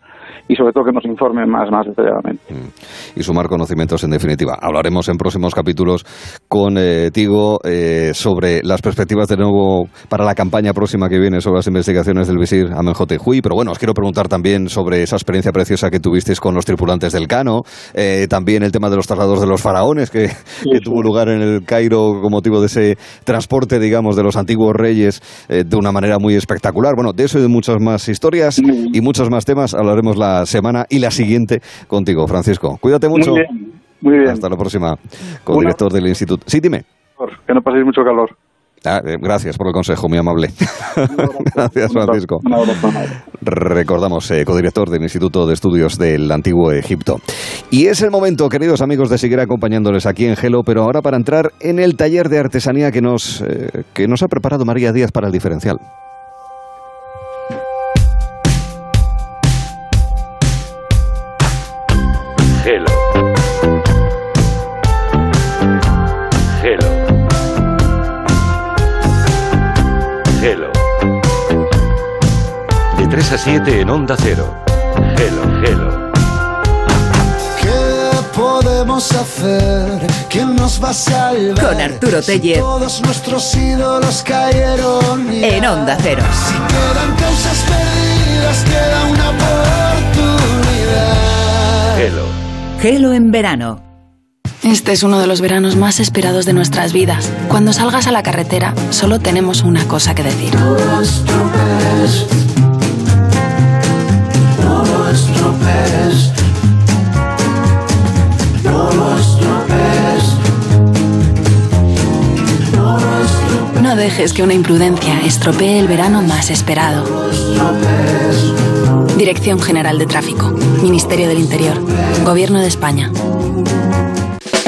y sobre todo que nos informe más, más detalladamente. Mm. Y sumar conocimientos en definitiva. Hablaremos en próximos capítulos con eh, Tigo eh, sobre las perspectivas de nuevo para la campaña próxima que viene sobre las investigaciones del visir Amenhotep pero bueno, os quiero preguntar también sobre esa experiencia preciosa que tuvisteis con los tripulantes del Cano, eh, también el tema de los traslados de los faraones que, tuvo lugar en el Cairo con motivo de ese transporte, digamos, de los antiguos reyes de una manera muy espectacular. Bueno, de eso y de muchas más historias y muchos más temas hablaremos la semana y la siguiente contigo, Francisco. Cuídate mucho. Muy bien, muy bien. Hasta la próxima, co-director del Instituto. Sí, dime. Que no paséis mucho calor. Ah, eh, gracias por el consejo, muy amable. gracias, Francisco. Recordamos, eh, codirector del Instituto de Estudios del Antiguo Egipto. Y es el momento, queridos amigos, de seguir acompañándoles aquí en Gelo, pero ahora para entrar en el taller de artesanía que nos, eh, que nos ha preparado María Díaz para el diferencial. 3 a 7 en Onda Cero. Gelo, gelo. ¿Qué podemos hacer? ¿Quién nos va a salvar? Con Arturo Teller. Todos nuestros ídolos cayeron. ya. En Onda Cero. Si quedan causas perdidas, queda una oportunidad. Gelo. Gelo en verano. Este es uno de los veranos más esperados de nuestras vidas. Cuando salgas a la carretera, solo tenemos una cosa que decir. Estropees. No lo estropees. No lo estropees. No dejes que una imprudencia estropee el verano más esperado. Dirección General de Tráfico, Ministerio del Interior, Gobierno de España.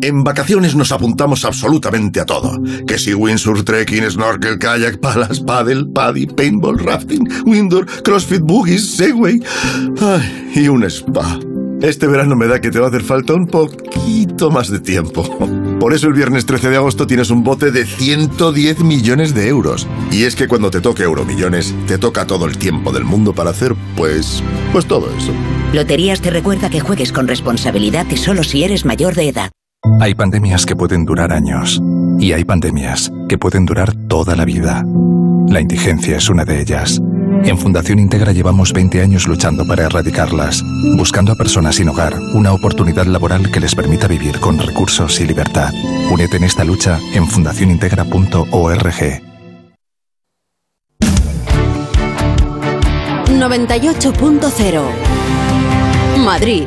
En vacaciones nos apuntamos absolutamente a todo. Que si windsurf, trekking, snorkel, kayak, palas, paddle, paddy, paintball, rafting, indoor, crossfit, boogies, segway Ay, y un spa. Este verano me da que te va a hacer falta un poquito más de tiempo. Por eso el viernes 13 de agosto tienes un bote de 110 millones de euros. Y es que cuando te toque Euromillones, te toca todo el tiempo del mundo para hacer, pues, pues todo eso. Loterías te recuerda que juegues con responsabilidad y solo si eres mayor de edad. Hay pandemias que pueden durar años y hay pandemias que pueden durar toda la vida. La indigencia es una de ellas. En Fundación Integra llevamos 20 años luchando para erradicarlas, buscando a personas sin hogar una oportunidad laboral que les permita vivir con recursos y libertad. Únete en esta lucha en fundacionintegra.org. 98.0 Madrid.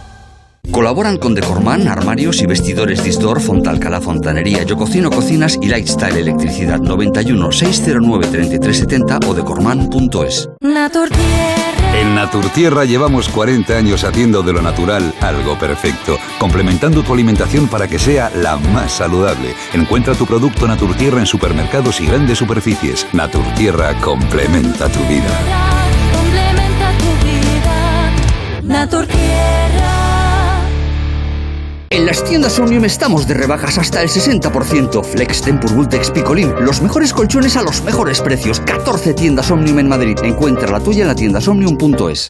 Colaboran con Decorman, armarios y vestidores Disdor, Fontalcala Fontanería, Yo Cocino Cocinas y Lifestyle Electricidad 91 609 3370 o decorman.es. En Naturtierra llevamos 40 años haciendo de lo natural algo perfecto, complementando tu alimentación para que sea la más saludable. Encuentra tu producto Naturtierra en supermercados y grandes superficies. Naturtierra complementa tu vida. Complementa tu vida. Naturtierra. En las tiendas Omnium estamos de rebajas hasta el 60%. Flex Tempur Vultex Picolín, los mejores colchones a los mejores precios. 14 tiendas Omnium en Madrid. Encuentra la tuya en la tienda somnium.es.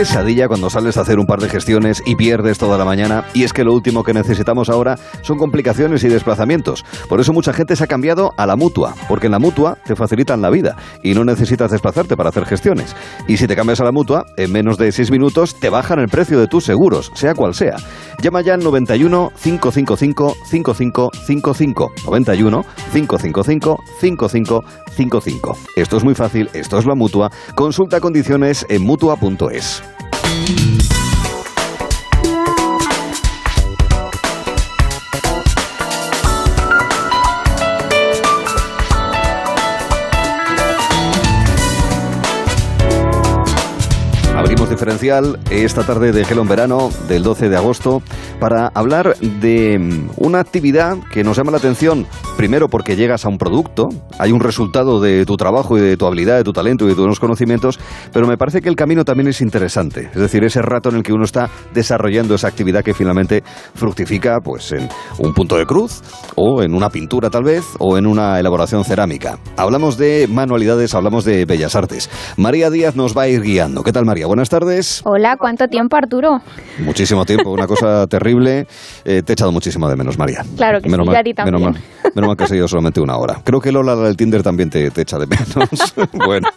Pesadilla cuando sales a hacer un par de gestiones y pierdes toda la mañana. Y es que lo último que necesitamos ahora son complicaciones y desplazamientos. Por eso mucha gente se ha cambiado a la mutua, porque en la mutua te facilitan la vida y no necesitas desplazarte para hacer gestiones. Y si te cambias a la mutua, en menos de 6 minutos te bajan el precio de tus seguros, sea cual sea. Llama ya al 91 555 5555. 91 555 5555. Esto es muy fácil, esto es la mutua. Consulta condiciones en mutua.es. Abrimos esta tarde de Gelo en Verano del 12 de agosto para hablar de mm, una actividad que nos llama la atención, primero porque llegas a un producto, hay un resultado de tu trabajo y de tu habilidad, de tu talento y de tus conocimientos, pero me parece que el camino también es interesante, es decir, ese rato en el que uno está desarrollando esa actividad que finalmente fructifica pues en un punto de cruz o en una pintura tal vez o en una elaboración cerámica. Hablamos de manualidades, hablamos de bellas artes. María Díaz nos va a ir guiando. ¿Qué tal María? Buenas tardes. Hola, ¿cuánto tiempo Arturo? Muchísimo tiempo, una cosa terrible. Eh, te he echado muchísimo de menos, María. Claro que menos sí, mal, a ti. Menos mal, menos mal que has seguido solamente una hora. Creo que Lola del Tinder también te, te echa de menos. bueno,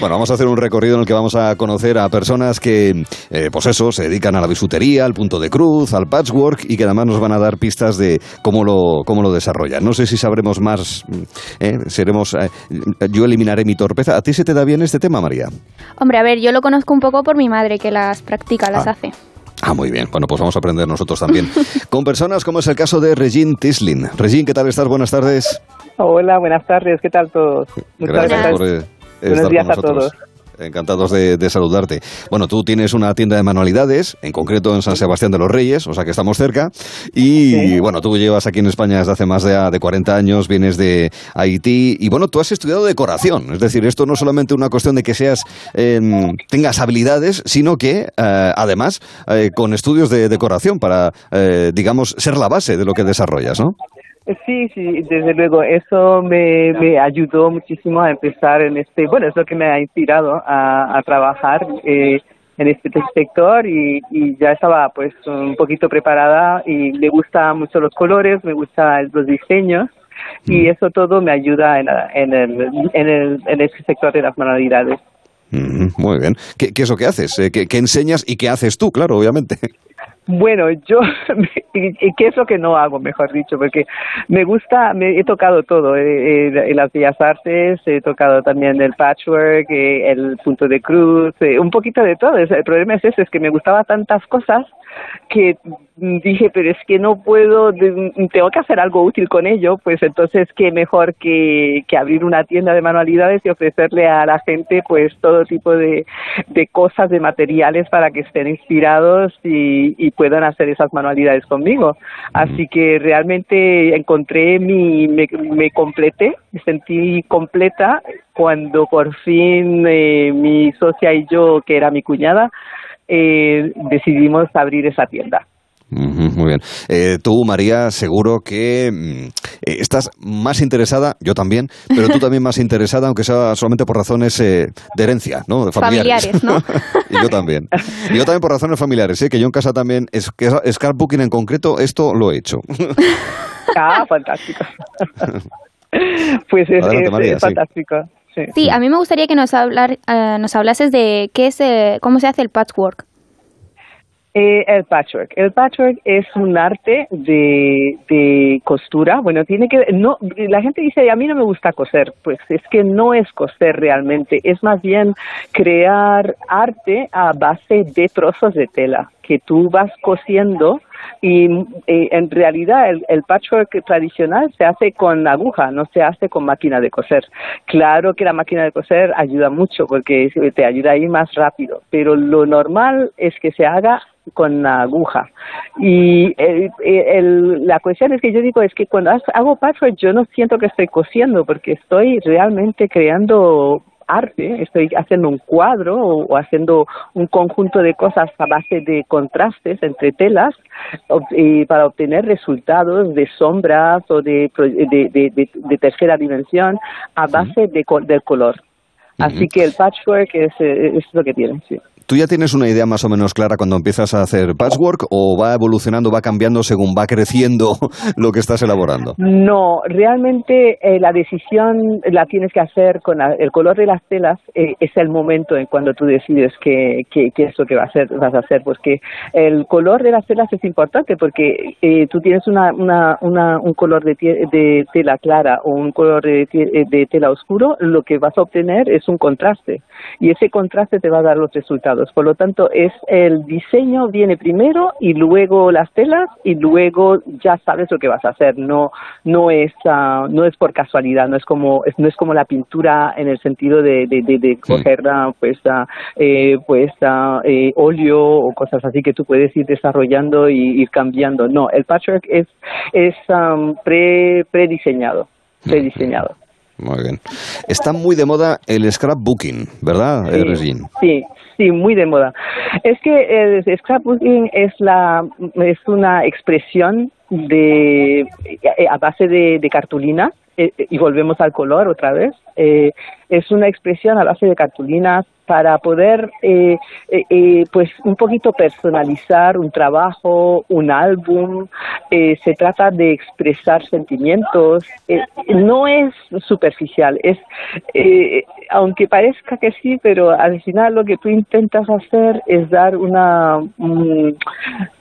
bueno, vamos a hacer un recorrido en el que vamos a conocer a personas que, eh, pues eso, se dedican a la bisutería, al punto de cruz, al patchwork y que además nos van a dar pistas de cómo lo, cómo lo desarrollan. No sé si sabremos más, eh, seremos, eh, yo eliminaré mi torpeza. ¿A ti se te da bien este tema, María? Hombre, a ver, yo lo conozco un poco por mi madre que las practica, las Ah. hace. Ah, muy bien. Bueno, pues vamos a aprender nosotros también. Con personas como es el caso de Regine Tislin. Regine, ¿qué tal estás? Buenas tardes. Hola, buenas tardes, ¿qué tal todos? Muchas Gracias por eh, Buenos estar días con a nosotros. todos. Encantados de, de saludarte. Bueno, tú tienes una tienda de manualidades, en concreto en San Sebastián de los Reyes, o sea que estamos cerca. Y bueno, tú llevas aquí en España desde hace más de, de 40 años, vienes de Haití. Y bueno, tú has estudiado decoración. Es decir, esto no es solamente una cuestión de que seas em, tengas habilidades, sino que eh, además eh, con estudios de decoración para, eh, digamos, ser la base de lo que desarrollas, ¿no? Sí, sí, desde luego, eso me, me ayudó muchísimo a empezar en este, bueno, es lo que me ha inspirado a, a trabajar eh, en este sector y, y ya estaba pues un poquito preparada y me gustan mucho los colores, me gustan los diseños y eso todo me ayuda en, en, el, en, el, en este sector de las manualidades. Ujú, muy bien. ¿Qué, qué es lo que haces? Eh, ¿Qué, qué enseñas y qué haces tú? Claro, obviamente. Bueno, yo, y qué es lo que no hago, mejor dicho, porque me gusta, me he tocado todo, eh, eh, las bellas artes, he tocado también el patchwork, eh, el punto de cruz, eh, un poquito de todo. El problema es ese, es que me gustaba tantas cosas que dije, pero es que no puedo, tengo que hacer algo útil con ello, pues entonces qué mejor que, que abrir una tienda de manualidades y ofrecerle a la gente pues todo tipo de, de cosas, de materiales para que estén inspirados y, y puedan hacer esas manualidades conmigo. Así que realmente encontré mi, me, me completé, me sentí completa cuando por fin eh, mi socia y yo, que era mi cuñada, eh, decidimos abrir esa tienda. Muy bien. Eh, tú, María, seguro que mm, eh, estás más interesada, yo también, pero tú también más interesada, aunque sea solamente por razones eh, de herencia, ¿no? De familiares. Familiares, ¿no? y yo también. Y yo también por razones familiares, ¿eh? que yo en casa también, es, que scrapbooking en concreto, esto lo he hecho. Ah, fantástico. pues es, Adelante, es- María, es sí. fantástico. Sí. Sí, a mí me gustaría que nos, hablar, eh, nos hablases de qué es, eh, cómo se hace el patchwork. Eh, el patchwork. El patchwork es un arte de, costura. Bueno, tiene que no. La gente dice a mí no me gusta coser. Pues es que no es coser realmente. Es más bien crear arte a base de trozos de tela que tú vas cosiendo y eh, en realidad el, el patchwork tradicional se hace con aguja, no se hace con máquina de coser. Claro que la máquina de coser ayuda mucho porque te ayuda a ir más rápido, pero lo normal es que se haga con la aguja. Y el- el- la cuestión es que yo digo es que cuando hago patchwork yo no siento que estoy cosiendo porque estoy realmente creando arte, estoy haciendo un cuadro o, o haciendo un conjunto de cosas a base de contrastes entre telas y para obtener resultados de sombras o de, de, de- de- de tercera dimensión a base de, del color. Así que el patchwork es, eh, es lo que tiene, sí. ¿Tú ya tienes una idea más o menos clara cuando empiezas a hacer patchwork o va evolucionando, va cambiando según va creciendo lo que estás elaborando? No, realmente eh, la decisión la tienes que hacer con la- el color de las telas. eh, es el momento en cuando tú decides qué, qué, qué es lo que vas a hacer, vas a hacer, porque el color de las telas es importante porque eh, tú tienes una, una, una, un color de, de tela clara o un color de, eh, de tela oscuro, lo que vas a obtener es un contraste y ese contraste te va a dar los resultados Por lo tanto, es el diseño viene primero y luego las telas y luego ya sabes lo que vas a hacer. No no es ah, no es por casualidad. No es como no es como la pintura en el sentido de de, de, coger ah, pues ah, eh, pues eh, óleo o cosas así que tú puedes ir desarrollando y ir cambiando. No, el patchwork es es pre prediseñado prediseñado. Muy bien. Está muy de moda el scrapbooking, ¿verdad, sí, Sí, sí, muy de moda. Es que el scrapbooking es la es una expresión de a base de, de cartulina eh, y volvemos al color otra vez. Eh, es una expresión a base de cartulinas para poder, eh, pues, un poquito personalizar un trabajo, un álbum. se trata de expresar sentimientos. no es superficial. Es, aunque parezca que sí, pero al final lo que tú intentas hacer es dar una,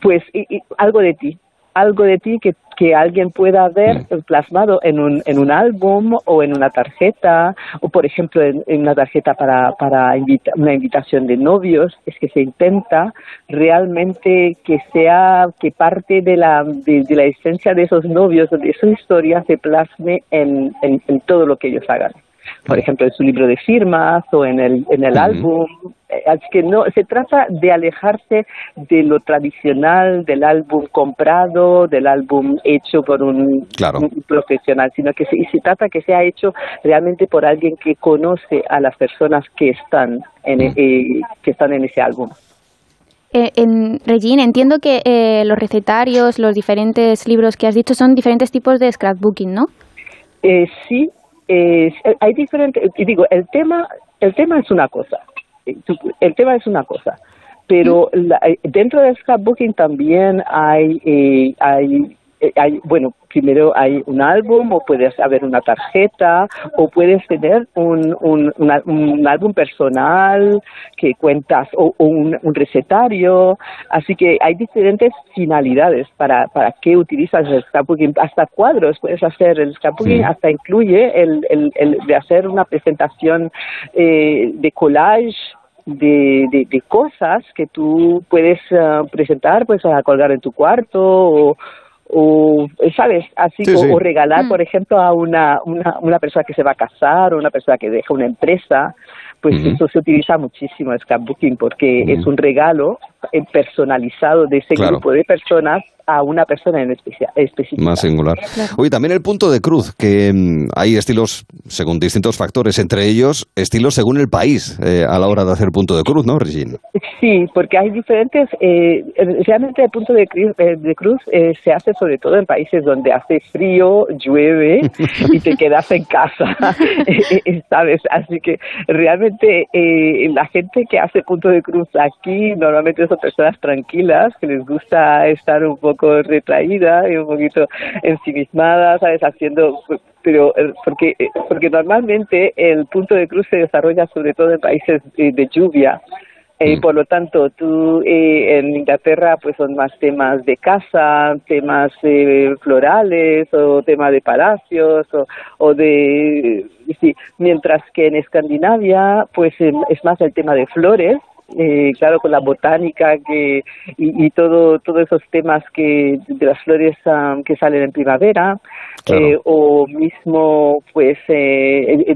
pues, algo de ti algo de ti que, que alguien pueda ver mm. plasmado en un, en un álbum o en una tarjeta, o por ejemplo en, una tarjeta para, para una invitación de novios, es que se intenta realmente que sea, que parte de la, de, la esencia de esos novios, de esa historia se plasme en, en todo lo que ellos hagan por ejemplo, en su libro de firmas o en el, en el álbum. Eh, así que no, se trata de alejarse de lo tradicional, del álbum comprado, del álbum hecho por un, profesional, sino que se, se trata que sea hecho realmente por alguien que conoce a las personas que están en, eh, que están en ese álbum. Eh, en Regine, entiendo que eh, los recetarios, los diferentes libros que has dicho son diferentes tipos de scrapbooking, ¿no? Eh, sí, es, hay diferentes, y digo, el tema, el tema es una cosa, el tema es una cosa, pero dentro del scrapbooking también hay, eh, hay eh, hay, bueno, primero hay un álbum o puedes haber una tarjeta o puedes tener un, un, un álbum personal que cuentas o, un, un, recetario. Así que hay diferentes finalidades para, para qué utilizas el scrapbooking. Hasta cuadros puedes hacer. El scrapbooking hasta incluye el, el, el, de hacer una presentación eh, de collage de, de, cosas que tú puedes ah, presentar, pues a colgar en tu cuarto o, o sabes así o, regalar mm. por ejemplo a una, una, una persona que se va a casar o una persona que deja una empresa pues eso se utiliza muchísimo el scrapbooking porque es un regalo eh, personalizado de ese grupo de personas a una persona en específica. Más singular. Oye, también el punto de cruz, que mm, hay estilos según distintos factores, entre ellos estilos según el país eh, a la hora de hacer punto de cruz, ¿no, Regina? Sí, porque hay diferentes, eh, realmente el punto de, eh, de cruz se hace sobre todo en países donde hace frío, llueve y te quedas en casa, ¿sabes? Así que realmente la gente que hace punto de cruz aquí normalmente son personas tranquilas, que les gusta estar un poco retraída y un poquito ensimismada, ¿sabes? Haciendo, pero eh, porque, eh, porque normalmente el punto de cruz se desarrolla sobre todo en países de, lluvia. y mm. por lo tanto, tú eh, en Inglaterra pues son más temas de casa, temas florales o temas de palacios o, o de... Sí, mientras que en Escandinavia pues es más el tema de flores eh, claro, con la botánica que, y, todo, todos esos temas que de las flores um, que salen en primavera, eh, o mismo, pues, eh,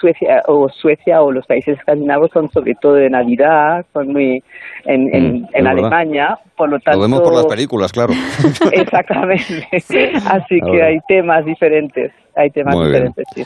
Suecia o Suecia o los países escandinavos son sobre todo de Navidad, son muy en, en, mm, en Alemania, por lo tanto. Lo vemos por las películas, claro. Exactamente. Así que hay temas diferentes, hay temas diferentes. Sí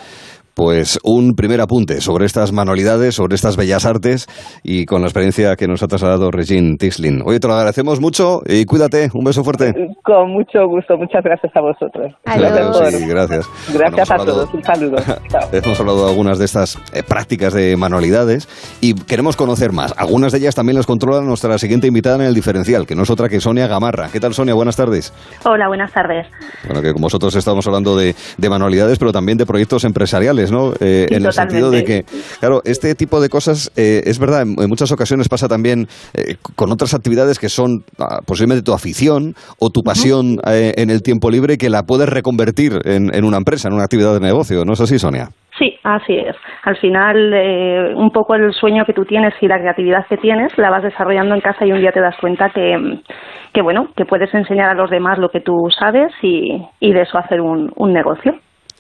pues un primer apunte sobre estas manualidades, sobre estas bellas artes y con la experiencia que nos ha trasladado Regine Tislin. Oye, te lo agradecemos mucho y cuídate. Un beso fuerte. Con mucho gusto. Muchas gracias a vosotros. Gracias. gracias. Gracias a todos. Un saludo. Hemos hablado de algunas de estas eh, prácticas de manualidades y queremos conocer más. Algunas de ellas también las controla nuestra siguiente invitada en el diferencial, que no es otra que Sonia Gamarra. ¿Qué tal, Sonia? Buenas tardes. Hola, buenas tardes. Bueno, que como vosotros estamos hablando de, de manualidades, pero también de proyectos empresariales ¿no? Eh, en el sentido de que, claro, este tipo de cosas, eh, es verdad, en, muchas ocasiones pasa también eh, con otras actividades que son ah, posiblemente tu afición o tu pasión en el tiempo libre que la puedes reconvertir en, en una empresa, en una actividad de negocio, ¿no es así, Sonia? Sí, así es. Al final, eh, un poco el sueño que tú tienes y la creatividad que tienes la vas desarrollando en casa y un día te das cuenta que, que bueno, que puedes enseñar a los demás lo que tú sabes y, y de eso hacer un, un negocio.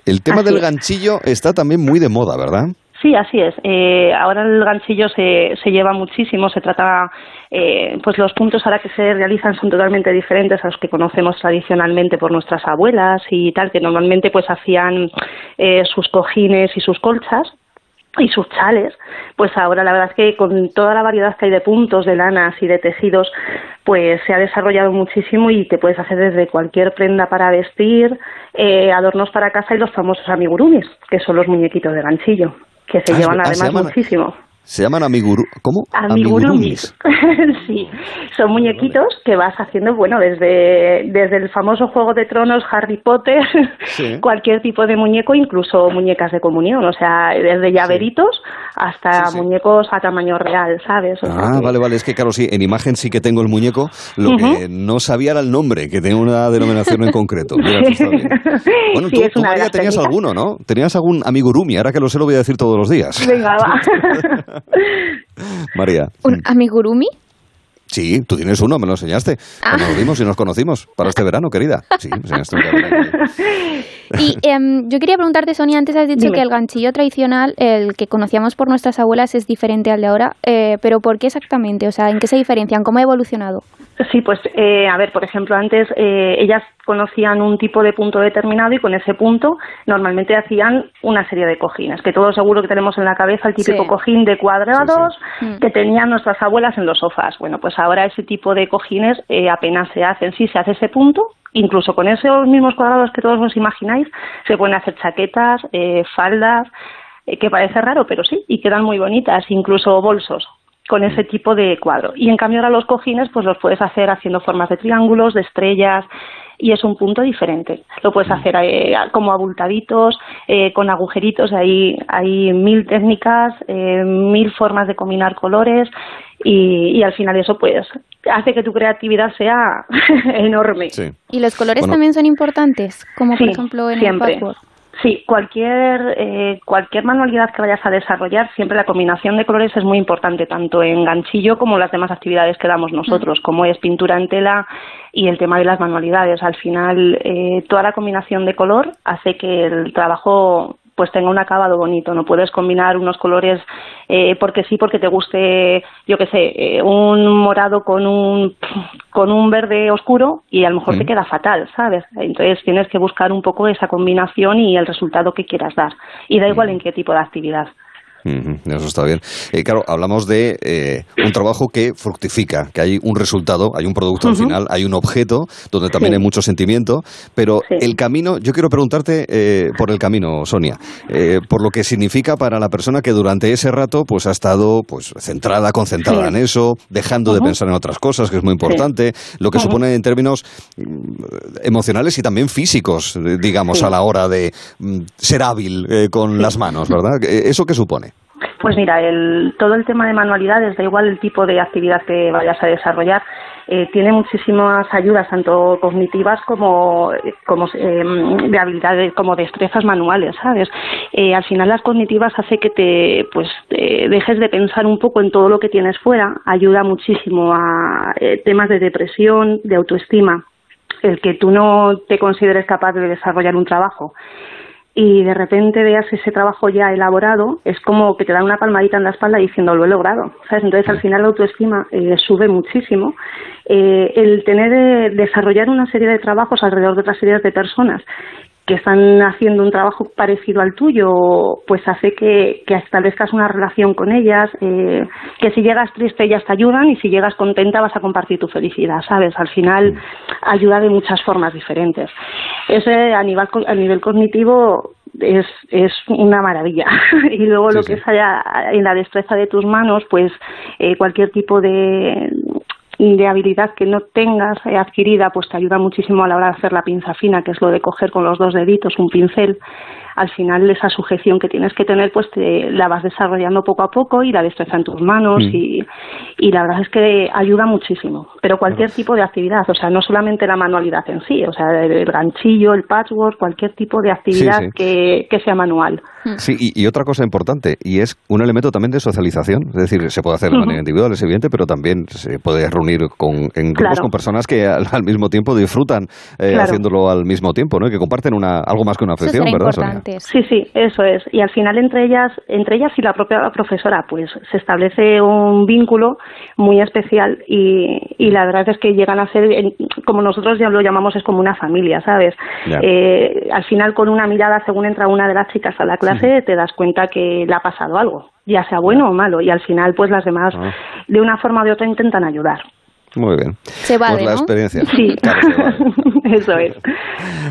El tema del ganchillo está también muy de moda, ¿verdad? Sí, así es. Eh, ahora el ganchillo se, se lleva muchísimo, se trata, eh, pues los puntos ahora que se realizan son totalmente diferentes a los que conocemos tradicionalmente por nuestras abuelas y tal, que normalmente pues hacían eh, sus cojines y sus colchas y sus chales, pues ahora la verdad es que con toda la variedad que hay de puntos, de lanas y de tejidos, pues se ha desarrollado muchísimo y te puedes hacer desde cualquier prenda para vestir, eh, adornos para casa y los famosos amigurumis, que son los muñequitos de ganchillo que se Ah, llevan ah, se además llaman- muchísimo. Se llaman amiguru... ¿Cómo? Amigurumis. sí, son muñequitos que vas haciendo, bueno, desde, desde el famoso Juego de Tronos, Harry Potter, Sí. cualquier tipo de muñeco, incluso muñecas de comunión, o sea, desde llaveritos hasta muñecos a tamaño real, ¿sabes? O sea Ah, que- vale, vale. Es que claro, sí, en imagen sí que tengo el muñeco. Lo que no sabía era el nombre, que tenía una denominación en concreto. Mira. Bueno, tú, tú, María, tenías técnicas. alguno, ¿no? Tenías algún amigurumi. Ahora que lo sé, lo voy a decir todos los días. Venga, va. María. ¿Un amigurumi? Sí, tú tienes uno, me lo enseñaste. Ah. Cuando nos vimos y nos conocimos. Para este verano, querida. Sí, me enseñaste un regalo. Y em, yo quería preguntarte, Sonia, antes has dicho Dime. que el ganchillo tradicional, el que conocíamos por nuestras abuelas, es diferente al de ahora, eh, pero ¿por qué exactamente? O sea, ¿en qué se diferencian? ¿Cómo ha evolucionado? Sí, pues eh, a ver, por ejemplo, antes eh, ellas conocían un tipo de punto determinado y con ese punto normalmente hacían una serie de cojines, que todos seguro que tenemos en la cabeza el típico Sí. cojín de cuadrados que tenían nuestras abuelas en los sofás. Bueno, pues ahora ese tipo de cojines eh, apenas se hacen. Sí, se hace ese punto, incluso con esos mismos cuadrados que todos os imagináis, se pueden hacer chaquetas, eh, faldas, eh, que parece raro, pero sí, y quedan muy bonitas, incluso bolsos con ese tipo de cuadro. Y en cambio ahora los cojines pues los puedes hacer haciendo formas de triángulos, de estrellas y es un punto diferente. Lo puedes hacer eh, como abultaditos, eh, con agujeritos, hay, hay mil técnicas, eh, mil formas de combinar colores y, y al final eso pues hace que tu creatividad sea enorme. ¿Y los colores Bueno. también son importantes? Como por ejemplo en siempre. el patchwork. Sí, cualquier, eh, cualquier manualidad que vayas a desarrollar, siempre la combinación de colores es muy importante, tanto en ganchillo como las demás actividades que damos nosotros, como es pintura en tela y el tema de las manualidades. Al final, eh, toda la combinación de color hace que el trabajo pues tenga un acabado bonito. No puedes combinar unos colores eh, porque sí, porque te guste, yo qué sé, eh, un morado con un con un verde oscuro y a lo mejor te queda fatal, ¿sabes? Entonces tienes que buscar un poco esa combinación y el resultado que quieras dar. Y da igual en qué tipo de actividad. Eso está bien. Eh, claro, hablamos de eh, un trabajo que fructifica, que hay un resultado, hay un producto al final, hay un objeto donde también Sí. hay mucho sentimiento, pero el camino, yo quiero preguntarte eh, por el camino, Sonia, eh, por lo que significa para la persona que durante ese rato pues ha estado pues centrada, concentrada Sí. en eso, dejando de pensar en otras cosas, que es muy importante, lo que supone en términos mm, emocionales y también físicos, digamos, a la hora de mm, ser hábil con las manos, ¿verdad? ¿Eso qué supone? Pues mira, el, todo el tema de manualidades, da igual el tipo de actividad que vayas a desarrollar, eh, tiene muchísimas ayudas, tanto cognitivas como, como eh, de habilidades, como destrezas manuales, ¿sabes? Eh, al final las cognitivas hace que te, pues, te dejes de pensar un poco en todo lo que tienes fuera, ayuda muchísimo a eh, temas de depresión, de autoestima, el que tú no te consideres capaz de desarrollar un trabajo y de repente veas ese trabajo ya elaborado, es como que te dan una palmadita en la espalda diciendo lo he logrado, ¿sabes? Entonces al final la autoestima eh, sube muchísimo. Eh, el tener, eh, desarrollar una serie de trabajos alrededor de otras series de personas que están haciendo un trabajo parecido al tuyo, pues hace que, que establezcas una relación con ellas, eh, que si llegas triste ellas te ayudan y si llegas contenta vas a compartir tu felicidad, ¿sabes? Al final ayuda de muchas formas diferentes. Ese a nivel, a nivel cognitivo es, es una maravilla. y luego lo que es allá en la destreza de tus manos, pues eh, cualquier tipo de, de habilidad que no tengas eh, adquirida, pues te ayuda muchísimo a la hora de hacer la pinza fina, que es lo de coger con los dos deditos un pincel, al final esa sujeción que tienes que tener, pues te, la vas desarrollando poco a poco y la destreza en tus manos Mm. y, y la verdad es que ayuda muchísimo. Pero cualquier tipo de actividad, o sea, no solamente la manualidad en sí, o sea, el ganchillo, el patchwork, cualquier tipo de actividad Sí, sí. Que, que sea manual. Sí, y, y otra cosa importante, y es un elemento también de socialización. Es decir, se puede hacer de manera individual, es evidente, pero también se puede reunir con, en grupos Claro. con personas que al, al mismo tiempo disfrutan eh, Claro. haciéndolo al mismo tiempo, ¿no? Y que comparten una, algo más que una afición, ¿verdad, Sí, sí, eso es. Y al final entre ellas, entre ellas y la propia profesora, pues se establece un vínculo muy especial y, y la verdad es que llegan a ser, en- como nosotros ya lo llamamos, es como una familia, ¿sabes? Eh, al final con una mirada, según entra una de las chicas a la clase, te das cuenta que le ha pasado algo, ya sea bueno o malo, y al final pues las demás, Ah. de una forma o de otra, intentan ayudar. Muy bien. Se vale, Pues la ¿no? experiencia. Sí, Claro, se vale. eso es.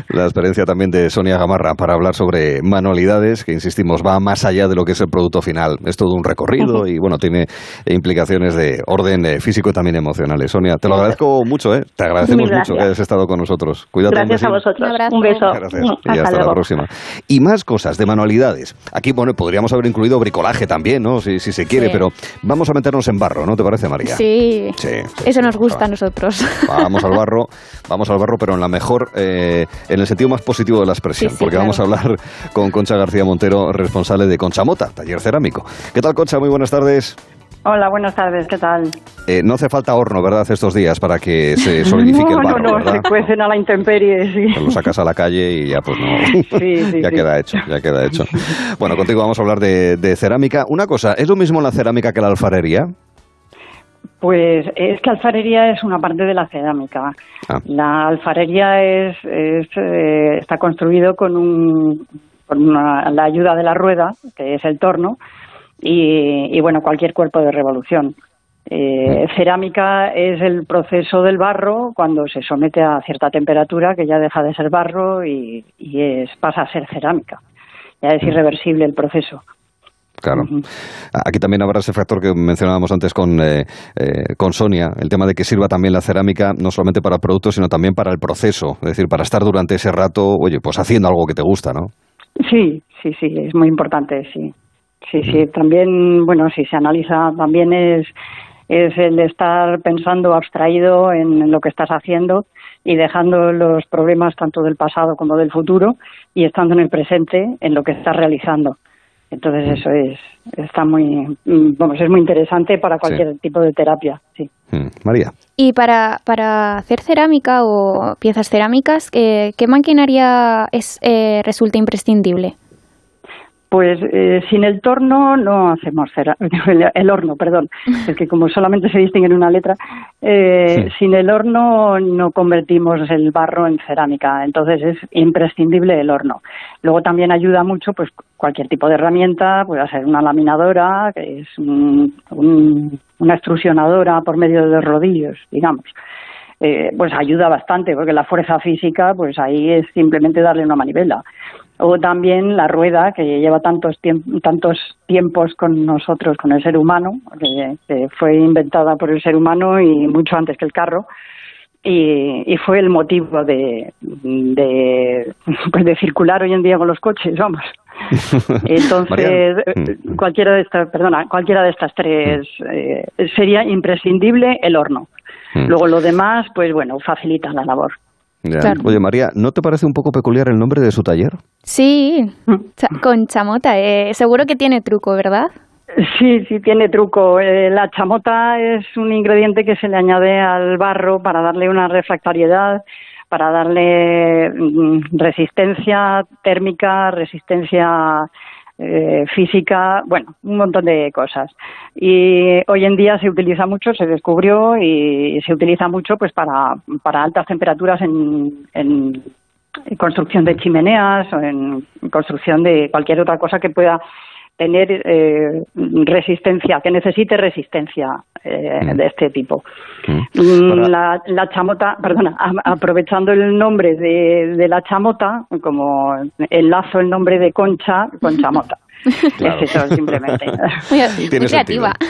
La experiencia también de Sonia Gamarra para hablar sobre manualidades, que insistimos, va más allá de lo que es el producto final. Es todo un recorrido y bueno, tiene implicaciones de orden eh, físico y también emocionales. Sonia, te lo agradezco mucho, ¿eh? Te agradecemos mucho que hayas estado con nosotros. Cuídate un Gracias a besín. vosotros. Un, beso. Gracias. Y Hasta hasta la próxima. Y más cosas de manualidades. Aquí, bueno, podríamos haber incluido bricolaje también, ¿no? Si, si se quiere, Sí. pero vamos a meternos en barro, ¿no te parece, María? Sí. Sí, sí, Eso sí, nos gusta a nosotros. Vamos al barro, vamos al barro, pero en la mejor, eh, en el sentido más positivo de la expresión, Sí, sí, porque claro. vamos a hablar con Concha García Montero, responsable de Concha Mota, taller cerámico. ¿Qué tal, Concha? Muy buenas tardes. Hola, buenas tardes, ¿qué tal? Eh, no hace falta horno, ¿verdad?, estos días para que se solidifique no, el barro, no, no, ¿verdad? se cuecen a la intemperie, sí. Lo sacas a la calle y ya pues no. Sí, sí, ya sí. queda hecho, ya queda hecho. Bueno, contigo vamos a hablar de, de cerámica. Una cosa, ¿es lo mismo la cerámica que la alfarería? Pues es que alfarería es una parte de la cerámica. Ah. La alfarería es, es, eh, está construido con, un, con una- la ayuda de la rueda, que es el torno, y, y, bueno, cualquier cuerpo de revolución. Eh, cerámica es el proceso del barro cuando se somete a cierta temperatura que ya deja de ser barro y, y es, pasa a ser cerámica. Ya es irreversible el proceso. Claro. Aquí también habrá ese factor que mencionábamos antes con, eh, eh, con Sonia, el tema de que sirva también la cerámica no solamente para el producto, sino también para el proceso. Es decir, para estar durante ese rato, oye, pues haciendo algo que te gusta, ¿no? Sí, sí, sí, es muy importante, sí. Sí, sí, también, bueno, si se analiza, también es, es el estar pensando abstraído en lo que estás haciendo y dejando los problemas tanto del pasado como del futuro y estando en el presente en lo que estás realizando. Entonces eso es, está muy, mm, vamos, es muy interesante para cualquier tipo de terapia, sí. Mm, María. Y para, para hacer cerámica o piezas cerámicas, eh, ¿qué maquinaria es, eh, resulta imprescindible? Pues eh, sin el torno no hacemos cera el, el horno, perdón, es que como solamente se distingue en una letra, eh, Sí. sin el horno no convertimos el barro en cerámica, entonces es imprescindible el horno. Luego también ayuda mucho pues cualquier tipo de herramienta, puede ser una laminadora, que es un- un- una extrusionadora por medio de rodillos, digamos. Eh, pues ayuda bastante porque la fuerza física pues ahí es simplemente darle una manivela o también la rueda que lleva tantos tiemp- tantos tiempos con nosotros con el ser humano que, que fue inventada por el ser humano y mucho antes que el carro. Y, y fue el motivo de, de pues de circular hoy en día con los coches vamos. Entonces eh, cualquiera de estas perdona cualquiera de estas tres eh, sería imprescindible el horno. Mm. luego lo demás pues bueno facilita la labor Ya. Claro. Oye, María, ¿no te parece un poco peculiar el nombre de su taller? Sí, con chamota. eh, seguro que tiene truco, ¿verdad? Sí, sí, tiene truco. Eh, la chamota es un ingrediente que se le añade al barro para darle una refractariedad, para darle mm, resistencia térmica, resistencia eh, física, bueno, un montón de cosas. Y hoy en día se utiliza mucho, se descubrió y se utiliza mucho pues para, para altas temperaturas en, en en construcción de chimeneas o en construcción de cualquier otra cosa que pueda tener eh, resistencia, que necesite resistencia eh, de este tipo. Mm, La, la chamota, perdona, a- aprovechando el nombre de, de la chamota, como enlazo el nombre de Concha con chamota. Claro. Es eso, simplemente. Muy, muy creativa.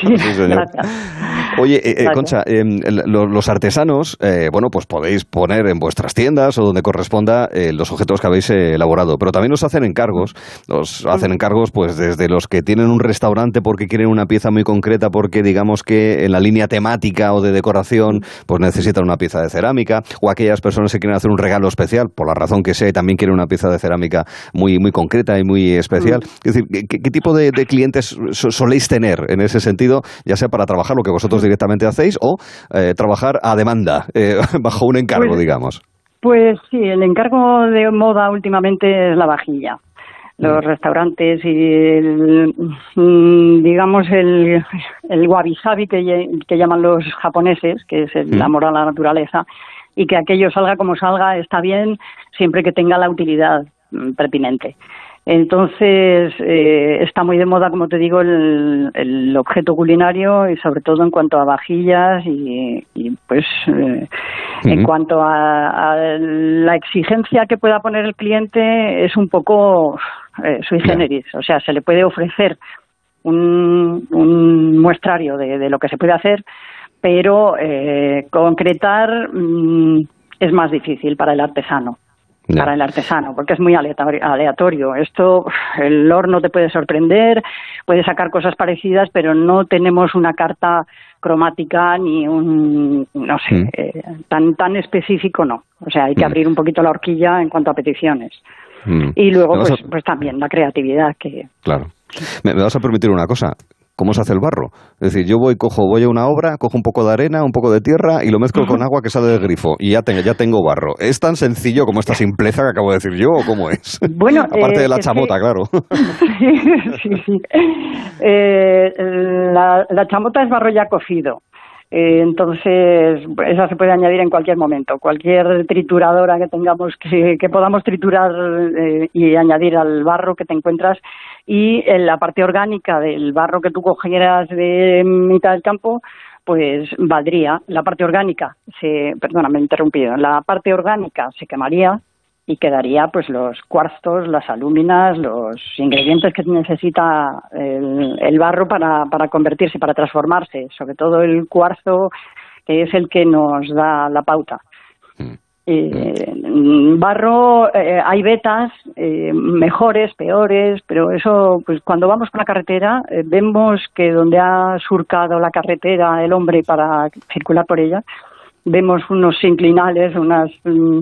Sí, señor. Oye, eh, eh. Concha, em, el- lo- los artesanos, eh, bueno, pues podéis poner en vuestras tiendas o donde corresponda eh, los objetos que habéis elaborado, pero también os hacen encargos, os hacen encargos pues desde los que tienen un restaurante porque quieren una pieza muy concreta, porque digamos que en la línea temática o de decoración pues necesitan una pieza de cerámica, o aquellas personas que quieren hacer un regalo especial, por la razón que sea, y también quieren una pieza de cerámica muy, muy concreta y muy especial. Es decir, ¿qué, qué tipo de, de clientes so- soléis tener en ese sentido, ya sea para trabajar lo que vosotros directamente hacéis o eh, trabajar a demanda, eh, bajo un encargo, Pues- digamos? Pues sí, el encargo de moda últimamente es la vajilla. Los restaurantes y, el, mm, digamos, el, el wabi-sabi que, que llaman los japoneses, que es el Mm. amor a la naturaleza, y que aquello salga como salga está bien siempre que tenga la utilidad mm, pertinente. Entonces, eh, está muy de moda, como te digo, el, el objeto culinario y sobre todo en cuanto a vajillas y, y, pues eh, en cuanto a, a la exigencia que pueda poner el cliente es un poco eh, sui generis, o sea, se le puede ofrecer un, un muestrario de, de lo que se puede hacer, pero eh, concretar mm, es más difícil para el artesano para el artesano, porque es muy aleatorio. Esto, el horno te puede sorprender, puede sacar cosas parecidas, pero no tenemos una carta cromática ni un, no sé, Mm. eh, tan tan específico no. O sea, hay que abrir un poquito la horquilla en cuanto a peticiones. Mm. Y luego, pues, a- pues también la creatividad que Claro. Me, me vas a permitir una cosa. ¿Cómo se hace el barro? Es decir, yo voy, cojo, voy a una obra, cojo un poco de arena, un poco de tierra y lo mezclo con agua que sale del grifo y ya, tengo ya tengo barro. ¿Es tan sencillo como esta simpleza que acabo de decir yo o cómo es? Bueno, Aparte eh, de la es que- chamota, claro. sí, sí, sí. Eh, la, la chamota es barro ya cocido. Eh, entonces, esa se puede añadir en cualquier momento. Cualquier trituradora que tengamos, que, podamos triturar eh, y añadir al barro que te encuentras. Y en la parte orgánica del barro que tú cogieras de mitad del campo, pues valdría. La parte orgánica, se, perdona, me he interrumpido. La parte orgánica se quemaría y quedaría pues los cuarzos, las alúminas, los ingredientes que necesita el, el barro para, para convertirse, para transformarse, sobre todo el cuarzo que es el que nos da la pauta. Eh, mm, barro, eh, hay vetas eh, mejores, peores, pero eso, pues cuando vamos por la carretera, eh, vemos que donde ha surcado la carretera el hombre para circular por ella, vemos unos inclinales, unas mm,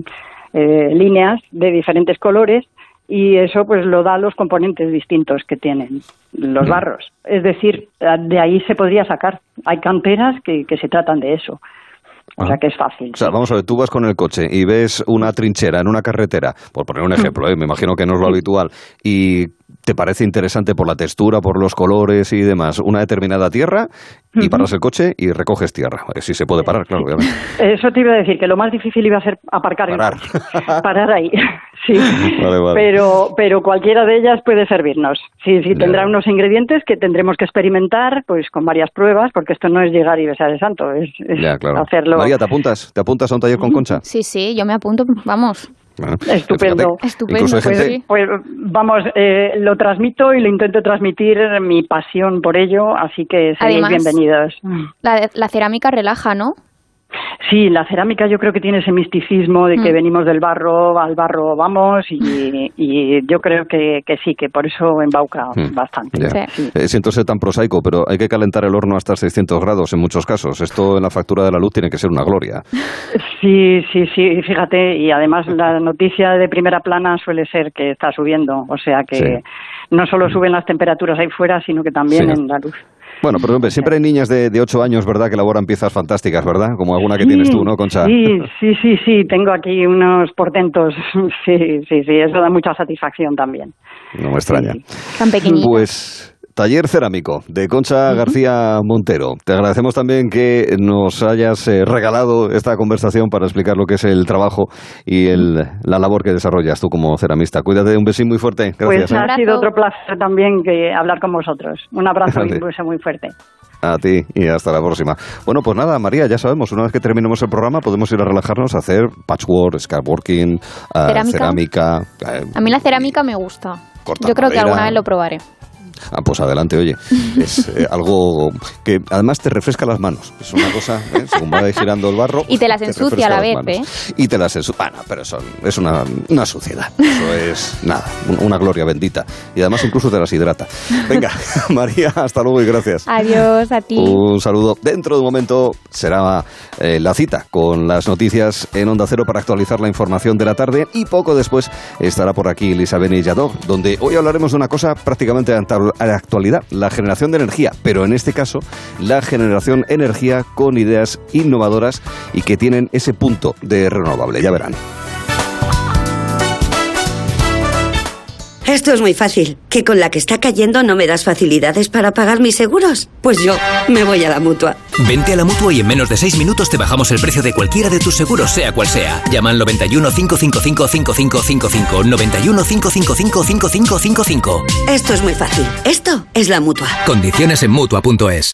eh, líneas de diferentes colores y eso pues lo da los componentes distintos que tienen los barros. Es decir, de ahí se podría sacar. Hay canteras que, que se tratan de eso. O sea que es fácil. O sea, vamos a ver, tú vas con el coche y ves una trinchera en una carretera, por poner Mm. un ejemplo, ¿eh? me imagino que no es lo habitual, y te parece interesante por la textura, por los colores y demás, una determinada tierra, y paras el coche y recoges tierra. Sí se puede parar, claro, obviamente. Eso te iba a decir, que lo más difícil iba a ser aparcar el Parar. coche. Parar ahí. Sí. Vale, vale. Pero, pero cualquiera de ellas puede servirnos. Sí, sí, Ya. tendrá unos ingredientes que tendremos que experimentar pues con varias pruebas, porque esto no es llegar y besar el santo, es, es Ya, claro. hacerlo. María, ¿te apuntas? ¿Te apuntas a un taller con Concha? Sí, sí, yo me apunto, vamos. Bueno, Estupendo. fíjate, Estupendo, incluso pues gente- sí. Pues vamos, eh, lo transmito y lo intento transmitir mi pasión por ello, así que seréis Además- bienvenidos. La, la cerámica relaja, ¿no? Sí, la cerámica yo creo que tiene ese misticismo de que Mm. venimos del barro, al barro vamos, y, y yo creo que, que sí, que por eso embauca Mm. bastante. Ya. Eh, siento ser tan prosaico, pero hay que calentar el horno hasta 600 grados en muchos casos. Esto en la factura de la luz tiene que ser una gloria. Sí, sí, sí, fíjate, y además la noticia de primera plana suele ser que está subiendo, o sea que Sí. no solo suben las temperaturas ahí fuera, sino que también Sí. en la luz. Bueno, pero hombre, siempre hay niñas de, de 8 años, ¿verdad?, que elaboran piezas fantásticas, ¿verdad? Como alguna que tienes tú, ¿no, Concha? Sí, sí, sí, sí, tengo aquí unos portentos, sí, sí, sí, eso da mucha satisfacción también. No me extraña. Tan pequeñita. Pues taller cerámico de Concha García Montero. Te agradecemos también que nos hayas eh, regalado esta conversación para explicar lo que es el trabajo y el, la labor que desarrollas tú como ceramista. Cuídate, un besín muy fuerte. Gracias. Pues ¿eh? ha sido otro placer también que hablar con vosotros. Un abrazo y Vale. un beso muy fuerte. A ti y hasta la próxima. Bueno, pues nada, María, ya sabemos, una vez que terminemos el programa podemos ir a relajarnos a hacer patchwork, scrapworking, eh, Cerámica. cerámica. eh, A mí la cerámica me gusta. Yo creo que alguna vez lo probaré. Ah, pues adelante, oye. Es eh, algo que además te refresca las manos. Es una cosa, ¿eh? según va girando el barro. Y te las ensucia a la vez, ¿eh? Y te las ensucia. Bueno, pero eso es una, una suciedad. Eso es nada, una gloria bendita. Y además incluso te las hidrata. Venga, María, hasta luego y gracias. Adiós a ti. Un saludo. Dentro de un momento será eh, la cita con las noticias en Onda Cero para actualizar la información de la tarde y poco después estará por aquí Elisa Benillador, donde hoy hablaremos de una cosa prácticamente actualidad, la generación de energía, pero en este caso la generación energía con ideas innovadoras y que tienen ese punto de renovable, ya verán. Esto es muy fácil. ¿Que con la que está cayendo no me das facilidades para pagar mis seguros? Pues yo me voy a la mutua. Vente a la mutua y en menos de seis minutos te bajamos el precio de cualquiera de tus seguros, sea cual sea. Llama al 91 555 5555. 91 555 5555. Esto es muy fácil. Esto es la mutua. Condiciones en mutua.es.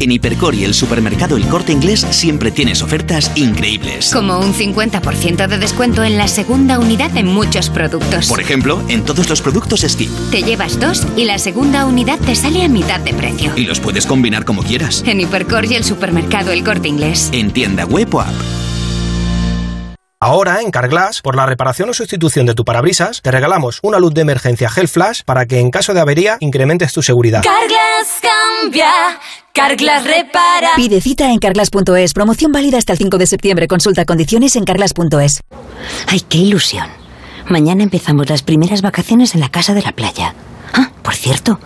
En Hipercor y el supermercado El Corte Inglés siempre tienes ofertas increíbles. Como un 50% de descuento en la segunda unidad en muchos productos. Por ejemplo, en todos los productos Skip. Te llevas dos y la segunda unidad te sale a mitad de precio. Y los puedes combinar como quieras. En Hipercor y el supermercado El Corte Inglés. En tienda web o app. Ahora, en Carglass, por la reparación o sustitución de tu parabrisas, te regalamos una luz de emergencia Gel Flash para que en caso de avería incrementes tu seguridad. Carglass cambia, Carglass repara. Pide cita en carglass.es. Promoción válida hasta el 5 de septiembre. Consulta condiciones en carglass.es. Ay, qué ilusión. Mañana empezamos las primeras vacaciones en la casa de la playa. Por cierto,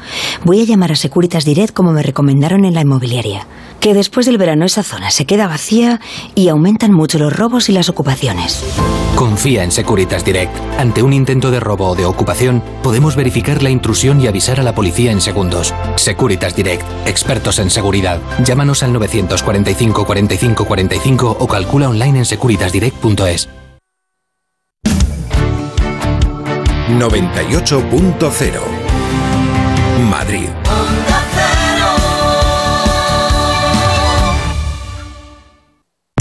voy a llamar a Securitas Direct como me recomendaron en la inmobiliaria. Que después del verano esa zona se queda vacía y aumentan mucho los robos y las ocupaciones. Confía en Securitas Direct. Ante un intento de robo o de ocupación, podemos verificar la intrusión y avisar a la policía en segundos. Securitas Direct, expertos en seguridad. Llámanos al 945 45 45 o calcula online en securitasdirect.es. 98.0 Madrid.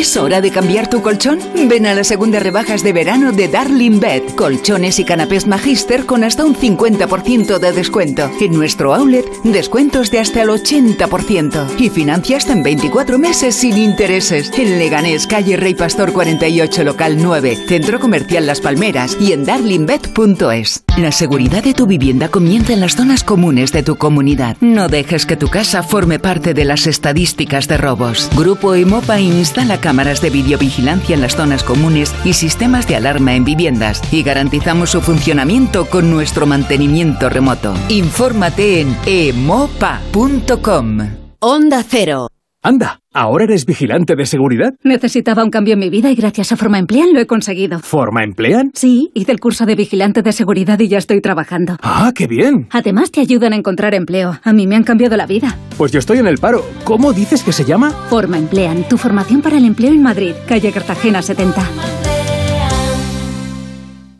¿Es hora de cambiar tu colchón? Ven a las segundas rebajas de verano de Darling Bed. Colchones y canapés Magister con hasta un 50% de descuento. En nuestro outlet, descuentos de hasta el 80%. Y financia hasta en 24 meses sin intereses. En Leganés, calle Rey Pastor 48, local 9, Centro Comercial Las Palmeras y en darlingbed.es. La seguridad de tu vivienda comienza en las zonas comunes de tu comunidad. No dejes que tu casa forme parte de las estadísticas de robos. Grupo Emopa instala cámaras de videovigilancia en las zonas comunes y sistemas de alarma en viviendas y garantizamos su funcionamiento con nuestro mantenimiento remoto. Infórmate en emopa.com. Onda Cero. Anda, ¿ahora eres vigilante de seguridad? Necesitaba un cambio en mi vida y gracias a Forma Emplean lo he conseguido. ¿Forma Emplean? Sí, hice el curso de vigilante de seguridad y ya estoy trabajando. ¡Ah, qué bien! Además te ayudan a encontrar empleo. A mí me han cambiado la vida. Pues yo estoy en el paro. ¿Cómo dices que se llama? Forma Emplean, tu formación para el empleo en Madrid, calle Cartagena 70.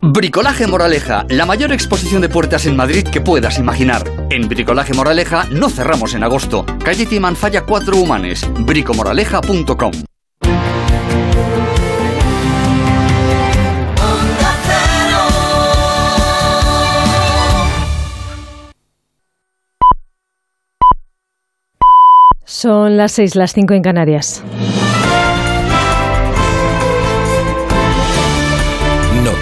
Bricolaje Moraleja, la mayor exposición de puertas en Madrid que puedas imaginar. En Bricolaje Moraleja no cerramos en agosto. Calle Timanfaya 4 Humanes, bricomoraleja.com. Son las seis, las cinco en Canarias.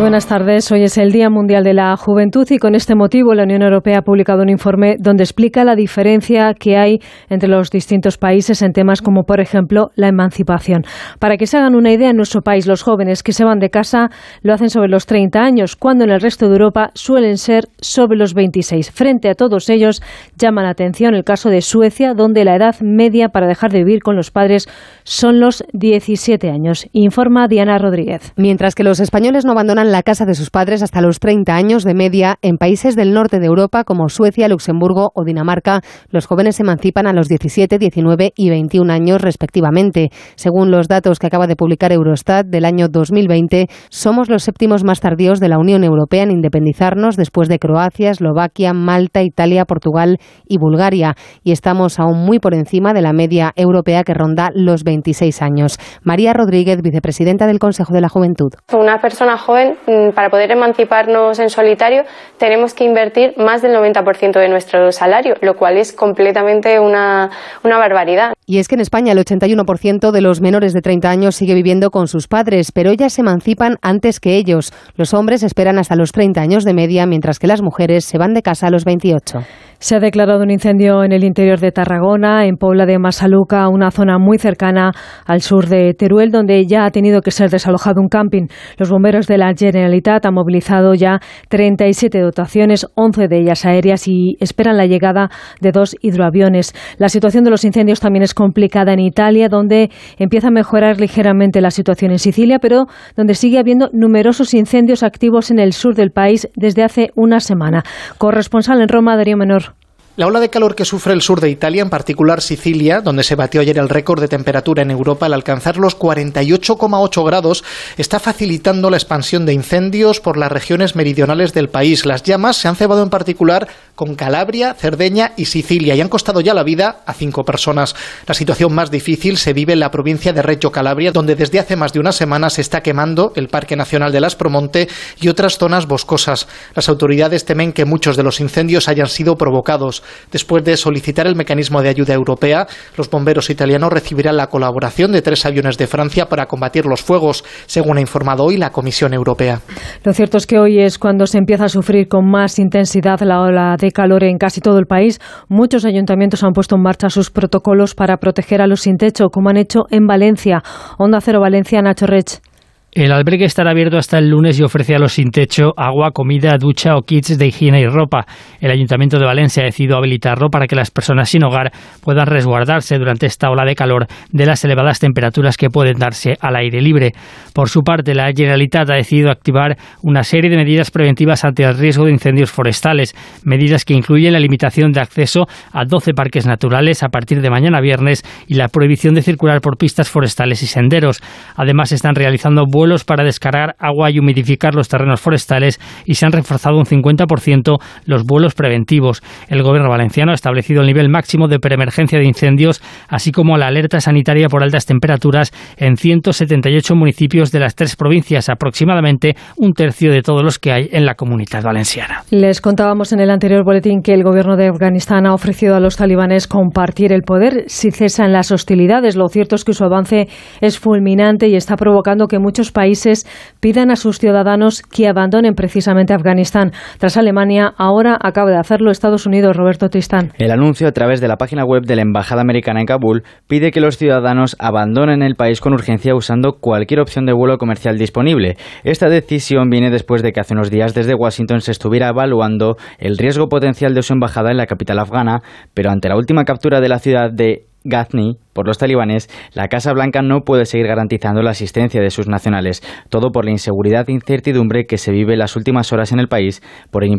Buenas tardes. Hoy es el Día Mundial de la Juventud y con este motivo la Unión Europea ha publicado un informe donde explica la diferencia que hay entre los distintos países en temas como, por ejemplo, la emancipación. Para que se hagan una idea, en nuestro país los jóvenes que se van de casa lo hacen sobre los 30 años, cuando en el resto de Europa suelen ser sobre los 26. Frente a todos ellos, llama la atención el caso de Suecia, donde la edad media para dejar de vivir con los padres son los 17 años, informa Diana Rodríguez. Mientras que los españoles no abandonan la casa de sus padres hasta los 30 años de media, en países del norte de Europa como Suecia, Luxemburgo o Dinamarca, los jóvenes se emancipan a los 17, 19 y 21 años respectivamente. Según los datos que acaba de publicar Eurostat del año 2020, somos los séptimos más tardíos de la Unión Europea en independizarnos después de Croacia, Eslovaquia, Malta, Italia, Portugal y Bulgaria. Y estamos aún muy por encima de la media europea que ronda los 26 años. María Rodríguez, vicepresidenta del Consejo de la Juventud. Una persona joven Mm, para poder emanciparnos en solitario tenemos que invertir más del 90% de nuestro salario, lo cual es completamente una, una barbaridad. Y es que en España el 81% de los menores de 30 años sigue viviendo con sus padres, pero ellas se emancipan antes que ellos. Los hombres esperan hasta los 30 años de media, mientras que las mujeres se van de casa a los 28. Se ha declarado un incendio en el interior de Tarragona, en Pobla de Masaluca, una zona muy cercana al sur de Teruel, donde ya ha tenido que ser desalojado un camping. Los bomberos de la Generalitat han movilizado ya 37 dotaciones, 11 de ellas aéreas, y esperan la llegada de dos hidroaviones. La situación de los incendios también es complicada en Italia, donde empieza a mejorar ligeramente la situación en Sicilia, pero donde sigue habiendo numerosos incendios activos en el sur del país desde hace una semana. Corresponsal en Roma, Darío Menor. La ola de calor que sufre el sur de Italia, en particular Sicilia, donde se batió ayer el récord de temperatura en Europa al alcanzar los 48,8 grados, está facilitando la expansión de incendios por las regiones meridionales del país. Las llamas se han cebado en particular con Calabria, Cerdeña y Sicilia y han costado ya la vida a cinco personas. La situación más difícil se vive en la provincia de Reggio Calabria, donde desde hace más de una semana se está quemando el Parque Nacional de las Promonte y otras zonas boscosas. Las autoridades temen que muchos de los incendios hayan sido provocados. Después de solicitar el mecanismo de ayuda europea, los bomberos italianos recibirán la colaboración de tres aviones de Francia para combatir los fuegos, según ha informado hoy la Comisión Europea. Lo cierto es que hoy es cuando se empieza a sufrir con más intensidad la ola de calor en casi todo el país. Muchos ayuntamientos han puesto en marcha sus protocolos para proteger a los sin techo, como han hecho en Valencia. Onda Cero Valencia, Nacho Rech. El albergue estará abierto hasta el lunes y ofrece a los sin techo agua, comida, ducha o kits de higiene y ropa. El Ayuntamiento de Valencia ha decidido habilitarlo para que las personas sin hogar puedan resguardarse durante esta ola de calor de las elevadas temperaturas que pueden darse al aire libre. Por su parte, la Generalitat ha decidido activar una serie de medidas preventivas ante el riesgo de incendios forestales, medidas que incluyen la limitación de acceso a 12 parques naturales a partir de mañana viernes y la prohibición de circular por pistas forestales y senderos. Además, están realizando vuelos para descargar agua y humidificar los terrenos forestales y se han reforzado un 50% los vuelos preventivos. El gobierno valenciano ha establecido el nivel máximo de preemergencia de incendios, así como la alerta sanitaria por altas temperaturas en 178 municipios de las tres provincias, aproximadamente un tercio de todos los que hay en la comunidad valenciana. Les contábamos en el anterior boletín que el gobierno de Afganistán ha ofrecido a los talibanes compartir el poder si cesan las hostilidades. Lo cierto es que su avance es fulminante y está provocando que muchos países pidan a sus ciudadanos que abandonen precisamente Afganistán. Tras Alemania, ahora acaba de hacerlo Estados Unidos, Roberto Tristán. El anuncio a través de la página web de la Embajada Americana en Kabul pide que los ciudadanos abandonen el país con urgencia usando cualquier opción de vuelo comercial disponible. Esta decisión viene después de que hace unos días desde Washington se estuviera evaluando el riesgo potencial de su embajada en la capital afgana, pero ante la última captura de la ciudad de Ghazni por los talibanes, la Casa Blanca no puede seguir garantizando la asistencia de sus nacionales, todo por la inseguridad e incertidumbre que se vive en las últimas horas en el país por el,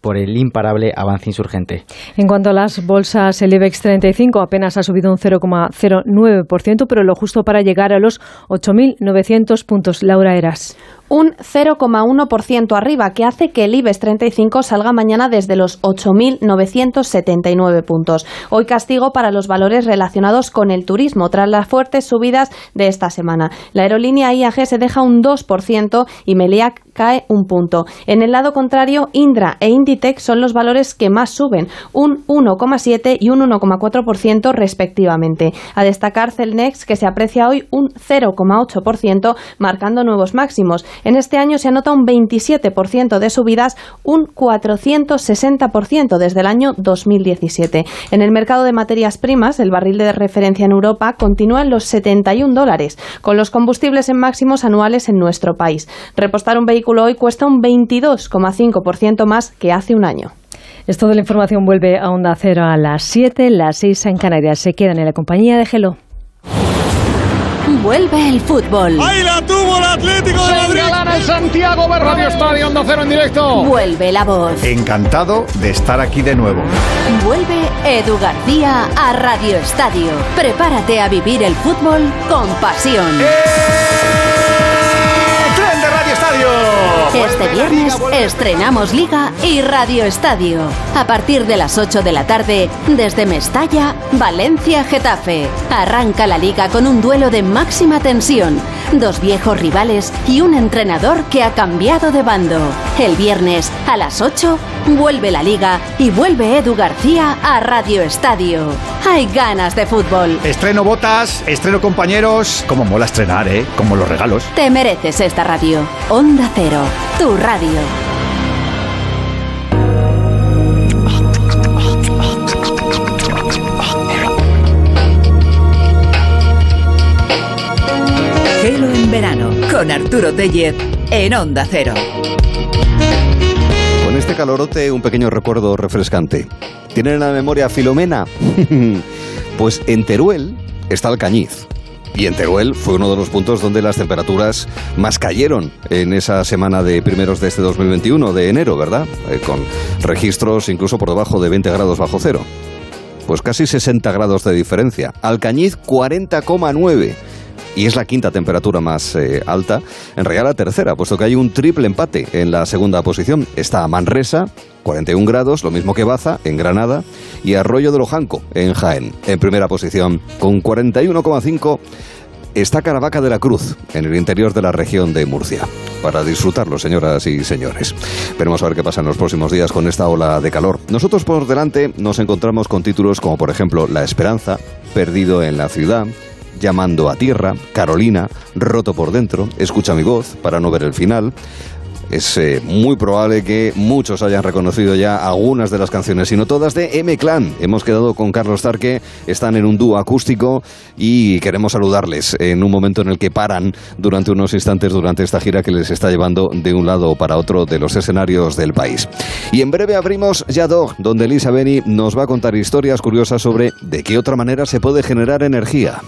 por el imparable avance insurgente. En cuanto a las bolsas, el IBEX 35 apenas ha subido un 0,09%, pero lo justo para llegar a los 8.900 puntos. Laura Eras un 0,1% arriba, que hace que el IBEX 35 salga mañana desde los 8.979 puntos. Hoy castigo para los valores relacionados con el turismo, tras las fuertes subidas de esta semana. La aerolínea IAG se deja un 2% y Meliac cae un punto. En el lado contrario, Indra e Inditex son los valores que más suben, un 1,7 y un 1,4% respectivamente. A destacar Celnex, que se aprecia hoy un 0,8%, marcando nuevos máximos. En este año se anota un 27% de subidas, un 460% desde el año 2017. En el mercado de materias primas, el barril de referencia en Europa continúa en los 71 dólares, con los combustibles en máximos anuales en nuestro país. Repostar un vehículo hoy cuesta un 22,5% más que hace un año. Esto de la información vuelve a Onda Cero a las 7, las 6 en Canarias. Se quedan en la compañía de Gelo. Vuelve el fútbol. ¡Ahí la tuvo el Atlético de Madrid! el Santiago Bernabéu Estadio Onda Cero en directo. Vuelve la voz. Encantado de estar aquí de nuevo. Vuelve Edu García a Radio Estadio. Prepárate a vivir el fútbol con pasión. ¡Tren de Radio Estadio! Este viernes estrenamos Liga y Radio Estadio. A partir de las 8 de la tarde, desde Mestalla, Valencia, Getafe. Arranca la liga con un duelo de máxima tensión. Dos viejos rivales y un entrenador que ha cambiado de bando. El viernes a las 8 vuelve la liga y vuelve Edu García a Radio Estadio. Hay ganas de fútbol. Estreno botas, estreno compañeros. Como mola estrenar, ¿eh? Como los regalos. Te mereces esta radio. Onda Cero, tu radio. Gelo en verano con Arturo Tellez en Onda Cero. Con este calorote, un pequeño recuerdo refrescante. ¿Tienen la memoria Filomena? pues en Teruel está Alcañiz. Y en Teruel fue uno de los puntos donde las temperaturas más cayeron en esa semana de primeros de este 2021, de enero, ¿verdad? Eh, con registros incluso por debajo de 20 grados bajo cero. Pues casi 60 grados de diferencia. Alcañiz 40,9 y es la quinta temperatura más eh, alta, en realidad tercera, puesto que hay un triple empate en la segunda posición. Está Manresa, 41 grados, lo mismo que Baza, en Granada, y Arroyo de Lojanco, en Jaén, en primera posición, con 41,5 está Caravaca de la Cruz, en el interior de la región de Murcia. Para disfrutarlo, señoras y señores. Veremos a ver qué pasa en los próximos días con esta ola de calor. Nosotros por delante nos encontramos con títulos como, por ejemplo, La Esperanza, Perdido en la Ciudad, Llamando a Tierra, Carolina, Roto por Dentro, Escucha mi voz para no ver el final. Es eh, muy probable que muchos hayan reconocido ya algunas de las canciones, sino todas de M-Clan. Hemos quedado con Carlos Tarque, están en un dúo acústico y queremos saludarles en un momento en el que paran durante unos instantes durante esta gira que les está llevando de un lado para otro de los escenarios del país. Y en breve abrimos Yadog, donde Elisa Beni nos va a contar historias curiosas sobre de qué otra manera se puede generar energía.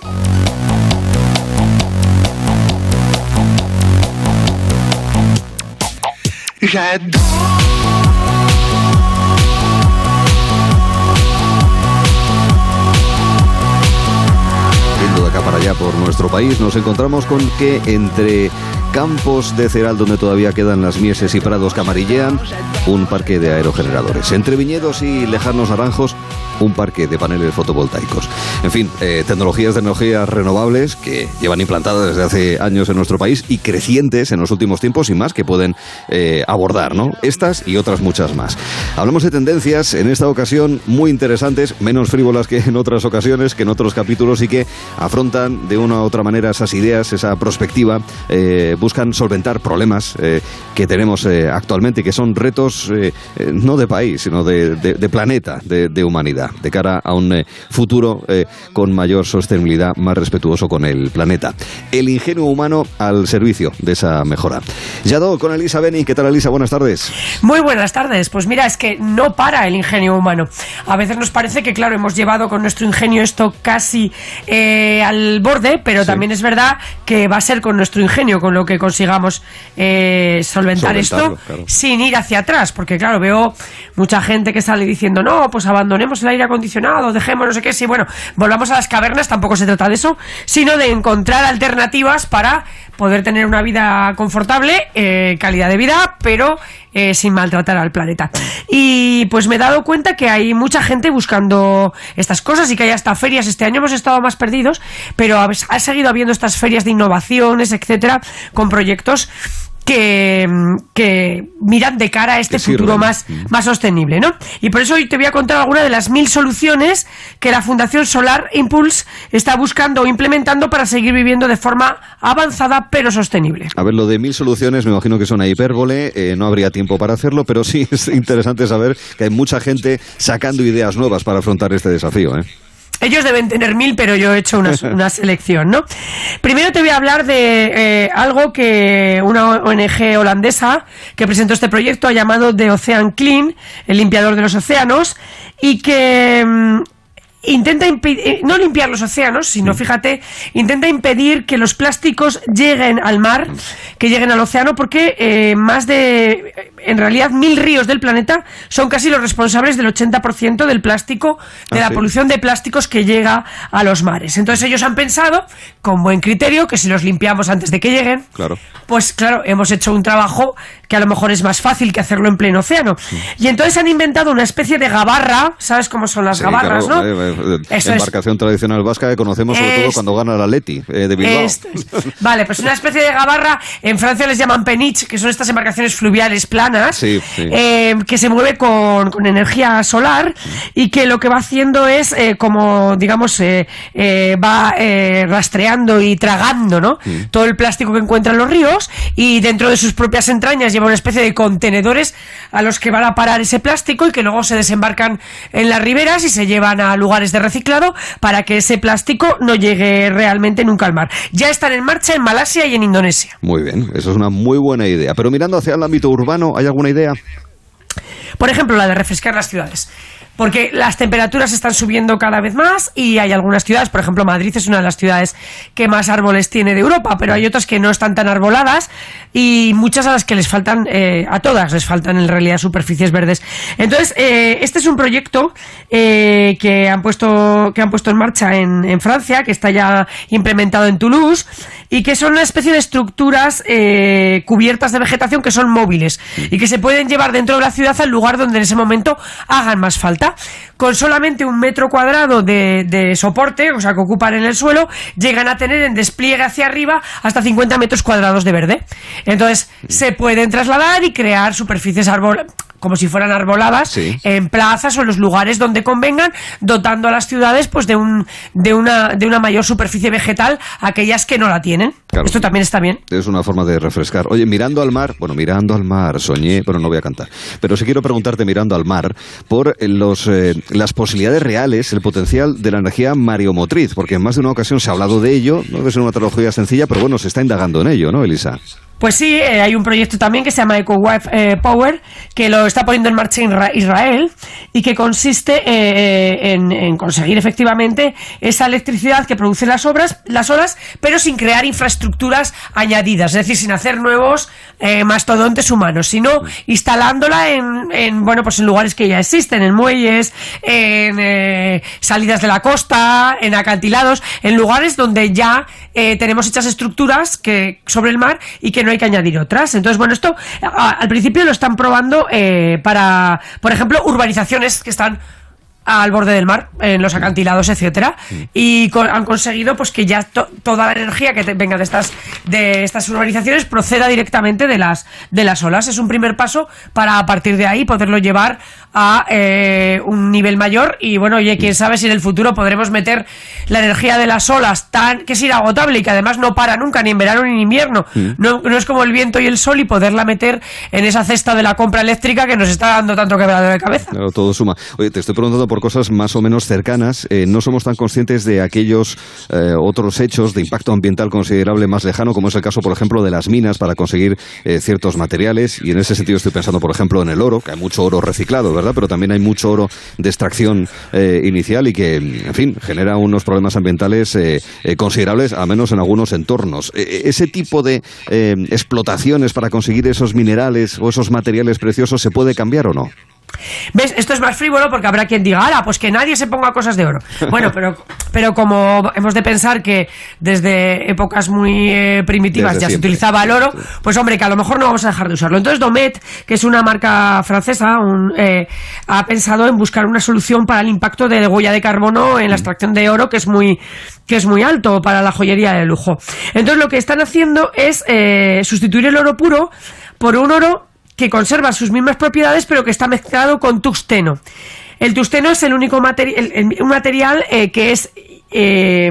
Yendo de acá para allá por nuestro país, nos encontramos con que entre campos de cereal donde todavía quedan las mieses y prados que amarillean, un parque de aerogeneradores. Entre viñedos y lejanos naranjos, un parque de paneles fotovoltaicos. En fin, eh, tecnologías de energías renovables que llevan implantadas desde hace años en nuestro país y crecientes en los últimos tiempos y más que pueden eh, abordar, ¿no? Estas y otras muchas más. Hablamos de tendencias en esta ocasión muy interesantes, menos frívolas que en otras ocasiones, que en otros capítulos y que afrontan de una u otra manera esas ideas, esa perspectiva, eh, buscan solventar problemas que tenemos actualmente que son retos no de país, sino de, planeta, de humanidad, de cara a un eh, futuro eh, con mayor sostenibilidad, más respetuoso con el planeta. El ingenio humano al servicio de esa mejora. Yado con Elisa Beni. ¿Qué tal, Elisa? Buenas tardes. Muy buenas tardes. Pues mira, es que no para el ingenio humano. A veces nos parece que, claro, hemos llevado con nuestro ingenio esto casi eh, al borde, pero también es verdad que va a ser con nuestro ingenio con lo que consigamos solventar Solventarlo, esto claro. sin ir hacia atrás. Porque, claro, veo mucha gente que sale diciendo, no, pues abandonemos el aire acondicionado, dejemos no sé qué. Sí, bueno, volvamos a las cavernas, tampoco se trata de eso, sino de encontrar alternativas para poder tener una vida confortable, eh, calidad de vida, pero eh, sin maltratar al planeta. Y pues me he dado cuenta que hay mucha gente buscando estas cosas y que hay hasta ferias. Este año hemos estado más perdidos, pero ha seguido habiendo estas ferias de innovaciones, etcétera, con proyectos que, que miran de cara a este futuro más, más sostenible, ¿no? Y por eso hoy te voy a contar algunas de las mil soluciones que la Fundación Solar Impulse está buscando o implementando para seguir viviendo de forma avanzada pero sostenible. A ver, lo de mil soluciones me imagino que es una hipérbole, eh, no habría tiempo para hacerlo, pero sí es interesante saber que hay mucha gente sacando ideas nuevas para afrontar este desafío, ¿eh? Ellos deben tener mil, pero yo he hecho una, una selección, ¿no? Primero te voy a hablar de eh, algo que una ONG holandesa que presentó este proyecto ha llamado The Ocean Clean, el limpiador de los océanos, y que mm, intenta eh, no limpiar los océanos, sino fíjate, intenta impedir que los plásticos lleguen al mar, que lleguen al océano, porque eh, más de, en realidad, mil ríos del planeta son casi los responsables del 80% del plástico, de Ah, la sí. polución de plásticos que llega a los mares. Entonces ellos han pensado, con buen criterio, que si los limpiamos antes de que lleguen, Claro. pues claro, hemos hecho un trabajo que a lo mejor es más fácil que hacerlo en pleno océano. Y entonces han inventado una especie de gabarra, ¿sabes cómo son las Sí, gabarras, claro, no? eh, eh, Eso es. embarcación tradicional vasca que conocemos sobre todo cuando gana la Leti eh, de Bilbao. Es. Vale, pues una especie de gabarra, en Francia les llaman penich, que son estas embarcaciones fluviales planas, Sí, sí. eh, que se mueve con, con energía solar y que lo que va haciendo es eh, como, digamos, eh, eh, va eh, rastreando y tragando, ¿no? Todo el plástico que encuentra en los ríos y dentro de sus propias entrañas lleva una especie de contenedores a los que van a parar ese plástico y que luego se desembarcan en las riberas y se llevan a lugares de reciclado para que ese plástico no llegue realmente nunca al mar. Ya están en marcha en Malasia y en Indonesia. Muy bien, eso es una muy buena idea. Pero mirando hacia el ámbito urbano, ¿hay alguna idea? Por ejemplo, la de refrescar las ciudades. Porque las temperaturas están subiendo cada vez más y hay algunas ciudades, por ejemplo, Madrid es una de las ciudades que más árboles tiene de Europa, pero hay otras que no están tan arboladas y muchas a las que les faltan, eh, a todas les faltan en realidad superficies verdes. Entonces, eh, este es un proyecto eh, que, han puesto, que han puesto en marcha en, en Francia, que está ya implementado en Toulouse y que son una especie de estructuras eh, cubiertas de vegetación que son móviles y que se pueden llevar dentro de la ciudad al lugar donde en ese momento hagan más falta. Con solamente un metro cuadrado de, de soporte, o sea, que ocupan en el suelo, llegan a tener en despliegue hacia arriba hasta 50 metros cuadrados de verde. Entonces, se pueden trasladar y crear superficies árbol como si fueran arboladas Sí. en plazas o en los lugares donde convengan, dotando a las ciudades pues de un de una de una mayor superficie vegetal a aquellas que no la tienen. Claro. Esto también está bien. Es una forma de refrescar. Oye, mirando al mar, bueno, mirando al mar, soñé, pero no voy a cantar. Pero sí quiero preguntarte, mirando al mar, por eh, los, eh, las posibilidades reales, el potencial de la energía mareomotriz, porque en más de una ocasión se ha hablado de ello, no ser una tecnología sencilla, pero bueno, se está indagando en ello, ¿no, Elisa? Pues sí, eh, hay un proyecto también que se llama EcoWave eh, Power, que lo está poniendo en marcha Isra- Israel y que consiste eh, en, en conseguir efectivamente esa electricidad que producen las obras, las olas, pero sin crear infraestructuras añadidas, es decir, sin hacer nuevos eh, mastodontes humanos, sino instalándola en, en, bueno, pues en lugares que ya existen, en muelles, en eh, salidas de la costa, en acantilados, en lugares donde ya eh, tenemos hechas estructuras que sobre el mar y que no hay que añadir otras. Entonces, bueno, esto a- al principio lo están probando eh, para, por ejemplo, urbanizaciones que están al borde del mar, en los acantilados, etcétera, y co- han conseguido pues que ya to- toda la energía que te- venga de estas de estas urbanizaciones proceda directamente de las de las olas. Es un primer paso para a partir de ahí poderlo llevar a eh, un nivel mayor y bueno, oye, quién sabe si en el futuro podremos meter la energía de las olas tan que es inagotable y que además no para nunca ni en verano ni en invierno. Mm. No, no es como el viento y el sol y poderla meter en esa cesta de la compra eléctrica que nos está dando tanto quebradero de cabeza. Claro, todo suma. Oye, te estoy preguntando por cosas más o menos cercanas. Eh, no somos tan conscientes de aquellos eh, otros hechos de impacto ambiental considerable más lejano, como es el caso, por ejemplo, de las minas para conseguir eh, ciertos materiales. Y en ese sentido estoy pensando, por ejemplo, en el oro, que hay mucho oro reciclado, ¿verdad? Pero también hay mucho oro de extracción eh, inicial y que, en fin, genera unos problemas ambientales eh, eh, considerables, al menos en algunos entornos. Eh, ese tipo de explotaciones para conseguir esos minerales o esos materiales preciosos, ¿se puede cambiar o no? ¿Ves? Esto es más frívolo porque habrá quien diga, ¡Hala! Pues que nadie se ponga cosas de oro. Bueno, pero, pero como hemos de pensar que desde épocas muy eh, primitivas Desde ya se utilizaba el oro, pues hombre, que a lo mejor no vamos a dejar de usarlo. Entonces Domet, que es una marca francesa, un, eh, ha pensado en buscar una solución para el impacto de huella de carbono en la extracción de oro, que es muy, que es muy alto para la joyería de lujo. Entonces lo que están haciendo es eh, sustituir el oro puro por un oro que conserva sus mismas propiedades, pero que está mezclado con tuxteno. El tuxteno es el único materi- el- un material eh, que es eh,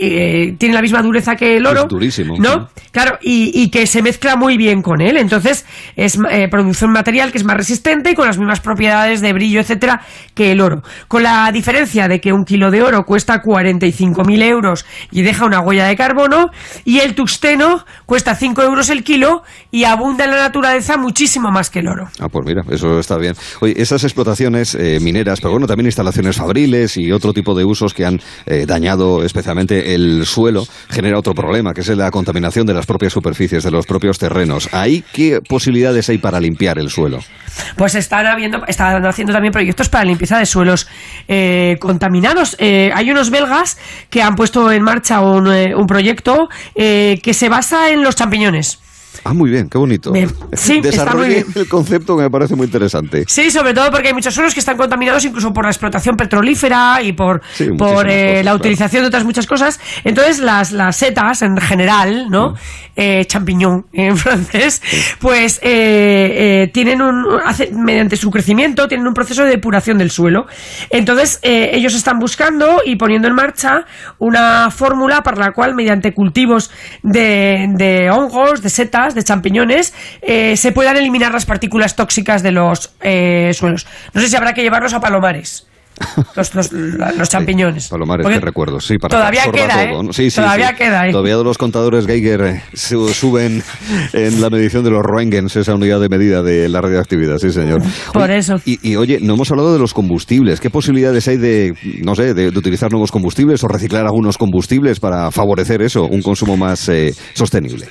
eh, tiene la misma dureza que el oro, Es durísimo. ¿no? Claro, y, y que se mezcla muy bien con él. Entonces, es eh, produce un material que es más resistente y con las mismas propiedades de brillo, etcétera, que el oro. Con la diferencia de que un kilo de oro cuesta 45.000 euros y deja una huella de carbono, y el tuxteno cuesta 5 euros el kilo y abunda en la naturaleza muchísimo más que el oro. Ah, pues mira, eso está bien. Oye, esas explotaciones eh, mineras, pero bueno, también instalaciones fabriles y otro tipo de usos que han eh, dañado especialmente el suelo, genera otro problema, que es la contaminación de las propias superficies, de los propios terrenos. ¿Ahí qué posibilidades hay para limpiar el suelo? Pues están habiendo, están haciendo también proyectos para limpieza de suelos eh, contaminados. Eh, hay unos belgas que han puesto en marcha un, eh, un proyecto eh, que se basa en los champiñones. Ah, muy bien, qué bonito. Bien. Sí, está Desarrolle muy bien. el concepto que me parece muy interesante. Sí, sobre todo porque hay muchos suelos que están contaminados incluso por la explotación petrolífera y por, Sí, por eh, cosas, la claro. utilización de otras muchas cosas. Entonces, las, las setas en general, Mm. ¿no? Eh, champiñón en francés, pues eh, tienen un. hace- mediante su crecimiento, tienen un proceso de depuración del suelo. Entonces, ellos están buscando y poniendo en marcha una fórmula para la cual, mediante cultivos de, de hongos, de setas, de champiñones, eh, se puedan eliminar las partículas tóxicas de los eh, suelos. No sé si habrá que llevarlos a palomares. Los, los, champiñones. Palomares, Porque qué recuerdos, sí, para todavía absorber queda, ¿eh? ¿no? Sí, sí, Todavía queda. Todavía los contadores Geiger eh, su- suben en la medición de los Roentgens, esa unidad de medida de la radioactividad, sí, señor. Por Oye, eso. Y, y, oye, no hemos hablado de los combustibles. ¿Qué posibilidades hay de, no sé, de, de utilizar nuevos combustibles o reciclar algunos combustibles para favorecer eso, un consumo más eh, sostenible?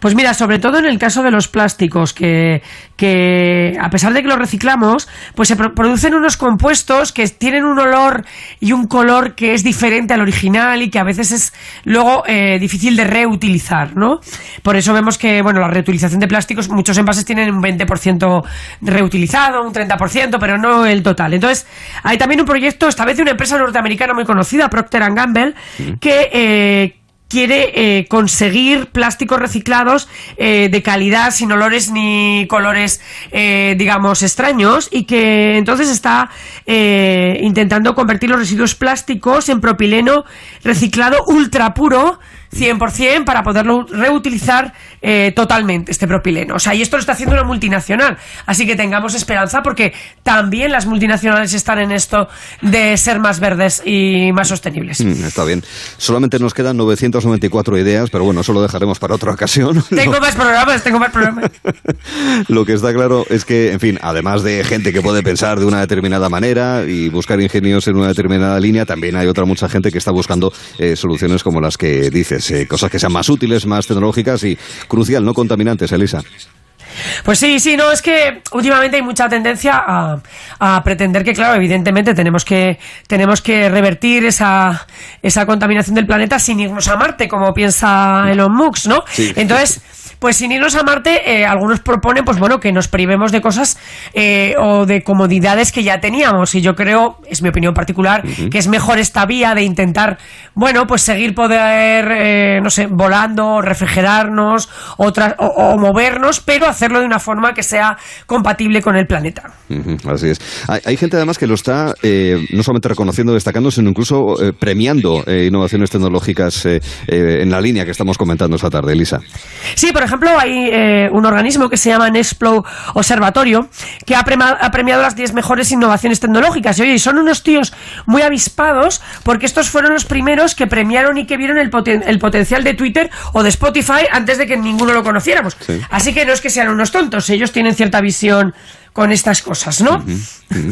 Pues mira, sobre todo en el caso de los plásticos, que, que a pesar de que los reciclamos, pues se pro- producen unos compuestos que tienen un olor y un color que es diferente al original y que a veces es luego eh, difícil de reutilizar, ¿no? Por eso vemos que, bueno, la reutilización de plásticos, muchos envases tienen un 20% reutilizado, un 30%, pero no el total. Entonces, hay también un proyecto, esta vez de una empresa norteamericana muy conocida, Procter Gamble, que... eh, quiere eh, conseguir plásticos reciclados eh, de calidad, sin olores ni colores, eh, digamos, extraños, y que entonces está eh, intentando convertir los residuos plásticos en propileno reciclado ultra puro. 100% para poderlo reutilizar eh, totalmente este propileno. O sea, y esto lo está haciendo una multinacional. Así que tengamos esperanza porque también las multinacionales están en esto de ser más verdes y más sostenibles. Mm, está bien. Solamente nos quedan 994 ideas, pero bueno, eso lo dejaremos para otra ocasión. Tengo más programas, tengo más programas. Lo que está claro es que, en fin, además de gente que puede pensar de una determinada manera y buscar ingenios en una determinada línea, también hay otra mucha gente que está buscando eh, soluciones como las que dices, eh, cosas que sean más útiles, más tecnológicas y, crucial, no contaminantes, Elisa. Pues sí, sí, no, es que últimamente hay mucha tendencia a, a pretender que, claro, evidentemente tenemos que, tenemos que revertir esa, esa contaminación del planeta sin irnos a Marte, como piensa Elon Musk, ¿no? Sí. Entonces, pues sin irnos a Marte, eh, algunos proponen, pues bueno, que nos privemos de cosas eh, o de comodidades que ya teníamos. Y yo creo, es mi opinión particular, que es mejor esta vía de intentar, bueno, pues seguir poder, eh, no sé, volando, refrigerarnos o, tra- o- o movernos, pero hacerlo de una forma que sea compatible con el planeta. Así es. Hay, hay gente además que lo está eh, no solamente reconociendo, destacando, sino incluso eh, premiando innovaciones tecnológicas en la línea que estamos comentando esta tarde, Elisa. Sí, por ejemplo, hay eh, un organismo que se llama Nextplo Observatorio que ha, premiado las 10 mejores innovaciones tecnológicas. Y oye, son unos tíos muy avispados porque estos fueron los primeros que premiaron y que vieron el, poten- el potencial de Twitter o de Spotify antes de que ninguno lo conociéramos. Sí. Así que no es que sean unos tontos, ellos tienen cierta visión con estas cosas, ¿no?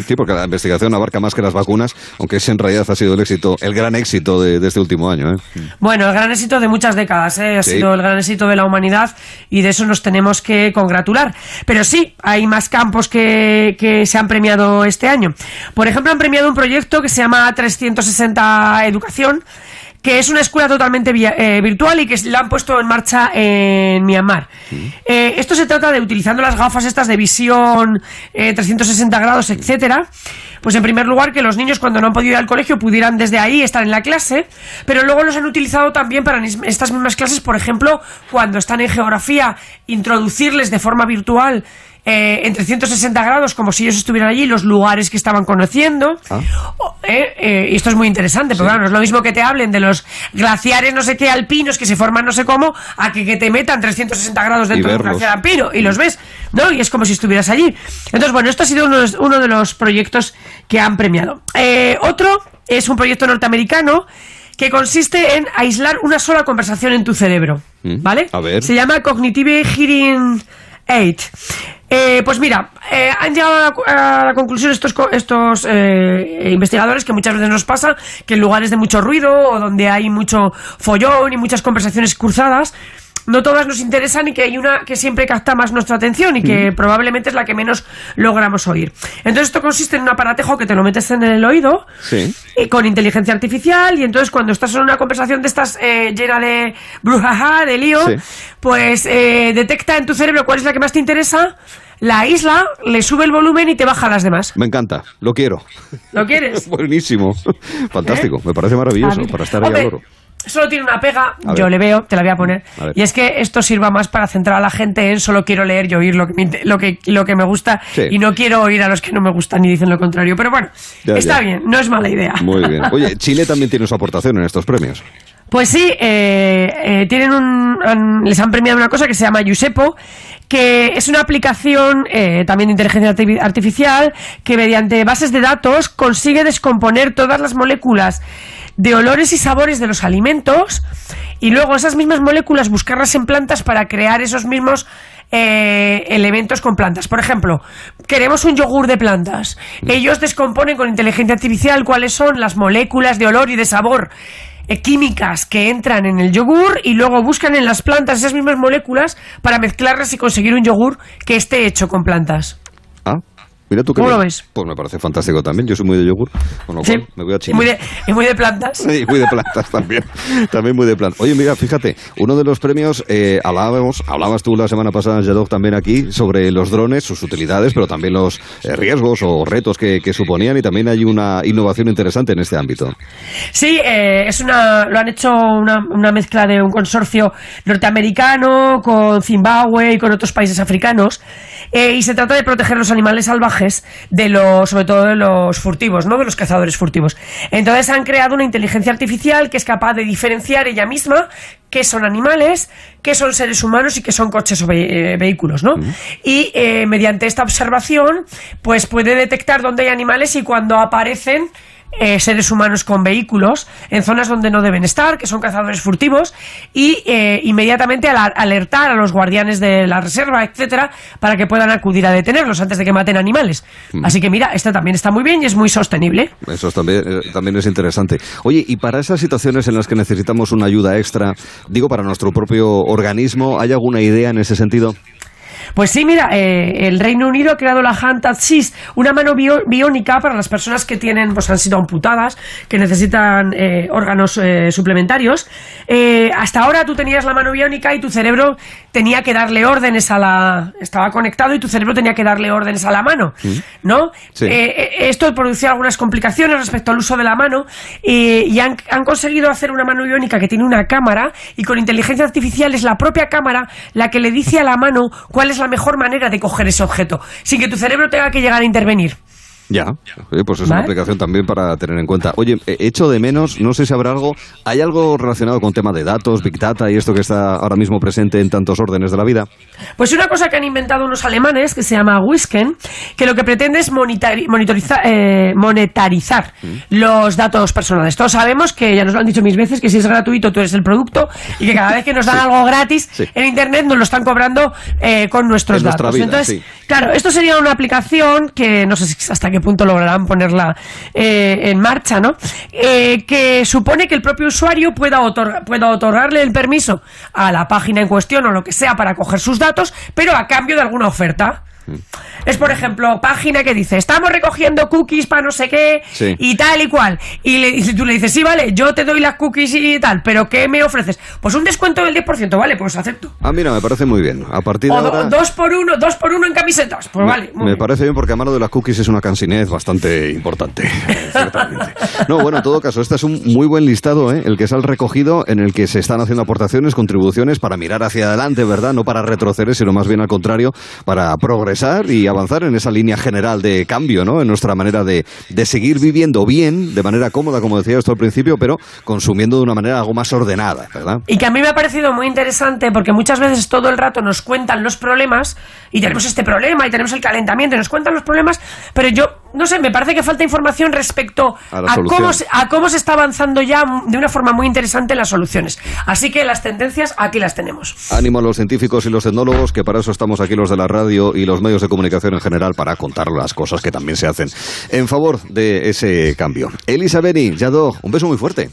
Sí, porque la investigación abarca más que las vacunas, aunque ese en realidad ha sido el éxito, el gran éxito de, de este último año. ¿eh? Bueno, el gran éxito de muchas décadas, ¿eh? ha Sí. sido el gran éxito de la humanidad y de eso nos tenemos que congratular. Pero sí, hay más campos que, que se han premiado este año. Por ejemplo, han premiado un proyecto que se llama 360 Educación, que es una escuela totalmente via- eh, virtual y que la han puesto en marcha en Myanmar. Eh, esto se trata de utilizando las gafas estas de visión eh, 360 grados, etcétera. Pues en primer lugar que los niños cuando no han podido ir al colegio pudieran desde ahí estar en la clase, pero luego los han utilizado también para estas mismas clases, por ejemplo, cuando están en geografía, introducirles de forma virtual eh, en 360 grados, como si ellos estuvieran allí, los lugares que estaban conociendo. O- eh, eh, y esto es muy interesante, pero claro, no es lo mismo que te hablen de los glaciares no sé qué alpinos que se forman no sé cómo, a que, que te metan 360 grados dentro de un glaciar alpino y los ves, ¿no? Y es como si estuvieras allí. Entonces, bueno, esto ha sido uno de los, uno de los proyectos que han premiado. Eh, otro es un proyecto norteamericano que consiste en aislar una sola conversación en tu cerebro, ¿vale? A ver. Se llama Cognitive Hearing Aid. Eh, pues mira, eh, han llegado a la, conclusión estos, estos eh, investigadores que muchas veces nos pasa que en lugares de mucho ruido o donde hay mucho follón y muchas conversaciones cruzadas, no todas nos interesan y que hay una que siempre capta más nuestra atención y que probablemente es la que menos logramos oír. Entonces esto consiste en un aparatejo que te lo metes en el oído Sí. y con inteligencia artificial y entonces cuando estás en una conversación de estas eh, llena de brujaja, de lío, Sí. pues eh, detecta en tu cerebro cuál es la que más te interesa, la isla, le sube el volumen y te baja las demás. Me encanta, lo quiero. ¿Lo quieres? Buenísimo. Fantástico, me parece maravilloso para estar ahí al loro. Solo tiene una pega, A yo ver. le veo, te la voy a poner. A ver. Y es que esto sirva más para centrar a la gente en solo quiero leer y oír lo que me, lo que, lo que me gusta Sí. y no quiero oír a los que no me gustan y dicen lo contrario. Pero bueno, Ya, está ya. bien, no es mala idea. Muy bien. Oye, Chile también tiene su aportación en estos premios. Pues sí, eh, eh, tienen un, han- les han premiado una cosa que se llama Yusepo, que es una aplicación eh, también de inteligencia arti- artificial que mediante bases de datos consigue descomponer todas las moléculas de olores y sabores de los alimentos y luego esas mismas moléculas buscarlas en plantas para crear esos mismos eh, elementos con plantas. Por ejemplo, queremos un yogur de plantas. Ellos descomponen con inteligencia artificial cuáles son las moléculas de olor y de sabor eh, químicas que entran en el yogur y luego buscan en las plantas esas mismas moléculas para mezclarlas y conseguir un yogur que esté hecho con plantas. Mira tú ¿Cómo lo ves? Pues me parece fantástico también. Yo soy muy de yogur, con lo Sí. me voy a Y Chile. muy de, y muy de plantas. Sí, muy de plantas también. También muy de plantas. Oye, mira, fíjate, uno de los premios, eh, hablábamos, hablabas tú la semana pasada, Jadok, también aquí, sobre los drones, sus utilidades, pero también los eh, riesgos o retos que, que suponían y también hay una innovación interesante en este ámbito. Sí, eh, es una, lo han hecho una, una mezcla de un consorcio norteamericano con Zimbabue y con otros países africanos. Eh, y se trata de proteger los animales salvajes de los, sobre todo de los furtivos, ¿no? De los cazadores furtivos. Entonces han creado una inteligencia artificial que es capaz de diferenciar ella misma qué son animales, qué son seres humanos y qué son coches o ve- eh, vehículos, ¿no? Y eh, mediante esta observación, pues puede detectar dónde hay animales y cuando aparecen eh, seres humanos con vehículos en zonas donde no deben estar, que son cazadores furtivos, y eh, inmediatamente alertar a los guardianes de la reserva, etcétera, para que puedan acudir a detenerlos antes de que maten animales. Mm. Así que mira, esto también está muy bien y es muy sostenible. Eso es también, eh, también es interesante. Oye, y para esas situaciones en las que necesitamos una ayuda extra, digo, para nuestro propio organismo, ¿hay alguna idea en ese sentido? Pues sí, mira, eh, el Reino Unido ha creado la Hand Assist, una mano biónica para las personas que tienen, pues han sido amputadas, que necesitan eh, órganos eh, suplementarios. Eh, hasta ahora tú tenías la mano biónica y tu cerebro tenía que darle órdenes a la, estaba conectado y tu cerebro tenía que darle órdenes a la mano, ¿no? Sí. Eh, eh, esto producía algunas complicaciones respecto al uso de la mano y han, han conseguido hacer una mano biónica que tiene una cámara y con inteligencia artificial es la propia cámara la que le dice a la mano cuál es la mejor manera de coger ese objeto, sin que tu cerebro tenga que llegar a intervenir. Ya, pues es una aplicación también para tener en cuenta. Oye, eh, echo de menos, no sé si habrá algo, ¿hay algo relacionado con tema de datos, Big Data y esto que está ahora mismo presente en tantos órdenes de la vida? Pues una cosa que han inventado unos alemanes que se llama Wisken, que lo que pretende es monitari- monitoriza- eh, monetarizar los datos personales. Todos sabemos que, ya nos lo han dicho mil veces, que si es gratuito tú eres el producto y que cada vez que nos dan algo gratis Sí. en Internet nos lo están cobrando eh, con nuestros En datos. vida, Entonces, sí. claro, esto sería una aplicación que no sé si hasta qué punto lograrán ponerla eh, en marcha, ¿no? Eh, que supone que el propio usuario pueda, otorga- pueda otorgarle el permiso a la página en cuestión o lo que sea para coger sus datos, pero a cambio de alguna oferta. Es, por ejemplo, página que dice, estamos recogiendo cookies para no sé qué Sí. y tal y cual. Y, le- y tú le dices, sí, vale, yo te doy las cookies y tal, pero ¿qué me ofreces? Pues un descuento del 10%, vale, pues acepto. Ah, mira, me parece muy bien. A partir de O do- ahora... dos por uno, dos por uno en camisetas. Pues vale, muy Me bien. parece bien porque a mano de las cookies es una cansinez bastante importante. No, bueno, en todo caso, este es un muy buen listado, ¿eh? el que se ha recogido, en el que se están haciendo aportaciones, contribuciones para mirar hacia adelante, ¿verdad? No para retroceder, sino más bien al contrario, para progresar y avanzar en esa línea general de cambio, ¿no? En nuestra manera de, de seguir viviendo bien, de manera cómoda, como decía esto al principio, pero consumiendo de una manera algo más ordenada, ¿verdad? Y que a mí me ha parecido muy interesante porque muchas veces todo el rato nos cuentan los problemas y tenemos este problema y tenemos el calentamiento y nos cuentan los problemas, pero yo, no sé, me parece que falta información respecto A cómo, se, a cómo se está avanzando ya de una forma muy interesante en las soluciones. Así que las tendencias aquí las tenemos. Ánimo a los científicos y los tecnólogos, que para eso estamos aquí los de la radio y los medios de comunicación en general, para contar las cosas que también se hacen en favor de ese cambio. Elisa Beni, Yadó, un beso muy fuerte.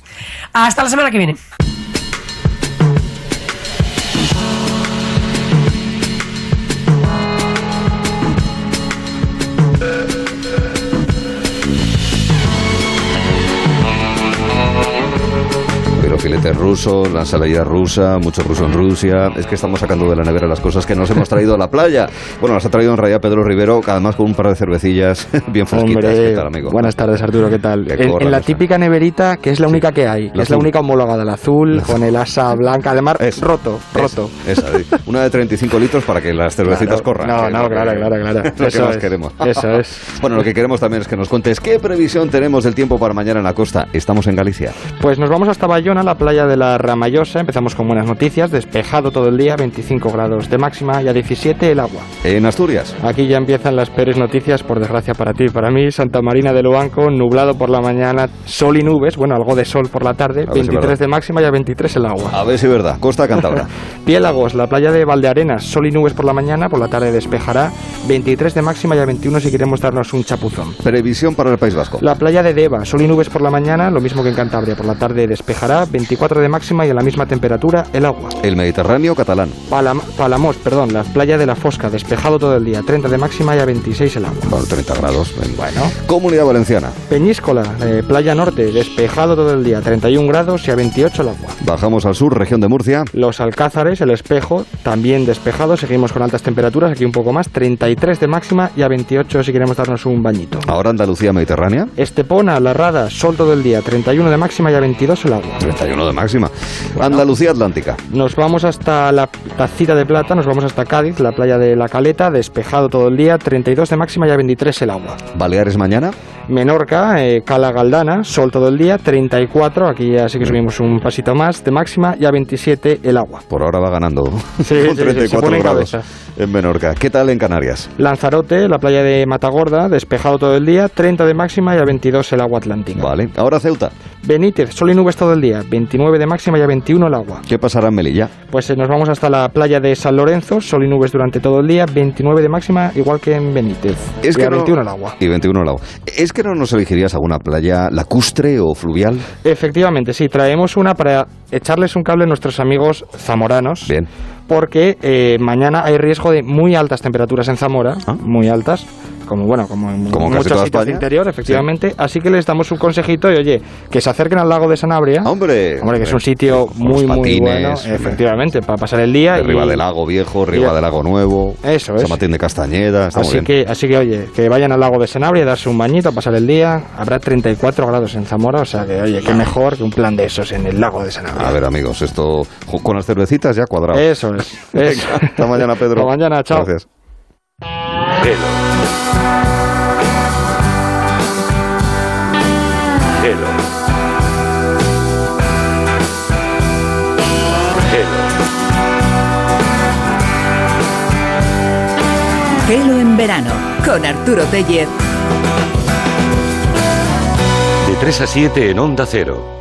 Hasta la semana que viene. Pero filete ruso, la ensalada rusa, mucho ruso en Rusia. Es que estamos sacando de la nevera las cosas que nos hemos traído a la playa. Bueno, las ha traído en realidad Pedro Rivero, además con un par de cervecillas bien fresquitas. Hombre, ¿Qué tal, amigo? buenas tardes Arturo, ¿qué tal? En, corra en la esa. típica neverita, que es la única que hay, La es la azul. única homologada, la azul, con el asa blanca, además roto, roto. Esa, sí. una de 35 litros para que las cervecitas Claro. corran. No, es no, claro, claro, claro. es lo que Eso más es. queremos. Eso es. Bueno, lo que queremos también es que nos cuentes qué previsión tenemos del tiempo para mañana en la costa. Estamos en Galicia. Pues nos vamos hasta Bayona, la playa de la Ramallosa. Empezamos con buenas noticias, despejado todo el día, 25 grados de máxima y a 17 el agua. En Asturias. Aquí ya empiezan las peores noticias, por desgracia para ti. Para mí, Santa Marina de Luanco, nublado por la mañana, sol y nubes, bueno, algo de sol por la tarde, A ver si es 23 verdad. de máxima y a 23 el agua. A ver si es verdad. Costa Cantabria. Piélagos, la playa de Valdearenas, sol y nubes por la mañana, por la tarde despejará, 23 de máxima y a 21 si queremos darnos un chapuzón. Previsión para el País Vasco. La playa de Deva, sol y nubes por la mañana, lo mismo que en Cantabria, por la tarde despejará, 24 de máxima y a la misma temperatura el agua. El Mediterráneo catalán. Palam- Palamos, perdón, la playa de la Fosca, despejado todo el día, 30 de máxima y a 26 el agua. Bueno, 30 grados. Bueno. Comunidad Valenciana. Peñíscola, eh, playa norte, despejado todo el día, 31 grados y a 28 el agua. Bajamos al sur, región de Murcia. Los Alcázares, el espejo, también despejado, seguimos con altas temperaturas, aquí un poco más, 33 de máxima y a 28 si queremos darnos un bañito. Ahora Andalucía Mediterránea. Estepona, La Rada, sol todo el día, 31 de máxima y a 22 el agua. 31 de máxima. Andalucía Atlántica. Nos vamos hasta la Tacita de Plata, nos vamos hasta Cádiz, la playa de La Caleta, despejado todo el día, 32 de máxima y a 23 el agua. Baleares mañana. Menorca, eh, Cala Galdana, sol todo el día, 34, aquí ya sí que subimos un pasito más de máxima y a 27 el agua. Por ahora va ganando. Sí, con sí, sí, se 34 pone en grados cabeza. en Menorca. ¿Qué tal en Canarias? Lanzarote, la playa de Matagorda, despejado todo el día, 30 de máxima y a 22 el agua atlántica. Vale. Ahora Ceuta. Benítez, sol y nubes todo el día, 29 de máxima y a 21 el agua. ¿Qué pasará en Melilla? Pues eh, nos vamos hasta la playa de San Lorenzo, sol y nubes durante todo el día, 29 de máxima, igual que en Benítez. Es y que a no- 21 el agua. Y 21 el agua. ¿Es que no nos elegirías alguna playa lacustre o fluvial? Efectivamente, sí, traemos una para echarles un cable a nuestros amigos zamoranos. Bien. Porque eh, mañana hay riesgo de muy altas temperaturas en Zamora, Ah. muy altas, como bueno, como en Como muchos sitios España. interior, efectivamente. Así que les damos un consejito y oye, que se acerquen al lago de Sanabria. Hombre, Hombre, que es un sitio muy, muy bueno, efectivamente, para pasar el día. Arriba y- del lago viejo, arriba y- del lago nuevo. Eso es. San Martín de Castañeda. Está muy Así bien. que, así que, oye, que vayan al lago de Sanabria, darse un bañito, a pasar el día. Habrá 34 grados en Zamora, o sea que, oye, qué mejor que un plan de esos en el lago de Sanabria. A ver, amigos, esto con las cervecitas ya cuadrado. Eso es. Eso. hasta mañana, Pedro. Hasta mañana, chao. Gracias. Hello. En verano con Arturo Tellez. De 3 a 7 en Onda Cero.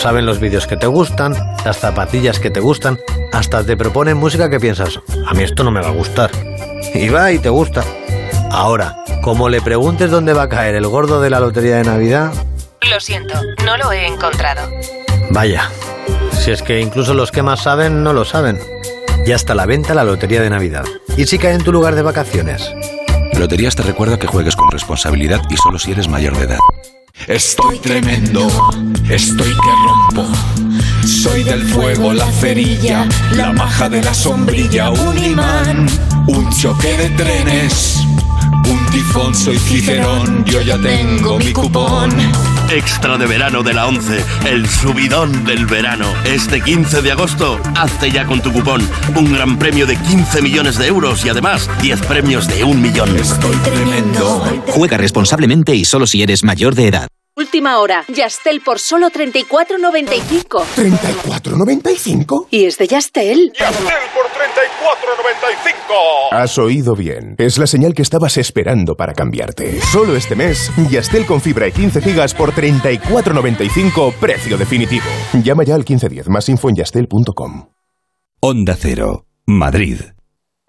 Saben los vídeos que te gustan, las zapatillas que te gustan, hasta te proponen música que piensas, a mí esto no me va a gustar. Y va y te gusta. Ahora, como le preguntes dónde va a caer el gordo de la lotería de Navidad, Lo siento, no lo he encontrado. vaya. Si es que incluso los que más saben no lo saben. Ya está a la venta la lotería de Navidad. ¿Y si cae en tu lugar de vacaciones? Loterías te recuerda que juegues con responsabilidad y solo si eres mayor de edad. Estoy tremendo, estoy que rompo. Soy del fuego, la cerilla, la maja de la sombrilla, un imán, un choque de trenes, un tifón, soy Cicerón, yo ya tengo mi cupón. Extra de verano de la 11, el subidón del verano. Este 15 de agosto, hazte ya con tu cupón. Un gran premio de 15 millones de euros y además 10 premios de un millón. Estoy tremendo. Juega responsablemente y solo si eres mayor de edad. Última hora. Yastel por solo 34.95. ¿34.95? ¿Y es de Yastel? ¡Yastel por 34.95! Has oído bien. Es la señal que estabas esperando para cambiarte. Solo este mes, Yastel con fibra y 15 gigas por 34.95, precio definitivo. Llama ya al 1510, más info en yastel.com. Onda Cero, Madrid.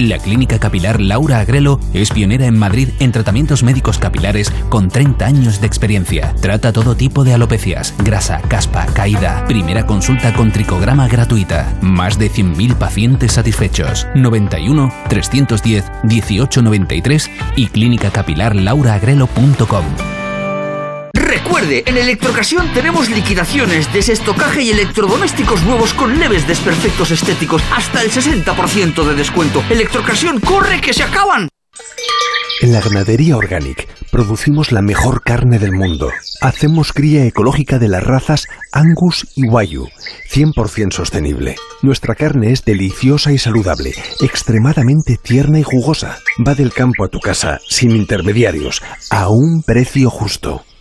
La Clínica Capilar Laura Agrelo es pionera en Madrid en tratamientos médicos capilares con 30 años de experiencia. Trata todo tipo de alopecias, grasa, caspa, caída. Primera consulta con tricograma gratuita. Más de 100.000 pacientes satisfechos. 91 310 1893 y clínicacapilarlauraagrelo.com. Recuerde, en Electrocasión tenemos liquidaciones, desestocaje y electrodomésticos nuevos con leves desperfectos estéticos, hasta el 60% de descuento. Electrocasión, corre que se acaban. En la ganadería Organic producimos la mejor carne del mundo. Hacemos cría ecológica de las razas Angus y Wayu, 100% sostenible. Nuestra carne es deliciosa y saludable, extremadamente tierna y jugosa. Va del campo a tu casa, sin intermediarios, a un precio justo.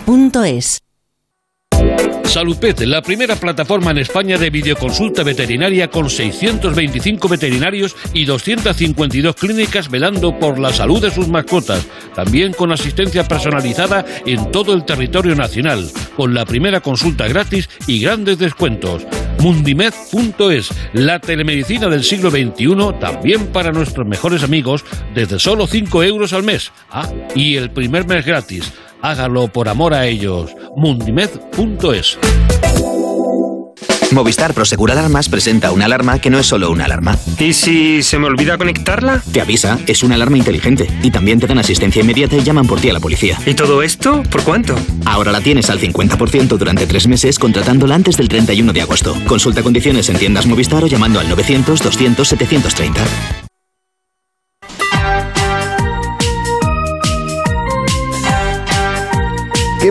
duchamanía.es. Salupet, la primera plataforma en España de videoconsulta veterinaria con 625 veterinarios y 252 clínicas velando por la salud de sus mascotas, también con asistencia personalizada en todo el territorio nacional, con la primera consulta gratis y grandes descuentos. Mundimed.es, la telemedicina del siglo XXI, también para nuestros mejores amigos, desde solo 5 euros al mes. Ah, y el primer mes gratis. Hágalo por amor a ellos. Mundimed.es. Movistar Prosegur Alarmas presenta una alarma que no es solo una alarma. ¿Y si se me olvida conectarla? Te avisa, es una alarma inteligente. Y también te dan asistencia inmediata y llaman por ti a la policía. ¿Y todo esto por cuánto? Ahora la tienes al 50% durante tres meses contratándola antes del 31 de agosto. Consulta condiciones en tiendas Movistar o llamando al 900 200 730.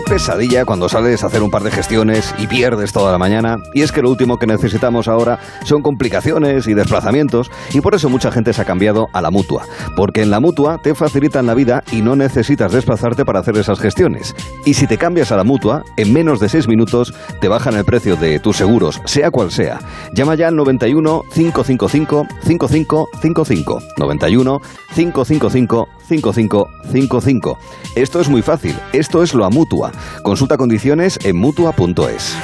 Pesadilla cuando sales a hacer un par de gestiones y pierdes toda la mañana. Y es que lo último que necesitamos ahora son complicaciones y desplazamientos. Y por eso mucha gente se ha cambiado a la mutua. Porque en la mutua te facilitan la vida y no necesitas desplazarte para hacer esas gestiones. Y si te cambias a la mutua, en menos de 6 minutos te bajan el precio de tus seguros, sea cual sea. Llama ya al 91 555 5555. 91 555 5555. Esto es muy fácil. Esto es lo a mutua. Consulta condiciones en mutua.es.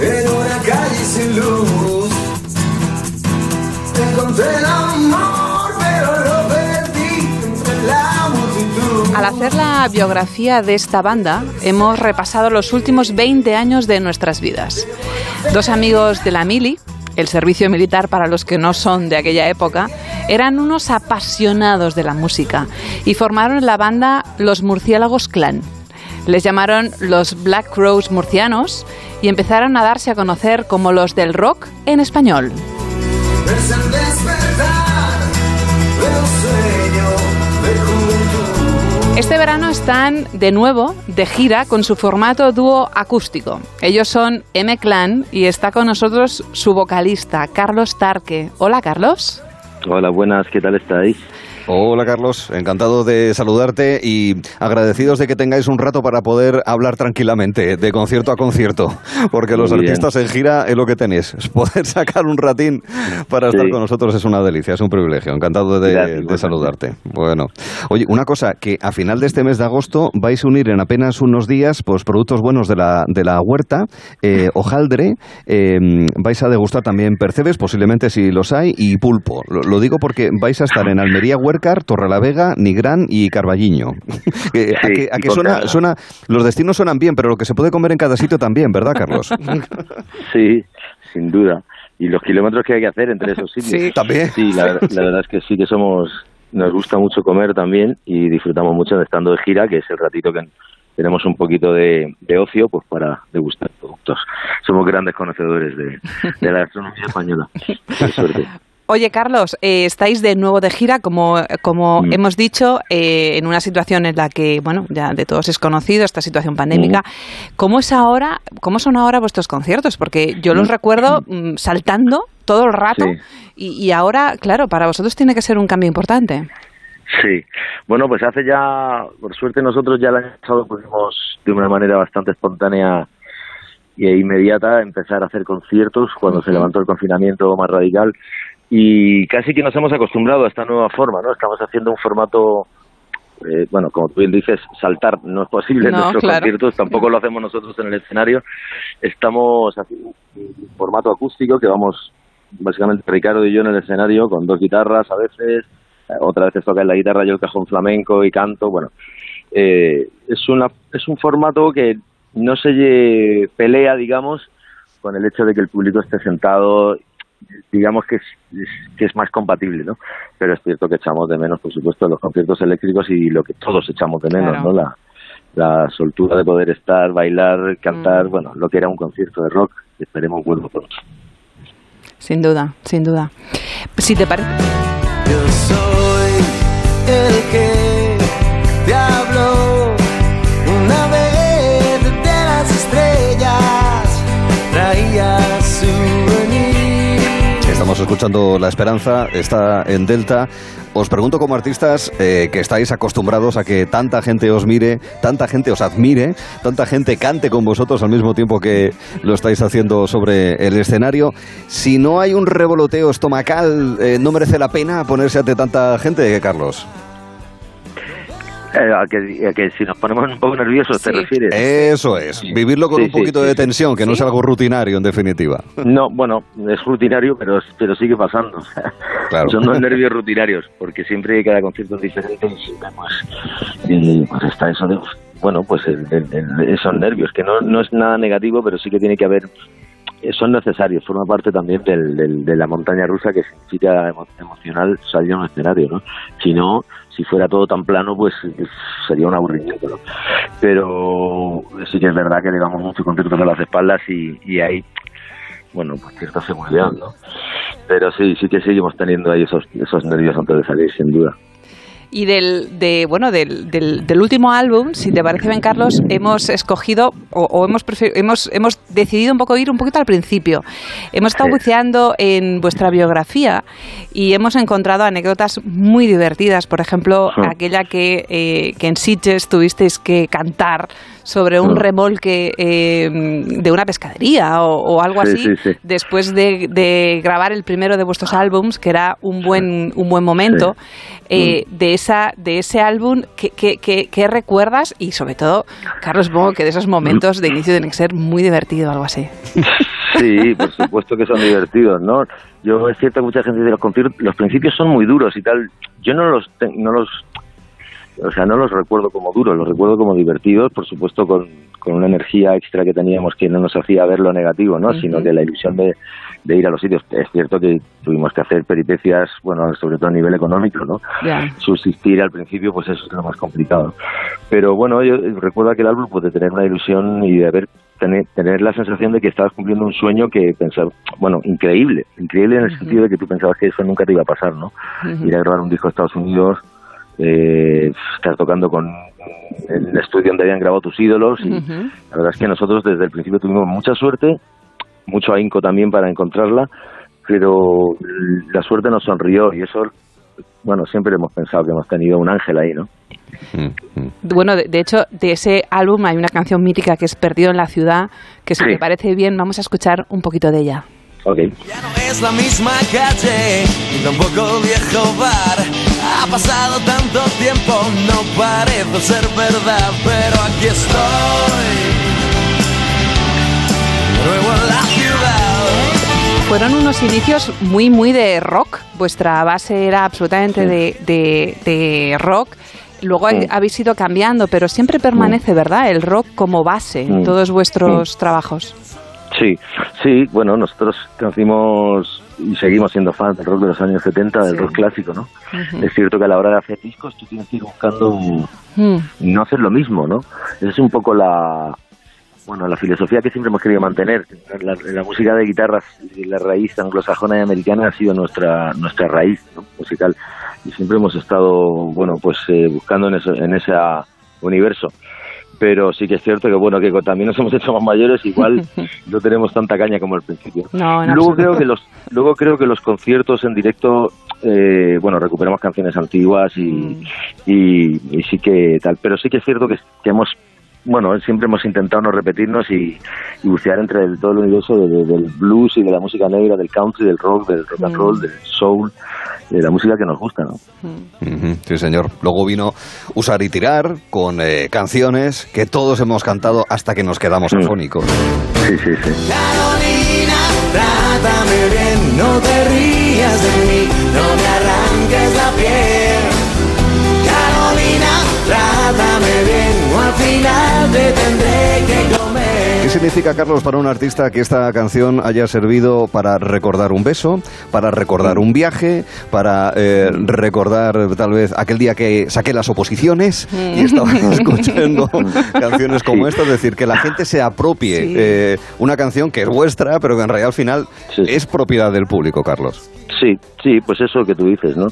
En una calle sin luz. Encontré el amor. Al hacer la biografía de esta banda, hemos repasado los últimos 20 años de nuestras vidas. Dos amigos de la Mili, el servicio militar para los que no son de aquella época, eran unos apasionados de la música y formaron la banda Los Murciélagos Clan. Les llamaron los Black Crows murcianos y empezaron a darse a conocer como los del rock en español. Este verano están de nuevo de gira con su formato dúo acústico. Ellos son M Clan y está con nosotros su vocalista, Carlos Tarque. Hola, Carlos. Hola, buenas, ¿qué tal estáis? Hola Carlos, encantado de saludarte y agradecidos de que tengáis un rato para poder hablar tranquilamente de concierto a concierto, porque los bien. artistas en gira es lo que tenéis. Poder sacar un ratín para estar con nosotros es una delicia, es un privilegio. Encantado de, Gracias, de igualmente. saludarte. Bueno, oye, una cosa, que a final de este mes de agosto vais a unir en apenas unos días pues productos buenos de la, de la huerta, eh, hojaldre, eh, vais a degustar también percebes, posiblemente si los hay, y pulpo. Lo, lo digo porque vais a estar en Almería, Torrelavega, Nigrán y Carballiño. A Sí, que, a y que suena, suena, los destinos suenan bien, pero lo que se puede comer en cada sitio también, ¿verdad, Carlos? Sí, sin duda. Y los kilómetros que hay que hacer entre esos sitios. Sí. También. Sí, la, la verdad es que sí que somos, nos gusta mucho comer también y disfrutamos mucho de estando de gira, que es el ratito que tenemos un poquito de, de ocio pues para degustar productos. Somos grandes conocedores de, de la gastronomía española. Qué suerte. Oye, Carlos, eh, estáis de nuevo de gira, como, como Mm. hemos dicho, eh, en una situación en la que, bueno, ya de todos es conocido, esta situación pandémica. ¿Cómo es ahora, cómo son ahora vuestros conciertos? Porque yo los recuerdo mm, saltando todo el rato Sí. y, y ahora, claro, para vosotros tiene que ser un cambio importante. Sí, bueno, pues hace ya, por suerte nosotros ya el año pasado pudimos de una manera bastante espontánea e inmediata empezar a hacer conciertos cuando se levantó el confinamiento más radical y casi que nos hemos acostumbrado a esta nueva forma, ¿no? Estamos haciendo un formato, eh, bueno, como tú bien dices, saltar no es posible en No, nuestros claro. conciertos, tampoco lo hacemos nosotros en el escenario, estamos haciendo un formato acústico que vamos básicamente Ricardo y yo en el escenario con dos guitarras a veces, eh, otra vez toca en la guitarra yo el cajón flamenco y canto, bueno, eh, es una es un formato que no se pelea, digamos, con el hecho de que el público esté sentado, digamos que es, es- que es más compatible, ¿no? Pero es cierto que echamos de menos, por supuesto, los conciertos eléctricos y lo que todos echamos de menos, Claro. ¿no? La, la soltura de poder estar, bailar, cantar, bueno, lo que era un concierto de rock, esperemos vuelva pronto. Sin duda, sin duda. Si te parece. Estamos escuchando La Esperanza, está en Delta. Os pregunto como artistas eh, que estáis acostumbrados a que tanta gente os mire, tanta gente os admire, tanta gente cante con vosotros al mismo tiempo que lo estáis haciendo sobre el escenario. Si no hay un revoloteo estomacal, eh, ¿no merece la pena ponerse ante tanta gente, Carlos? Eh, a, que, a que si nos ponemos un poco nerviosos, ¿te refieres? Eso es, vivirlo con Sí, un poquito sí, de sí. tensión, que no es algo rutinario en definitiva. No, bueno, es rutinario, pero, pero sigue pasando. Claro. Son los nervios rutinarios, porque siempre cada concierto es diferente y siempre pues, y, pues está eso de, bueno, pues el- el- el- esos nervios, que no, no es nada negativo, pero sí que tiene que haber, eh, son necesarios, forma parte también del, del- de la montaña rusa que significa emo- emocional salir a un escenario, ¿no? Si no, si fuera todo tan plano, pues eh, sería un aburrimiento. Pero sí que es verdad que le damos mucho conciertos a las espaldas y, y hay bueno, pues cierta seguridad, ¿no? Pero sí, sí que seguimos teniendo ahí esos, esos nervios antes de salir, sin duda. Y del, de, bueno, del, del, del último álbum, si te parece bien, Carlos, hemos escogido o, o hemos, hemos, hemos decidido un poco ir un poquito al principio. Hemos estado Sí. buceando en vuestra biografía y hemos encontrado anécdotas muy divertidas. Por ejemplo, Sí. aquella que, eh, que en Sitges tuvisteis que cantar sobre un Sí. remolque eh, de una pescadería o, o algo Sí, así, sí, sí. después de, de grabar el primero de vuestros álbums, que era un buen, un buen momento. Eh, de, esa, de ese álbum, ¿qué, qué, qué- qué recuerdas? Y sobre todo, Carlos, supongo que de esos momentos de inicio tienen que ser muy divertido, algo así. Sí, por supuesto que son divertidos, ¿no? Yo es cierto que mucha gente dice los los principios son muy duros y tal. Yo no los, no los, o sea, no los recuerdo como duros, los recuerdo como divertidos, por supuesto con, con una energía extra que teníamos que no nos hacía ver lo negativo, ¿no? Sino que la ilusión de, de ir a los sitios. Es cierto que tuvimos que hacer peripecias, bueno, sobre todo a nivel económico, ¿no? subsistir al principio, pues eso es lo más complicado. Pero bueno, yo recuerdo aquel álbum pues, de tener una ilusión y de haber tener, tener la sensación de que estabas cumpliendo un sueño que pensaba, bueno, increíble, increíble en el sentido de que tú pensabas que eso nunca te iba a pasar, ¿no? Ir a grabar un disco a Estados Unidos, eh, estar tocando con el estudio donde habían grabado tus ídolos y la verdad es que nosotros desde el principio tuvimos mucha suerte, mucho ahínco también para encontrarla, pero la suerte nos sonrió y eso, bueno, siempre hemos pensado que hemos tenido un ángel ahí, ¿no? Bueno, de, de hecho, de ese álbum hay una canción mítica que es Perdido en la ciudad, que si Sí. te parece bien, vamos a escuchar un poquito de ella. Ok. es la misma calle, ni tampoco viejo bar. Ha pasado tanto tiempo, no parece ser verdad, pero aquí estoy. En la ciudad. Fueron unos inicios muy, muy de rock. Vuestra base era absolutamente de, de- de rock. Luego Sí. habéis ido cambiando, pero siempre permanece, ¿verdad? El rock como base en todos vuestros trabajos. Sí, sí, bueno, nosotros conocimos y seguimos siendo fans del rock de los años 70, del rock clásico, ¿no? Es cierto que a la hora de hacer discos tú tienes que ir buscando Mm. no hacer lo mismo, ¿no? Esa es un poco la bueno, la filosofía que siempre hemos querido mantener. La, la música de guitarras y la raíz anglosajona y americana ha sido nuestra nuestra raíz ¿no? musical y siempre hemos estado, bueno, pues eh, buscando en, eso, en ese universo. Pero sí que es cierto que, bueno, que también nos hemos hecho más mayores, igual no tenemos tanta caña como al principio. No, luego absoluto. creo que los luego creo que los conciertos en directo eh, bueno recuperamos canciones antiguas y, y, y sí que tal pero sí que es cierto que, que hemos bueno siempre hemos intentado no repetirnos y, y bucear entre el- todo el universo de- de- del blues y de la música negra del country del rock del rock and Mm. roll del soul de la música que nos gusta ¿no? Ujú, Sí, señor. Luego vino Usar y Tirar con eh, canciones que todos hemos cantado hasta que nos quedamos afónicos. Sí, sí, sí. Carolina, trátame bien, no te rías de mí, no me arranques la piel. Final te tendré que comer. ¿Qué significa, Carlos, para un artista que esta canción haya servido para recordar un beso, para recordar un viaje, para eh, recordar tal vez aquel día que saqué las oposiciones y estaba escuchando canciones como esta? Es decir, que la gente se apropie Sí. eh, una canción que es vuestra, pero que en realidad al final es propiedad del público, Carlos. Sí, sí, pues eso que tú dices, ¿no?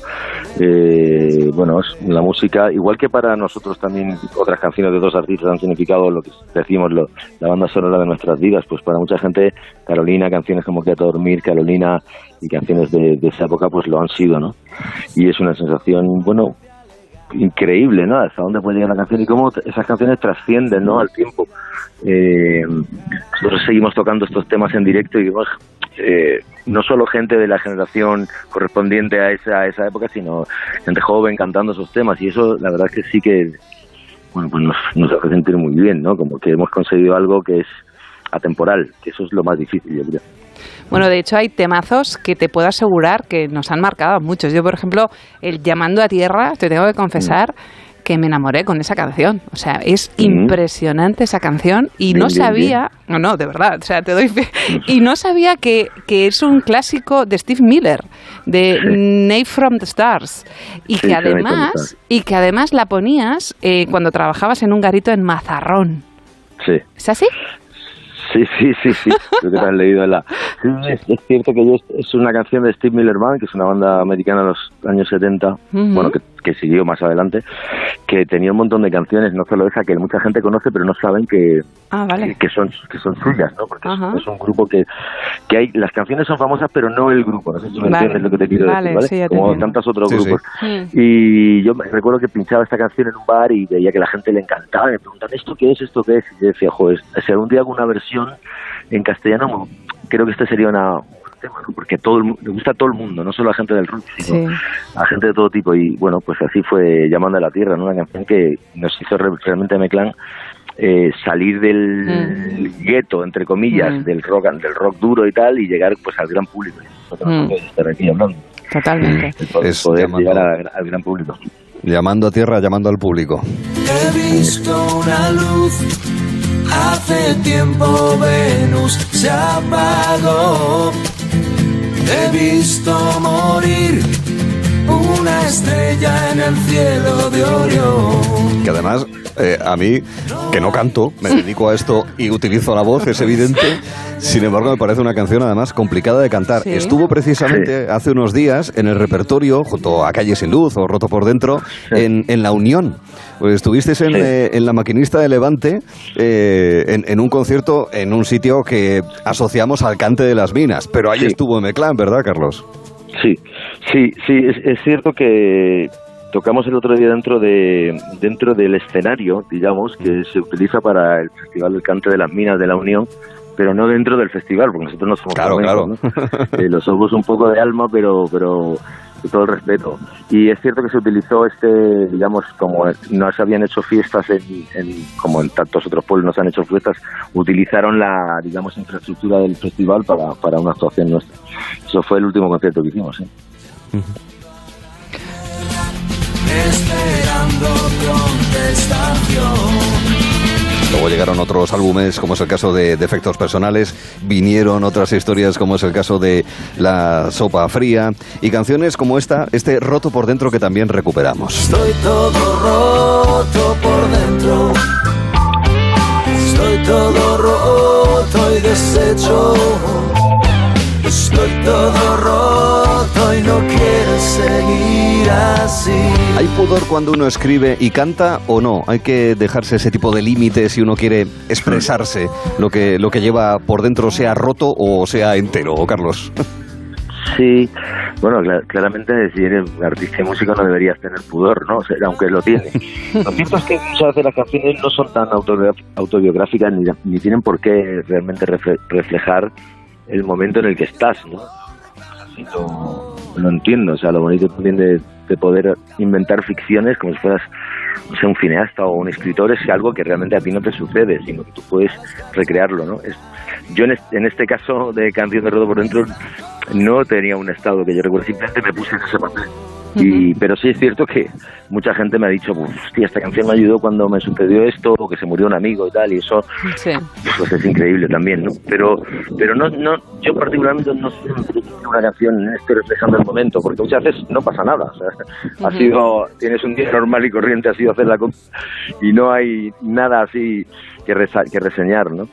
Eh, bueno, la música, igual que para nosotros también otras canciones de dos artistas han significado lo que decimos, lo- la banda sonora de nuestras vidas, pues para mucha gente Carolina, canciones como Quédate a dormir, Carolina y canciones de, de esa época pues lo han sido, ¿no? Y es una sensación, bueno, increíble, ¿no? Hasta dónde puede llegar la canción y cómo esas canciones trascienden, ¿no? Al tiempo. Eh, nosotros seguimos tocando estos temas en directo y vemos eh, no solo gente de la generación correspondiente a esa, a esa época, sino gente joven cantando esos temas y eso la verdad es que sí que bueno, pues nos, nos hace sentir muy bien, ¿no? Como que hemos conseguido algo que es atemporal, que eso es lo más difícil, yo creo. Bueno, de hecho hay temazos que te puedo asegurar que nos han marcado a muchos. Yo, por ejemplo, el Llamando a Tierra, te tengo que confesar que me enamoré con esa canción. O sea, es impresionante esa canción y Bien, no bien, sabía, no, no, de verdad, o sea, te doy fe, y no sabía que, que es un clásico de Steve Miller, de Nave from the Stars, y Sí, que sí, además, y que además la ponías eh, cuando trabajabas en un garito en Mazarrón. Sí. ¿Es así? Sí, sí, sí, sí. Creo que te has leído la. Sí, es, es cierto que yo- es una canción de Steve Miller Band, que es una banda americana de los años 70, Ujú. bueno, que, que siguió más adelante, que tenía un montón de canciones, no solo esa que mucha gente conoce, pero no saben que, Ah, vale. que son que son suyas, ¿no? Porque es- Ajá. es, un grupo que, que hay, las canciones son famosas, pero no el grupo, no sé si me Vale. entiendes lo que te quiero Vale, decir, ¿vale? sí, ya Como entiendo. tantos otros Sí, sí. grupos. Mm. Y yo me recuerdo que pinchaba esta canción en un bar y veía que la gente le encantaba, y me preguntan, ¿esto qué es? ¿Esto qué es? Y yo decía, joder, si algún día hago una versión en castellano, creo que este sería una un tema, ¿no? porque todo el, le gusta a todo el mundo, no solo a gente del rock, sino Sí. a gente de todo tipo. Y bueno, pues así fue Llamando a la Tierra, ¿no? una canción que nos hizo re- realmente a Meclán eh, salir del gueto, entre comillas, Mm. del rock del rock duro y tal, y llegar pues al gran público. Mm. estar aquí hablando. Totalmente. Poder, Es poder llamando- llegar a- al gran público. Llamando a tierra, llamando al público. He visto una luz. Hace tiempo Venus se apagó. He visto morir una estrella en el cielo de Orión. Que además, eh, a mí, que no canto, me dedico a esto y utilizo la voz, es evidente. Sin embargo, me parece una canción además complicada de cantar. Sí. Estuvo precisamente hace unos días en el repertorio, junto a Calle Sin Luz o Roto por Dentro, en, en La Unión. Pues estuvisteis en, Sí. eh, en la maquinista de Levante, eh, en, en un concierto en un sitio que asociamos al cante de las minas. Pero ahí Sí. estuvo Meclán, ¿verdad, Carlos? Sí, sí, sí, es, es cierto que tocamos el otro día dentro de dentro del escenario, digamos, que se utiliza para el Festival del Cante de las Minas de la Unión, pero no dentro del festival, porque nosotros no somos Claro, flamencos, claro. ¿no? Eh, lo somos un poco de alma, pero pero con todo el respeto. Y es cierto que se utilizó este, digamos, como no se habían hecho fiestas en, en- como en tantos otros pueblos no se han hecho fiestas, utilizaron la, digamos, infraestructura del festival para, para una actuación nuestra. Eso fue el último concierto que hicimos, Luego llegaron otros álbumes, como es el caso de Defectos Personales, vinieron otras historias, como es el caso de La Sopa Fría, y canciones como esta, este Roto por Dentro que también recuperamos. Estoy todo roto por dentro. Estoy todo roto y deshecho. Estoy todo roto y no quiero seguir así. ¿Hay pudor cuando uno escribe y canta o no? ¿Hay que dejarse ese tipo de límites si uno quiere expresarse lo que, lo que lleva por dentro, sea roto o sea entero, Carlos? Sí, bueno, cla- claramente si eres artista y músico no deberías tener pudor, ¿no? O sea, aunque lo tienes. Lo cierto es que muchas veces las canciones no son tan autobiográficas ni, ni tienen por qué realmente refle- reflejar el momento en el que estás, ¿no? Así lo, entiendo, o sea, lo bonito también de, de poder inventar ficciones como si fueras no sé, un cineasta o un escritor es algo que realmente a ti no te sucede, sino que tú puedes recrearlo, ¿no? Es, yo en este, en este caso de Canción de Rodo por Dentro no tenía un estado que yo recuerdo, simplemente me puse en ese papel. Y, pero sí es cierto que mucha gente me ha dicho, hostia, esta canción me ayudó cuando me sucedió esto, o que se murió un amigo y tal, y eso Sí. pues es increíble también, ¿no? Pero, pero no, no, yo particularmente no siempre una canción esté reflejando el momento, porque muchas veces no pasa nada. O sea, ha Ujú. sido, tienes un día normal y corriente, ha sido hacer la y no hay nada así que, resa- que reseñar, ¿no?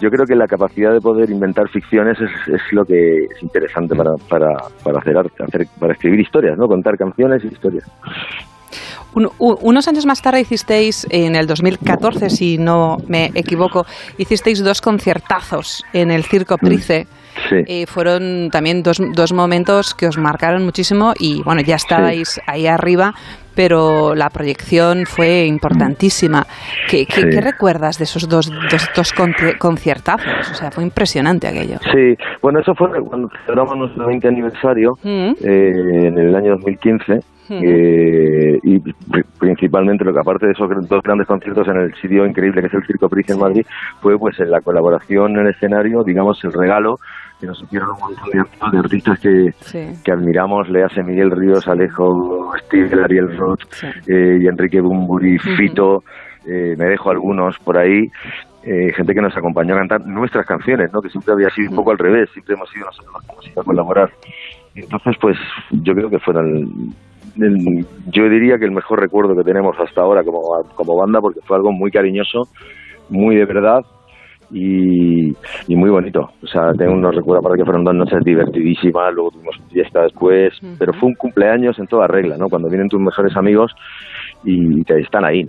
Yo creo que la capacidad de poder inventar ficciones es, es lo que es interesante para, para, para hacer arte, hacer, para escribir historias, ¿no? Contar canciones y historias. Un- u- unos años más tarde hicisteis, en el 2014, si no me equivoco, hicisteis dos conciertazos en el Circo Price. Sí. Eh, fueron también dos, dos momentos que os marcaron muchísimo y bueno, ya estabais ahí arriba, pero la proyección fue importantísima. ¿Qué, qué- Sí. qué recuerdas de esos dos, dos, dos conci- conciertazos? O sea, fue impresionante aquello. Sí, bueno, eso fue cuando celebramos nuestro 20 aniversario Mm. eh, en el año 2015. Ujú. eh, y pri- principalmente lo que aparte de esos dos grandes conciertos en el sitio increíble que es el Circo Price en Madrid fue pues en la colaboración en el escenario digamos el regalo que nos hicieron un montón de, de artistas que, Sí. que admiramos, le hace Miguel Ríos, Alejo, Steve, Ariel Roth eh, y Enrique Bumburi. Fito, eh, me dejo algunos por ahí, eh, gente que nos acompañó a cantar nuestras canciones, ¿no? que siempre había sido un poco al revés, siempre hemos sido nosotros los que hemos ido a colaborar. Entonces, pues yo creo que fueron, el- yo diría que el mejor recuerdo que tenemos hasta ahora como, como banda, porque fue algo muy cariñoso, muy de verdad, y, y muy bonito. O sea, tengo unos recuerdos para que fueron dos noches divertidísimas, luego tuvimos fiesta después, pero fue un cumpleaños en toda regla, ¿no? Cuando vienen tus mejores amigos y te están ahí.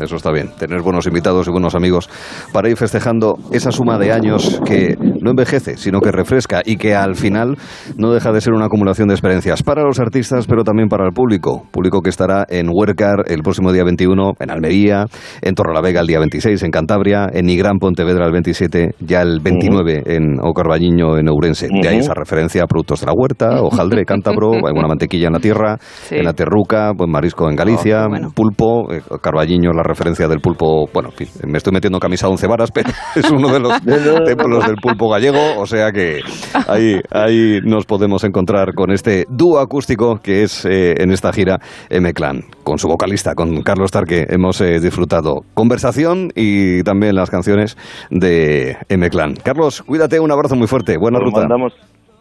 Eso está bien, tener buenos invitados y buenos amigos para ir festejando esa suma de años que no envejece, sino que refresca y que al final no deja de ser una acumulación de experiencias para los artistas, pero también para el público. Público que estará en Huercar el próximo día 21, en Almería, en Torrelavega el día 26, en Cantabria, en Nigrán Pontevedra el 27, ya el 29 en Ocarbañiño, en Ourense. De ahí esa referencia a productos de la huerta, hojaldre, cántabro, alguna mantequilla en la tierra, en la terruca, buen marisco en Galicia, pulpo, eh, Carballiño, la referencia del pulpo, bueno, me estoy metiendo camisa once varas, pero es uno de los templos del pulpo gallego, o sea que ahí, ahí nos podemos encontrar con este dúo acústico que es eh, en esta gira M-Clan, con su vocalista, con Carlos Tarque, hemos eh, disfrutado conversación y también las canciones de M-Clan. Carlos, cuídate, un abrazo muy fuerte, buena Nos ruta. mandamos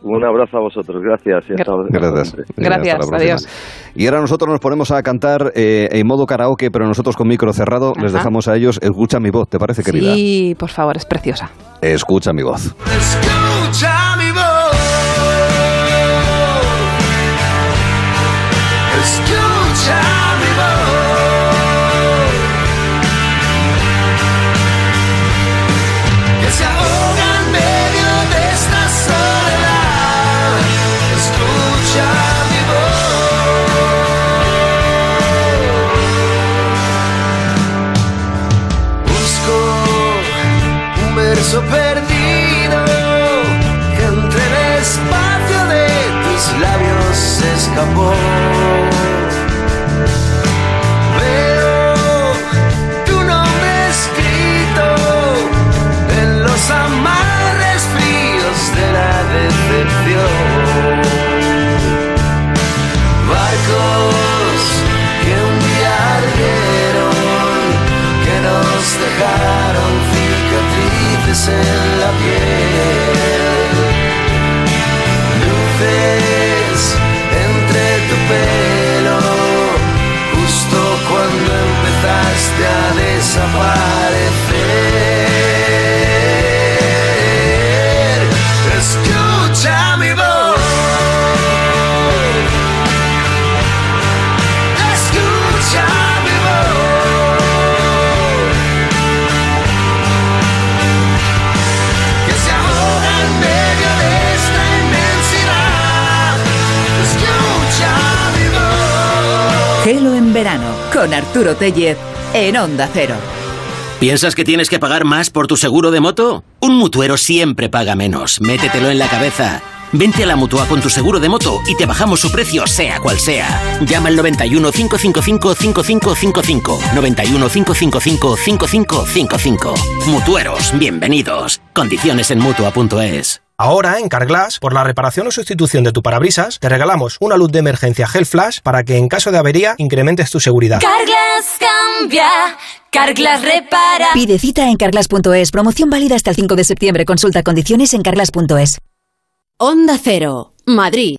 un abrazo a vosotros, gracias. y hasta- Gracias. Gracias, Hasta adiós. Y ahora nosotros nos ponemos a cantar eh, en modo karaoke, pero nosotros con micro cerrado. Les dejamos a ellos. Escucha mi voz, ¿te parece, querida? Sí, por favor, es preciosa. Escucha mi voz. Escucha mi voz. Perdido entre el espacio de tus labios escapó. En la piel. Verano con Arturo Tellez en Onda Cero. ¿Piensas que tienes que pagar más por tu seguro de moto? Un mutuero siempre paga menos. Métetelo en la cabeza. Vente a la mutua con tu seguro de moto y te bajamos su precio, sea cual sea. Llama al 91 555 5555. 91 555 5555. Mutueros, bienvenidos. Condiciones en mutua.es. Ahora, en Carglass, por la reparación o sustitución de tu parabrisas, te regalamos una luz de emergencia Gel Flash para que en caso de avería incrementes tu seguridad. Carglass cambia, Carglass repara. Pide cita en carglass.es. Promoción válida hasta el 5 de septiembre. Consulta condiciones en carglass.es. Onda Cero, Madrid.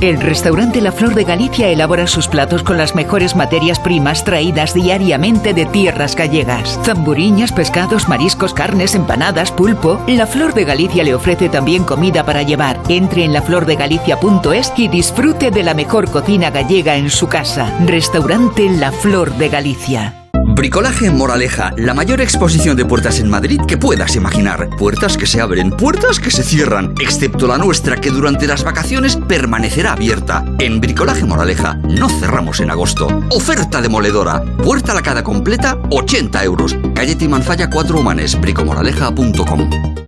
El restaurante La Flor de Galicia elabora sus platos con las mejores materias primas traídas diariamente de tierras gallegas. Zamburiñas, pescados, mariscos, carnes, empanadas, pulpo. La Flor de Galicia le ofrece también comida para llevar. Entre en laflordegalicia.es y disfrute de la mejor cocina gallega en su casa. Restaurante La Flor de Galicia. Bricolaje Moraleja, la mayor exposición de puertas en Madrid que puedas imaginar. Puertas que se abren, puertas que se cierran, excepto la nuestra que durante las vacaciones permanecerá abierta. En Bricolaje Moraleja no cerramos en agosto. Oferta demoledora. Puerta lacada completa, 80 euros. Calle Timanfaya 4 Humanes, bricomoraleja.com.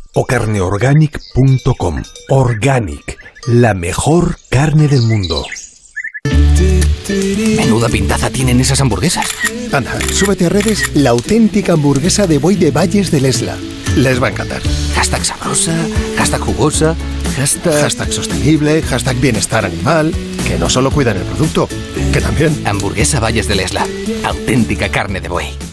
o carneorganic.com. Organic, la mejor carne del mundo. Menuda pintaza tienen esas hamburguesas. Anda, súbete a redes la auténtica hamburguesa de Boy de Valles del Esla. Les va a encantar. Hashtag sabrosa, hashtag jugosa, hashtag... Hashtag sostenible, hashtag bienestar animal, que no solo cuidan el producto, que también... Hamburguesa Valles del Esla. Auténtica carne de buey.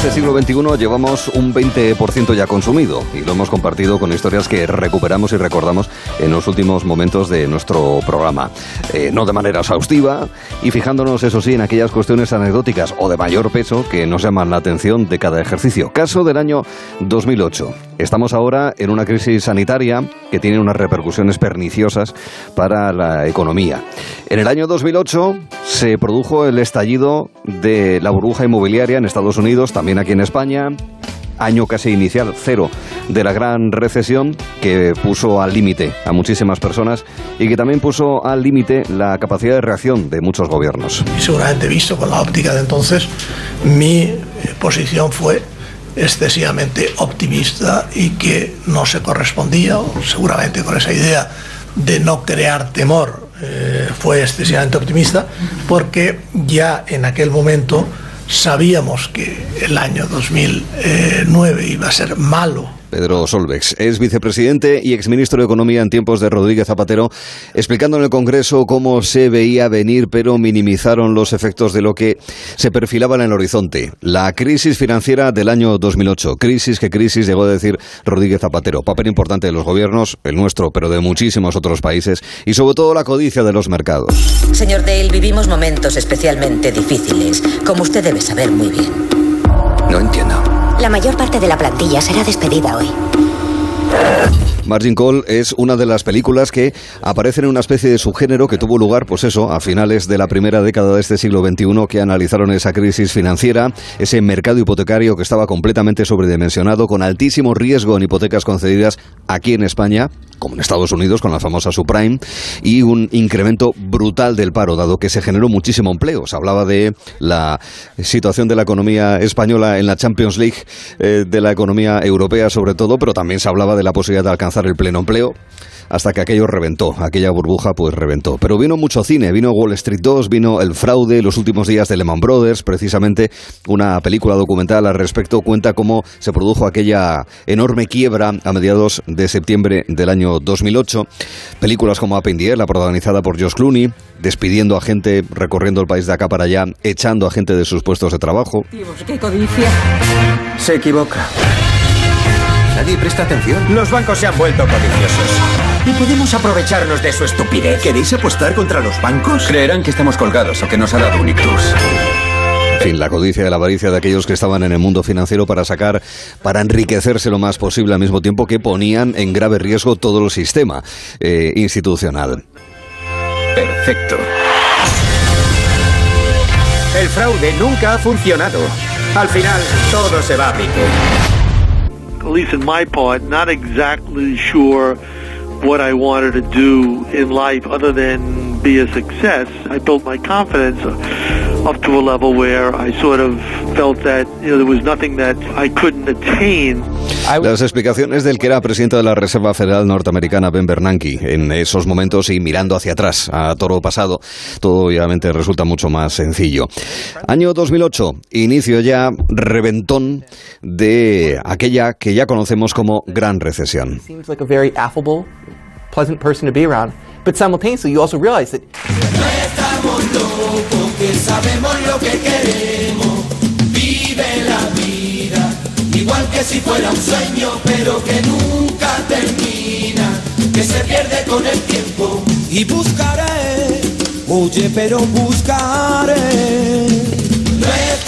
Este siglo XXI llevamos un 20% ya consumido y lo hemos compartido con historias que recuperamos y recordamos en los últimos momentos de nuestro programa. Eh, no de manera exhaustiva y fijándonos, eso sí, en aquellas cuestiones anecdóticas o de mayor peso que nos llaman la atención de cada ejercicio. Caso del año 2008. Estamos ahora en una crisis sanitaria que tiene unas repercusiones perniciosas para la economía. En el año 2008 se produjo el estallido de la burbuja inmobiliaria en Estados Unidos, también aquí en España, año casi inicial cero de la gran recesión que puso al límite a muchísimas personas y que también puso al límite la capacidad de reacción de muchos gobiernos. Seguramente visto con la óptica de entonces, mi eh, posición fue excesivamente optimista y que no se correspondía, seguramente con esa idea de no crear temor, eh, fue excesivamente optimista, porque ya en aquel momento sabíamos que el año 2009 iba a ser malo Pedro Solvex es vicepresidente y exministro de Economía en tiempos de Rodríguez Zapatero, explicando en el Congreso cómo se veía venir, pero minimizaron los efectos de lo que se perfilaba en el horizonte. La crisis financiera del año 2008. Crisis que crisis, llegó a decir Rodríguez Zapatero. Papel importante de los gobiernos, el nuestro, pero de muchísimos otros países, y sobre todo la codicia de los mercados. Señor Dale, vivimos momentos especialmente difíciles, como usted debe saber muy bien. No entiendo. La mayor parte de la plantilla será despedida hoy. Margin Call es una de las películas que aparecen en una especie de subgénero que tuvo lugar, pues eso, a finales de la primera década de este siglo XXI, que analizaron esa crisis financiera, ese mercado hipotecario que estaba completamente sobredimensionado, con altísimo riesgo en hipotecas concedidas aquí en España, como en Estados Unidos, con la famosa subprime, y un incremento brutal del paro, dado que se generó muchísimo empleo. Se hablaba de la situación de la economía española en la Champions League, eh, de la economía europea sobre todo, pero también se hablaba de la posibilidad de alcanzar el pleno empleo hasta que aquello reventó, aquella burbuja pues reventó. Pero vino mucho cine, vino Wall Street 2, vino El fraude, los últimos días de Lehman Brothers, precisamente una película documental al respecto cuenta cómo se produjo aquella enorme quiebra a mediados de septiembre del año 2008. Películas como Up in the Air, la protagonizada por Josh Clooney, despidiendo a gente, recorriendo el país de acá para allá, echando a gente de sus puestos de trabajo. ¡Qué codicia! Se equivoca. Nadie presta atención. Los bancos se han vuelto codiciosos. Y podemos aprovecharnos de su estupidez. ¿Queréis apostar contra los bancos? Creerán que estamos colgados o que nos ha dado un ictus. En fin, la codicia y la avaricia de aquellos que estaban en el mundo financiero para sacar, para enriquecerse lo más posible al mismo tiempo que ponían en grave riesgo todo el sistema eh, institucional. Perfecto. El fraude nunca ha funcionado. Al final, todo se va a pique. at least in my part, not exactly sure what I wanted to do in life other than be a success. I built my confidence up to a level where I sort of felt that you know there was nothing that I couldn't attain. Las explicaciones del que era presidente de la Reserva Federal Norteamericana, Ben Bernanke, en esos momentos y mirando hacia atrás, a toro pasado, todo obviamente resulta mucho más sencillo. Año 2008, inicio ya reventón de aquella que ya conocemos como Gran Recesión. pleasant person to be around. But simultaneously, you also realize that sabemos lo que queremos. Vive la vida, igual que si fuera un sueño, pero que nunca termina, que se pierde con el tiempo. Y buscaré, oye, pero buscaré.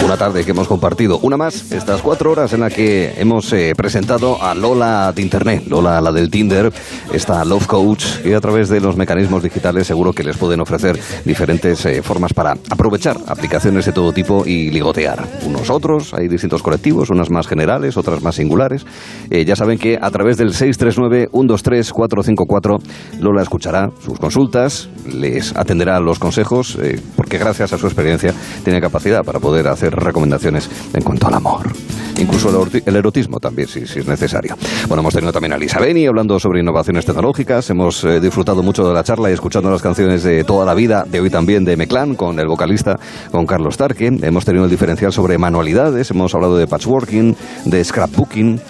Una tarde que hemos compartido. Una más, estas cuatro horas en las que hemos eh, presentado a Lola de Internet, Lola la del Tinder, esta Love Coach, y a través de los mecanismos digitales seguro que les pueden ofrecer diferentes eh, formas para aprovechar aplicaciones de todo tipo y ligotear. Unos otros, hay distintos colectivos, unas más generales, otras más singulares. Eh, ya saben que a través del 639-123-454 Lola escuchará sus consultas, les atenderá los consejos, porque gracias a su experiencia tiene capacidad para poder hacer recomendaciones en cuanto al amor. Incluso el erotismo también, si, es necesario. Bueno, hemos tenido también a Lisa Beni hablando sobre innovaciones tecnológicas. Hemos eh, disfrutado mucho de la charla y escuchando las canciones de toda la vida, de hoy también de Meclán, con el vocalista, con Carlos Tarque. Hemos tenido el diferencial sobre manualidades, hemos hablado de patchworking, de scrapbooking.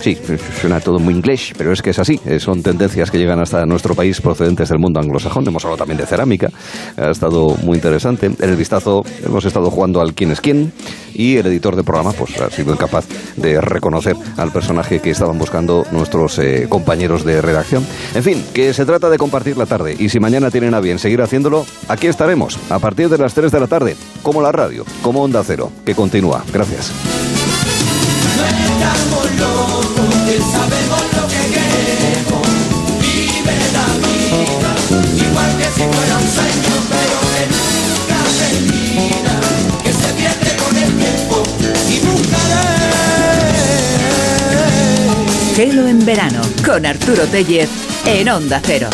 Sí, suena todo muy inglés, pero es que es así. Eh, son tendencias que llegan hasta nuestro país procedentes del mundo anglosajón. Hemos hablado también de cerámica. Ha estado muy interesante. En el vistazo hemos estado jugando al quién es quién y el editor del programa pues ha sido incapaz de reconocer al personaje que estaban buscando nuestros eh, compañeros de redacción. En fin, que se trata de compartir la tarde y si mañana tienen a bien seguir haciéndolo, aquí estaremos a partir de las 3 de la tarde, como la radio, como Onda Cero, que continúa. Gracias. Gelo en verano con Arturo Tellez en Onda Cero.